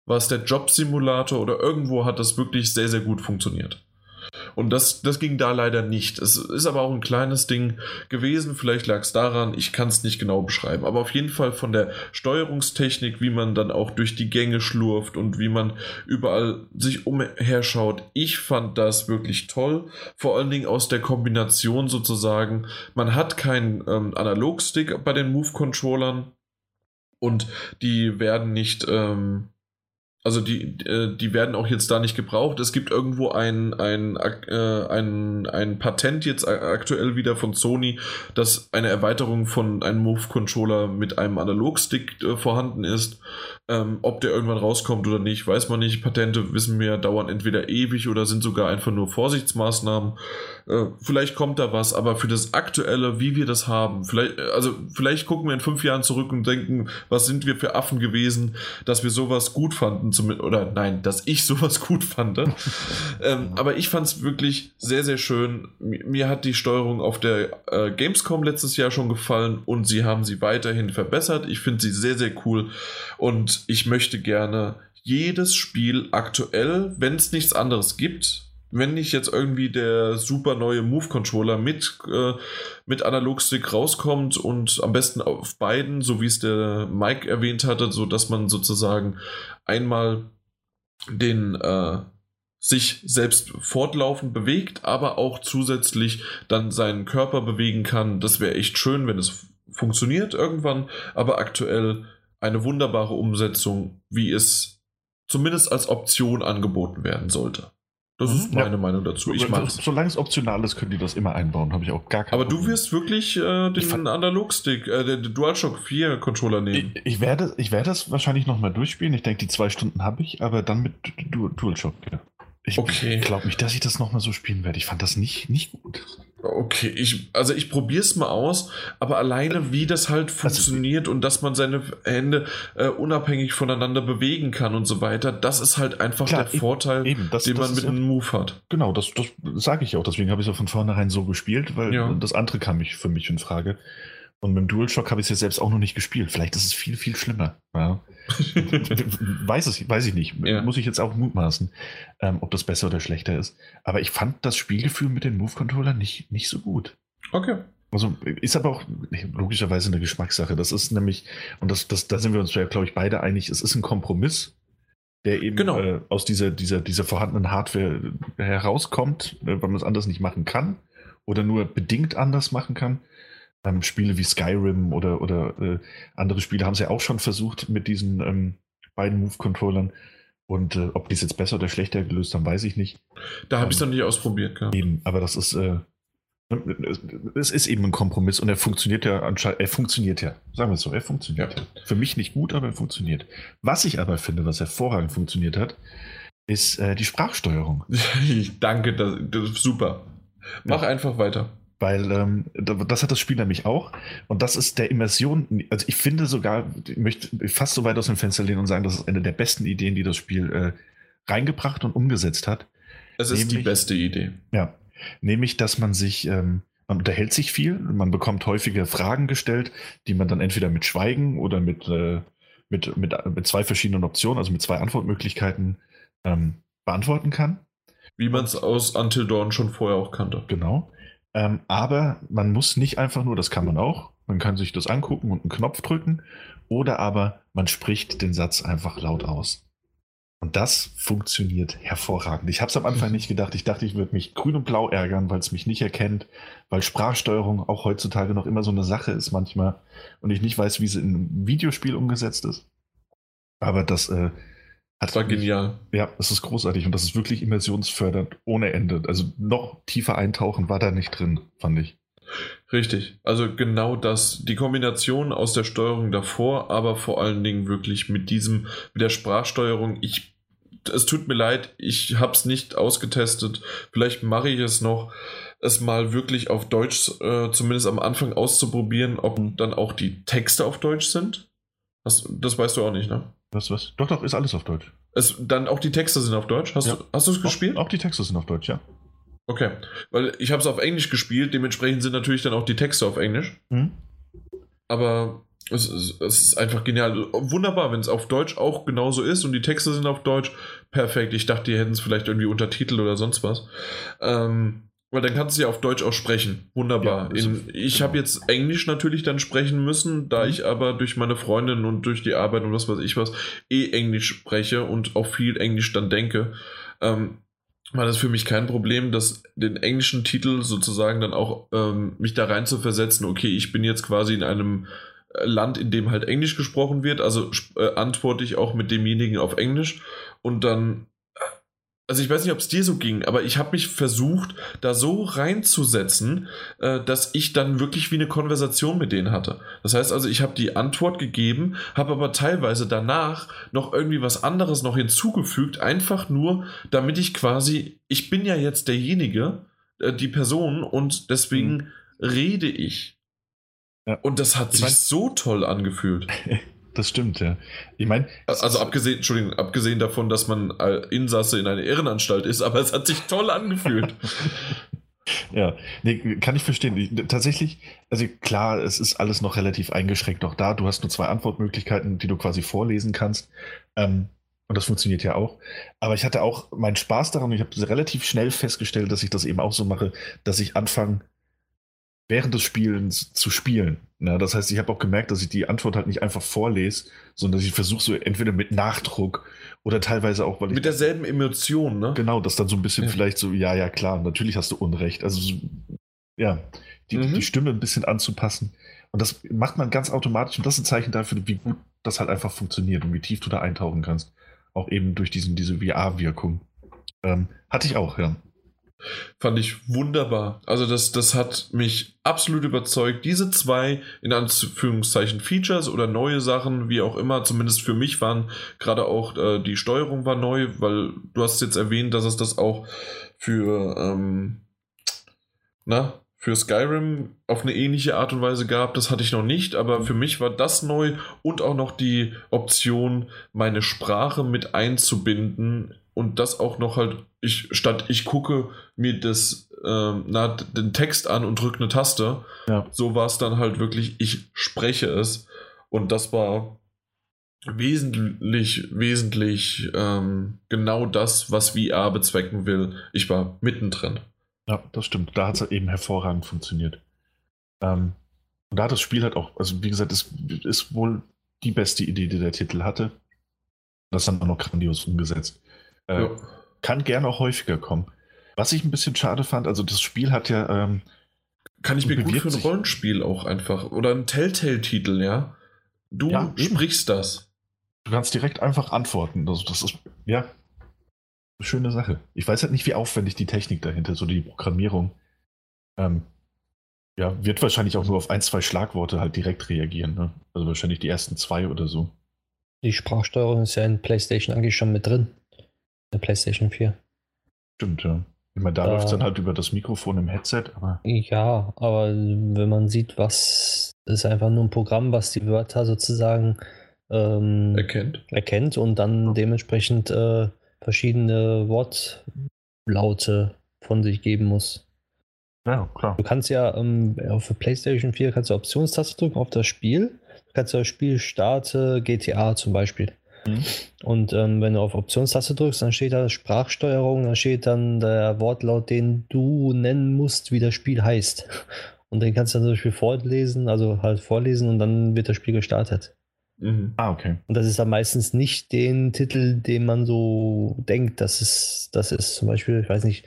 War es der Job-Simulator oder irgendwo hat das wirklich sehr, sehr gut funktioniert. Und das, das ging da leider nicht. Es ist aber auch ein kleines Ding gewesen. Vielleicht lag es daran, ich kann es nicht genau beschreiben. Aber auf jeden Fall von der Steuerungstechnik, wie man dann auch durch die Gänge schlurft und wie man überall sich umherschaut. Ich fand das wirklich toll. Vor allen Dingen aus der Kombination sozusagen. Man hat keinen ähm, Analogstick bei den Move-Controllern und die werden nicht. Ähm, Also die, äh, die werden auch jetzt da nicht gebraucht. Es gibt irgendwo ein, ein, äh, ein, ein Patent jetzt aktuell wieder von Sony, dass eine Erweiterung von einem Move-Controller mit einem Analogstick äh, vorhanden ist. Ähm, ob der irgendwann rauskommt oder nicht, weiß man nicht. Patente wissen wir, dauern entweder ewig oder sind sogar einfach nur Vorsichtsmaßnahmen. Äh, vielleicht kommt da was, aber für das Aktuelle, wie wir das haben, vielleicht, also vielleicht gucken wir in fünf Jahren zurück und denken, was sind wir für Affen gewesen, dass wir sowas gut fanden zum, oder nein, dass ich <laughs> sowas gut fand. ähm, aber ich fand es wirklich sehr, sehr schön. Mir, mir, hat die Steuerung auf der äh, Gamescom letztes Jahr schon gefallen und sie haben sie weiterhin verbessert. Ich finde sie sehr, sehr cool und ich möchte gerne jedes Spiel aktuell, wenn es nichts anderes gibt, wenn nicht jetzt irgendwie der super neue Move-Controller mit, äh, mit Analogstick rauskommt und am besten auf beiden, so wie es der Mike erwähnt hatte, so dass man sozusagen einmal den äh, sich selbst fortlaufend bewegt, aber auch zusätzlich dann seinen Körper bewegen kann. Das wäre echt schön, wenn es funktioniert irgendwann, aber aktuell eine wunderbare Umsetzung, wie es zumindest als Option angeboten werden sollte. Das ist mhm. meine ja. Meinung dazu. Ich mag Solange es optional ist, können die das immer einbauen. Habe ich auch gar keine Aber Problem. du wirst wirklich äh, den Analogstick, äh, den DualShock 4 Controller nehmen. Ich, ich werde, ich werde das wahrscheinlich nochmal durchspielen. Ich denke, die zwei Stunden habe ich, aber dann mit du DualShock. Ja. Ich okay. glaube nicht, dass ich das nochmal so spielen werde. Ich fand das nicht, nicht gut. Okay, ich, also ich probiere es mal aus, aber alleine wie das halt also funktioniert also, und dass man seine Hände äh, unabhängig voneinander bewegen kann und so weiter, das ist halt einfach klar, der eben, Vorteil, eben, das, den das man mit einem Move hat. Genau, das, das sage ich auch. Deswegen habe ich es ja von vornherein so gespielt, weil ja. das andere kam mich für mich in Frage. Und mit dem DualShock habe ich es ja selbst auch noch nicht gespielt. Vielleicht ist es viel, viel schlimmer. Ja. <laughs> weiß, es, weiß ich nicht. Ja. Muss ich jetzt auch mutmaßen, ähm, ob das besser oder schlechter ist. Aber ich fand das Spielgefühl mit den Move-Controller nicht, nicht so gut. Okay. Also ist aber auch logischerweise eine Geschmackssache. Das ist nämlich, und das, das, da sind wir uns ja, glaube ich, beide einig, es ist ein Kompromiss, der eben genau. äh, aus dieser, dieser, dieser vorhandenen Hardware herauskommt, äh, weil man es anders nicht machen kann oder nur bedingt anders machen kann. Ähm, Spiele wie Skyrim oder, oder äh, andere Spiele haben es ja auch schon versucht mit diesen ähm, beiden Move-Controllern. Und äh, ob die es jetzt besser oder schlechter gelöst haben, weiß ich nicht. Da habe ich es ähm, noch nicht ausprobiert. Ja. Eben, aber das ist, äh, es ist eben ein Kompromiss und er funktioniert ja anscheinend, er funktioniert ja, sagen wir es so, er funktioniert. Ja. Für mich nicht gut, aber er funktioniert. Was ich aber finde, was hervorragend funktioniert hat, ist äh, die Sprachsteuerung. ich <laughs> danke, das, das ist super. Mach ja. einfach weiter. Weil ähm, das hat das Spiel nämlich auch. Und das ist der Immersion. Also ich finde sogar, ich möchte fast so weit aus dem Fenster lehnen und sagen, das ist eine der besten Ideen, die das Spiel äh, reingebracht und umgesetzt hat. Es ist nämlich, die beste Idee. Ja. Nämlich, dass man sich, ähm, man unterhält sich viel, man bekommt häufige Fragen gestellt, die man dann entweder mit Schweigen oder mit, äh, mit, mit, mit zwei verschiedenen Optionen, also mit zwei Antwortmöglichkeiten ähm, beantworten kann. Wie man es aus Until Dawn schon vorher auch kannte. Genau. Ähm, aber man muss nicht einfach nur, das kann man auch, man kann sich das angucken und einen Knopf drücken, oder aber man spricht den Satz einfach laut aus. Und das funktioniert hervorragend. Ich habe es am Anfang <laughs> nicht gedacht. Ich dachte, ich würde mich grün und blau ärgern, weil es mich nicht erkennt, weil Sprachsteuerung auch heutzutage noch immer so eine Sache ist manchmal und ich nicht weiß, wie sie in einem Videospiel umgesetzt ist. Aber das äh, das war genial. Ja, es ist großartig und das ist wirklich immersionsfördernd ohne Ende. Also noch tiefer eintauchen war da nicht drin, fand ich. Richtig. Also genau das. Die Kombination aus der Steuerung davor, aber vor allen Dingen wirklich mit diesem, mit der Sprachsteuerung. Ich, es tut mir leid, ich habe es nicht ausgetestet. Vielleicht mache ich es noch, es mal wirklich auf Deutsch, äh, zumindest am Anfang auszuprobieren, ob dann auch die Texte auf Deutsch sind. Das, das weißt du auch nicht, ne? Was, was? Doch, doch, ist alles auf Deutsch. Es, dann auch die Texte sind auf Deutsch? Hast ja. du es gespielt? Auch, auch, die Texte sind auf Deutsch, ja. Okay, weil ich habe es auf Englisch gespielt, dementsprechend sind natürlich dann auch die Texte auf Englisch. Mhm. Aber es, es, es, ist einfach genial. Wunderbar, wenn es auf Deutsch auch genauso ist und die Texte sind auf Deutsch. Perfekt. Ich dachte, die hätten es vielleicht irgendwie Untertitel oder sonst was. Ähm, weil dann kannst du ja auf Deutsch auch sprechen. Wunderbar. Ja, In, ich genau. habe jetzt Englisch natürlich dann sprechen müssen, da mhm. ich aber durch meine Freundin und durch die Arbeit und was weiß ich was eh Englisch spreche und auch viel Englisch dann denke. Ähm, war das für mich kein Problem, dass den englischen Titel sozusagen dann auch ähm, mich da rein zu versetzen, okay, ich bin jetzt quasi in einem Land, in dem halt Englisch gesprochen wird, also äh, antworte ich auch mit demjenigen auf Englisch und dann also ich weiß nicht, ob es dir so ging, aber ich habe mich versucht, da so reinzusetzen, äh, dass ich dann wirklich wie eine Konversation mit denen hatte. Das heißt also, ich habe die Antwort gegeben, habe aber teilweise danach noch irgendwie was anderes noch hinzugefügt, einfach nur, damit ich quasi, ich bin ja jetzt derjenige, äh, die Person und deswegen mhm. rede ich. Ja. Und das hat ich sich so toll angefühlt. <laughs> das stimmt, ja. Ich meine. Also abgesehen, Entschuldigung, abgesehen davon, dass man Insasse in einer Irrenanstalt ist, aber es hat sich toll angefühlt. <laughs> ja, nee, kann ich verstehen. Ich, tatsächlich, also klar, es ist alles noch relativ eingeschränkt noch da. Du hast nur zwei Antwortmöglichkeiten, die du quasi vorlesen kannst. Ähm, und das funktioniert ja auch. Aber ich hatte auch meinen Spaß daran. Ich habe relativ schnell festgestellt, dass ich das eben auch so mache, dass ich anfange, während des Spielens zu spielen. Na, das heißt, ich habe auch gemerkt, dass ich die Antwort halt nicht einfach vorlese, sondern dass ich versuche so entweder mit Nachdruck oder teilweise auch, weil Mit derselben Emotion, ne? Genau, das dann so ein bisschen ja. vielleicht so, ja, ja, klar, natürlich hast du Unrecht. Also, so, ja, die, mhm. die Stimme ein bisschen anzupassen. Und das macht man ganz automatisch und das ist ein Zeichen dafür, wie gut das halt einfach funktioniert und wie tief du da eintauchen kannst. Auch eben durch diesen, diese VR-Wirkung. Ähm, hatte ich auch, ja. Fand ich wunderbar. Also das, das hat mich absolut überzeugt. Diese zwei, in Anführungszeichen, Features oder neue Sachen, wie auch immer, zumindest für mich waren gerade auch äh, die Steuerung war neu, weil du hast jetzt erwähnt, dass es das auch für, ähm, na, für Skyrim auf eine ähnliche Art und Weise gab. Das hatte ich noch nicht, aber für mich war das neu und auch noch die Option, meine Sprache mit einzubinden und das auch noch halt, ich statt ich gucke mir das, äh, na, den Text an und drücke eine Taste, ja. so war es dann halt wirklich, ich spreche es und das war wesentlich, wesentlich ähm, genau das, was VR bezwecken will. Ich war mittendrin. Ja, das stimmt. Da hat es halt eben hervorragend funktioniert. Ähm, und da hat das Spiel halt auch, also wie gesagt, ist, ist wohl die beste Idee, die der Titel hatte. Das dann auch noch grandios umgesetzt. Äh, ja. Kann gerne auch häufiger kommen. Was ich ein bisschen schade fand, also das Spiel hat ja. Ähm, kann ich mir gut für ein Rollenspiel auch einfach. Oder ein Telltale-Titel, ja? Du ja, sprichst das. Du kannst direkt einfach antworten. Also das ist, ja, eine schöne Sache. Ich weiß halt nicht, wie aufwendig die Technik dahinter, so die Programmierung. Ähm, ja, wird wahrscheinlich auch nur auf ein, zwei Schlagworte halt direkt reagieren. Ne? Also wahrscheinlich die ersten zwei oder so. Die Sprachsteuerung ist ja in PlayStation eigentlich schon mit drin der PlayStation 4. Stimmt, ja. Ich meine, da, da läuft es dann halt über das Mikrofon im Headset, aber. Ja, aber wenn man sieht, was ist einfach nur ein Programm, was die Wörter sozusagen ähm, erkennt. erkennt und dann dementsprechend äh, verschiedene Wortlaute von sich geben muss. Ja, klar. Du kannst ja ähm, auf der PlayStation 4 kannst du Optionstaste drücken auf das Spiel. Du kannst ja das Spiel starte GTA zum Beispiel. Mhm. Und ähm, wenn du auf Optionstaste drückst, dann steht da Sprachsteuerung, dann steht dann der Wortlaut, den du nennen musst, wie das Spiel heißt. <laughs> Und den kannst du dann zum Beispiel vorlesen, also halt vorlesen und dann wird das Spiel gestartet. Mhm. Ah, okay. Und das ist dann meistens nicht den Titel, den man so denkt, dass es das ist. Zum Beispiel, ich weiß nicht,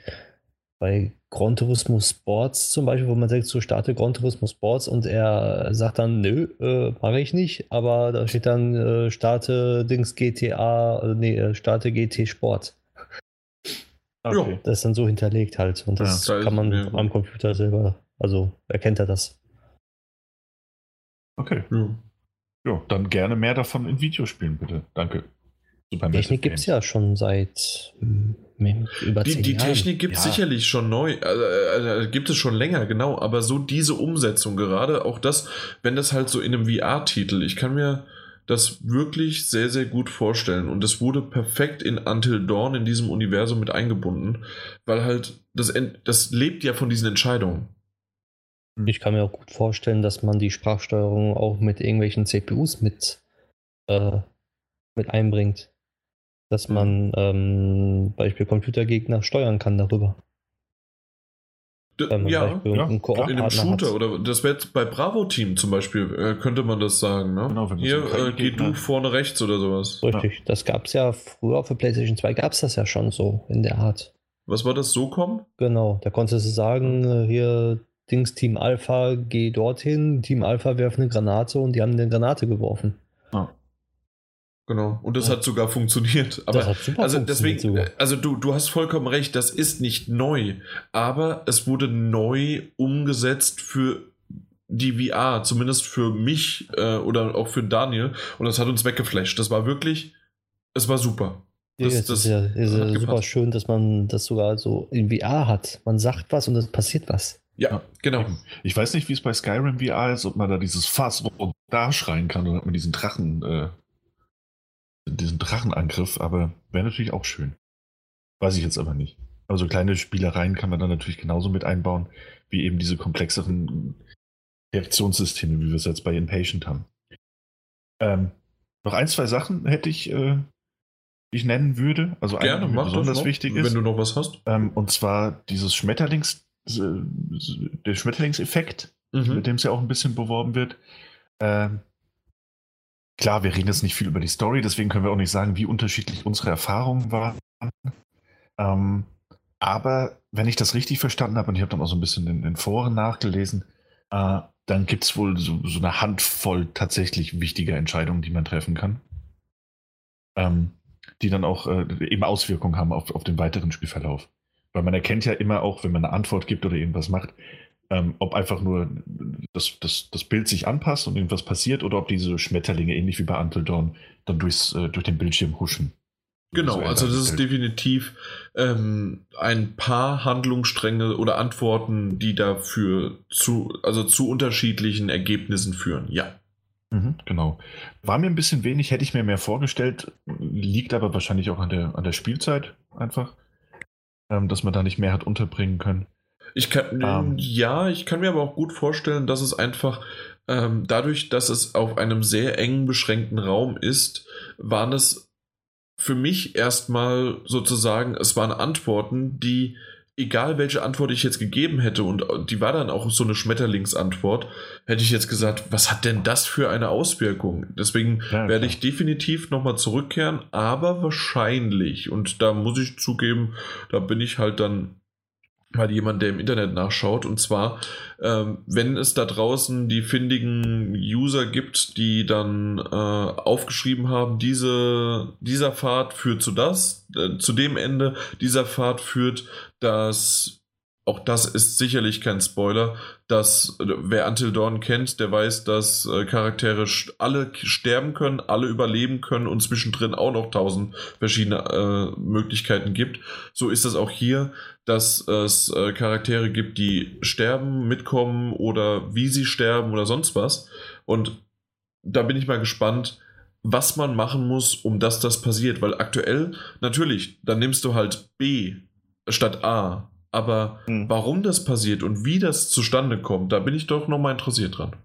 bei Gran Turismo Sports zum Beispiel, wo man sagt, so starte Gran Turismo Sports und er sagt dann, nö, äh, mache ich nicht, aber da steht dann, äh, starte Dings GTA, äh, nee, äh, starte GT Sport. Okay. Das ist dann so hinterlegt halt und das ja, kann man ja. am Computer selber, also erkennt er das. Okay. Ja. ja, dann gerne mehr davon in Videospielen, bitte. Danke. Super Technik gibt es ja schon seit hm, über die, die Technik gibt es ja. sicherlich schon neu, also, also, gibt es schon länger, genau, aber so diese Umsetzung gerade, auch das, wenn das halt so in einem VR-Titel, ich kann mir das wirklich sehr, sehr gut vorstellen. Und es wurde perfekt in Until Dawn in diesem Universum mit eingebunden, weil halt das, das lebt ja von diesen Entscheidungen. Ich kann mir auch gut vorstellen, dass man die Sprachsteuerung auch mit irgendwelchen CPUs mit, äh, mit einbringt dass mhm. man ähm, Beispiel Computergegner steuern kann darüber. D ja, ja in einem Shooter hat. oder das wäre bei Bravo Team zum Beispiel, äh, könnte man das sagen. Ne? Genau, Hier äh, geh du vorne rechts oder sowas. Richtig, ja. das gab es ja früher auf der PlayStation 2, gab es das ja schon so in der Art. Was war das, so kommen? Genau, da konntest du sagen, äh, hier Dings Team Alpha, geh dorthin, Team Alpha werft eine Granate und die haben eine Granate geworfen. Genau. Und das ja. hat sogar funktioniert. Aber das hat super also deswegen, sogar. also du, du hast vollkommen recht, das ist nicht neu, aber es wurde neu umgesetzt für die VR, zumindest für mich äh, oder auch für Daniel. Und das hat uns weggeflasht. Das war wirklich, es war super. Das, ja, das ist ja, ist ja super schön, dass man das sogar so in VR hat. Man sagt was und es passiert was. Ja, genau. Ich weiß nicht, wie es bei Skyrim VR ist, ob man da dieses Fass da schreien kann oder ob man diesen Drachen, äh, diesen Drachenangriff, aber wäre natürlich auch schön. Weiß ich jetzt aber nicht. Also kleine Spielereien kann man dann natürlich genauso mit einbauen, wie eben diese komplexeren Reaktionssysteme, wie wir es jetzt bei Impatient haben. Ähm, noch ein, zwei Sachen hätte ich, äh, ich nennen würde. Also Gerne, eine, die besonders noch, wichtig ist. Wenn du noch was hast. Ähm, und zwar dieses Schmetterlings, äh, der Schmetterlingseffekt, mhm. mit dem es ja auch ein bisschen beworben wird. Ähm, klar, wir reden jetzt nicht viel über die Story, deswegen können wir auch nicht sagen, wie unterschiedlich unsere Erfahrungen waren. Ähm, aber wenn ich das richtig verstanden habe, und ich habe dann auch so ein bisschen in den Foren nachgelesen, äh, dann gibt es wohl so, so, eine Handvoll tatsächlich wichtiger Entscheidungen, die man treffen kann. Ähm, die dann auch äh, eben Auswirkungen haben auf, auf den weiteren Spielverlauf. Weil man erkennt ja immer auch, wenn man eine Antwort gibt oder irgendwas macht, ähm, ob einfach nur das, das, das Bild sich anpasst und irgendwas passiert oder ob diese Schmetterlinge, ähnlich wie bei Dawn, dann durchs, äh, durch den Bildschirm huschen. Genau, so also das ist definitiv ähm, ein paar Handlungsstränge oder Antworten, die dafür zu, also zu unterschiedlichen Ergebnissen führen. Ja. Mhm, genau. War mir ein bisschen wenig, hätte ich mir mehr vorgestellt, liegt aber wahrscheinlich auch an der, an der Spielzeit einfach, ähm, dass man da nicht mehr hat unterbringen können. Ich kann, ähm, ja, ich kann mir aber auch gut vorstellen, dass es einfach ähm, dadurch, dass es auf einem sehr engen beschränkten Raum ist, waren es für mich erstmal sozusagen, es waren Antworten, die, egal welche Antwort ich jetzt gegeben hätte, und die war dann auch so eine Schmetterlingsantwort, hätte ich jetzt gesagt, was hat denn das für eine Auswirkung? Deswegen ja, werde ich definitiv nochmal zurückkehren, aber wahrscheinlich, und da muss ich zugeben, da bin ich halt dann mal jemand, der im Internet nachschaut. Und zwar, ähm, wenn es da draußen die findigen User gibt, die dann äh, aufgeschrieben haben, diese, dieser Pfad führt zu das, äh, zu dem Ende, dieser Pfad führt das auch das ist sicherlich kein Spoiler, dass wer Until Dawn kennt, der weiß, dass äh, Charaktere alle sterben können, alle überleben können und zwischendrin auch noch tausend verschiedene äh, Möglichkeiten gibt. So ist es auch hier, dass es äh, Charaktere gibt, die sterben, mitkommen oder wie sie sterben oder sonst was. Und da bin ich mal gespannt, was man machen muss, um dass das passiert. Weil aktuell, natürlich, dann nimmst du halt B statt A aber hm. warum das passiert und wie das zustande kommt, da bin ich doch nochmal interessiert dran.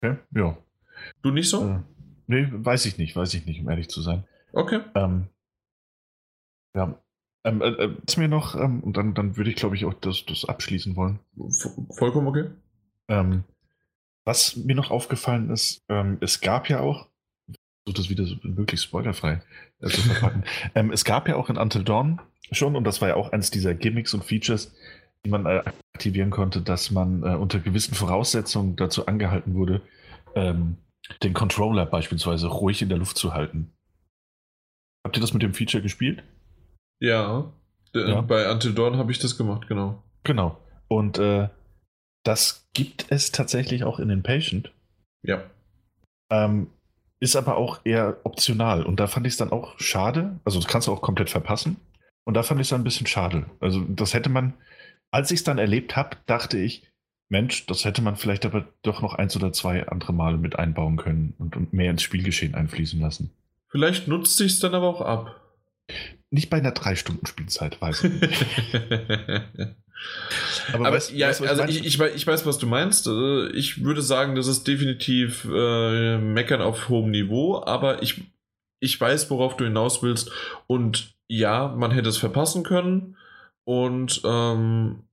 Okay, ja. Du nicht so? Äh, nee, weiß ich nicht, weiß ich nicht, um ehrlich zu sein. Okay. Ähm, ja. Ähm, äh, äh, was mir noch, ähm, und dann, dann würde ich, glaube ich, auch das, das abschließen wollen. vollkommen okay. Ähm, was mir noch aufgefallen ist, ähm, es gab ja auch, so das wieder so möglichst spoilerfrei äh, zu verpacken, <laughs> ähm, es gab ja auch in Until Dawn schon, und das war ja auch eines dieser Gimmicks und Features, die man äh, aktivieren konnte, dass man äh, unter gewissen Voraussetzungen dazu angehalten wurde, ähm, den Controller beispielsweise ruhig in der Luft zu halten. Habt ihr das mit dem Feature gespielt? Ja, ja. bei Until Dawn habe ich das gemacht, genau. Genau. Und äh, das gibt es tatsächlich auch in den Patient. Ja. Ähm, ist aber auch eher optional. Und da fand ich es dann auch schade. Also, das kannst du auch komplett verpassen. Und da fand ich es ein bisschen schade. Also, das hätte man, als ich es dann erlebt habe, dachte ich, Mensch, das hätte man vielleicht aber doch noch eins oder zwei andere Male mit einbauen können und, und mehr ins Spielgeschehen einfließen lassen. Vielleicht nutzt sich es dann aber auch ab. Nicht bei einer drei Stunden Spielzeit, weiß ich nicht. <laughs> aber, aber weißt, ja, weißt, also ich, ich, ich, weiß, was du meinst. Also, ich würde sagen, das ist definitiv äh, Meckern auf hohem Niveau, aber ich, ich weiß, worauf du hinaus willst und ja, man hätte es verpassen können. Und ähm,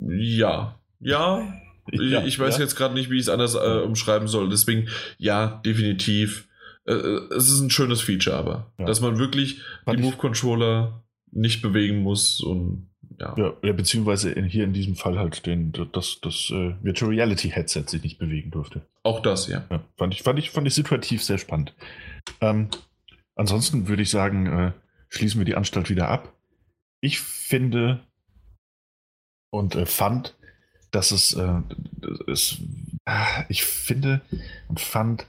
ja, ja, <laughs> ja, ich weiß ja. jetzt gerade nicht, wie ich es anders äh, umschreiben soll. Deswegen, ja, definitiv. Äh, äh, es ist ein schönes Feature, aber ja. dass man wirklich Fand die Move-Controller nicht bewegen muss und ja. Ja, beziehungsweise in, hier in diesem Fall halt den, das, das äh, Virtual Reality Headset sich nicht bewegen durfte. Auch das, ja. Ja, fand, ich, fand, ich, fand ich situativ sehr spannend. Ähm, ansonsten würde ich sagen, äh, schließen wir die Anstalt wieder ab. Ich finde und äh, fand, dass es, äh, es ah, ich finde und fand,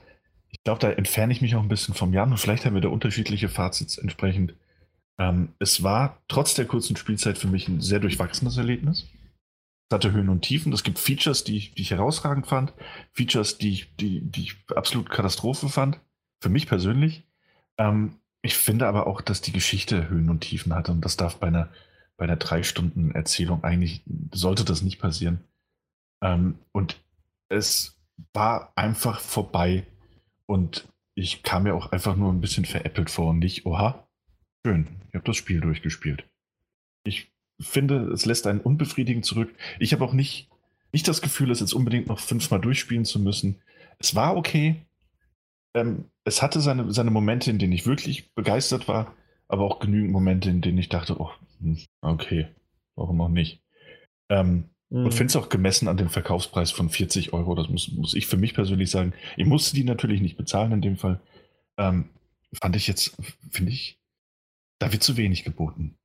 ich glaube, da entferne ich mich auch ein bisschen vom Jan und vielleicht haben wir da unterschiedliche Fazits entsprechend. Ähm, es war trotz der kurzen Spielzeit für mich ein sehr durchwachsenes Erlebnis. Es hatte Höhen und Tiefen. Es gibt Features, die ich, die ich herausragend fand, Features, die ich, die, die ich absolut Katastrophe fand, für mich persönlich. Ähm, ich finde aber auch, dass die Geschichte Höhen und Tiefen hatte und das darf bei einer, bei einer drei Stunden Erzählung eigentlich, sollte das nicht passieren. Ähm, und es war einfach vorbei und ich kam mir auch einfach nur ein bisschen veräppelt vor und nicht, oha, schön, ich habe das Spiel durchgespielt. Ich finde, es lässt einen unbefriedigend zurück. Ich habe auch nicht, nicht das Gefühl, es jetzt unbedingt noch fünfmal durchspielen zu müssen. Es war okay. Ähm, es hatte seine, seine Momente, in denen ich wirklich begeistert war, aber auch genügend Momente, in denen ich dachte, oh, hm, okay, warum auch nicht. Ähm, mhm. Und finde es auch gemessen an dem Verkaufspreis von 40 Euro, das muss, muss ich für mich persönlich sagen. Ich musste die natürlich nicht bezahlen in dem Fall. Ähm, fand ich jetzt, finde ich, da wird zu wenig geboten.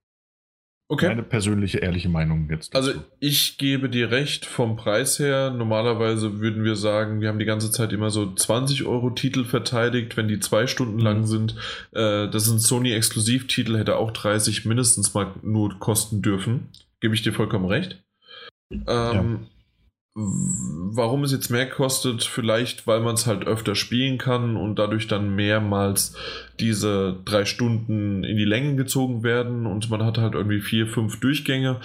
Okay. Meine persönliche, ehrliche Meinung jetzt. Dazu. Also ich gebe dir recht vom Preis her. Normalerweise würden wir sagen, wir haben die ganze Zeit immer so 20 Euro Titel verteidigt, wenn die zwei Stunden lang mhm. sind. Äh, das sind Sony-Exklusivtitel, hätte auch 30 mindestens mal nur kosten dürfen. Gebe ich dir vollkommen recht. Ähm, ja. Warum es jetzt mehr kostet, vielleicht weil man es halt öfter spielen kann und dadurch dann mehrmals diese drei Stunden in die Länge gezogen werden und man hat halt irgendwie vier, fünf Durchgänge.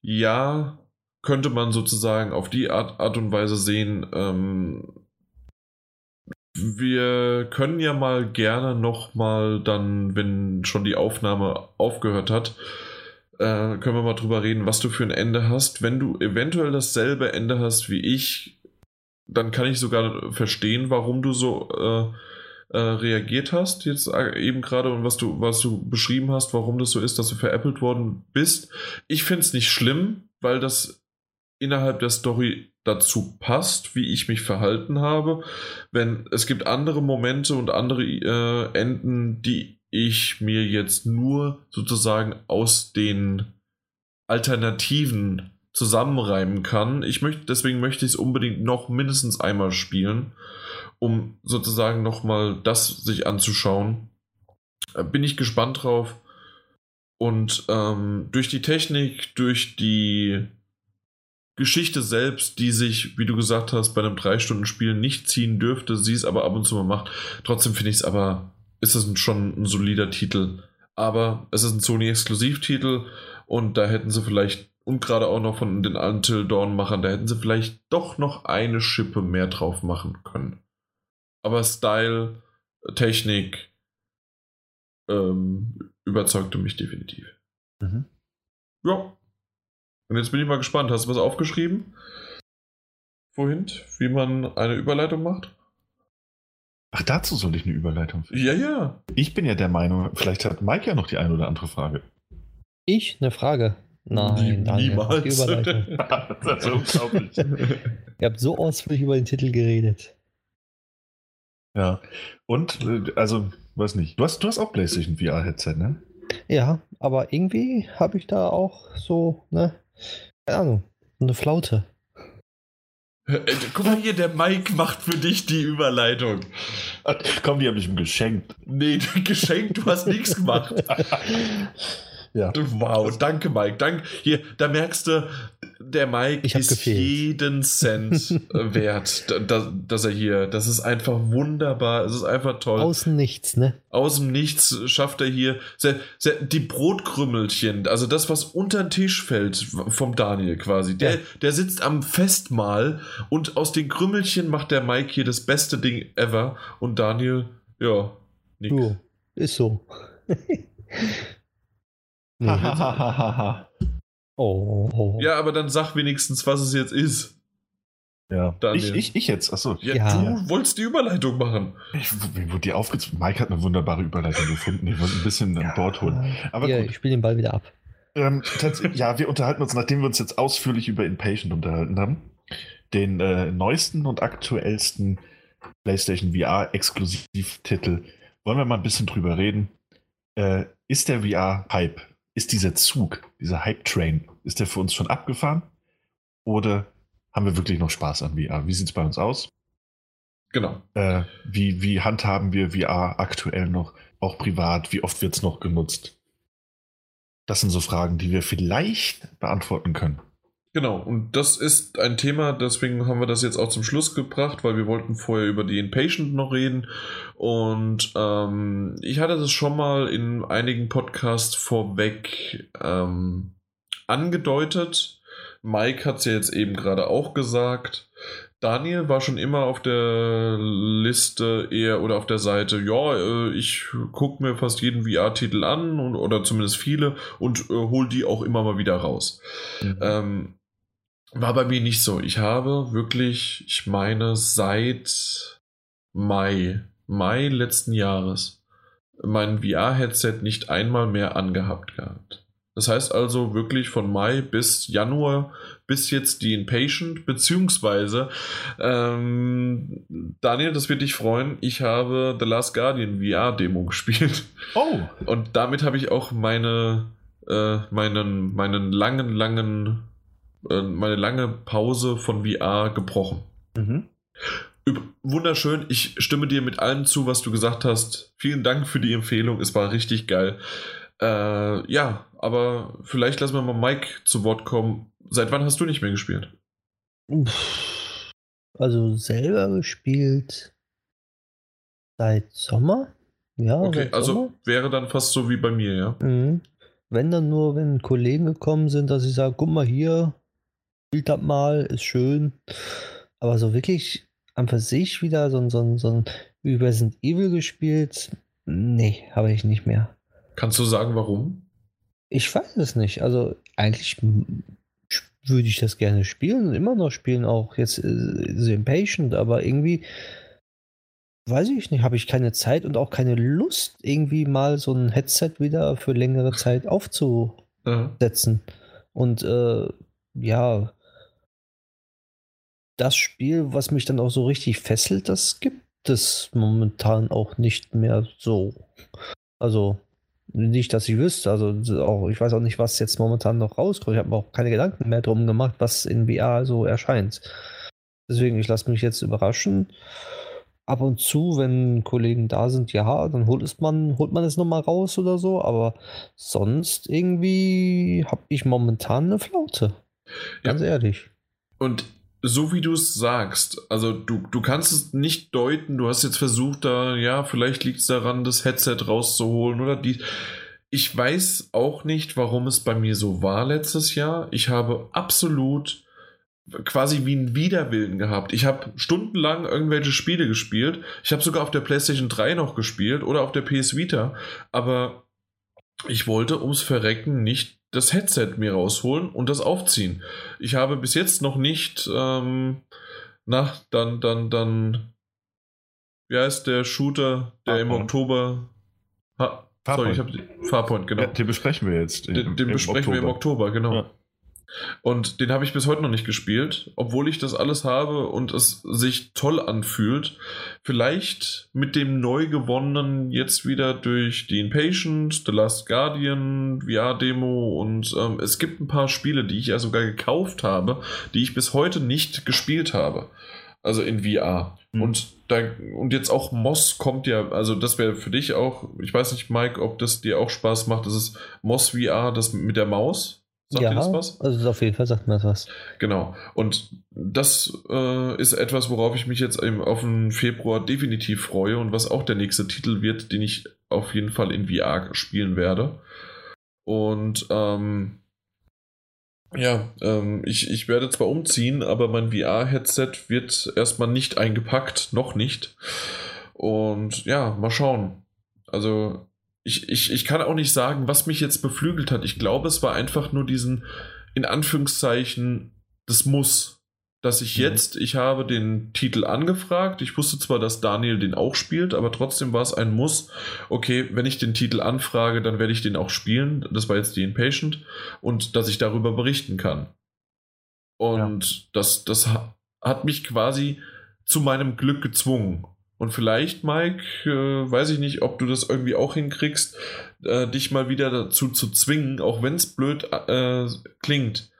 Ja, könnte man sozusagen auf die Art, Art und Weise sehen. Ähm, wir können ja mal gerne nochmal dann, wenn schon die Aufnahme aufgehört hat, äh, können wir mal drüber reden, was du für ein Ende hast. Wenn du eventuell dasselbe Ende hast wie ich, dann kann ich sogar verstehen, warum du so äh, äh, reagiert hast jetzt äh, eben gerade und was du, was du beschrieben hast, warum das so ist, dass du veräppelt worden bist. Ich finde es nicht schlimm, weil das innerhalb der Story dazu passt, wie ich mich verhalten habe. Wenn es gibt andere Momente und andere äh, Enden, die ich mir jetzt nur sozusagen aus den Alternativen zusammenreimen kann. Ich möchte, deswegen möchte ich es unbedingt noch mindestens einmal spielen, um sozusagen nochmal das sich anzuschauen. Äh, bin ich gespannt drauf. Und ähm, durch die Technik, durch die Geschichte selbst, die sich, wie du gesagt hast, bei einem 3-Stunden-Spiel nicht ziehen dürfte, sie es aber ab und zu mal macht. Trotzdem finde ich es aber ist es schon ein solider Titel. Aber es ist ein Sony-Exklusivtitel und da hätten sie vielleicht, und gerade auch noch von den Until Dawn-Machern, da hätten sie vielleicht doch noch eine Schippe mehr drauf machen können. Aber Style, Technik ähm, überzeugte mich definitiv. Mhm. Ja. Und jetzt bin ich mal gespannt. Hast du was aufgeschrieben? Vorhin, wie man eine Überleitung macht? Ach, dazu soll ich eine Überleitung finden. Ja, ja. Ich bin ja der Meinung, vielleicht hat Mike ja noch die eine oder andere Frage. Ich? Eine Frage? Nein, Nie, niemals. Die Überleitung. <laughs> das ist unglaublich. Ihr habt so ausführlich über den Titel geredet. Ja. Und, äh, also, weiß nicht. Du hast, du hast auch PlayStation VR-Headset, ne? Ja, aber irgendwie habe ich da auch so, ne? Keine Ahnung, eine Flaute. Äh, guck mal hier, der Mike macht für dich die Überleitung. Komm, die habe ich ihm geschenkt. Nee, <laughs> geschenkt, du hast nichts gemacht. <laughs> ja. Wow, danke Mike. Dank, hier, da merkst du, der Mike ist gefehlt. jeden Cent <laughs> äh, wert, dass, dass er hier, das ist einfach wunderbar, es ist einfach toll. Außen nichts, ne? Außen nichts schafft er hier sehr, sehr, die Brotkrümmelchen, also das, was unter den Tisch fällt vom Daniel quasi, der, ja. der sitzt am Festmahl und aus den Krümmelchen macht der Mike hier das beste Ding ever und Daniel, ja, nix. Jo, ist so. <laughs> Hahaha. Oh. Ja, aber dann sag wenigstens, was es jetzt ist. Ja, ich, ich, ich jetzt, achso. Ja, ja, du wolltest die Überleitung machen. Ich, wurde die aufgezogen? Mike hat eine wunderbare Überleitung gefunden. Ich wollte ein bisschen ja. an Bord holen. Aber ja, gut. ich spiele den Ball wieder ab. Ähm, ja, wir unterhalten uns, nachdem wir uns jetzt ausführlich über Impatient unterhalten haben, den äh, neuesten und aktuellsten PlayStation VR-Exklusivtitel. Wollen wir mal ein bisschen drüber reden? Äh, ist der VR-Hype, ist dieser Zug, dieser Hype-Train, ist der für uns schon abgefahren? Oder haben wir wirklich noch Spaß an VR? Wie sieht es bei uns aus? Genau. Äh, wie, wie handhaben wir VR aktuell noch, auch privat? Wie oft wird es noch genutzt? Das sind so Fragen, die wir vielleicht beantworten können. Genau, und das ist ein Thema, deswegen haben wir das jetzt auch zum Schluss gebracht, weil wir wollten vorher über die Inpatient noch reden. Und ähm, ich hatte das schon mal in einigen Podcasts vorweg ähm, angedeutet. Mike hat es ja jetzt eben gerade auch gesagt. Daniel war schon immer auf der Liste eher oder auf der Seite, ja, äh, ich gucke mir fast jeden VR-Titel an und, oder zumindest viele und äh, hol die auch immer mal wieder raus. Mhm. Ähm, war bei mir nicht so. Ich habe wirklich, ich meine, seit Mai, Mai letzten Jahres mein VR-Headset nicht einmal mehr angehabt gehabt. Das heißt also wirklich von Mai bis Januar bis jetzt die Inpatient, beziehungsweise ähm, Daniel, das wird dich freuen, ich habe The Last Guardian VR-Demo <laughs> gespielt. Oh! Und damit habe ich auch meine, äh, meinen, meinen langen, langen, äh, meine lange Pause von VR gebrochen. Mhm. Wunderschön, ich stimme dir mit allem zu, was du gesagt hast. Vielen Dank für die Empfehlung, es war richtig geil. Äh, ja, aber vielleicht lassen wir mal Mike zu Wort kommen. Seit wann hast du nicht mehr gespielt? Also selber gespielt seit Sommer. Ja, okay, also Sommer. wäre dann fast so wie bei mir, ja. Mhm. Wenn dann nur, wenn Kollegen gekommen sind, dass ich sage, guck mal hier, spielt das mal, ist schön. Aber so wirklich am für sich wieder so ein, so ein, so ein Resident Evil gespielt, nee, habe ich nicht mehr. Kannst du sagen, warum? Ich weiß es nicht. Also eigentlich würde ich das gerne spielen und immer noch spielen, auch jetzt äh, The Impatient, aber irgendwie weiß ich nicht, habe ich keine Zeit und auch keine Lust, irgendwie mal so ein Headset wieder für längere Zeit <laughs> aufzusetzen. Mhm. Und äh, ja, das Spiel, was mich dann auch so richtig fesselt, das gibt es momentan auch nicht mehr so. Also, nicht, dass ich wüsste. Also auch, ich weiß auch nicht, was jetzt momentan noch rauskommt. Ich habe mir auch keine Gedanken mehr drum gemacht, was in VR so erscheint. Deswegen, ich lasse mich jetzt überraschen. Ab und zu, wenn Kollegen da sind, ja, dann holt es man, holt man es nochmal raus oder so. Aber sonst irgendwie habe ich momentan eine Flaute. Ganz ja. ehrlich. Und so wie du es sagst, also du, du kannst es nicht deuten, du hast jetzt versucht, da, ja, vielleicht liegt es daran, das Headset rauszuholen oder die. Ich weiß auch nicht, warum es bei mir so war letztes Jahr. Ich habe absolut quasi wie einen Widerwillen gehabt. Ich habe stundenlang irgendwelche Spiele gespielt. Ich habe sogar auf der PlayStation 3 noch gespielt oder auf der PS Vita, aber ich wollte ums Verrecken nicht das Headset mir rausholen und das aufziehen. Ich habe bis jetzt noch nicht, ähm, na, dann, dann, dann, wie heißt der Shooter, der Farpoint. im Oktober. Ha, sorry, ich habe Farpoint, genau. Ja, den besprechen wir jetzt. Den, den besprechen Oktober. wir im Oktober, genau. Ja. Und den habe ich bis heute noch nicht gespielt, obwohl ich das alles habe und es sich toll anfühlt. Vielleicht mit dem neu gewonnenen jetzt wieder durch The Impatient, The Last Guardian, VR-Demo und ähm, es gibt ein paar Spiele, die ich ja sogar gekauft habe, die ich bis heute nicht gespielt habe. Also in VR. Mhm. Und, da, und jetzt auch Moss kommt ja, also das wäre für dich auch, ich weiß nicht, Mike, ob das dir auch Spaß macht, das ist Moss VR, das mit der Maus. Sagt ja, das was? Also auf jeden Fall sagt mir das was. Genau. Und das äh, ist etwas, worauf ich mich jetzt eben auf den Februar definitiv freue und was auch der nächste Titel wird, den ich auf jeden Fall in VR spielen werde. Und ähm, ja, ähm, ich, ich werde zwar umziehen, aber mein VR-Headset wird erstmal nicht eingepackt, noch nicht. Und ja, mal schauen. Also ich, ich, ich kann auch nicht sagen, was mich jetzt beflügelt hat. Ich glaube, es war einfach nur diesen, in Anführungszeichen, das muss. dass ich mhm. jetzt, ich habe den Titel angefragt. Ich wusste zwar, dass Daniel den auch spielt, aber trotzdem war es ein Muss. Okay, wenn ich den Titel anfrage, dann werde ich den auch spielen. Das war jetzt die Impatient. Und dass ich darüber berichten kann. Und ja. das, das hat mich quasi zu meinem Glück gezwungen. Und vielleicht, Mike, äh, weiß ich nicht, ob du das irgendwie auch hinkriegst, äh, dich mal wieder dazu zu zwingen, auch wenn es blöd äh, klingt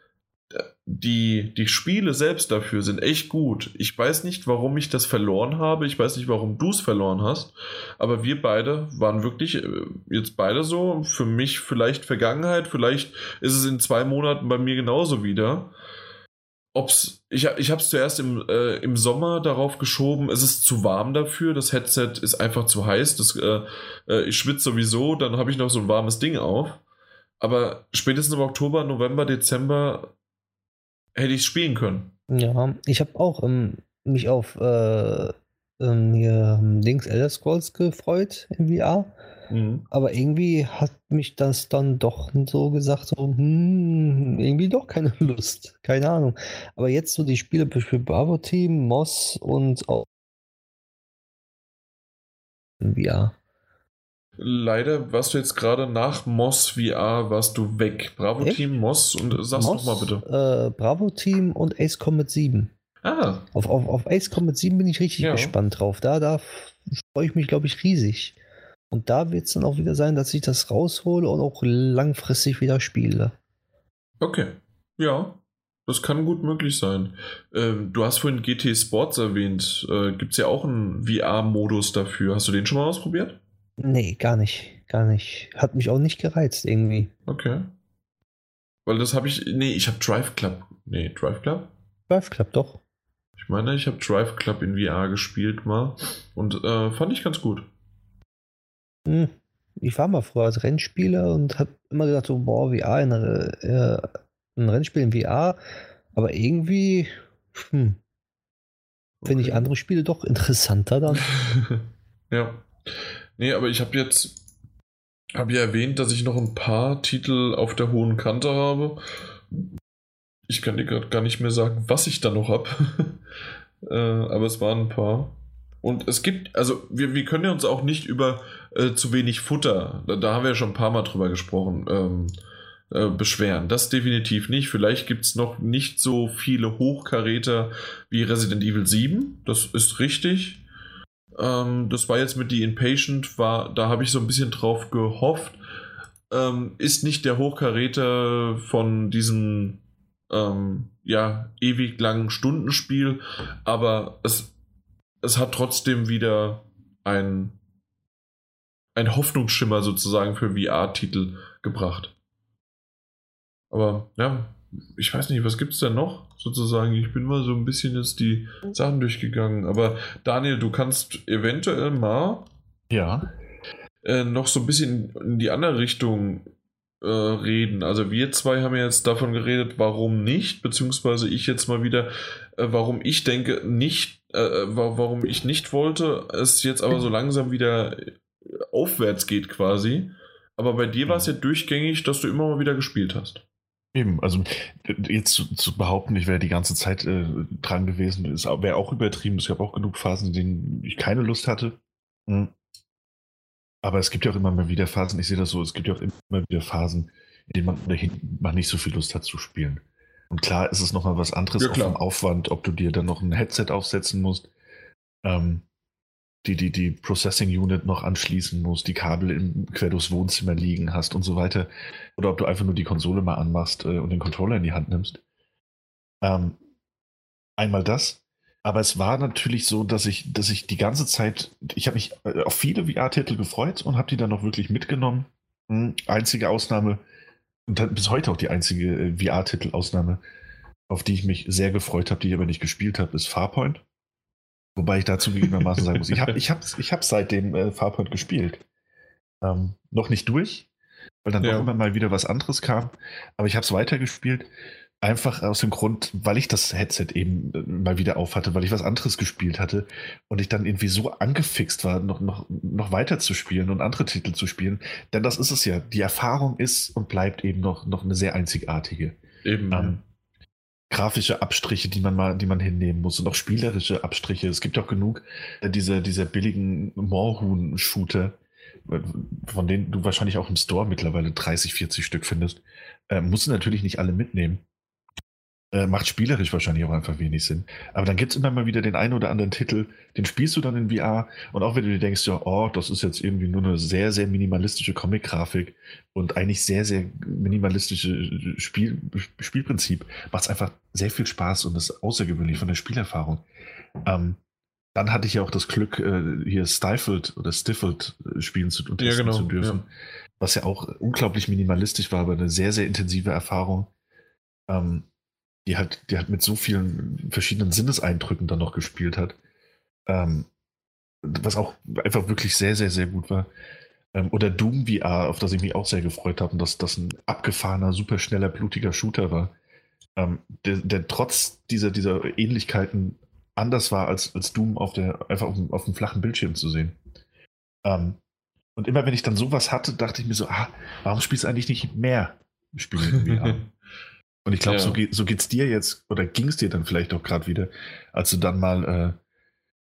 die, die Spiele selbst dafür sind echt gut. Ich weiß nicht, warum ich das verloren habe. Ich weiß nicht, warum du es verloren hast. Aber wir beide waren wirklich äh, jetzt beide so. Für mich vielleicht Vergangenheit. Vielleicht ist es in zwei Monaten bei mir genauso wieder. Ob's, ich ich habe es zuerst im, äh, im Sommer darauf geschoben, es ist zu warm dafür, das Headset ist einfach zu heiß, das, äh, äh ich schwitze sowieso, dann habe ich noch so ein warmes Ding auf. Aber spätestens im Oktober, November, Dezember hätte ich spielen können. Ja, ich habe auch ähm, mich auf äh, ähm, hier Links Elder Scrolls gefreut in VR. Mhm. Aber irgendwie hat mich das dann doch so gesagt, so, hm, irgendwie doch keine <laughs> Lust. Keine Ahnung. Aber jetzt so die Spiele für Bravo Team, Moss und auch VR. Leider warst du jetzt gerade nach Moss VR, warst du weg. Bravo Echt? Team, Moss und sag's nochmal bitte. Äh, Bravo Team und Ace Combat 7. Ah. Auf, auf, auf Ace Combat 7 bin ich richtig ja. gespannt drauf. Da, da freue ich mich, glaube ich, riesig. Und da wird es dann auch wieder sein, dass ich das raushole und auch langfristig wieder spiele. Okay. Ja, das kann gut möglich sein. Ähm, du hast vorhin GT Sports erwähnt. Äh, Gibt es ja auch einen VR-Modus dafür. Hast du den schon mal ausprobiert? Nee, gar nicht. Gar nicht. Hat mich auch nicht gereizt irgendwie. Okay. Weil das habe ich. Nee, ich habe Drive Club. Nee, Drive Club? Drive Club, doch. Ich meine, ich habe Drive Club in VR gespielt mal und äh, fand ich ganz gut. Hm. Ich war mal früher als Rennspieler und habe immer gedacht, so, boah, VR, in, äh, ein Rennspiel in VR, aber irgendwie hm, finde okay. ich andere Spiele doch interessanter dann. <laughs> ja. Nee, aber ich habe jetzt, habe ja erwähnt, dass ich noch ein paar Titel auf der hohen Kante habe. Ich kann dir gerade gar nicht mehr sagen, was ich da noch habe. <laughs> äh, aber es waren ein paar. Und es gibt, also wir, wir können ja uns auch nicht über äh, zu wenig Futter, da, da, haben wir ja schon ein paar Mal drüber gesprochen, ähm, äh, beschweren. Das definitiv nicht. Vielleicht gibt es noch nicht so viele Hochkaräter wie Resident Evil 7. Das ist richtig. Ähm, das war jetzt mit die Impatient, war, da habe ich so ein bisschen drauf gehofft. Ähm, ist nicht der Hochkaräter von diesem ähm, ja, ewig langen Stundenspiel, aber es, es hat trotzdem wieder ein, ein Hoffnungsschimmer sozusagen für VR-Titel gebracht. Aber ja, ich weiß nicht, was gibt es denn noch sozusagen? Ich bin mal so ein bisschen jetzt die Sachen durchgegangen. Aber Daniel, du kannst eventuell mal ja. Äh, noch so ein bisschen in die andere Richtung äh, reden. Also wir zwei haben ja jetzt davon geredet, warum nicht, beziehungsweise ich jetzt mal wieder, äh, warum ich denke, nicht, äh, warum ich nicht wollte, es jetzt aber so langsam wieder aufwärts geht quasi. Aber bei dir war es ja durchgängig, dass du immer mal wieder gespielt hast. Eben, also jetzt zu, zu behaupten, ich wäre die ganze Zeit äh, dran gewesen, wäre auch übertrieben. Es gab auch genug Phasen, in denen ich keine Lust hatte. Mhm. Aber es gibt ja auch immer mal wieder Phasen, ich sehe das so, es gibt ja auch immer wieder Phasen, in denen man dahin mal nicht so viel Lust hat zu spielen. Und klar ist es nochmal was anderes ja, vom Aufwand, ob du dir dann noch ein Headset aufsetzen musst. Ähm, die, die, die Processing Unit noch anschließen musst, die Kabel im, quer durchs Wohnzimmer liegen hast und so weiter. Oder ob du einfach nur die Konsole mal anmachst äh, und den Controller in die Hand nimmst. Ähm, einmal das. Aber es war natürlich so, dass ich, dass ich die ganze Zeit, ich habe mich äh, auf viele VR-Titel gefreut und habe die dann noch wirklich mitgenommen. Hm, einzige Ausnahme, und bis heute auch die einzige äh, VR-Titel-Ausnahme, auf die ich mich sehr gefreut habe, die ich aber nicht gespielt habe, ist Farpoint. Wobei ich dazu gegebenermaßen sagen muss, ich habe ich hab, ich hab seitdem äh, Farpoint gespielt. Ähm, noch nicht durch, weil dann ja. doch immer mal wieder was anderes kam. Aber ich habe es weitergespielt. Einfach aus dem Grund, weil ich das Headset eben äh, mal wieder auf hatte, weil ich was anderes gespielt hatte und ich dann irgendwie so angefixt war, noch, noch, noch weiter zu spielen und andere Titel zu spielen. Denn das ist es ja. Die Erfahrung ist und bleibt eben noch, noch eine sehr einzigartige. Eben. Ähm, grafische Abstriche, die man mal, die man hinnehmen muss und auch spielerische Abstriche. Es gibt auch genug äh, dieser, dieser billigen Moorhuhn-Shooter, äh, von denen du wahrscheinlich auch im Store mittlerweile 30, 40 Stück findest. Äh, musst du natürlich nicht alle mitnehmen. Äh, macht spielerisch wahrscheinlich auch einfach wenig Sinn. Aber dann gibt es immer mal wieder den einen oder anderen Titel, den spielst du dann in VR und auch wenn du dir denkst, ja, oh, das ist jetzt irgendwie nur eine sehr, sehr minimalistische Comic-Grafik und eigentlich sehr, sehr minimalistische Spiel, Spielprinzip, macht es einfach sehr viel Spaß und ist außergewöhnlich von der Spielerfahrung. Ähm, dann hatte ich ja auch das Glück, äh, hier Stifled oder Stifled äh, spielen zu, und Ja, genau, zu dürfen, ja. was ja auch unglaublich minimalistisch war, aber eine sehr, sehr intensive Erfahrung. Ähm, die halt, die halt mit so vielen verschiedenen Sinneseindrücken dann noch gespielt hat. Ähm, was auch einfach wirklich sehr, sehr, sehr gut war. Ähm, oder Doom VR, auf das ich mich auch sehr gefreut habe, und dass das ein abgefahrener, superschneller, blutiger Shooter war. Ähm, der, der trotz dieser, dieser Ähnlichkeiten anders war als, als Doom auf der, einfach auf dem, auf dem flachen Bildschirm zu sehen. Ähm, und immer wenn ich dann sowas hatte, dachte ich mir so, ah, warum spielst du eigentlich nicht mehr Spiele in VR? <laughs> Und ich glaube, Ja. so, geht, so geht's dir jetzt, oder ging es dir dann vielleicht auch gerade wieder, als du dann mal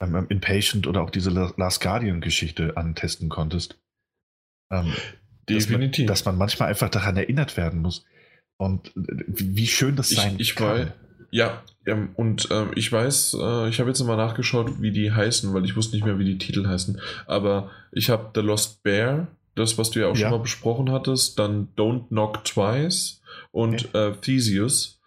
äh, ähm, Impatient oder auch diese La- Last Guardian-Geschichte antesten konntest. Ähm, dass man, Definitiv. dass man manchmal einfach daran erinnert werden muss. Und äh, wie schön das Ich- sein ich kann. weiß- Ja, ähm, und ähm, ich weiß, äh, ich habe jetzt mal nachgeschaut, wie die heißen, weil ich wusste nicht mehr, wie die Titel heißen. Aber ich habe The Lost Bear, das, was du ja auch Ja. schon mal besprochen hattest, dann Don't Knock Twice und äh, Theseus.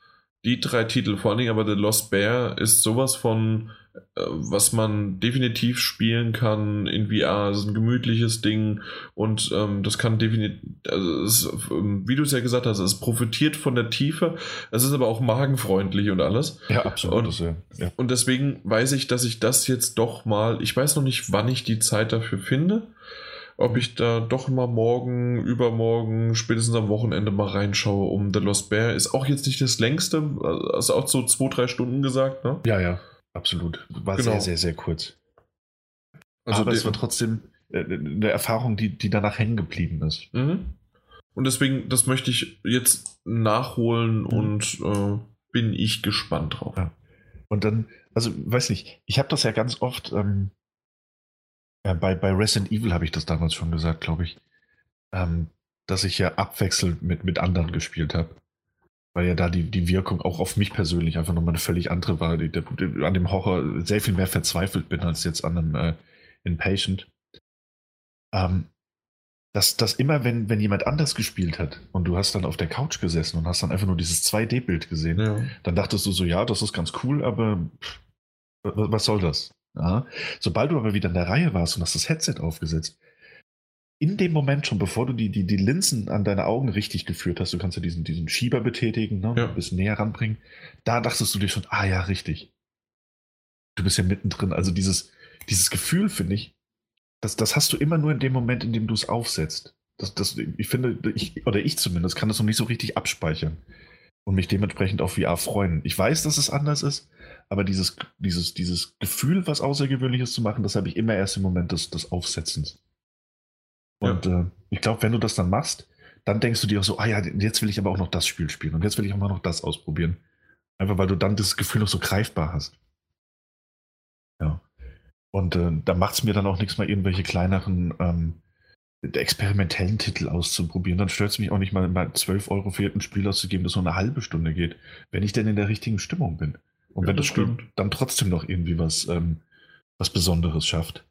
Die drei Titel, vor allen Dingen aber The Lost Bear ist sowas von, äh, was man definitiv spielen kann in VR. Es ist ein gemütliches Ding und ähm, das kann definitiv, also es, ähm, wie du es ja gesagt hast, es profitiert von der Tiefe. Es ist aber auch magenfreundlich und alles. Ja, absolut. Und-. Ja. Und deswegen weiß ich, dass ich das jetzt doch mal, ich weiß noch nicht, wann ich die Zeit dafür finde. Ob ich da doch mal morgen, übermorgen, spätestens am Wochenende mal reinschaue, um The Lost Bear. Ist auch jetzt nicht das längste, also auch so zwei, drei Stunden gesagt, ne? ja, ja, absolut. War Genau. sehr, sehr, sehr kurz. Also Aber es war trotzdem äh, eine Erfahrung, die, die danach hängen geblieben ist. Mhm. Und deswegen, das möchte ich jetzt nachholen und äh, bin ich gespannt drauf. Ja. Und dann, also weiß nicht, ich habe das ja ganz oft, ähm, ja, bei, bei Resident Evil habe ich das damals schon gesagt, glaube ich, ähm, dass ich ja abwechselnd mit, mit anderen gespielt habe. Weil ja da die, die Wirkung auch auf mich persönlich einfach nochmal eine völlig andere war, die, die, an dem Horror sehr viel mehr verzweifelt bin als jetzt an einem äh, Inpatient. Ähm, dass, dass immer, wenn, wenn jemand anders gespielt hat und du hast dann auf der Couch gesessen und hast dann einfach nur dieses 2D-Bild gesehen, Ja. dann dachtest du so, ja, das ist ganz cool, aber pff, wa- was soll das? Ja. Sobald du aber wieder in der Reihe warst und hast das Headset aufgesetzt, in dem Moment schon, bevor du die, die, die Linsen an deine Augen richtig geführt hast, du kannst ja diesen, diesen Schieber betätigen, ne, Ja. ein bisschen näher ranbringen, da dachtest du dir schon, ah ja, richtig. Du bist ja mittendrin. Also dieses, dieses Gefühl, finde ich, das, das hast du immer nur in dem Moment, in dem du es aufsetzt. Das, das, ich finde, ich, oder ich zumindest, kann das noch nicht so richtig abspeichern und mich dementsprechend auf VR freuen. Ich weiß, dass es anders ist, aber dieses, dieses, dieses Gefühl, was Außergewöhnliches zu machen, das habe ich immer erst im Moment des, des Aufsetzens. Und äh, ich glaube, wenn du das dann machst, dann denkst du dir auch so, ah ja, jetzt will ich aber auch noch das Spiel spielen und jetzt will ich auch mal noch das ausprobieren. Einfach weil du dann das Gefühl noch so greifbar hast. Ja. Und äh, da macht es mir dann auch nichts mal irgendwelche kleineren ähm, experimentellen Titel auszuprobieren. Dann stört es mich auch nicht mal, mal 12 Euro für ein Spiel auszugeben, das nur eine halbe Stunde geht, wenn ich denn in der richtigen Stimmung bin. Und Ja, wenn das das Spiel stimmt. dann trotzdem noch irgendwie was, ähm, was Besonderes schafft.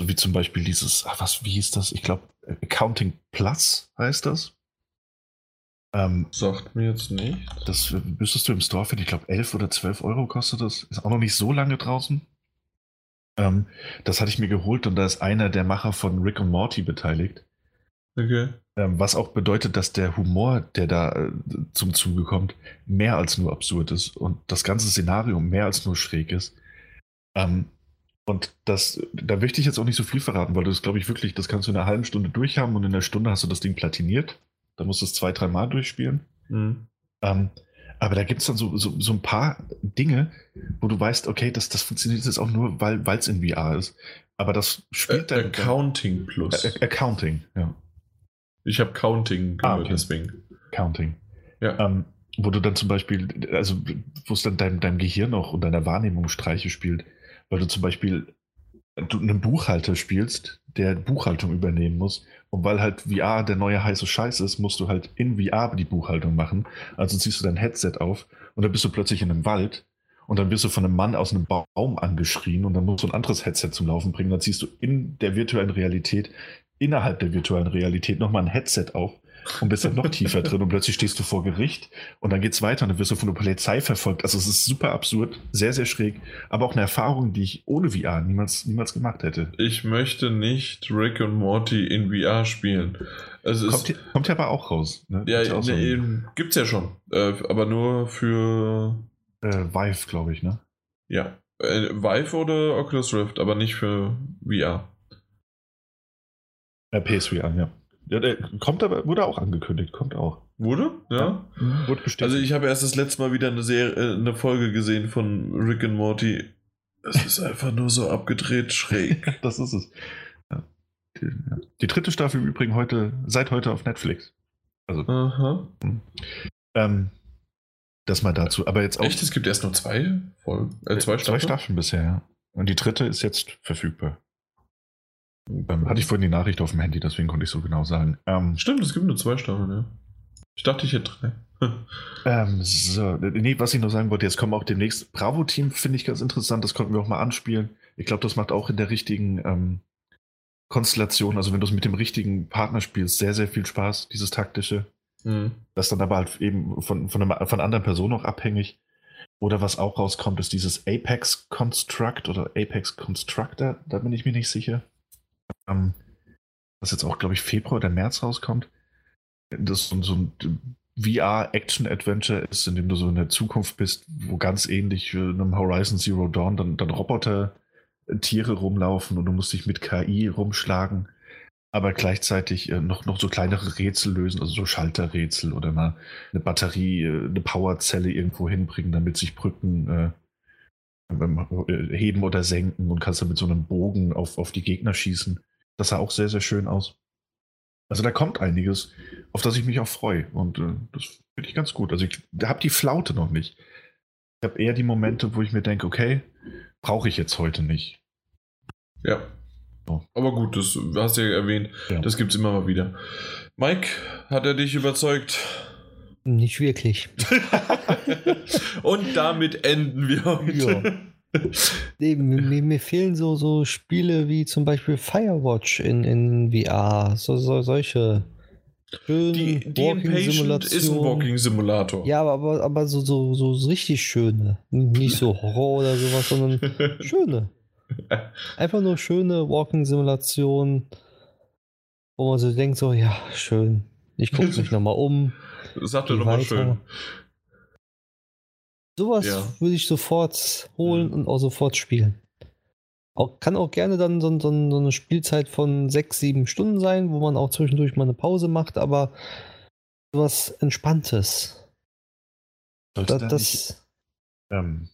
So wie zum Beispiel dieses, ah, was, wie hieß das? Ich glaube, Accounting Plus heißt das. Ähm, Sagt mir jetzt nicht. das müsstest du im Store finden. Ich glaube, 11 oder 12 Euro kostet das. Ist auch noch nicht so lange draußen. Ähm, das hatte ich mir geholt und da ist einer der Macher von Rick und Morty beteiligt. Okay. Ähm, was auch bedeutet, dass der Humor, der da äh, zum Zuge kommt, mehr als nur absurd ist und das ganze Szenario mehr als nur schräg ist. Ähm, und das, da möchte ich jetzt auch nicht so viel verraten, weil das glaube ich wirklich, das kannst du in einer halben Stunde durchhaben und in einer Stunde hast du das Ding platiniert. Da musst du es zwei, drei Mal durchspielen. Mhm. Ähm, aber da gibt es dann so, so, so ein paar Dinge, wo du weißt, okay, das, das funktioniert jetzt auch nur, weil es in VR ist. Aber das spielt Ä- dann. Accounting Plus. Ä- Accounting, ja. Ich habe Counting Ah, gehört, okay. deswegen. Counting. Ja. Ähm, wo du dann zum Beispiel, also wo es dann deinem, deinem Gehirn auch und deiner Wahrnehmung Streiche spielt, weil du zum Beispiel du einen Buchhalter spielst, der Buchhaltung übernehmen muss. Und weil halt VR der neue heiße Scheiß ist, musst du halt in VR die Buchhaltung machen. Also ziehst du dein Headset auf und dann bist du plötzlich in einem Wald und dann wirst du von einem Mann aus einem Baum angeschrien und dann musst du ein anderes Headset zum Laufen bringen. Dann ziehst du in der virtuellen Realität, innerhalb der virtuellen Realität nochmal ein Headset auf und bist dann noch <laughs> tiefer drin und plötzlich stehst du vor Gericht und dann geht es weiter und dann wirst du von der Polizei verfolgt. Also es ist super absurd, sehr, sehr schräg, aber auch eine Erfahrung, die ich ohne VR niemals, niemals gemacht hätte. Ich möchte nicht Rick und Morty in VR spielen. Es kommt, ist, kommt ja aber auch raus. Ne? Ja, ja so ne, gibt's ja schon, äh, aber nur für äh, Vive, glaube ich, ne? Ja, äh, Vive oder Oculus Rift, aber nicht für VR. Äh, PSVR, ja. Ja, der kommt aber, wurde auch angekündigt, kommt auch. Wurde? Ja. ja. Mhm. Wurde bestätigt. Also ich habe erst das letzte Mal wieder eine, Serie, äh, eine Folge gesehen von Rick and Morty. Es ist einfach nur so abgedreht schräg. <laughs> das ist es. Ja. Die, ja. Die, dritte Staffel im Übrigen heute, seit heute auf Netflix. Also. Aha. Hm. Ähm, das mal dazu. Aber jetzt auch. Echt? Es gibt erst nur zwei Folgen? Äh, zwei, Staffeln? zwei Staffeln bisher, ja. Und die dritte ist jetzt verfügbar. Ähm, hatte ich vorhin die Nachricht auf dem Handy, deswegen konnte ich so genau sagen. Ähm, Stimmt, es gibt nur zwei Staffeln, ja. Ich dachte, ich hätte drei. <laughs> ähm, so, nee, was ich noch sagen wollte, jetzt kommen auch demnächst Bravo-Team, finde ich ganz interessant, das konnten wir auch mal anspielen. Ich glaube, das macht auch in der richtigen ähm, Konstellation, also wenn du es mit dem richtigen Partner spielst, sehr, sehr viel Spaß, dieses taktische. Mhm. Das dann aber halt eben von, von, einer, von anderen Personen auch abhängig. Oder was auch rauskommt, ist dieses Apex Construct oder Apex Constructor, da bin ich mir nicht sicher ähm, was jetzt auch, glaube ich, Februar oder März rauskommt. Das so, so ein VR-Action-Adventure ist, in dem du so in der Zukunft bist, wo ganz ähnlich wie einem Horizon Zero Dawn dann, dann Roboter, Tiere rumlaufen und du musst dich mit KI rumschlagen, aber gleichzeitig äh, noch, noch so kleinere Rätsel lösen, also so Schalterrätsel oder mal eine Batterie, äh, eine Powerzelle irgendwo hinbringen, damit sich Brücken äh, heben oder senken und kannst dann mit so einem Bogen auf, auf die Gegner schießen. Das sah auch sehr, sehr schön aus. Also da kommt einiges, auf das ich mich auch freue. Und äh, das finde ich ganz gut. Also ich habe die Flaute noch nicht. Ich habe eher die Momente, wo ich mir denke, okay, brauche ich jetzt heute nicht. Ja. So. Aber gut, das hast du ja erwähnt. Ja. Das gibt es immer mal wieder. Mike, hat er dich überzeugt? Nicht wirklich. <laughs> Und damit enden wir heute. Ja. Nee, mir, mir, fehlen so, so Spiele wie zum Beispiel Firewatch in, in VR. So, so solche schönen die, die Walking-Simulationen. ist ein Walking-Simulator. Ja, aber, aber so, so, so richtig schöne. Nicht so Horror oder sowas, sondern <laughs> schöne. Einfach nur schöne Walking-Simulationen, wo man so denkt, so, ja, schön. Ich gucke mich nochmal um. Sag doch nochmal schön. Sowas ja. würde ich sofort holen mhm. und auch sofort spielen. Auch, kann auch gerne dann so, so, so, eine Spielzeit von sechs, sieben Stunden sein, wo man auch zwischendurch mal eine Pause macht, aber sowas Entspanntes. Sollte da, das. Nicht, ähm,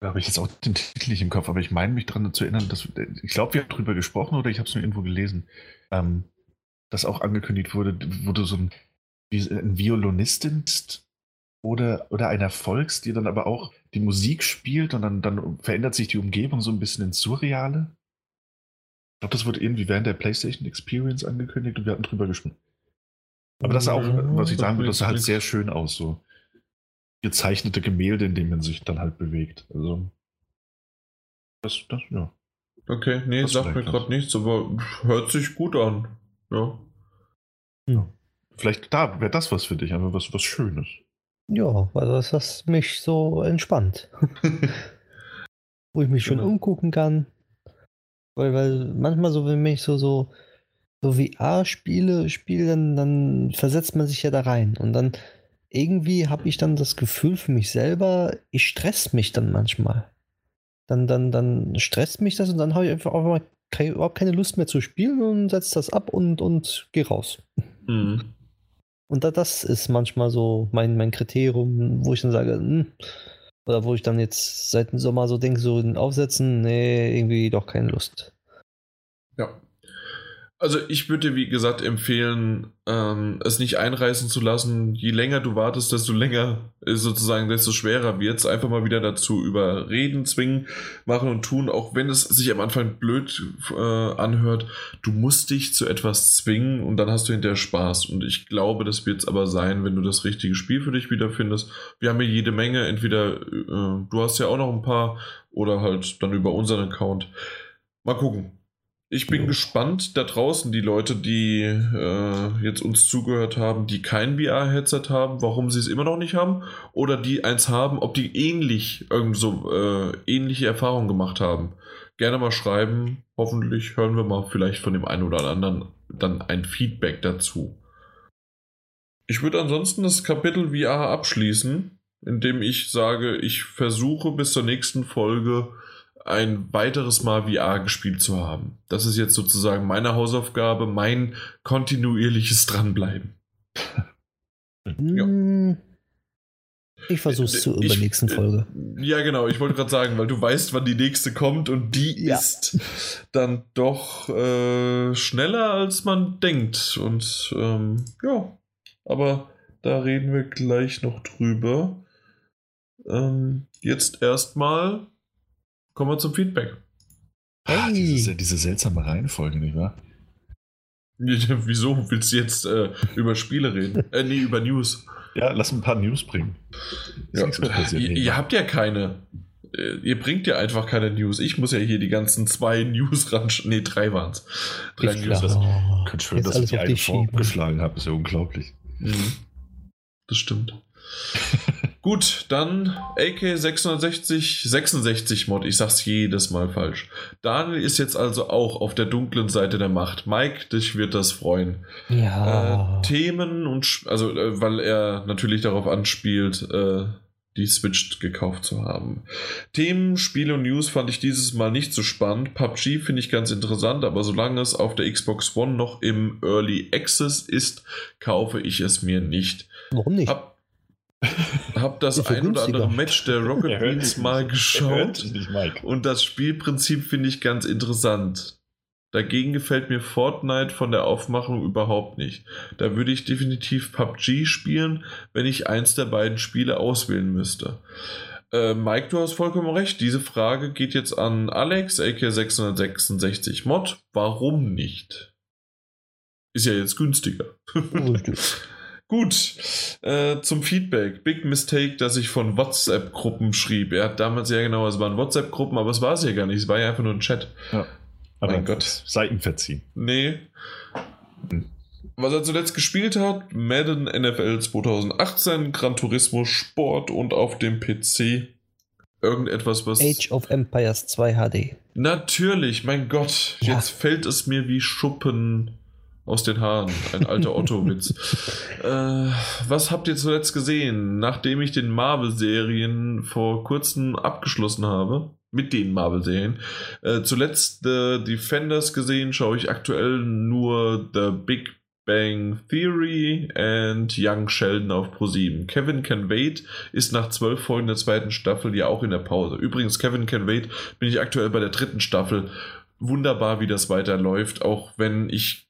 da habe ich jetzt auch den Titel nicht im Kopf, aber ich meine mich daran zu erinnern, dass ich glaube, wir haben darüber gesprochen oder ich habe es nur irgendwo gelesen, ähm, dass auch angekündigt wurde, wo du so ein ein Violinistin oder, oder ein Erfolgs, die dann aber auch die Musik spielt und dann, dann verändert sich die Umgebung so ein bisschen ins Surreale. Ich glaube, das wurde irgendwie während der PlayStation Experience angekündigt und wir hatten drüber gesprochen. Aber das auch, was ich sagen würde, das sah halt sehr schön aus, so gezeichnete Gemälde, in denen man sich dann halt bewegt. Also, das, das, ja. Okay, nee, das sagt mir gerade nichts, aber hört sich gut an. Ja. ja. Vielleicht da wäre das was für dich, aber was, was Schönes. Ja, weil das, das mich so entspannt. <laughs> Wo ich mich genau. schon umgucken kann. Weil, weil manchmal so, wenn ich so, so, so VR-Spiele spiele, dann, dann versetzt man sich ja da rein. Und dann irgendwie habe ich dann das Gefühl für mich selber, ich stress mich dann manchmal. Dann, dann, dann stresst mich das und dann habe ich einfach auch mal keine, überhaupt keine Lust mehr zu spielen und setze das ab und, und gehe raus. Mhm. Und das ist manchmal so mein, mein Kriterium, wo ich dann sage, hm, oder wo ich dann jetzt seit dem Sommer so denke, so in Aufsätzen, nee, irgendwie doch keine Lust. Ja. Also ich würde, wie gesagt, empfehlen, ähm, es nicht einreißen zu lassen. Je länger du wartest, desto länger ist sozusagen, desto schwerer wird es. Einfach mal wieder dazu überreden, zwingen, machen und tun, auch wenn es sich am Anfang blöd äh, anhört. Du musst dich zu etwas zwingen und dann hast du hinterher Spaß. Und ich glaube, das wird es aber sein, wenn du das richtige Spiel für dich wiederfindest. Wir haben hier jede Menge, entweder äh, du hast ja auch noch ein paar oder halt dann über unseren Account. Mal gucken. Ich bin gespannt da draußen, die Leute, die äh, jetzt uns zugehört haben, die kein VR-Headset haben, warum sie es immer noch nicht haben, oder die eins haben, ob die ähnlich irgend so äh, ähnliche Erfahrungen gemacht haben. Gerne mal schreiben. Hoffentlich hören wir mal vielleicht von dem einen oder anderen dann ein Feedback dazu. Ich würde ansonsten das Kapitel VR abschließen, indem ich sage, ich versuche bis zur nächsten Folge ein weiteres Mal VR gespielt zu haben. Das ist jetzt sozusagen meine Hausaufgabe, mein kontinuierliches Dranbleiben. ja. Hm. Ich versuche es zur übernächsten Folge. Ja, genau. Ich wollte gerade sagen, weil du weißt, wann die nächste kommt und die ja. ist dann doch äh, schneller, als man denkt. Und ähm, ja, aber da reden wir gleich noch drüber. Ähm, jetzt erstmal Kommen wir zum Feedback. Hey. Ach, diese, diese seltsame Reihenfolge, nicht wahr? <laughs> Wieso willst du jetzt äh, über Spiele reden? Äh, nee, über News. Ja, lass ein paar News bringen. Ja. Ihr, ihr, habt ja keine. Äh, ihr bringt ja einfach keine News. Ich muss ja hier die ganzen zwei News ran. Nee, drei waren es. Drei ich News. Das, oh, könnte schön, dass ich die eine vorgeschlagen habe. Ist ja unglaublich. Mhm. Das stimmt. <laughs> Gut, dann AK 660, 66 Mod. Ich sag's jedes Mal falsch. Daniel ist jetzt also auch auf der dunklen Seite der Macht. Mike, dich wird das freuen. Ja. Äh, Themen und, also, äh, weil er natürlich darauf anspielt, äh, die Switch gekauft zu haben. Themen, Spiele und News fand ich dieses Mal nicht so spannend. PUBG finde ich ganz interessant, aber solange es auf der Xbox One noch im Early Access ist, kaufe ich es mir nicht. Warum nicht? Hab <laughs> habe das ein oder andere Match der Rocket Beans mal geschaut und das Spielprinzip finde ich ganz interessant. Dagegen gefällt mir Fortnite von der Aufmachung überhaupt nicht. Da würde ich definitiv PUBG spielen, wenn ich eins der beiden Spiele auswählen müsste. Äh, Mike, du hast vollkommen recht. Diese Frage geht jetzt an Alex, AK666 Mod. Warum nicht? Ist ja jetzt günstiger. <laughs> Gut, äh, zum Feedback. Big Mistake, dass ich von WhatsApp-Gruppen schrieb. Er hat damals ja genau, es waren WhatsApp-Gruppen, aber es war es ja gar nicht. Es war ja einfach nur ein Chat. Ja. Aber mein Gott. Seiten verziehen. Nee. Hm. Was er zuletzt gespielt hat, Madden NFL 2018, Gran Turismo Sport und auf dem PC irgendetwas, was. Age of Empires 2 HD. Natürlich, mein Gott. Ja. Jetzt fällt es mir wie Schuppen aus den Haaren. Ein alter <laughs> Otto-Witz. äh, was habt ihr zuletzt gesehen, nachdem ich den Marvel-Serien vor kurzem abgeschlossen habe? Mit den Marvel-Serien. Äh, zuletzt The Defenders gesehen, schaue ich aktuell nur The Big Bang Theory and Young Sheldon auf Pro7. Kevin Can Wait ist nach zwölf Folgen der zweiten Staffel ja auch in der Pause. Übrigens, Kevin Can Wait bin ich aktuell bei der dritten Staffel. Wunderbar, wie das weiterläuft, auch wenn ich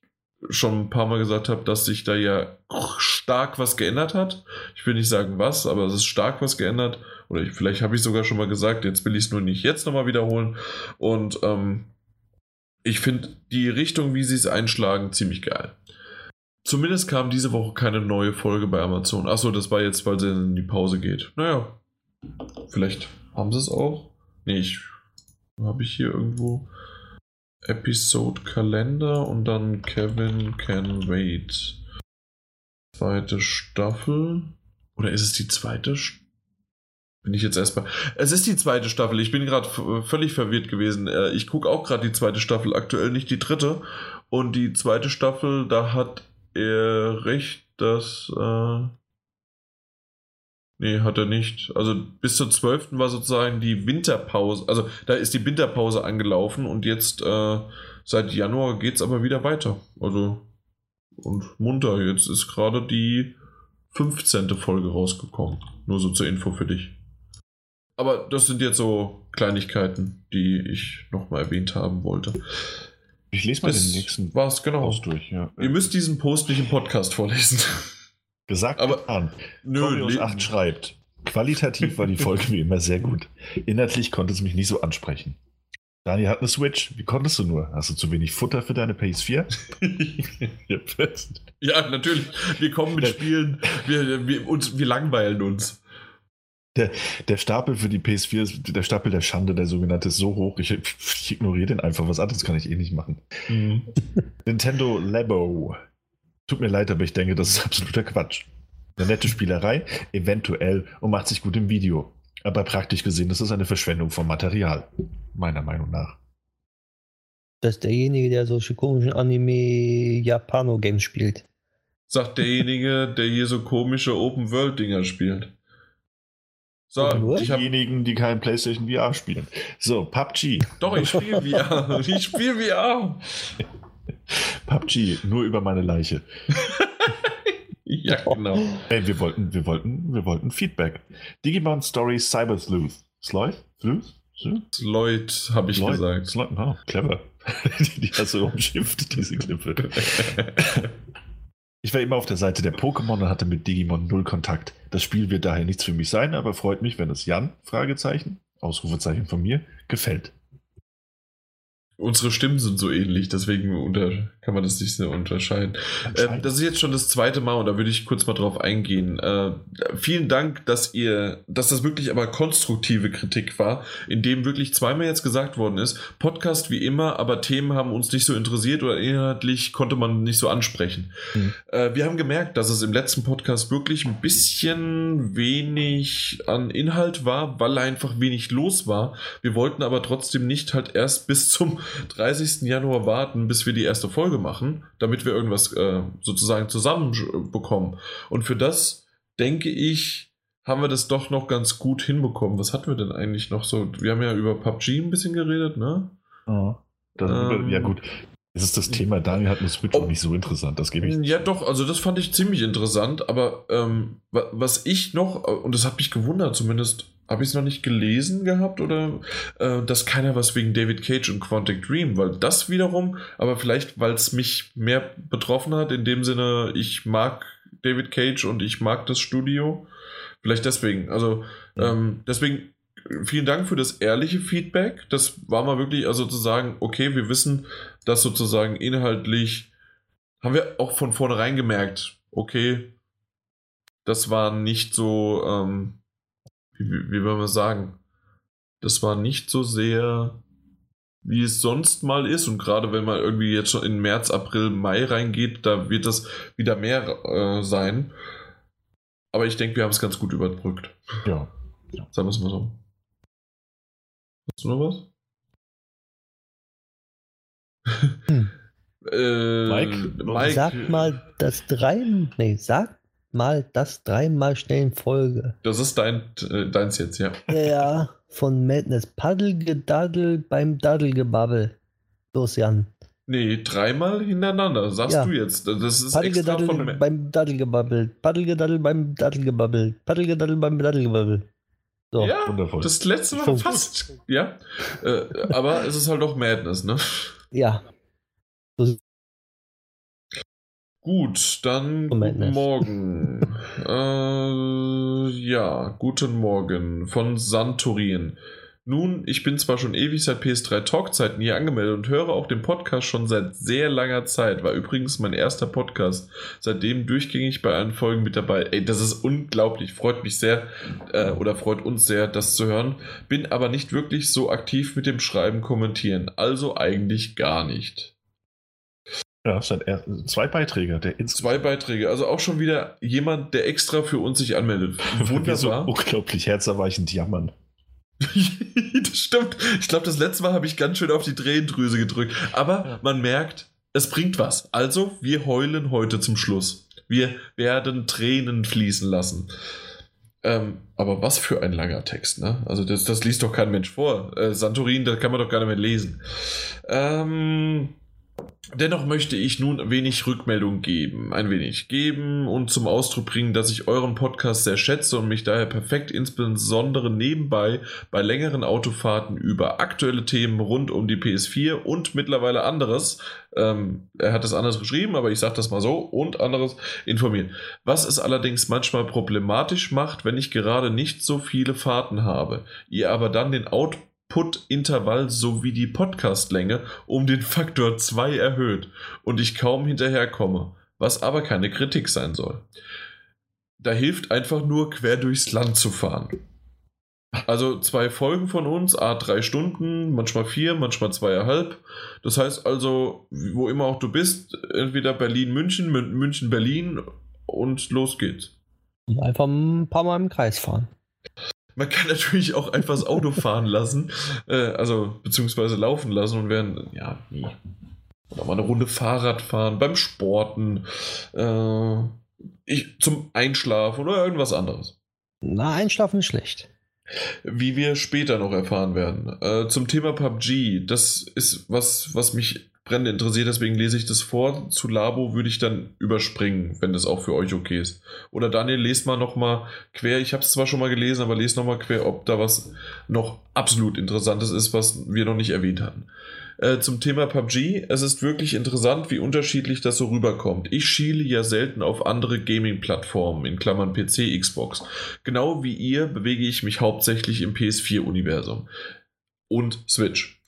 schon ein paar Mal gesagt habe, dass sich da ja stark was geändert hat. Ich will nicht sagen was, aber es ist stark was geändert. Oder ich, vielleicht habe ich sogar schon mal gesagt, jetzt will ich es nur nicht jetzt nochmal wiederholen. Und ähm, ich finde die Richtung, wie sie es einschlagen, ziemlich geil. Zumindest kam diese Woche keine neue Folge bei Amazon. Achso, das war jetzt, weil sie in die Pause geht. Naja, vielleicht haben sie es auch. Nee, ich habe ich hier irgendwo. Episode Kalender und dann Kevin Can Wait. Zweite Staffel. Oder ist es die zweite? Bin ich jetzt erstmal. Es ist die zweite Staffel. Ich bin gerade völlig verwirrt gewesen. Äh, ich gucke auch gerade die zweite Staffel, aktuell nicht die dritte. Und die zweite Staffel, da hat er recht, dass. Äh Nee, hat er nicht. Also bis zur 12. war sozusagen die Winterpause. Also da ist die Winterpause angelaufen und jetzt äh, seit Januar geht es aber wieder weiter. Also und munter. Jetzt ist gerade die 15. Folge rausgekommen. Nur so zur Info für dich. Aber das sind jetzt so Kleinigkeiten, die ich nochmal erwähnt haben wollte. Ich lese mal Das den nächsten war's, genau. Post durch. Ja. Ihr müsst diesen Post nicht im Podcast vorlesen. Gesagt, aber- getan. Nö, le- 8 schreibt. Qualitativ war die Folge wie immer sehr gut. Inhaltlich konnte es mich nicht so ansprechen. Daniel hat eine Switch. Wie konntest du nur? Hast du zu wenig Futter für deine PS4? <laughs> Ja, ja, natürlich. Wir kommen mit Der- Spielen, wir, wir, uns, wir langweilen uns. Der Stapel für die PS4, ist, der Stapel der Schande, der sogenannte, ist so hoch. Ich, ich ignoriere den einfach. Was anderes kann ich eh nicht machen. Nintendo Labo. Tut mir leid, aber ich denke, das ist <laughs> absoluter Quatsch. Eine nette Spielerei, eventuell, und macht sich gut im Video. Aber praktisch gesehen ist das eine Verschwendung von Material. Meiner Meinung nach. Das ist derjenige, der solche komischen Anime-Japano-Games spielt. Sagt derjenige, der hier so komische Open-World-Dinger spielt. So, Diejenigen, die kein PlayStation VR spielen. So, PUBG. Doch, ich spiele VR. Ich spiele VR. <laughs> PUBG, nur über meine Leiche. <laughs> Ja, genau. Ey, wir wollten, wir wollten, wir wollten Feedback. Digimon Story Cyber Sleuth. Sleuth? Sleuth? Sleuth? Lloyd, habe ich Sleuth? gesagt. Sleuth? Oh, clever. <laughs> die, die hast du umschifft, diese Klippe. Ich war immer auf der Seite der Pokémon und hatte mit Digimon null Kontakt. Das Spiel wird daher nichts für mich sein, aber freut mich, wenn es Jan, Fragezeichen, Ausrufezeichen von mir, gefällt. Unsere Stimmen sind so ähnlich, deswegen unter, kann man das nicht so unterscheiden. Ähm, das ist jetzt schon das zweite Mal und da würde ich kurz mal drauf eingehen. Äh, vielen Dank, dass ihr, dass das wirklich aber konstruktive Kritik war, in dem wirklich zweimal jetzt gesagt worden ist, Podcast wie immer, aber Themen haben uns nicht so interessiert oder inhaltlich konnte man nicht so ansprechen. Mhm. Äh, wir haben gemerkt, dass es im letzten Podcast wirklich ein bisschen wenig an Inhalt war, weil einfach wenig los war. Wir wollten aber trotzdem nicht halt erst bis zum 30. Januar warten, bis wir die erste Folge machen, damit wir irgendwas äh, sozusagen zusammenbekommen. Und für das, denke ich, haben wir das doch noch ganz gut hinbekommen. Was hatten wir denn eigentlich noch so? Wir haben ja über PUBG ein bisschen geredet, ne? Dann, Ähm. ja, gut. Es ist das Thema, Daniel hat eine Switch auch nicht so interessant, das gebe ich. Ja, doch, also das fand ich ziemlich interessant, aber ähm, wa- was ich noch, äh, und das hat mich gewundert, zumindest habe ich es noch nicht gelesen gehabt oder äh, dass keiner was wegen David Cage und Quantic Dream, weil das wiederum, aber vielleicht, weil es mich mehr betroffen hat, in dem Sinne, ich mag David Cage und ich mag das Studio, vielleicht deswegen, also ähm, deswegen vielen Dank für das ehrliche Feedback. Das war mal wirklich, also zu sagen, okay, wir wissen, dass sozusagen inhaltlich haben wir auch von vornherein gemerkt, okay, das war nicht so, ähm, wie, wie, wollen wir sagen, das war nicht so sehr, wie es sonst mal ist. Und gerade wenn man irgendwie jetzt schon in März, April, Mai reingeht, da wird das wieder mehr äh, sein. Aber ich denke, wir haben es ganz gut überbrückt. Ja. Sagen wir es mal so. Hast du noch was? Hm. <laughs> äh, Mike? Mike, Sag mal das drei, nee, sag mal das dreimal schnell in Folge. das ist dein, äh, deins jetzt, ja. Ja, von Madness. Paddelgedaddel beim Daddelgebabbel. Los, Jan. Nee, dreimal hintereinander, sagst Ja. du jetzt. Das ist extra von Ma- beim Daddelgebabbel. Paddelgedaddel beim Daddelgebabbel. Paddelgedaddel beim Daddelgebabbel. So. Ja, Wundervoll. das letzte Mal fast. Ja. Äh, aber es ist halt auch Madness, ne? Ja. Gut, dann Oh, guten. Morgen. <laughs> äh, ja, guten Morgen von Santorin. Nun, ich bin zwar schon ewig seit PS3 Talkzeiten hier angemeldet und höre auch den Podcast schon seit sehr langer Zeit. War übrigens mein erster Podcast. Seitdem durchgängig bei allen Folgen mit dabei. Ey, das ist unglaublich. Freut mich sehr äh, oder freut uns sehr, das zu hören. Bin aber nicht wirklich so aktiv mit dem Schreiben kommentieren. Also eigentlich gar nicht. Ja, es sind zwei Beiträge. Der Zwei Beiträge, also auch schon wieder jemand, der extra für uns sich anmeldet. <laughs> Wunderbar. So unglaublich herzerweichend jammern. <laughs> das stimmt. Ich glaube, das letzte Mal habe ich ganz schön auf die Tränendrüse gedrückt. Aber Ja. man merkt, es bringt was. Also, wir heulen heute zum Schluss. Wir werden Tränen fließen lassen. Ähm, aber was für ein langer Text, ne? Also, das, das liest doch kein Mensch vor. Äh, Santorin, da kann man doch gar nicht mehr lesen. Ähm, Dennoch möchte ich nun wenig Rückmeldung geben, ein wenig geben und zum Ausdruck bringen, dass ich euren Podcast sehr schätze und mich daher perfekt insbesondere nebenbei bei längeren Autofahrten über aktuelle Themen rund um die PS4 und mittlerweile anderes, ähm, er hat es anders geschrieben, aber ich sage das mal so, und anderes informieren. Was es allerdings manchmal problematisch macht, wenn ich gerade nicht so viele Fahrten habe, ihr aber dann den Auto Put-Intervall sowie die Podcastlänge um den Faktor 2 erhöht und ich kaum hinterherkomme, was aber keine Kritik sein soll. Da hilft einfach nur quer durchs Land zu fahren. Also zwei Folgen von uns, a drei Stunden, manchmal vier, manchmal zweieinhalb. Das heißt also, wo immer auch du bist, entweder Berlin-München, München-Berlin und los geht's. Einfach ein paar Mal im Kreis fahren. Man kann natürlich auch einfach das Auto fahren lassen, äh, also beziehungsweise laufen lassen und werden, ja, nie. Oder mal eine Runde Fahrrad fahren, beim Sporten, äh, ich, zum Einschlafen oder irgendwas anderes. Na, Einschlafen ist schlecht. Wie wir später noch erfahren werden. Äh, zum Thema PUBG, das ist was, was mich brennend interessiert, deswegen lese ich das vor. Zu Labo würde ich dann überspringen, wenn das auch für euch okay ist. Oder Daniel, lest mal nochmal quer. Ich habe es zwar schon mal gelesen, aber lest nochmal quer, ob da was noch absolut Interessantes ist, was wir noch nicht erwähnt hatten. Äh, zum Thema PUBG. Es ist wirklich interessant, wie unterschiedlich das so rüberkommt. Ich schiele ja selten auf andere Gaming-Plattformen, in Klammern PC, Xbox. Genau wie ihr bewege ich mich hauptsächlich im PS4-Universum und Switch.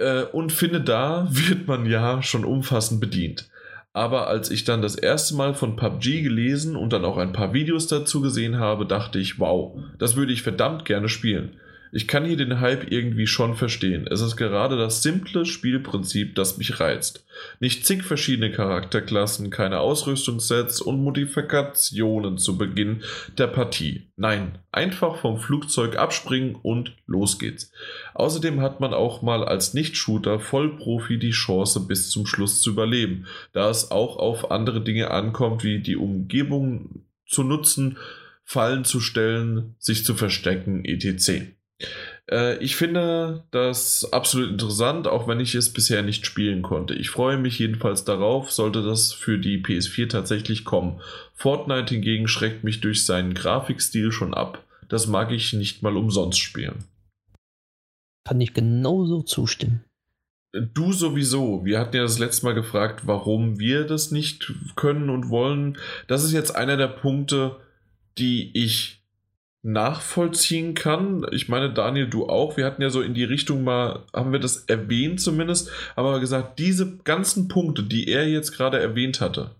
Äh, und finde, da <laughs> wird man ja schon umfassend bedient. Aber als ich dann das erste Mal von PUBG gelesen und dann auch ein paar Videos dazu gesehen habe, dachte ich, wow, das würde ich verdammt gerne spielen. Ich kann hier den Hype irgendwie schon verstehen. Es ist gerade das simple Spielprinzip, das mich reizt. Nicht zig verschiedene Charakterklassen, keine Ausrüstungssets und Modifikationen zu Beginn der Partie. Nein, einfach vom Flugzeug abspringen und los geht's. Außerdem hat man auch mal als Nicht-Shooter Vollprofi die Chance bis zum Schluss zu überleben, da es auch auf andere Dinge ankommt, wie die Umgebung zu nutzen, Fallen zu stellen, sich zu verstecken, etc. Äh, ich finde das absolut interessant, auch wenn ich es bisher nicht spielen konnte. Ich freue mich jedenfalls darauf, sollte das für die PS4 tatsächlich kommen. Fortnite hingegen schreckt mich durch seinen Grafikstil schon ab. Das mag ich nicht mal umsonst spielen. Kann ich genauso zustimmen. Du sowieso. Wir hatten ja das letzte Mal gefragt, warum wir das nicht können und wollen. Das ist jetzt einer der Punkte, die ich nachvollziehen kann. Ich meine, Daniel, du auch. Wir hatten ja so in die Richtung mal, haben wir das erwähnt zumindest, aber gesagt, diese ganzen Punkte, die er jetzt gerade erwähnt hatte,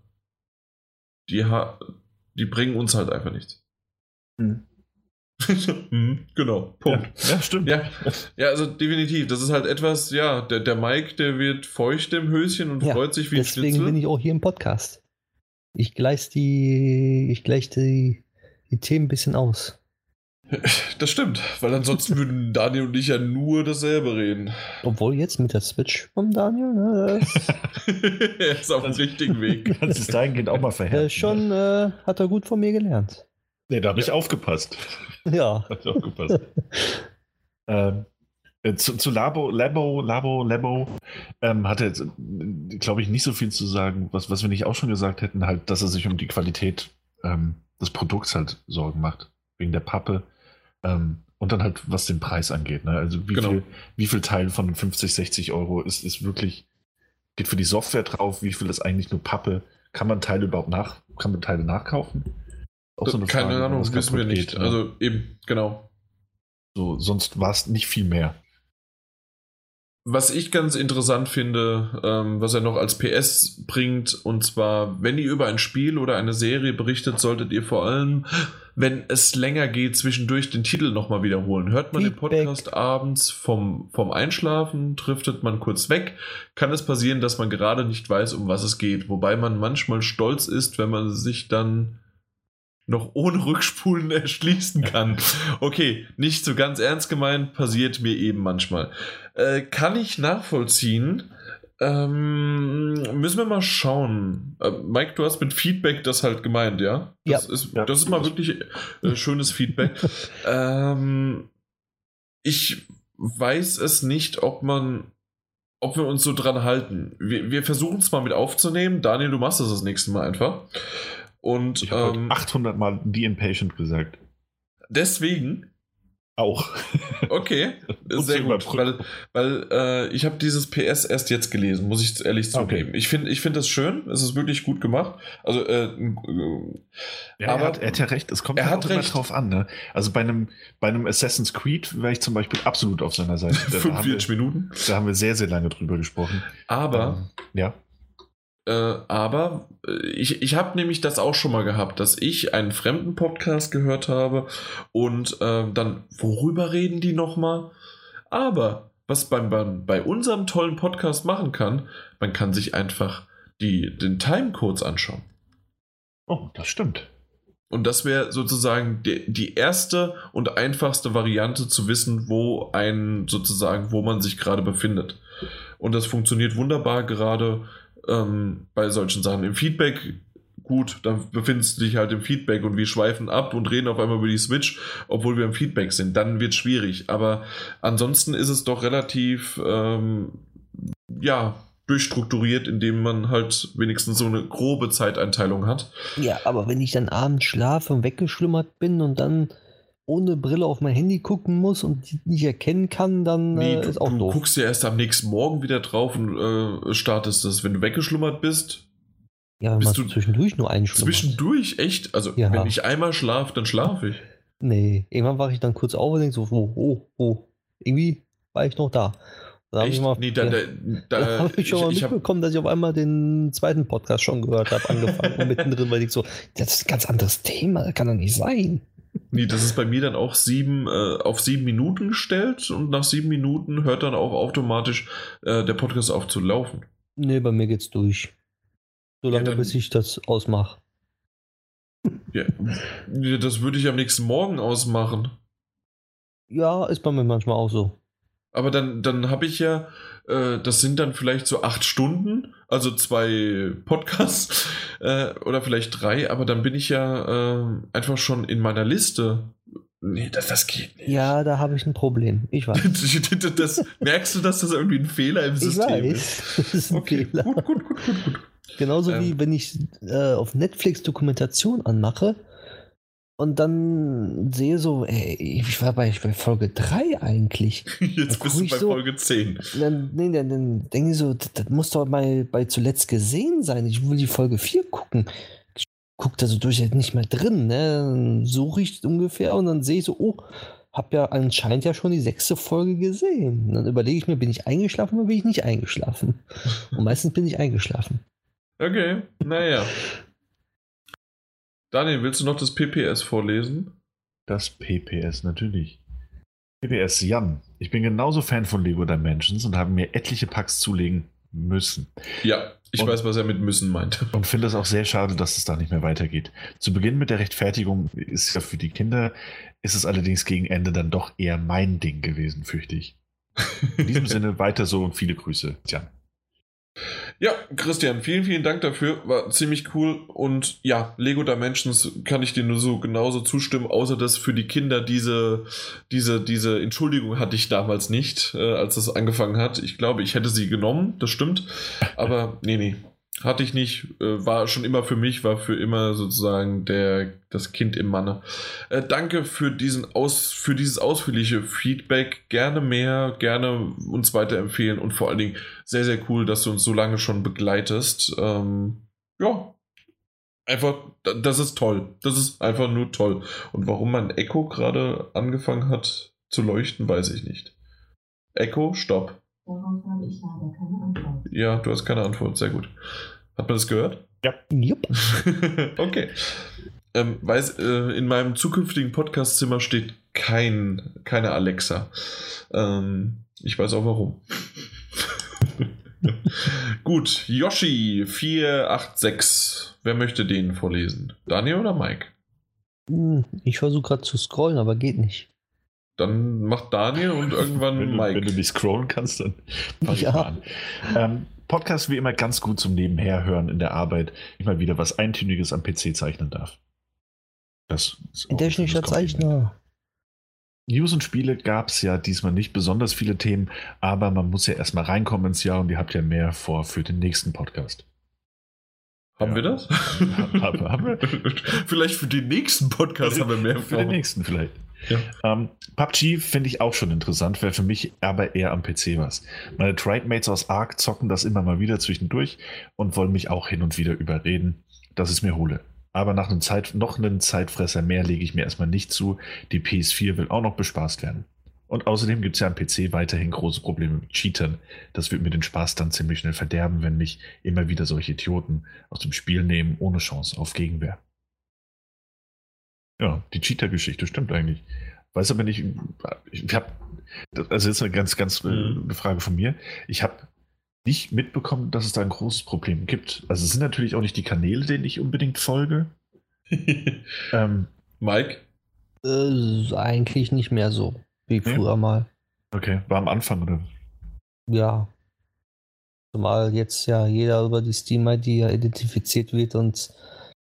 die, die bringen uns halt einfach nichts. Hm. <laughs> hm, genau, Punkt. Ja, ja, stimmt. Ja, ja, also definitiv. Das ist halt etwas, ja, der, der Mike, der wird feucht im Höschen und ja, freut sich wie ein Deswegen Schnitzel. bin ich auch hier im Podcast. Ich gleiche die, ich gleiche die, die Themen ein bisschen aus. Das stimmt, weil ansonsten würden <laughs> Daniel und ich ja nur dasselbe reden. Obwohl jetzt mit der Switch vom Daniel, ne, <laughs> er ist auf dem richtigen Weg. <laughs> Kannst es dahingehend auch mal verhärten. Äh, schon äh, hat er gut von mir gelernt. Nee, da habe ich ja. aufgepasst. Ja. Hab ich aufgepasst. ähm, äh, zu, zu, Labo, Labo, Labo, Labo ähm, hat er, glaube ich, nicht so viel zu sagen, was, was wir nicht auch schon gesagt hätten, halt, dass er sich um die Qualität ähm, des Produkts halt Sorgen macht. Wegen der Pappe. Ähm, und dann halt, was den Preis angeht. Ne? Also wie, genau. viel, wie viel Teil von 50, 60 Euro ist, ist wirklich, geht für die Software drauf, wie viel ist eigentlich nur Pappe? Kann man Teile überhaupt nach, kann man Teile nachkaufen? Auch so eine Keine Frage, Ahnung, wissen wir nicht. Geht, ne? Also eben, genau. So, sonst war es nicht viel mehr. Was ich ganz interessant finde, ähm, was er noch als PS bringt, und zwar, wenn ihr über ein Spiel oder eine Serie berichtet, solltet ihr vor allem, wenn es länger geht, zwischendurch den Titel nochmal wiederholen. Hört man Feedback. den Podcast abends vom, vom Einschlafen, driftet man kurz weg, kann es passieren, dass man gerade nicht weiß, um was es geht. Wobei man manchmal stolz ist, wenn man sich dann noch ohne Rückspulen <laughs> erschließen kann. Okay, nicht so ganz ernst gemeint, passiert mir eben manchmal. Äh, kann ich nachvollziehen. Ähm, müssen wir mal schauen. Äh, Mike, du hast mit Feedback das halt gemeint, ja? Das, ja. Ist, das ist mal wirklich äh, schönes Feedback. <laughs> ähm, ich weiß es nicht, ob man ob wir uns so dran halten. Wir, wir versuchen es mal mit aufzunehmen. Daniel, du machst das das nächste Mal einfach. Und Ich habe ähm, 800 Mal The Impatient gesagt. deswegen Auch. <laughs> Okay, <laughs> sehr gut, weil, weil äh, ich habe dieses PS erst jetzt gelesen, muss ich ehrlich Okay. zugeben. Ich finde ich find das schön, es ist wirklich gut gemacht. Also, äh, äh, Ja, Aber- er, hat, er hat ja recht, es kommt Er halt hat recht. drauf an. Ne? Also bei einem, bei einem Assassin's Creed wäre ich zum Beispiel absolut auf seiner Seite. <laughs> Da haben, 45 wir, Minuten. da haben wir sehr, sehr lange drüber gesprochen. Aber, Ähm, ja. Äh, aber äh, ich, ich habe nämlich das auch schon mal gehabt, dass ich einen fremden Podcast gehört habe und ähm, dann, worüber reden die nochmal? Aber was man beim, bei unserem tollen Podcast machen kann, man kann sich einfach die, den Timecodes anschauen. Oh, das stimmt. Und das wäre sozusagen die, die erste und einfachste Variante zu wissen, wo ein sozusagen, wo man sich gerade befindet. Und das funktioniert wunderbar gerade ähm, bei solchen Sachen. Im Feedback, gut, dann befindest du dich halt im Feedback und wir schweifen ab und reden auf einmal über die Switch, obwohl wir im Feedback sind. Dann wird schwierig. Aber ansonsten ist es doch relativ, ähm, ja, durchstrukturiert, indem man halt wenigstens so eine grobe Zeiteinteilung hat. Ja, aber wenn ich dann abends schlafe und weggeschlummert bin und dann ohne Brille auf mein Handy gucken muss und die nicht erkennen kann, dann Nee, äh, du, ist auch du doof. guckst ja erst am nächsten Morgen wieder drauf und äh, startest das. Wenn du weggeschlummert bist, ja, wenn bist du zwischendurch nur einschlummert. zwischendurch echt. Also, Ja. wenn ich einmal schlafe, dann schlafe ich. Nee, irgendwann wache ich dann kurz auf und denke so, oh, oh, oh, irgendwie war ich noch da. Da habe ich, mal, nee, da, ja, da, da <laughs> hab ich schon mal ich hab, mitbekommen, dass ich auf einmal den zweiten Podcast schon gehört habe, angefangen und mittendrin, weil ich so, das ist ein ganz anderes Thema, das kann doch nicht sein. Nee, das ist bei mir dann auch sieben, äh, auf sieben Minuten gestellt und nach sieben Minuten hört dann auch automatisch äh, der Podcast auf zu laufen. Nee, bei mir geht's durch. Solange dann- bis ich das ausmache. Ja, <laughs> Ja, das würde ich am nächsten Morgen ausmachen. Ja, ist bei mir manchmal auch so. Aber dann, dann habe ich ja, äh, das sind dann vielleicht so acht Stunden, also zwei Podcasts <laughs> äh, oder vielleicht drei, aber dann bin ich ja äh, einfach schon in meiner Liste. Nee, das, das geht nicht. Ja, da habe ich ein Problem. Ich weiß. <laughs> das, merkst du, dass das irgendwie ein Fehler im Ich System ist? weiß. <laughs> Das ist ein Okay, Fehler. gut, gut, gut, gut, gut. Genauso Ähm. wie wenn ich äh, auf Netflix Dokumentation anmache und dann sehe so, ey, ich war bei, bei Folge 3 eigentlich. <laughs> Jetzt bist du ich bei so- Folge 10. Und Dann, nee, dann, dann denke ich so, das, das muss doch mal bei zuletzt gesehen sein. Ich will die Folge 4 gucken. Ich gucke da so durch, ist nicht mehr drin. Ne? Dann suche ich ungefähr und dann sehe ich so, oh, hab ja anscheinend ja schon die sechste Folge gesehen. Und dann überlege ich mir, bin ich eingeschlafen oder bin ich nicht eingeschlafen? Und meistens bin ich eingeschlafen. Okay, naja. Daniel, willst du noch das PPS vorlesen? Das PPS natürlich. PPS Jan. Ich bin genauso Fan von Lego Dimensions und habe mir etliche Packs zulegen müssen. Ja, ich Und- weiß, was er mit müssen meint. <laughs> Und finde es auch sehr schade, dass es da nicht mehr weitergeht. Zu Beginn mit der Rechtfertigung ist ja für die Kinder, ist es allerdings gegen Ende dann doch eher mein Ding gewesen, fürchte ich. In diesem <laughs> Sinne weiter so und viele Grüße, Jan. Ja, Christian, vielen, vielen Dank dafür. War ziemlich cool. Und ja, Lego Dimensions kann ich dir nur so genauso zustimmen, außer dass für die Kinder diese, diese, diese Entschuldigung hatte ich damals nicht, äh, als das angefangen hat. Ich glaube, ich hätte sie genommen, das stimmt. Aber nee, nee. Hatte ich nicht, äh, war schon immer für mich, war für immer sozusagen der, das Kind im Manne. Äh, danke für, diesen Aus, für dieses ausführliche Feedback. Gerne mehr, gerne uns weiterempfehlen und vor allen Dingen sehr, sehr cool, dass du uns so lange schon begleitest. Ähm, ja, einfach, da- das ist toll. Das ist einfach nur toll. Und warum mein Echo gerade angefangen hat zu leuchten, weiß ich nicht. Echo, stopp. Darauf habe ich leider keine Antwort. Ja, du hast keine Antwort. Sehr gut. Hat man das gehört? Jupp. <laughs> okay. Ähm, weiß, äh, in meinem zukünftigen Podcastzimmer steht kein, keine Alexa. Ähm, ich weiß auch warum. <laughs> Gut, Yoshi 486. Wer möchte den vorlesen? Daniel oder Mike? Hm, Ich versuche gerade zu scrollen, aber geht nicht. Dann macht Daniel und irgendwann Wenn du, Mike. wenn du nicht scrollen kannst, dann <laughs> fang ich Ja. mal an. Ähm, Podcast wie immer ganz gut zum Nebenherhören in der Arbeit. Ich mal wieder was Eintöniges am PC zeichnen darf. Das ist auch ein Technischer. Zeichner. News und Spiele gab es ja diesmal nicht besonders viele Themen, aber man muss ja erstmal reinkommen ins Jahr und ihr habt ja mehr vor für den nächsten Podcast. Haben Ja. wir das? Haben- haben wir? <laughs> Vielleicht für den nächsten Podcast haben wir mehr Für den vor. nächsten vielleicht. Ja. Ähm, PUBG finde ich auch schon interessant, wäre für mich aber eher am PC was. Meine Trade-Mates aus Ark zocken das immer mal wieder zwischendurch und wollen mich auch hin und wieder überreden, dass es mir hole. Aber nach einem Zeit, noch einen Zeitfresser mehr lege ich mir erstmal nicht zu. Die PS4 will auch noch bespaßt werden. Und außerdem gibt es ja am PC weiterhin große Probleme mit Cheatern. Das wird mir den Spaß dann ziemlich schnell verderben, wenn mich immer wieder solche Idioten aus dem Spiel nehmen, ohne Chance auf Gegenwehr. Ja, die Cheater-Geschichte stimmt eigentlich. Weiß aber nicht, ich habe, also jetzt eine ganz, ganz äh, Mhm. eine Frage von mir. Ich habe nicht mitbekommen, dass es da ein großes Problem gibt. Also es sind natürlich auch nicht die Kanäle, denen ich unbedingt folge. <laughs> Ähm, Mike? Äh, eigentlich nicht mehr so wie Nee? früher mal. okay, war am Anfang oder? Ja. Zumal jetzt ja jeder über die Steam-ID ja identifiziert wird und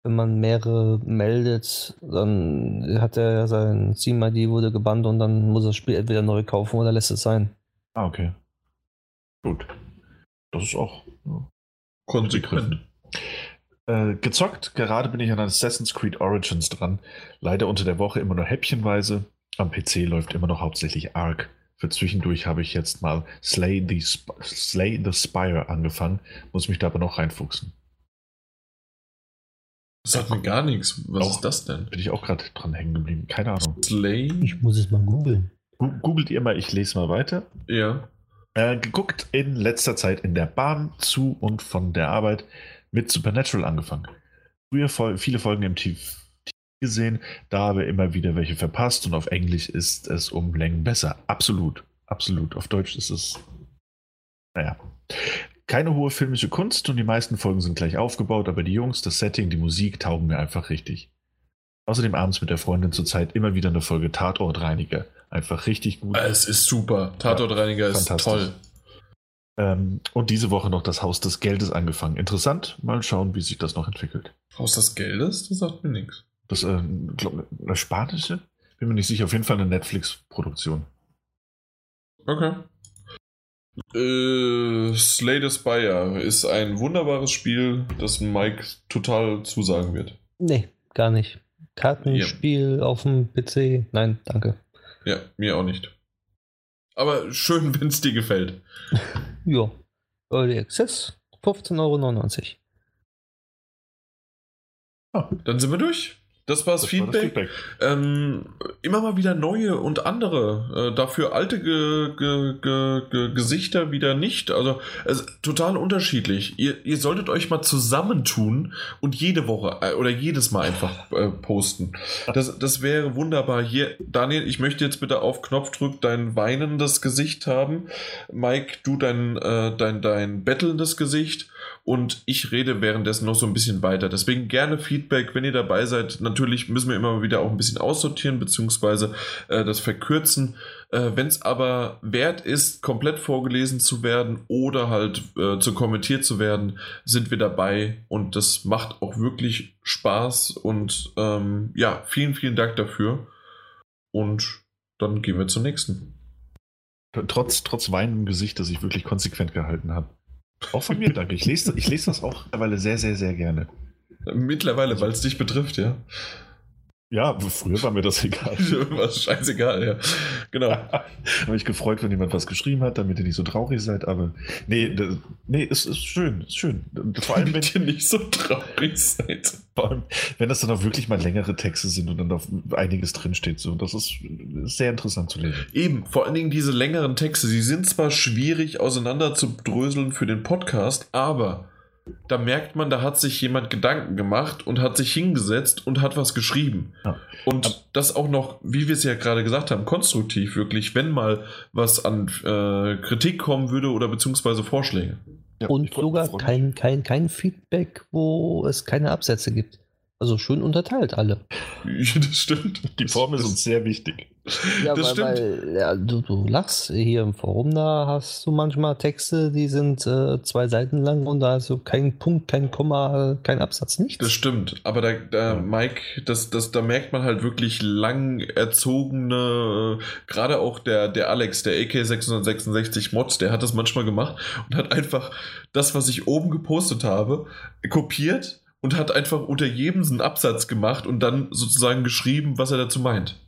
wenn man mehrere meldet, dann hat er ja sein Steam-ID wurde gebannt und dann muss er das Spiel entweder neu kaufen oder lässt es sein. Ah, okay. Gut. Das ist auch ja, Konsequent. Äh, gezockt, gerade bin ich an Assassin's Creed Origins dran. Leider unter der Woche immer nur häppchenweise. Am PC läuft immer noch hauptsächlich Ark. Für zwischendurch habe ich jetzt mal Slay the, Sp Slay the Spire angefangen, muss mich da aber noch reinfuchsen. Das sagt mir gar nichts. Was Auch. ist das denn? Bin ich auch gerade dran hängen geblieben. Keine Ahnung. Slay? Ich muss es mal googeln. Googelt ihr mal, ich lese mal weiter. Ja. Äh, geguckt in letzter Zeit in der Bahn zu und von der Arbeit mit Supernatural angefangen. Früher Fol viele Folgen im TV gesehen, da aber immer wieder welche verpasst und auf Englisch ist es um Längen besser. Absolut, absolut. Auf Deutsch ist es, naja. Keine hohe filmische Kunst und die meisten Folgen sind gleich aufgebaut, aber die Jungs, das Setting, die Musik taugen mir einfach richtig. Außerdem abends mit der Freundin zurzeit immer wieder eine Folge Tatortreiniger. Einfach richtig gut. Es ist super. Tatortreiniger ist fantastisch. toll. Ähm, und diese Woche noch das Haus des Geldes angefangen. Interessant. Mal schauen, wie sich das noch entwickelt. Haus des Geldes? Das sagt mir nichts. Das äh, glaub, eine spanische? Bin mir nicht sicher. Auf jeden Fall eine Netflix-Produktion. Okay. Äh, Slay the Spire ist ein wunderbares Spiel, das Mike total zusagen wird. Nee, gar nicht. Kartenspiel auf dem PC? Nein, danke. Ja, mir auch nicht. Aber schön, <laughs> wenn es dir gefällt. <laughs> Ja. Early Access, 15,99 Euro. Dann sind wir durch. Das war das, Das war das Feedback. Ähm, immer mal wieder neue und andere. Äh, dafür alte ge ge ge ge Gesichter wieder nicht. Also ist total unterschiedlich. Ihr, ihr solltet euch mal zusammentun und jede Woche äh, oder jedes Mal einfach äh, posten. Das, das wäre wunderbar. Hier, Daniel, ich möchte jetzt bitte auf Knopfdruck dein weinendes Gesicht haben. Mike, du dein, äh, dein, dein bettelndes Gesicht. Und ich rede währenddessen noch so ein bisschen weiter. Deswegen gerne Feedback, wenn ihr dabei seid. Natürlich müssen wir immer wieder auch ein bisschen aussortieren, beziehungsweise äh, das verkürzen. Äh, wenn es aber wert ist, komplett vorgelesen zu werden oder halt äh, zu kommentiert zu werden, sind wir dabei. Und das macht auch wirklich Spaß. Und ähm, ja, vielen, vielen Dank dafür. Und dann gehen wir zum nächsten. Trotz, trotz weinendem Gesicht, das ich wirklich konsequent gehalten habe. Auch von mir, danke. Ich lese, ich lese das auch mittlerweile sehr, sehr, sehr gerne. Mittlerweile, weil es dich betrifft, ja. Ja, früher war mir das egal. <laughs> war scheißegal, ja. Genau. <laughs> habe mich gefreut, wenn jemand was geschrieben hat, damit ihr nicht so traurig seid, aber nee, das, nee, es ist schön, ist schön. Vor allem, wenn, ihr nicht so traurig seid. vor allem, wenn das dann auch wirklich mal längere Texte sind und dann auf einiges drinsteht, so, das ist, ist sehr interessant zu lesen. Eben, vor allen Dingen diese längeren Texte, sie sind zwar schwierig auseinander zu dröseln für den Podcast, aber da merkt man, da hat sich jemand Gedanken gemacht und hat sich hingesetzt und hat was geschrieben. Ja. Und das auch noch, wie wir es ja gerade gesagt haben, konstruktiv wirklich, wenn mal was an äh, Kritik kommen würde oder beziehungsweise Vorschläge. Ja, Und sogar kein, kein, kein Feedback, wo es keine Absätze gibt. Also schön unterteilt alle. <laughs> Das stimmt. Die Form ist uns sehr wichtig. Ja, Das weil, stimmt. weil ja, du, du lachst hier im Forum, da hast du manchmal Texte, die sind äh, zwei Seiten lang und da hast du kein Punkt, kein Komma, kein Absatz, nichts. Das stimmt, aber da, da. Mike, das, das, da merkt man halt wirklich lang erzogene, äh, gerade auch der, der Alex, der AK666 Mods, der hat das manchmal gemacht und hat einfach das, was ich oben gepostet habe, kopiert und hat einfach unter jedem einen Absatz gemacht und dann sozusagen geschrieben, was er dazu meint.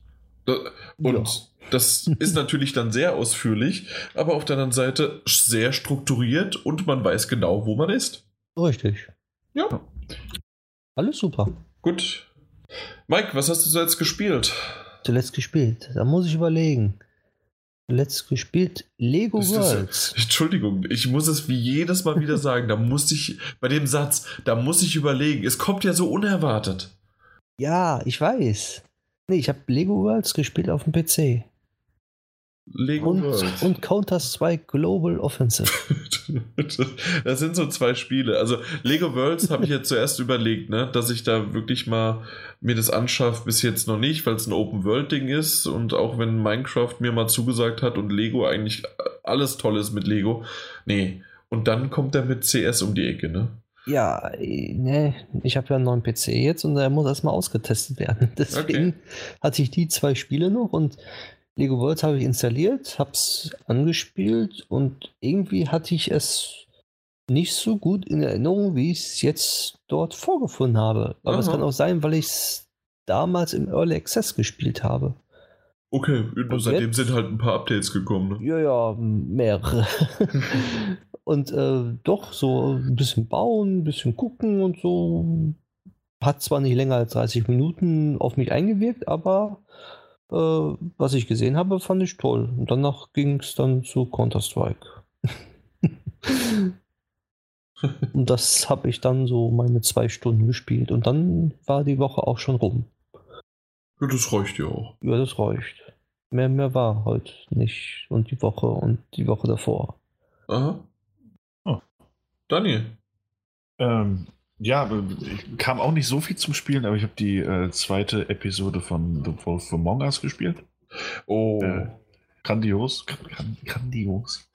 Und Ja. das ist natürlich dann sehr ausführlich, aber auf der anderen Seite sehr strukturiert und man weiß genau, wo man ist. Richtig. Ja. Alles super. Gut. Mike, was hast du zuletzt gespielt? Zuletzt gespielt. Da muss ich überlegen. Zuletzt gespielt Lego Ist das- Worlds. Entschuldigung, ich muss es wie jedes Mal wieder sagen. Da muss ich, bei dem Satz, da muss ich überlegen. Es kommt ja so unerwartet. Ja, ich weiß. Nee, ich habe Lego Worlds gespielt auf dem PC. Lego Und, World. und Counter-Strike Global Offensive. <laughs> <laughs> Das sind so zwei Spiele. Also Lego Worlds habe ich jetzt zuerst überlegt, ne, dass ich da wirklich mal mir das anschaffe. Bis jetzt noch nicht, weil es ein Open World Ding ist und auch wenn Minecraft mir mal zugesagt hat und Lego eigentlich alles toll ist mit Lego. Nee. Und dann kommt er mit CS um die Ecke, ne? Ja, ne, ich habe ja einen neuen PC jetzt und der muss erstmal ausgetestet werden. <laughs> Deswegen hatte ich die zwei Spiele noch und Lego Worlds habe ich installiert, habe es angespielt und irgendwie hatte ich es nicht so gut in Erinnerung, wie ich es jetzt dort vorgefunden habe. Aber es kann auch sein, weil ich es damals im Early Access gespielt habe. Okay, Und seitdem jetzt? sind halt ein paar Updates gekommen, ne? Ja, ja, mehrere. <laughs> und äh, doch so ein bisschen bauen, ein bisschen gucken und so. Hat zwar nicht länger als 30 Minuten auf mich eingewirkt, aber äh, was ich gesehen habe, fand ich toll. Und danach ging es dann zu Counter-Strike. <laughs> und das habe ich dann so meine zwei Stunden gespielt. Und dann war die Woche auch schon rum. Ja, das reicht ja auch. Ja, das reicht. Mehr, mehr war heute nicht. Und die Woche und die Woche davor. Aha. Oh. Daniel. Ähm, ja, ich kam auch nicht so viel zum Spielen, aber ich habe die äh, zweite Episode von The Wolf Among Us gespielt. Oh. Äh, grandios. Gran- Grandios.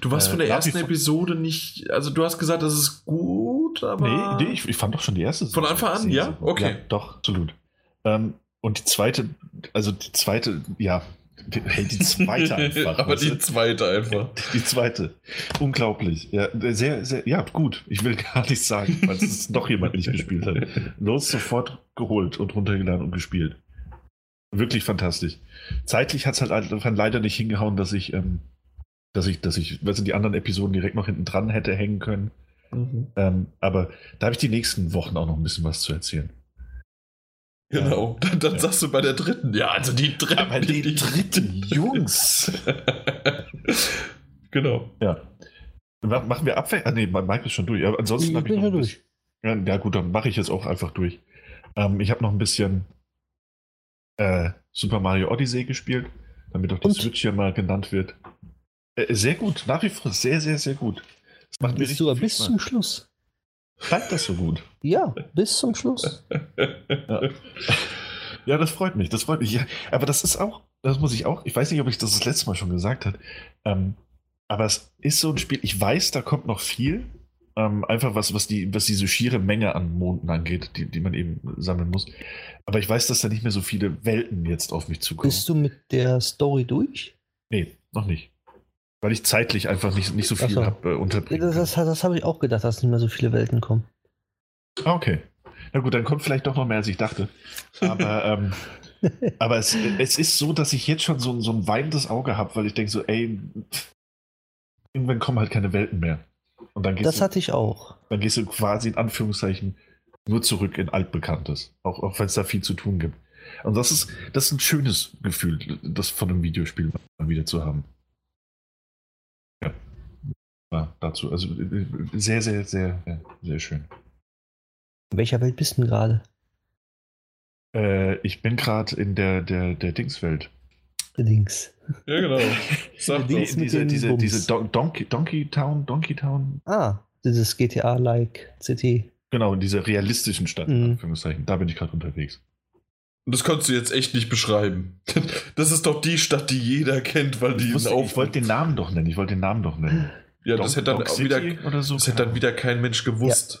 du warst äh, von der ersten Episode nicht. Also, du hast gesagt, das ist gut, aber. Nee, nee ich, ich fand doch schon die erste. Von Anfang an, ja? Okay. Ja, doch, absolut. Ähm, und die zweite, also die zweite, ja, hey, die zweite <laughs> einfach. aber weißt die du? zweite einfach. Die zweite. Unglaublich. Ja, sehr, sehr, ja, gut. Ich will gar nichts sagen, falls es noch jemand nicht gespielt hat. Los, sofort geholt und runtergeladen und gespielt. Wirklich fantastisch. Zeitlich hat es halt einfach leider nicht hingehauen, dass ich, ähm, dass ich, dass ich, was in die anderen Episoden direkt noch hinten dran hätte hängen können. Mhm. Ähm, aber da habe ich die nächsten Wochen auch noch ein bisschen was zu erzählen. Genau. Dann, dann Ja. sagst du bei der dritten. Ja, also die dritte. Aber die dritten Jungs. <laughs> genau. Ja. Ma- Machen wir Abwehr? Ah, nee, Mike ist schon durch. Aber ansonsten Ich habe ich bin noch ja ein bisschen- Ja, ja gut, dann mache ich jetzt auch einfach durch. Ähm, ich habe noch ein bisschen äh, Super Mario Odyssey gespielt, damit auch die Und? Switch hier mal genannt wird. Äh, sehr gut, nach wie vor sehr, sehr, sehr gut. Das macht mir Bist du richtig bis viel zum. Schluss. Bleibt das so gut? Ja, bis zum Schluss. Ja. ja, das freut mich, das freut mich. Ja, aber das ist auch, das muss ich auch, ich weiß nicht, ob ich das das letzte Mal schon gesagt habe, ähm, aber es ist so ein Spiel, ich weiß, da kommt noch viel, ähm, einfach was, was, die, was diese schiere Menge an Monden angeht, die, die man eben sammeln muss. Aber ich weiß, dass da nicht mehr so viele Welten jetzt auf mich zukommen. Bist du mit der Story durch? Nee, noch nicht. Weil ich zeitlich einfach nicht, nicht so viel so. habe äh, unterbringen Das, das, das habe ich auch gedacht, dass nicht mehr so viele Welten kommen. Ah, okay. Na gut, dann kommt vielleicht doch noch mehr, als ich dachte. Aber, <laughs> ähm, aber es, es ist so, dass ich jetzt schon so, so ein weinendes Auge habe, weil ich denke so, ey, pff, irgendwann kommen halt keine Welten mehr. Und dann gehst, Das du, hatte ich auch. dann gehst du quasi in Anführungszeichen nur zurück in Altbekanntes. Auch, auch wenn es da viel zu tun gibt. Und das ist, das ist ein schönes Gefühl, das von einem Videospiel mal wieder zu haben. Ja. ja dazu. Also äh, sehr, sehr, sehr, sehr, sehr schön. In welcher Welt bist du denn gerade? Äh, ich bin gerade in der, der, der Dingswelt. Links. Ja, genau. <laughs> Sag. Dings diese den diese, Bums. diese Don Donkey, Donkey Town, Donkey Town. Ah, dieses GTA-like CT. Genau, in dieser realistischen Stadt, in Mhm. Anführungszeichen. Da bin ich gerade unterwegs. Und das konntest du jetzt echt nicht beschreiben. <laughs> Das ist doch die Stadt, die jeder kennt, weil die Ich, wusste, ich wollte den Namen doch nennen. Ich wollte den Namen doch nennen. Ja, das Dog- hätte dann City wieder, oder so. das hätte dann wieder kein Mensch gewusst. Ja,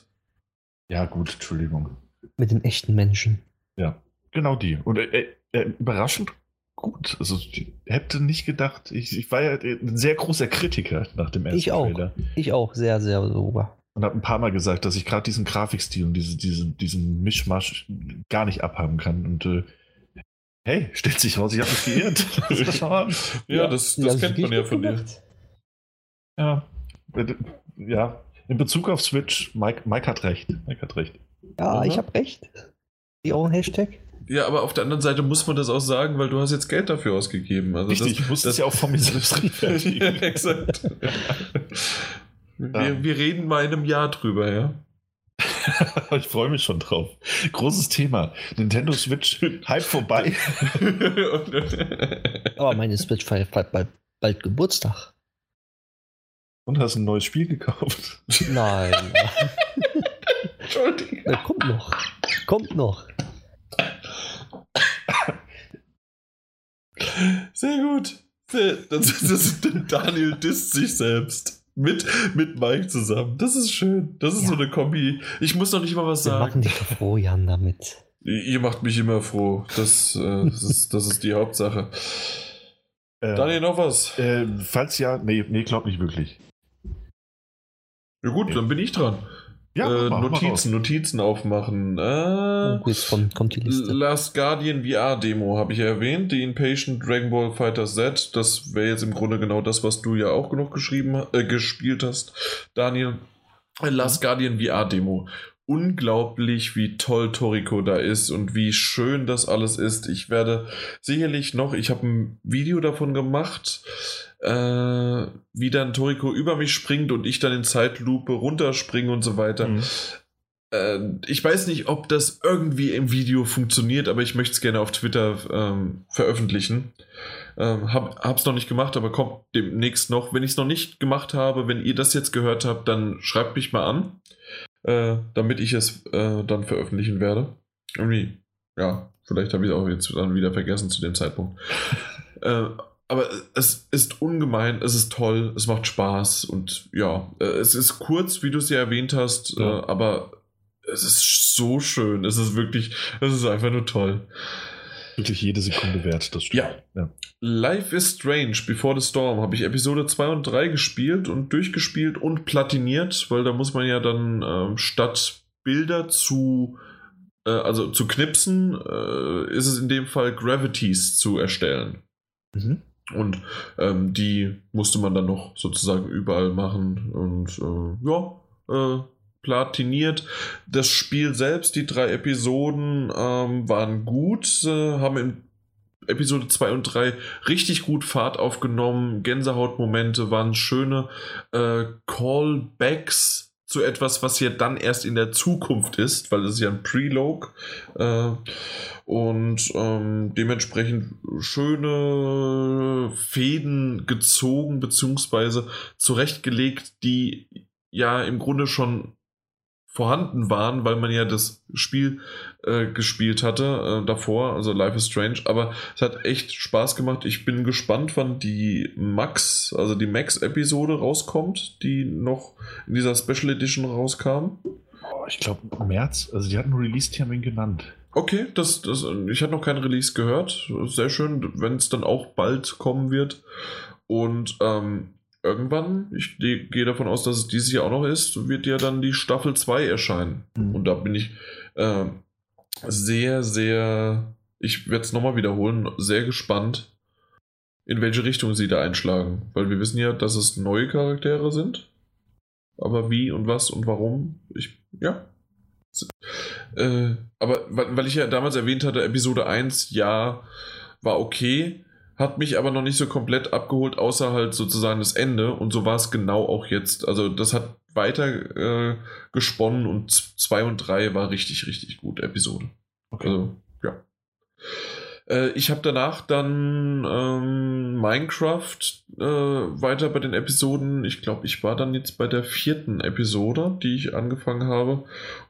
gut, Entschuldigung. Mit den echten Menschen. Genau die. Und äh, äh, überraschend gut. Also ich hätte nicht gedacht, ich, ich war ja ein sehr großer Kritiker nach dem ersten Ich auch. Trailer. Ich auch sehr, sehr sogar. Und habe ein paar Mal gesagt, dass ich gerade diesen Grafikstil und diese, diese, diesen Mischmasch gar nicht abhaben kann. Und äh, hey, stellt sich raus, ich habe mich geirrt. <laughs> An. Ja, das, Ja, das ist kennt man ja von dir. ja. Äh, ja. In Bezug auf Switch, Mike, Mike hat recht. Mike hat recht. Ja, Mhm. ich habe recht. Die auch ein Hashtag? Ja, aber auf der anderen Seite muss man das auch sagen, weil du hast jetzt Geld dafür ausgegeben. Also Richtig, das, ich muss das ja auch von mir selbst <laughs> ja, rechtfertigen. exakt. Wir, wir reden mal in einem Jahr drüber, ja. <laughs> ich freue mich schon drauf. Großes Thema. Nintendo Switch, Hype vorbei. <laughs> Aber meine Switch feiert bald, bald, bald Geburtstag. Und hast ein neues Spiel gekauft. Nein. <laughs> Entschuldigung. äh, kommt noch. Kommt noch. Sehr gut. Das, das, Daniel disst sich selbst. Mit, mit Mike zusammen. Das ist schön. Das ist Ja. so eine Kombi. Ich muss noch nicht mal was Wir sagen. machen dich doch froh, Jan, damit. Ihr macht mich immer froh. Das, äh, das, ist, das ist die Hauptsache. <laughs> Äh, Daniel, noch was? äh, falls ja, nee, nee, glaub nicht wirklich. Ja gut, dann bin ich dran. Ja, äh, mach mal, mach Notizen, Notizen aufmachen. Äh, Oh, jetzt kommt, die Liste. Last Guardian VR Demo habe ich ja erwähnt. Die Impatient Dragon Ball Fighter Z. Das wäre jetzt im Grunde genau das, was du ja auch genug geschrieben, äh, gespielt hast, Daniel. Äh, Last Guardian VR Demo. Unglaublich, wie toll Toriko da ist und wie schön das alles ist. Ich werde sicherlich noch, ich habe ein Video davon gemacht, äh, wie dann Toriko über mich springt und ich dann in Zeitlupe runterspringe und so weiter. Mhm. Äh, ich weiß nicht, ob das irgendwie im Video funktioniert, aber ich möchte es gerne auf Twitter ähm, veröffentlichen. Ähm, hab, hab's noch nicht gemacht, aber kommt demnächst noch. Wenn ich es noch nicht gemacht habe, wenn ihr das jetzt gehört habt, dann schreibt mich mal an, äh, damit ich es äh, dann veröffentlichen werde. Irgendwie, ja, vielleicht habe ich es auch jetzt dann wieder vergessen zu dem Zeitpunkt. <laughs> äh, aber es ist ungemein, es ist toll, es macht Spaß und ja, äh, es ist kurz, wie du es ja erwähnt hast, Ja. äh, aber es ist so schön, es ist wirklich, es ist einfach nur toll. Wirklich jede Sekunde wert, das stimmt. Ja. ja. Life is Strange, Before the Storm, habe ich Episode 2 und 3 gespielt und durchgespielt und platiniert, weil da muss man ja dann ähm, statt Bilder zu, äh, also zu knipsen, äh, ist es in dem Fall Gravities zu erstellen. Mhm. Und ähm, die musste man dann noch sozusagen überall machen. Und äh, ja, äh, platiniert. Das Spiel selbst, die drei Episoden ähm, waren gut, äh, haben in Episode 2 und 3 richtig gut Fahrt aufgenommen. Gänsehautmomente waren schöne äh, Callbacks zu etwas, was ja dann erst in der Zukunft ist, weil es ist ja ein Prelog. Äh, und ähm, dementsprechend schöne Fäden gezogen beziehungsweise zurechtgelegt, die ja im Grunde schon vorhanden waren, weil man ja das Spiel äh, gespielt hatte äh, davor, also Life is Strange, aber es hat echt Spaß gemacht. Ich bin gespannt, wann die Max, also die Max-Episode rauskommt, die noch in dieser Special Edition rauskam. Oh, ich glaube März, also die hatten Release-Termin genannt. Okay, das, das, ich hatte noch kein Release gehört. Sehr schön, wenn es dann auch bald kommen wird. Und ähm, irgendwann, ich gehe davon aus, dass es dieses Jahr auch noch ist, wird ja dann die Staffel 2 erscheinen. Mhm. Und da bin ich ähm, sehr, sehr, ich werde es nochmal wiederholen, sehr gespannt, in welche Richtung sie da einschlagen. Weil wir wissen ja, dass es neue Charaktere sind. Aber wie und was und warum, ich, ja. Äh, aber weil, ich ja damals erwähnt hatte, Episode 1, ja, war okay, hat mich aber noch nicht so komplett abgeholt, außer halt sozusagen das Ende. Und so war es genau auch jetzt. Also das hat weiter äh, gesponnen und 2 und 3 war richtig, richtig gut, Episode. Okay. Also, ja. Äh, ich habe danach dann ähm, Minecraft äh, weiter bei den Episoden. Ich glaube, ich war dann jetzt bei der vierten Episode, die ich angefangen habe.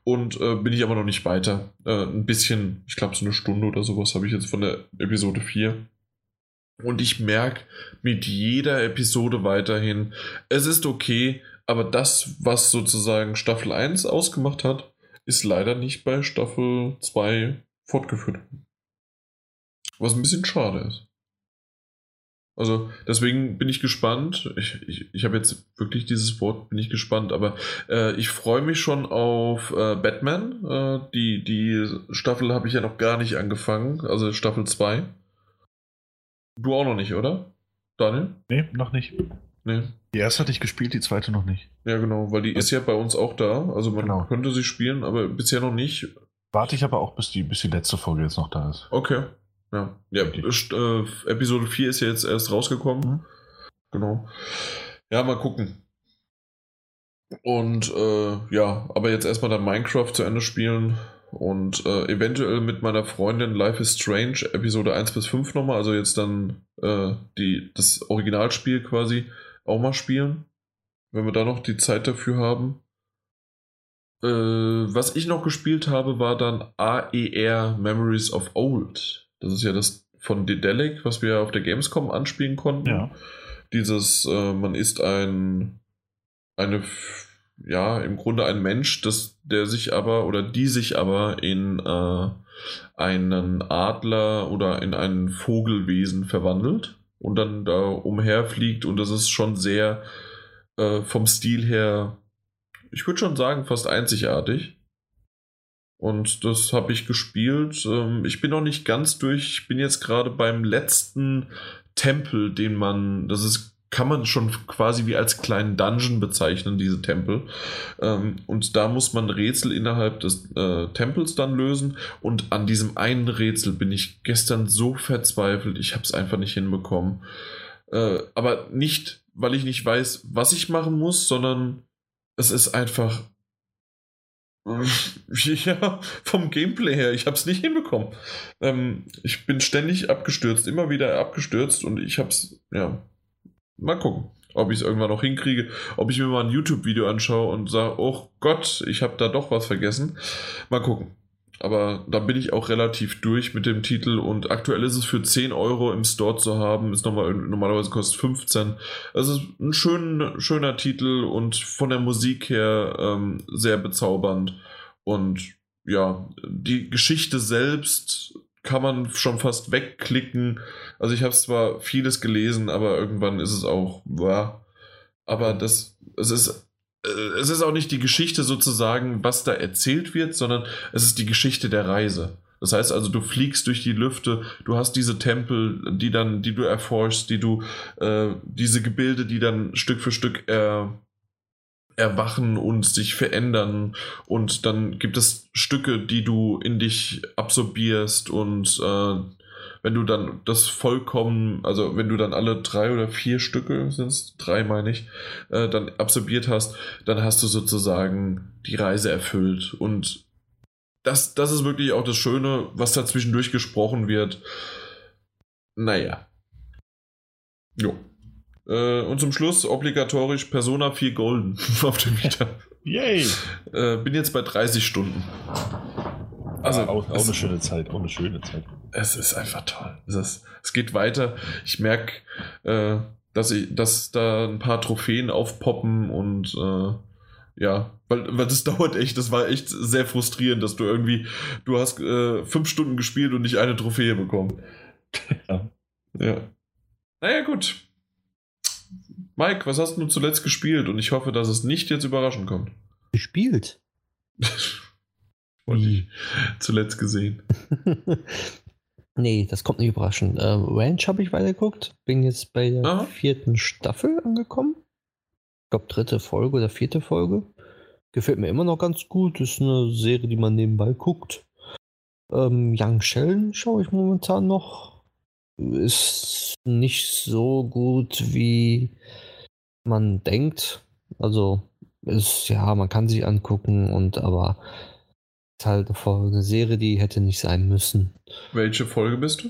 Und äh, bin ich aber noch nicht weiter. Äh, ein bisschen, ich glaube, so eine Stunde oder sowas habe ich jetzt von der Episode 4. Und ich merke mit jeder Episode weiterhin, es ist okay, aber das, was sozusagen Staffel 1 ausgemacht hat, ist leider nicht bei Staffel 2 fortgeführt. Was ein bisschen schade ist. Also deswegen bin ich gespannt. Ich, ich, ich habe jetzt wirklich dieses Wort, bin ich gespannt, aber äh, ich freue mich schon auf äh, Batman. Äh, die, die Staffel habe ich ja noch gar nicht angefangen, also Staffel 2. Du auch noch nicht, oder? Daniel? Nee, noch nicht. Nee. Die erste hatte ich gespielt, die zweite noch nicht. Ja, genau, weil die ist ja bei uns auch da. Also man Genau. könnte sie spielen, aber bisher noch nicht. Warte ich aber auch, bis die, bis die letzte Folge jetzt noch da ist. Okay. Ja, ja st- äh, Episode 4 ist ja jetzt erst rausgekommen. Mhm. Genau. Ja, mal gucken. Und äh, ja, aber jetzt erstmal dann Minecraft zu Ende spielen und äh, eventuell mit meiner Freundin Life is Strange Episode 1 bis 5 nochmal, also jetzt dann äh, die, das Originalspiel quasi auch mal spielen, wenn wir da noch die Zeit dafür haben. Äh, was ich noch gespielt habe, war dann AER Memories of Old. Das ist ja das von Dedelic, was wir auf der Gamescom anspielen konnten. Ja. Dieses, äh, man ist ein, eine, ja, im Grunde ein Mensch, das, der sich aber oder die sich aber in äh, einen Adler oder in ein Vogelwesen verwandelt und dann da umherfliegt und das ist schon sehr äh, vom Stil her, ich würde schon sagen, fast einzigartig. Und das habe ich gespielt. Ähm, Ich bin noch nicht ganz durch. Ich bin jetzt gerade beim letzten Tempel, den man, das ist, kann man schon quasi wie als kleinen Dungeon bezeichnen, diese Tempel. Ähm, Und da muss man Rätsel innerhalb des äh, Tempels dann lösen. Und an diesem einen Rätsel bin ich gestern so verzweifelt, ich habe es einfach nicht hinbekommen. Äh, aber nicht, weil ich nicht weiß, was ich machen muss, sondern es ist einfach <laughs> ja, vom Gameplay her, ich habe es nicht hinbekommen. Ähm, ich bin ständig abgestürzt, immer wieder abgestürzt und ich habe es, ja, mal gucken, ob ich es irgendwann noch hinkriege, ob ich mir mal ein YouTube-Video anschaue und sage, oh Gott, ich habe da doch was vergessen. Mal gucken. Aber da bin ich auch relativ durch mit dem Titel und aktuell ist es für 10 Euro im Store zu haben, ist nochmal, normalerweise kostet 15. Es ist ein schön, schöner Titel und von der Musik her ähm, sehr bezaubernd. Und ja, die Geschichte selbst kann man schon fast wegklicken. Also ich habe zwar vieles gelesen, aber irgendwann ist es auch, ja, aber das, es ist, äh, es ist auch nicht die Geschichte sozusagen, was da erzählt wird, sondern es ist die Geschichte der Reise. Das heißt also, du fliegst durch die Lüfte, du hast diese Tempel, die dann, die du erforschst, die du, äh, diese Gebilde, die dann Stück für Stück äh, erwachen und sich verändern und dann gibt es Stücke, die du in dich absorbierst und äh, wenn du dann das vollkommen, also wenn du dann alle drei oder vier Stücke sind es, drei meine ich, äh, dann absorbiert hast, dann hast du sozusagen die Reise erfüllt und das, das ist wirklich auch das Schöne, was da zwischendurch gesprochen wird. Naja. Jo. Äh, und zum Schluss obligatorisch Persona 4 Golden <laughs> auf dem Vita. Yay! Äh, bin jetzt bei 30 Stunden. Also Also, auch, auch eine schöne Zeit, auch eine schöne Zeit. Es ist einfach toll. Es, ist, es geht weiter. Ich merke, äh, dass, ich, dass da ein paar Trophäen aufpoppen und äh, ja, weil, weil das <laughs> dauert echt, das war echt sehr frustrierend, dass du irgendwie, du hast äh, fünf Stunden gespielt und nicht eine Trophäe bekommen. <laughs> Ja. Ja. Naja, gut. Mike, was hast du zuletzt gespielt? Und ich hoffe, dass es nicht jetzt überraschend kommt. Gespielt. <laughs> Wollte ich zuletzt gesehen. <laughs> nee, das kommt nicht überraschend. Äh, Ranch habe ich weitergeguckt. Bin jetzt bei der Aha. vierten Staffel angekommen. Ich glaube, dritte Folge oder vierte Folge. Gefällt mir immer noch ganz gut. Ist eine Serie, die man nebenbei guckt. Ähm, Young Sheldon schaue ich momentan noch. Ist nicht so gut, wie man denkt. Also, ist, ja, man kann sich angucken und aber ist halt eine Serie, die hätte nicht sein müssen. Welche Folge bist du?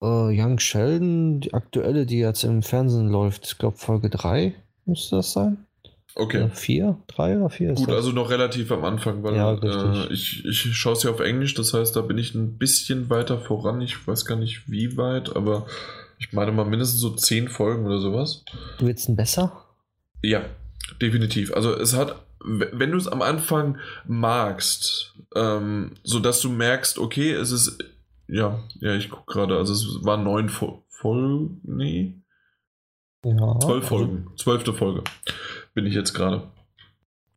Äh, Young Sheldon, die aktuelle, die jetzt im Fernsehen läuft, ich glaube Folge 3 müsste das sein. Okay. Oder 4? 3 oder 4 ist Gut, also noch relativ am Anfang, weil Ja, äh, ich, ich schaue es ja auf Englisch, das heißt, da bin ich ein bisschen weiter voran. Ich weiß gar nicht wie weit, aber ich meine mal mindestens so zehn Folgen oder sowas. Wird's denn besser? Ja, definitiv. Also es hat, wenn du es am Anfang magst, ähm, so dass du merkst, okay, es ist, ja, ja, ich gucke gerade, also es waren neun Fo Folgen, nee, Ja. zwölf Folgen, zwölfte Folge bin ich jetzt gerade.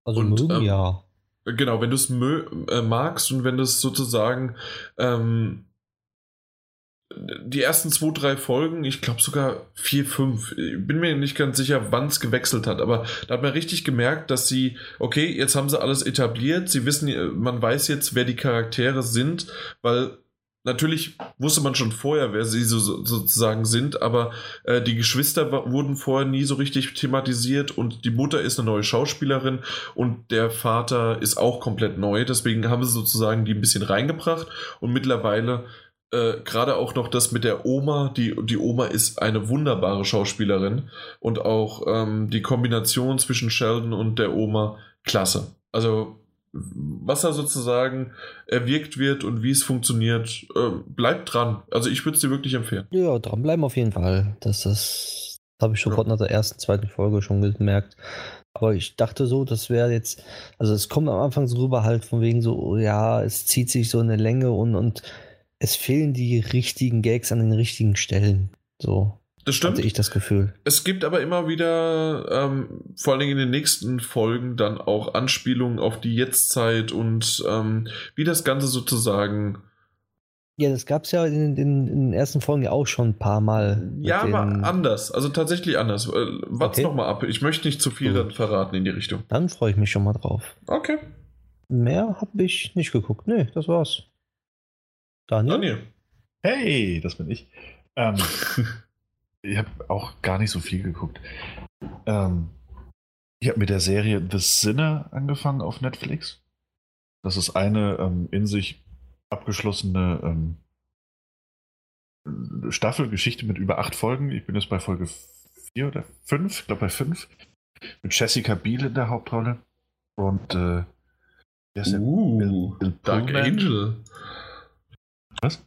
Also, Und, also mögen ähm, ja. Genau, wenn du es äh, magst und wenn du es sozusagen ähm, die ersten zwei, drei Folgen, ich glaube sogar vier, fünf, ich bin mir nicht ganz sicher, wann es gewechselt hat, aber da hat man richtig gemerkt, dass sie, okay, jetzt haben sie alles etabliert, sie wissen, äh, man weiß jetzt, wer die Charaktere sind, weil natürlich wusste man schon vorher, wer sie so, so, sozusagen sind, aber äh, die Geschwister wurden vorher nie so richtig thematisiert und die Mutter ist eine neue Schauspielerin und der Vater ist auch komplett neu, deswegen haben sie sozusagen die ein bisschen reingebracht und mittlerweile äh, gerade auch noch das mit der Oma, die, die Oma ist eine wunderbare Schauspielerin und auch ähm, die Kombination zwischen Sheldon und der Oma, klasse. Also was da sozusagen erwirkt wird und wie es funktioniert, äh, bleibt dran. Also ich würde es dir wirklich empfehlen. Ja, dranbleiben auf jeden Fall. Das ist, habe ich sofort Ja. nach der ersten, zweiten Folge schon gemerkt. Aber ich dachte so, das wäre jetzt, also es kommt am Anfang so rüber halt von wegen so, ja, es zieht sich so eine Länge und, und es fehlen die richtigen Gags an den richtigen Stellen. So Das stimmt. hatte ich das Gefühl. Es gibt aber immer wieder, ähm, vor allen Dingen in den nächsten Folgen, dann auch Anspielungen auf die Jetztzeit und ähm, wie das Ganze sozusagen. Ja, das gab es ja in, in, in den ersten Folgen ja auch schon ein paar Mal. Ja, aber anders. Also tatsächlich anders. Äh, Wart's Okay. noch mal ab. Ich möchte nicht zu viel dann verraten in die Richtung. Dann freue ich mich schon mal drauf. Okay. Mehr habe ich nicht geguckt. Nee, das war's. Daniel? Daniel. Hey, das bin ich. Ähm, <laughs> ich habe auch gar nicht so viel geguckt. Ähm, ich habe mit der Serie The Sinner angefangen auf Netflix. Das ist eine ähm, in sich abgeschlossene ähm, Staffelgeschichte mit über acht Folgen. Ich bin jetzt bei Folge vier oder fünf, ich glaube bei fünf. Mit Jessica Biel in der Hauptrolle. Und äh, wer ist der? Uh, Bill Dark Pullman? Angel. Was?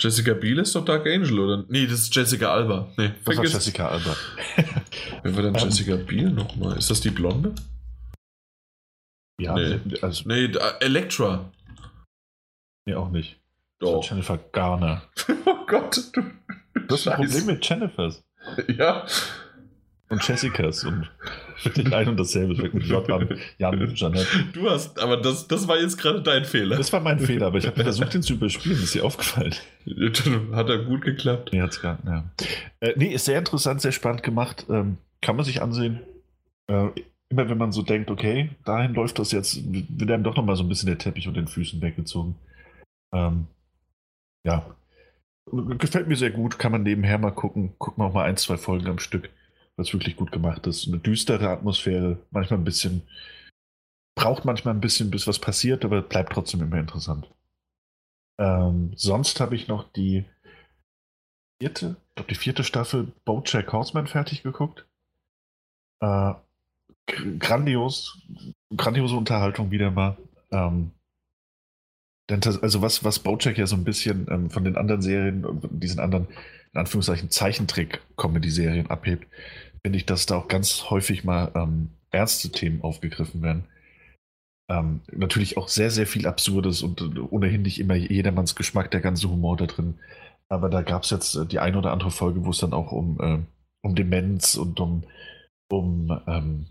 Jessica Biel ist doch Dark Angel, oder? Nee, das ist Jessica Alba. Nee, Das war vergiss. Jessica Alba. <laughs> Wer war denn Ähm. Jessica Biel nochmal? Ist das die Blonde? ja, Nee. also Nee, Elektra. mir auch nicht. Das Doch. Jennifer Garner. <laughs> Oh Gott. Du, Du hast ein. Problem mit Jennifers Ja. und Jessicas und <laughs> mit ein und dasselbe. Fängt mit J an. Jan und Jeanette. Du hast, aber das, das war jetzt gerade dein Fehler. Das war mein <laughs> Fehler, aber ich habe versucht, den zu überspielen. Ist dir aufgefallen? <laughs> Hat er gut geklappt. Nee, hat's gar ja. Äh, nee, ist sehr interessant, sehr spannend gemacht. Ähm, kann man sich ansehen. Äh, immer wenn man so denkt, okay, dahin läuft das jetzt, wird einem doch nochmal so ein bisschen der Teppich unter den Füßen weggezogen. Ähm, ja. Gefällt mir sehr gut, kann man nebenher mal gucken. Guckt man auch mal ein, zwei Folgen am Stück, was wirklich gut gemacht ist. Eine düstere Atmosphäre, manchmal ein bisschen, braucht manchmal ein bisschen, bis was passiert, aber bleibt trotzdem immer interessant. Ähm, sonst habe ich noch die vierte, ich glaube die vierte Staffel Bojack Horseman fertig geguckt. Äh, gr- grandios, grandiose Unterhaltung wieder mal. Ähm, denn das, also was, was Bojack ja so ein bisschen ähm, von den anderen Serien, äh, diesen anderen, in Anführungszeichen, Zeichentrick-Comedy-Serien abhebt, finde ich, dass da auch ganz häufig mal ähm, ernste Themen aufgegriffen werden. Ähm, natürlich auch sehr, sehr viel Absurdes und äh, ohnehin nicht immer jedermanns Geschmack, der ganze Humor da drin. Aber da gab es jetzt äh, die eine oder andere Folge, wo es dann auch um, äh, um Demenz und um, um ähm,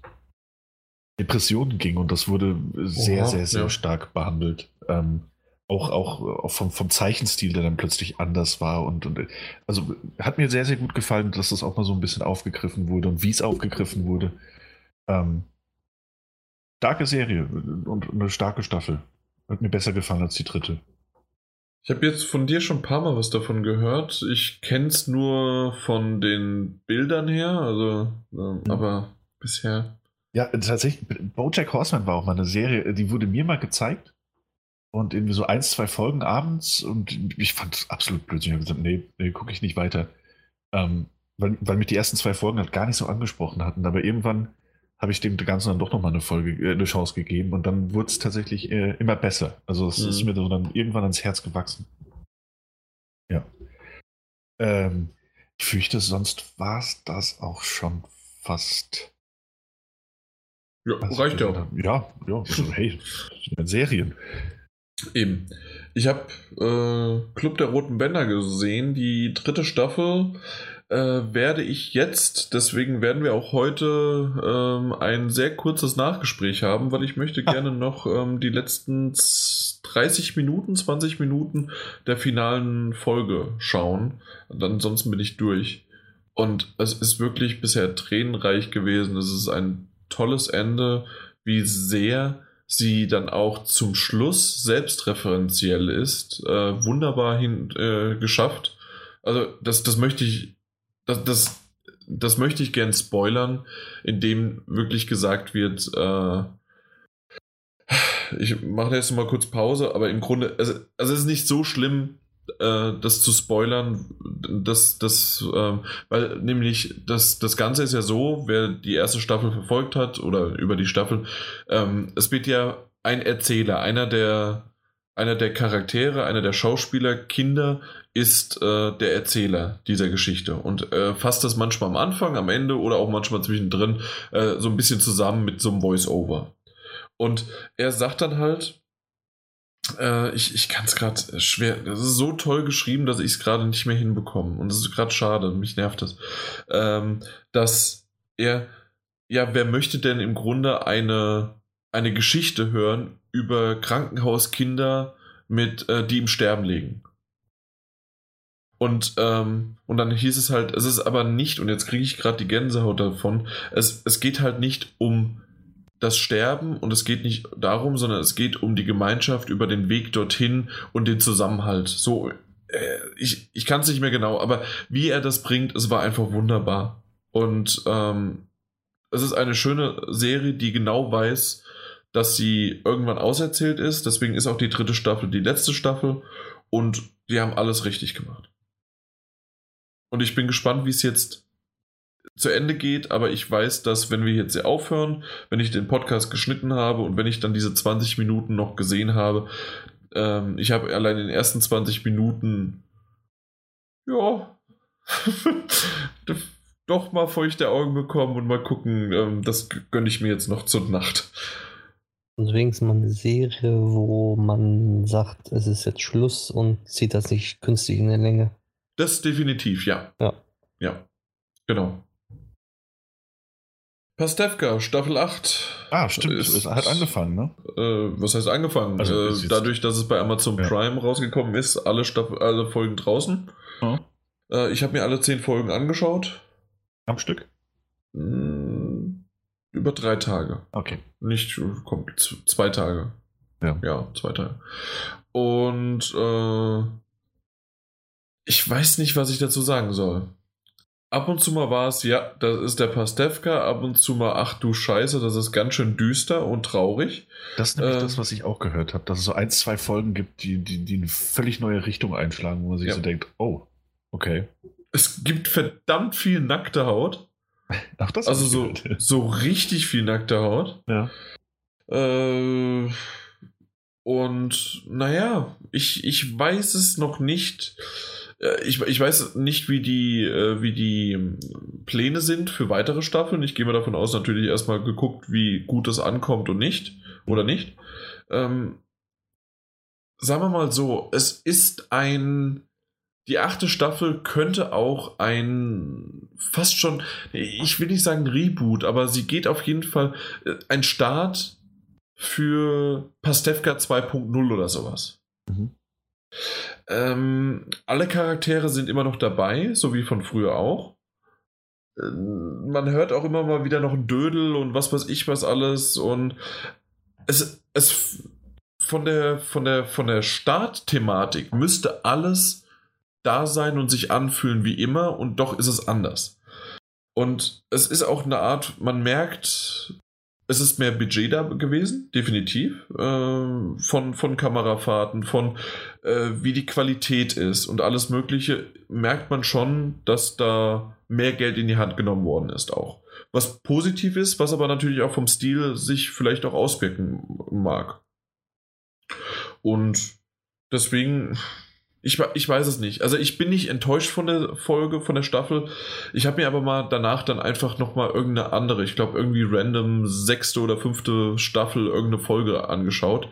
Depressionen ging und das wurde sehr, Oha, sehr, sehr ja. stark behandelt. Ähm, auch, auch, auch vom, vom Zeichenstil, der dann plötzlich anders war. Und, und also hat mir sehr, sehr gut gefallen, dass das auch mal so ein bisschen aufgegriffen wurde und wie es aufgegriffen wurde. Ähm, starke Serie und eine starke Staffel. Hat mir besser gefallen als die dritte. Ich habe jetzt von dir schon ein paar Mal was davon gehört. Ich kenne es nur von den Bildern her, also, ähm, Mhm. aber bisher. Ja, tatsächlich, Bojack Horseman war auch mal eine Serie, die wurde mir mal gezeigt. Und irgendwie so ein, zwei Folgen abends und ich fand es absolut blöd. Ich habe gesagt, nee, nee gucke ich nicht weiter. Ähm, weil, weil mich die ersten zwei Folgen halt gar nicht so angesprochen hatten. Aber irgendwann habe ich dem Ganzen dann doch nochmal eine Folge, äh, eine Chance gegeben und dann wurde es tatsächlich äh, immer besser. Also es mhm. ist mir dann irgendwann ans Herz gewachsen. Ja. Ähm, ich fürchte, sonst war es das auch schon fast. Ja, also, reicht ja auch. Ja, ja, also, hey, <laughs> Serien. Eben. Ich habe äh, Club der Roten Bänder gesehen, die dritte Staffel äh, werde ich jetzt, deswegen werden wir auch heute ähm, ein sehr kurzes Nachgespräch haben, weil ich möchte ah. gerne noch ähm, die letzten 30 Minuten, 20 Minuten der finalen Folge schauen. Und ansonsten bin ich durch. Und es ist wirklich bisher tränenreich gewesen. Es ist ein tolles Ende, wie sehr sie dann auch zum Schluss selbstreferenziell ist. Äh, wunderbar hin, äh, geschafft. Also das, das möchte ich das, das, das möchte ich gern spoilern, indem wirklich gesagt wird, äh, ich mache jetzt mal kurz Pause, aber im Grunde, also, also es ist nicht so schlimm, äh, das zu spoilern, das, das, äh, weil nämlich das, das Ganze ist ja so, wer die erste Staffel verfolgt hat oder über die Staffel, ähm, es wird ja ein Erzähler, einer der, einer der Charaktere, einer der Schauspieler, Kinder ist äh, der Erzähler dieser Geschichte und äh, fasst das manchmal am Anfang, am Ende oder auch manchmal zwischendrin äh, so ein bisschen zusammen mit so einem Voice-Over. Und er sagt dann halt, äh, ich, ich kann es gerade schwer, das ist so toll geschrieben, dass ich es gerade nicht mehr hinbekomme. Und das ist gerade schade, mich nervt das. Ähm, dass er, ja, wer möchte denn im Grunde eine, eine Geschichte hören über Krankenhauskinder, mit, äh, die im Sterben liegen? Und, ähm, und dann hieß es halt, es ist aber nicht, und jetzt kriege ich gerade die Gänsehaut davon, es, es geht halt nicht um das Sterben und es geht nicht darum, sondern es geht um die Gemeinschaft über den Weg dorthin und den Zusammenhalt. So, äh, ich, ich kann es nicht mehr genau, aber wie er das bringt, es war einfach wunderbar. Und ähm, es ist eine schöne Serie, die genau weiß, dass sie irgendwann auserzählt ist. Deswegen ist auch die dritte Staffel die letzte Staffel und die haben alles richtig gemacht. Und ich bin gespannt, wie es jetzt zu Ende geht, aber ich weiß, dass wenn wir jetzt hier aufhören, wenn ich den Podcast geschnitten habe und wenn ich dann diese 20 Minuten noch gesehen habe, ähm, ich habe allein in den ersten 20 Minuten, ja, <laughs> doch mal feuchte Augen bekommen und mal gucken, ähm, das gönne ich mir jetzt noch zur Nacht. Und wenigstens mal eine Serie, wo man sagt, es ist jetzt Schluss und zieht das nicht künstlich in der Länge. Das definitiv, ja. Ja. Ja, genau. Pastewka, Staffel 8. Ah, stimmt. Ist, es hat angefangen, ne? Äh, was heißt angefangen? Also, äh, dadurch, dass es bei Amazon ja. Prime rausgekommen ist, alle, Staffel, alle Folgen draußen. Ja. Äh, ich habe mir alle zehn Folgen angeschaut. Am Stück? Hm, über drei Tage. Okay. Nicht kommt, zwei Tage. Ja. Ja, zwei Tage. Und äh, ich weiß nicht, was ich dazu sagen soll. Ab und zu mal war es, ja, das ist der Pastewka, ab und zu mal, ach du Scheiße, das ist ganz schön düster und traurig. Das ist nämlich ähm, das, was ich auch gehört habe, dass es so ein, zwei Folgen gibt, die, die, die eine völlig neue Richtung einschlagen, wo man sich ja. so denkt, oh, okay. Es gibt verdammt viel nackte Haut. Ach, das also so, <laughs> so richtig viel nackte Haut. Ja. Äh, und naja, ich, ich weiß es noch nicht. Äh, ich, ich weiß nicht, wie die, äh, wie die Pläne sind für weitere Staffeln. Ich gehe mal davon aus, natürlich erstmal geguckt, wie gut es ankommt und nicht. Oder nicht. Ähm, sagen wir mal so, es ist ein. Die achte Staffel könnte auch ein fast schon, ich will nicht sagen Reboot, aber sie geht auf jeden Fall äh, ein Start für Pastewka 2.0 oder sowas. Mhm. Ähm, alle Charaktere sind immer noch dabei, so wie von früher auch. Ähm, man hört auch immer mal wieder noch ein Dödel und was weiß ich was alles und es, es von der von der von der Startthematik müsste alles da sein und sich anfühlen wie immer und doch ist es anders. Und es ist auch eine Art, man merkt, es ist mehr Budget da gewesen, definitiv. Äh, von, von Kamerafahrten, von äh, wie die Qualität ist und alles Mögliche, merkt man schon, dass da mehr Geld in die Hand genommen worden ist auch. Was positiv ist, was aber natürlich auch vom Stil sich vielleicht auch auswirken mag. Und deswegen, ich, ich weiß es nicht. Also ich bin nicht enttäuscht von der Folge, von der Staffel. Ich habe mir aber mal danach dann einfach nochmal irgendeine andere, ich glaube irgendwie random sechste oder fünfte Staffel irgendeine Folge angeschaut.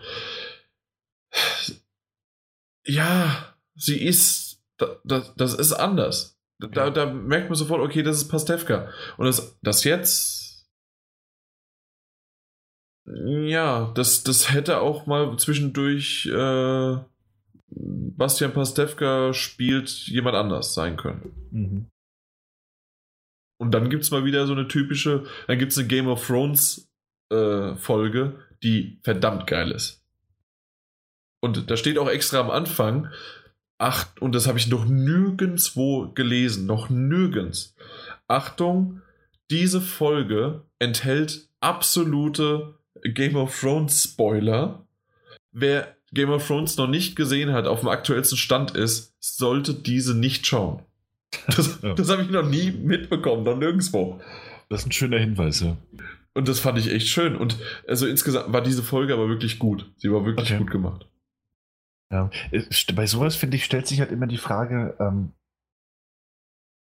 Ja, sie ist, das, das ist anders. Da, da merkt man sofort, okay, das ist Pastewka. Und das, das jetzt, ja, das, das hätte auch mal zwischendurch äh, Bastian Pastewka spielt jemand anders sein können. Mhm. Und dann gibt es mal wieder so eine typische, dann gibt es eine Game of Thrones äh, Folge, die verdammt geil ist. Und da steht auch extra am Anfang, ach, und das habe ich noch nirgendwo gelesen, noch nirgends. Achtung, diese Folge enthält absolute Game of Thrones Spoiler. Wer Game of Thrones noch nicht gesehen hat, auf dem aktuellsten Stand ist, sollte diese nicht schauen. Das, <laughs> Ja. das habe ich noch nie mitbekommen, noch nirgendwo. Das ist ein schöner Hinweis, ja. Und das fand ich echt schön. Und also insgesamt war diese Folge aber wirklich gut. Sie war wirklich Okay. gut gemacht. Ja, äh, bei sowas, finde ich, stellt sich halt immer die Frage, ähm,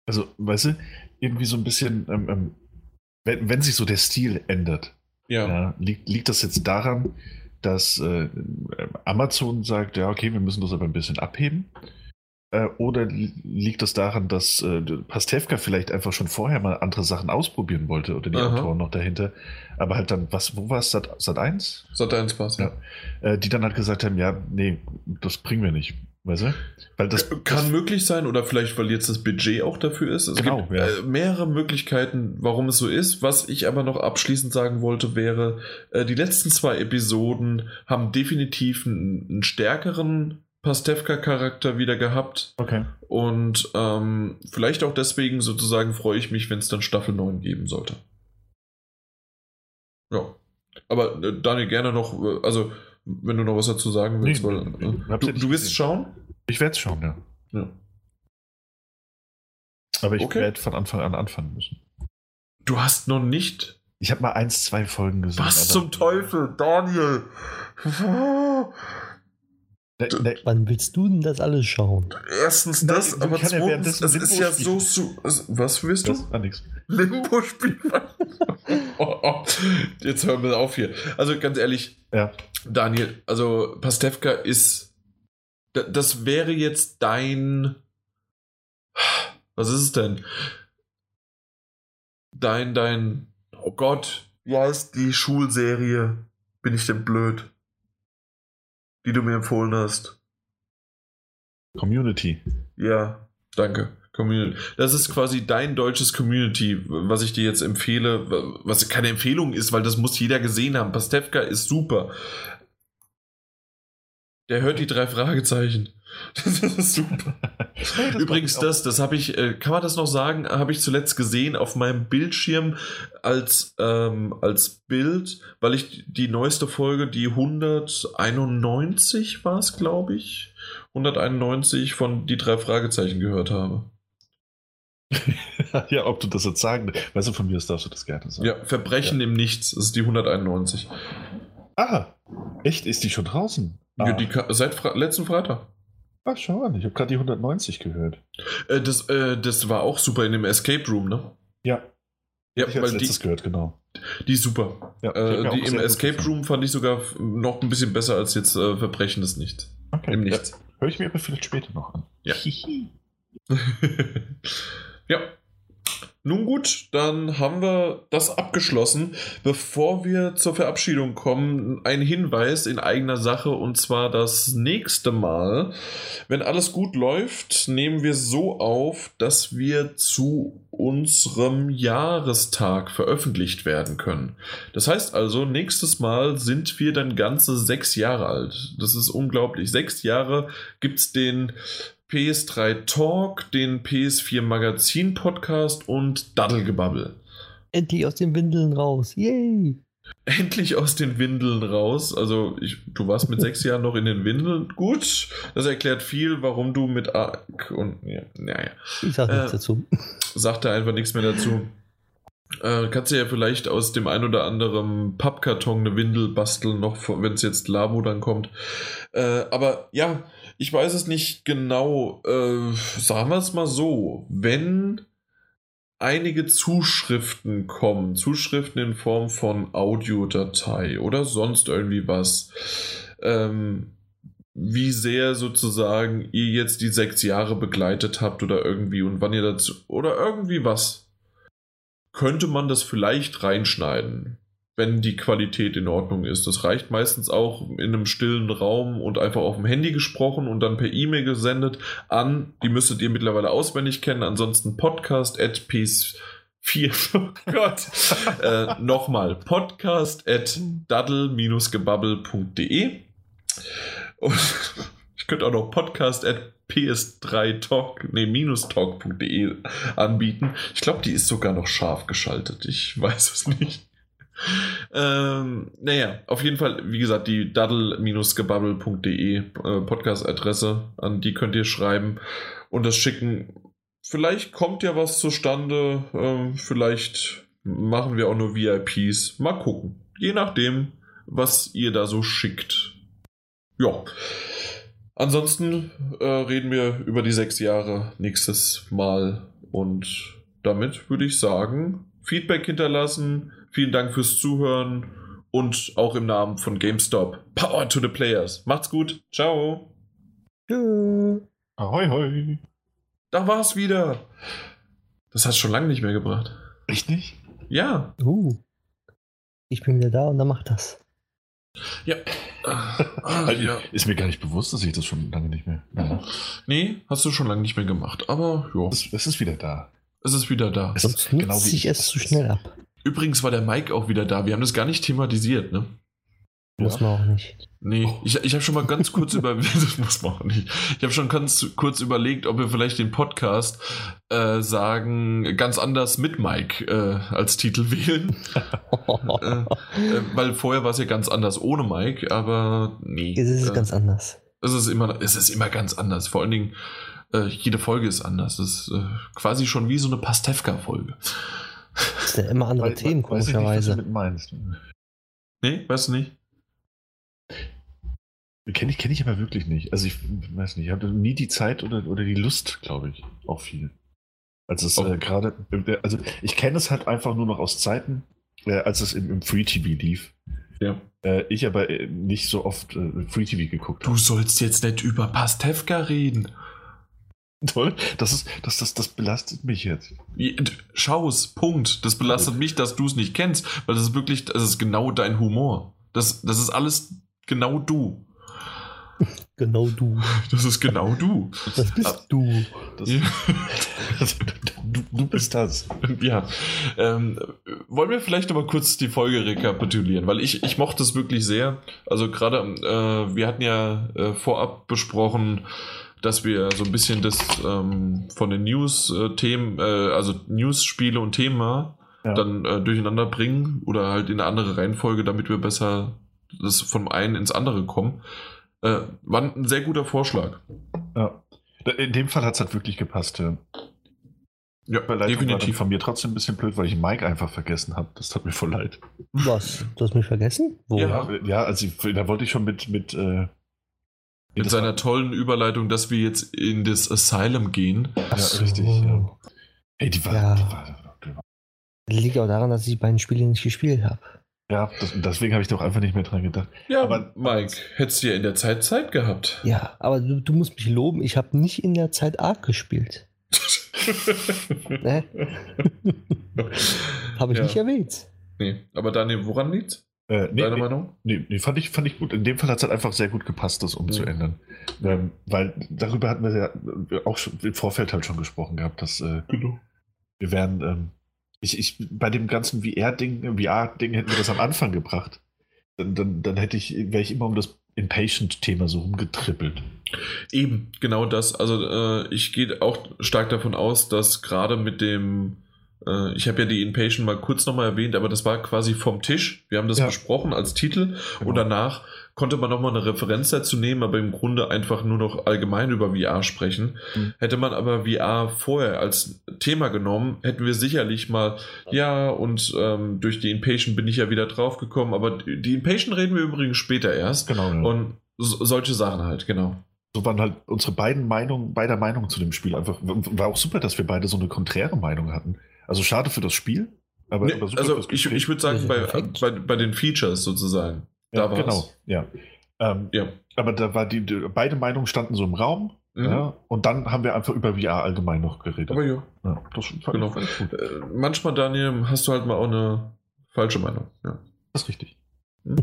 also, weißt du, irgendwie so ein bisschen, ähm, ähm, wenn, wenn sich so der Stil ändert, Ja. ja, liegt, liegt das jetzt daran, dass äh, Amazon sagt, ja, okay, wir müssen das aber ein bisschen abheben? Äh, oder li- liegt das daran, dass äh, Pastewka vielleicht einfach schon vorher mal andere Sachen ausprobieren wollte oder die Aha. Autoren noch dahinter, aber halt dann, was, wo war es, Sat, Sat 1? Sat 1 Spaß, ja. Äh, die dann halt gesagt haben, ja, nee, das bringen wir nicht. Weißt du? Weil das Kann das, möglich sein oder vielleicht, weil jetzt das Budget auch dafür ist. Es Genau, gibt ja. äh, mehrere Möglichkeiten, warum es so ist. Was ich aber noch abschließend sagen wollte, wäre, äh, die letzten zwei Episoden haben definitiv einen, einen stärkeren Pastewka-Charakter wieder gehabt. Okay. Und ähm, vielleicht auch deswegen sozusagen freue ich mich, wenn es dann Staffel 9 geben sollte. Ja. Aber äh, Daniel, gerne noch, also wenn du noch was dazu sagen willst, Nee, weil, äh, du, du wirst schauen? Ich werde es schauen, ja. Ja. Aber ich Okay. werde von Anfang an anfangen müssen. Du hast noch nicht. Ich habe mal eins, zwei Folgen gesehen. Was zum Teufel, Daniel? Wann willst du denn das alles schauen? Erstens Nein, das, du aber zweitens, es ist ja so. es- was willst du? das war nix. Limbo spielen. <laughs> oh, oh. Jetzt hören wir auf hier. Also ganz ehrlich, Ja. Daniel, also Pastewka ist. da- Das wäre jetzt dein. Was ist es denn? Dein, dein. Oh Gott, wie heißt die Schulserie? Bin ich denn blöd? Die du mir empfohlen hast. Community. Ja, danke. Community. Das ist quasi dein deutsches Community, was ich dir jetzt empfehle, was keine Empfehlung ist, weil das muss jeder gesehen haben. Pastewka ist super. Der hört die drei Fragezeichen. <laughs> Das ist super. Übrigens, das, das habe ich, äh, kann man das noch sagen, habe ich zuletzt gesehen auf meinem Bildschirm als, ähm, als Bild, weil ich die neueste Folge, die 191 war es, glaube ich, 191 von die drei Fragezeichen gehört habe. <laughs> ja, ob du das jetzt sagen Weißt du, von mir aus darfst du das gerne sagen. Ja, Verbrechen im Nichts, das ist die 191. Ah, echt? Ist die schon draußen? Ah, Ja, die, seit Fra letzten Freitag. Ach, schau an. Ich habe gerade die 190 gehört. Äh, das, äh, das war auch super in dem Escape Room, ne? Ja. Ja, ich weil die, gehört, genau. die ist super. Ja, Äh, die im Escape. Room fand ich sogar noch ein bisschen besser als jetzt äh, Verbrechen des Nichts. Okay. Im Ja, Nichts. Höre ich mir aber vielleicht später noch an. Ja. <laughs> Ja. Nun gut, dann haben wir das abgeschlossen. Bevor wir zur Verabschiedung kommen, ein Hinweis in eigener Sache und zwar das nächste Mal, wenn alles gut läuft, nehmen wir so auf, dass wir zu unserem Jahrestag veröffentlicht werden können. Das heißt also, nächstes Mal sind wir dann ganze sechs Jahre alt. Das ist unglaublich. Sechs Jahre gibt es den PS3 Talk, den PS4 Magazin Podcast und Daddelgebabbel. Endlich aus den Windeln raus. Yay! endlich aus den Windeln raus. Also, ich, du warst mit <laughs> sechs Jahren noch in den Windeln. Gut, das erklärt viel, warum du mit Ark und. Ja, naja. Ich sag nichts Äh, dazu. <laughs> Sagt er einfach nichts mehr dazu. Äh, kannst du ja vielleicht aus dem ein oder anderen Pappkarton eine Windel basteln, noch wenn es jetzt Labo dann kommt. Äh, aber ja, ich weiß es nicht genau. Äh, sagen wir es mal so, wenn einige Zuschriften kommen, Zuschriften in Form von Audiodatei oder sonst irgendwie was, ähm, wie sehr sozusagen ihr jetzt die sechs Jahre begleitet habt oder irgendwie und wann ihr dazu oder irgendwie was, könnte man das vielleicht reinschneiden, wenn die Qualität in Ordnung ist. Das reicht meistens auch in einem stillen Raum und einfach auf dem Handy gesprochen und dann per E-Mail gesendet an, die müsstet ihr mittlerweile auswendig kennen, ansonsten podcast at peace 4, <laughs> oh Gott, <laughs> äh, nochmal, podcast at daddle-gebubble.de und <laughs> ich könnte auch noch podcast at ps3talk, nee, minus-talk.de anbieten. Ich glaube, die ist sogar noch scharf geschaltet. Ich weiß es nicht. Ähm, naja, auf jeden Fall, wie gesagt, die daddle-gebubble.de äh, Podcast-Adresse, an die könnt ihr schreiben und das schicken. Vielleicht kommt ja was zustande, ähm, vielleicht machen wir auch nur VIPs. Mal gucken. Je nachdem, was ihr da so schickt. Ja. Ansonsten äh, reden wir über die sechs Jahre nächstes Mal. Und damit würde ich sagen, Feedback hinterlassen. Vielen Dank fürs Zuhören. Und auch im Namen von GameStop. Power to the Players. Macht's gut. Ciao. Tschö. Ahoi, hoi. Da war's wieder. Das hast du schon lange nicht mehr gebracht. Echt nicht? Ja. Uh. Ich bin wieder da und dann macht das. Ja. Ah, Also, ja. Ist mir gar nicht bewusst, dass ich das schon lange nicht mehr. Ja. Nee, hast du schon lange nicht mehr gemacht. Aber ja, Es, es ist wieder da. es ist wieder da. Es Sonst ist nutzt genau wie sich ich. es zu schnell ab. Übrigens war der Mike auch wieder da. Wir haben das gar nicht thematisiert, ne? Muss man auch nicht. Nee, ich, ich habe schon mal ganz kurz über. <laughs> Das muss man auch nicht. Ich habe schon ganz kurz überlegt, ob wir vielleicht den Podcast äh, sagen, ganz anders mit Mike äh, als Titel wählen. <laughs> äh, äh, weil vorher war es ja ganz anders ohne Mike, aber nee. Jetzt ist es äh, ganz anders. es ist immer, es ist immer ganz anders. Vor allen Dingen, äh, jede Folge ist anders. Das ist quasi schon wie so eine Pastewka-Folge. Das sind ja immer andere Wei- Themen, weiß ich nicht, was komischerweise. du mit meinst. Nee, weißt du nicht? Kenne ich, kenn ich aber wirklich nicht. Also ich weiß nicht, ich habe nie die Zeit oder, oder die Lust, glaube ich, auch viel. Also es Oh. äh, gerade, also ich kenne es halt einfach nur noch aus Zeiten, äh, als es im, im Free TV lief. Ja. Äh, ich aber äh, nicht so oft äh, Free TV geguckt Du sollst jetzt nicht über Pastewka reden. Toll, das ist, das, das, das belastet mich jetzt. Schau's, Punkt. Das belastet mich, dass du es nicht kennst, weil das ist wirklich, das ist genau dein Humor. Das, das ist alles genau du. Genau du. Das ist genau du. Das bist du. Das, Ja. <laughs> du, du bist das. ja. Ähm, wollen wir vielleicht aber kurz die Folge rekapitulieren, weil ich, ich mochte es wirklich sehr. Also gerade, äh, wir hatten ja äh, vorab besprochen, dass wir so ein bisschen das ähm, von den News-Themen, äh, also News-Spiele und Thema Ja. dann äh, durcheinander bringen oder halt in eine andere Reihenfolge, damit wir besser das vom einen ins andere kommen. Äh, war ein sehr guter Vorschlag. Ja. In dem Fall hat es halt wirklich gepasst. Ja. Ja, Leitung war dann definitiv. von mir trotzdem ein bisschen blöd, weil ich Mike einfach vergessen habe. Das tat mir voll leid. Was? Du hast mich vergessen? Wo? Ja. Ja, ja also ich, da wollte ich schon mit. mit, äh, Mit das seiner tollen Überleitung, dass wir jetzt in das Asylum gehen. Ach Ja, so. richtig. Ja. Hey, die war. Ja. Die war, die war Liegt auch daran, dass ich die beiden Spiele nicht gespielt habe. ja, das, deswegen habe ich doch einfach nicht mehr dran gedacht. Ja, Aber- Mike, hättest du ja in der Zeit Zeit gehabt. Ja, aber du, du musst mich loben, ich habe nicht in der Zeit Ark gespielt. <laughs> Ne? <laughs> Habe ich Ja. nicht erwähnt. nee, aber Daniel, woran liegt's? Äh, nee, Deine nee, Meinung? nee, nee, fand, ich, fand ich gut. In dem Fall hat es halt einfach sehr gut gepasst, das umzuändern. Ähm, weil darüber hatten wir ja auch schon im Vorfeld halt schon gesprochen gehabt, dass äh, Genau. wir wären. Ähm, ich, ich, bei dem ganzen VR-Ding, VR-Ding hätten wir das am Anfang gebracht. Dann, dann, dann hätte ich, wäre ich immer um das Impatient-Thema so rumgetrippelt. Eben, genau das. Also äh, ich gehe auch stark davon aus, dass gerade mit dem Äh, ich habe ja die Inpatient mal kurz nochmal erwähnt, aber das war quasi vom Tisch. Wir haben das Ja. besprochen als Titel Genau. und danach konnte man nochmal eine Referenz dazu nehmen, aber im Grunde einfach nur noch allgemein über VR sprechen. Mhm. Hätte man aber VR vorher als Thema genommen, hätten wir sicherlich mal, ja, und ähm, durch die Inpatient bin ich ja wieder draufgekommen, aber die Inpatient reden wir übrigens später erst. Genau. Ja. Und so, solche Sachen halt, genau. so waren halt unsere beiden Meinungen, beider Meinungen zu dem Spiel einfach. War auch super, dass wir beide so eine konträre Meinung hatten. Also schade für das Spiel, aber, Nee, aber super also ich, ich würde sagen, bei, bei, bei den Features sozusagen. ja, da war's. genau, ja. Ähm, Ja. Aber da war die, die, beide Meinungen standen so im Raum. Mhm. Ja, und dann haben wir einfach über VR allgemein noch geredet. Aber ja, ja, das fand, Genau. fand ich gut. äh, manchmal, Daniel, hast du halt mal auch eine falsche Meinung. Ja. Das ist richtig. Nö.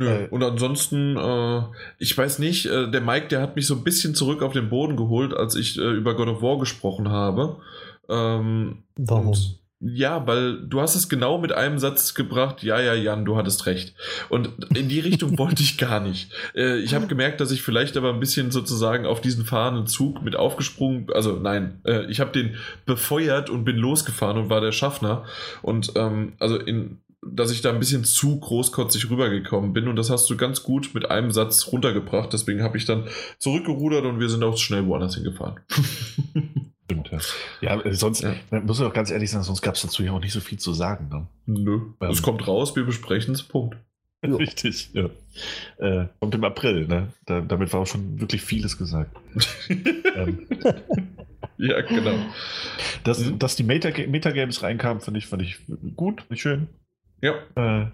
Äh, und ansonsten, äh, ich weiß nicht, äh, der Mike, der hat mich so ein bisschen zurück auf den Boden geholt, als ich äh, über God of War gesprochen habe. Ähm, Warum? Und, ja, weil du hast es genau mit einem Satz gebracht, ja, ja, Jan, du hattest recht. Und in die Richtung <laughs> wollte ich gar nicht. Äh, ich habe gemerkt, dass ich vielleicht aber ein bisschen sozusagen auf diesen fahrenden Zug mit aufgesprungen, also nein, äh, ich habe den befeuert und bin losgefahren und war der Schaffner. Und ähm, also in dass ich da ein bisschen zu großkotzig rübergekommen bin und das hast du ganz gut mit einem Satz runtergebracht. Deswegen habe ich dann zurückgerudert und wir sind auch schnell woanders hingefahren. <laughs> Stimmt, ja. Ja, äh, sonst, Ja. man muss auch ganz ehrlich sagen, sonst gab es dazu ja auch nicht so viel zu sagen. Ne? Nö, Ähm. es kommt raus, wir besprechen es, Punkt. Ja. Richtig, ja. Äh, kommt im April, ne? Da, damit war auch schon wirklich vieles gesagt. <laughs> ähm, Ja, genau. dass, Mhm. dass die Meta Metagames reinkamen, fand ich, fand ich gut, fand ich schön. Ja, Äh,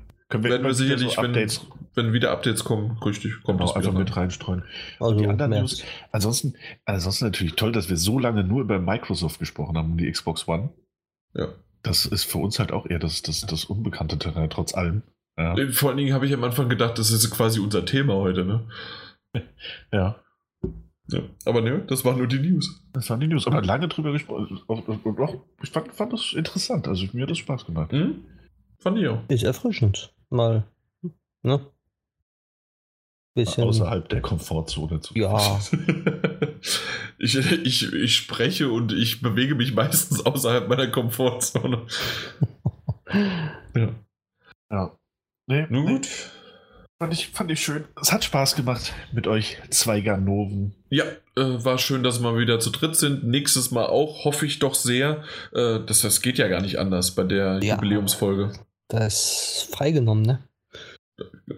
können wir, werden wir sicherlich, so Updates wenn, wenn wieder Updates kommen, richtig, kommt genau, das einfach wieder mit rein. reinstreuen. Also die anderen. News, ansonsten, ansonsten natürlich toll, dass wir so lange nur über Microsoft gesprochen haben, um die Xbox One. Ja. Das ist für uns halt auch eher das, das, das unbekannte Terrain, trotz allem. Ja. Vor allen Dingen habe ich am Anfang gedacht, das ist quasi unser Thema heute, ne? <laughs> ja. Ja. Aber ne, das war nur die News. Das waren die News. Aber lange drüber gesprochen. Auch- auch- Ich fand, fand das interessant. Also mir hat das Spaß gemacht. Hm? Fand ich auch. Ist erfrischend. Mal. Ne? Bisschen. Außerhalb der Komfortzone zu. Ja. <laughs> Ich, ich, ich spreche und ich bewege mich meistens außerhalb meiner Komfortzone. Ja. ja. Nee, Nun nee, gut. Fand ich, fand ich schön. Es hat Spaß gemacht mit euch zwei Ganoven. Ja, äh, war schön, dass wir mal wieder zu dritt sind. Nächstes Mal auch, hoffe ich doch sehr. Äh, das, das geht ja gar nicht anders bei der Ja. Jubiläumsfolge. Das ist freigenommen, ne?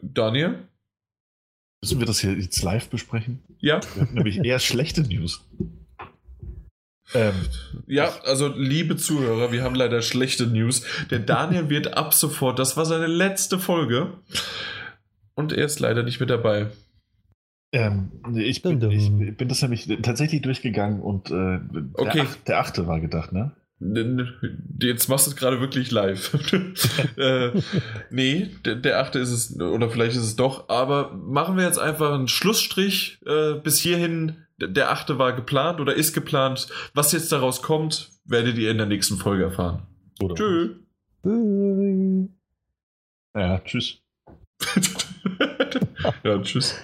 Daniel? Müssen wir das hier jetzt live besprechen? Ja? Wir haben nämlich eher schlechte News. Ähm, Ja, also liebe Zuhörer, wir haben leider schlechte News. Der Daniel <laughs> wird ab sofort, das war seine letzte Folge. Und er ist leider nicht mit dabei. ähm, nee, ich, bin, ich bin das nämlich tatsächlich durchgegangen und äh, der, Okay. Ach, der achte war gedacht, ne? Jetzt machst du es gerade wirklich live. <laughs> äh, nee, der, der achte ist es, oder vielleicht ist es doch, aber machen wir jetzt einfach einen Schlussstrich. Äh, bis hierhin, der achte war geplant oder ist geplant. Was jetzt daraus kommt, werdet ihr in der nächsten Folge erfahren. Oder? Tschö. Tschüss. Ja, tschüss. <laughs> ja, tschüss.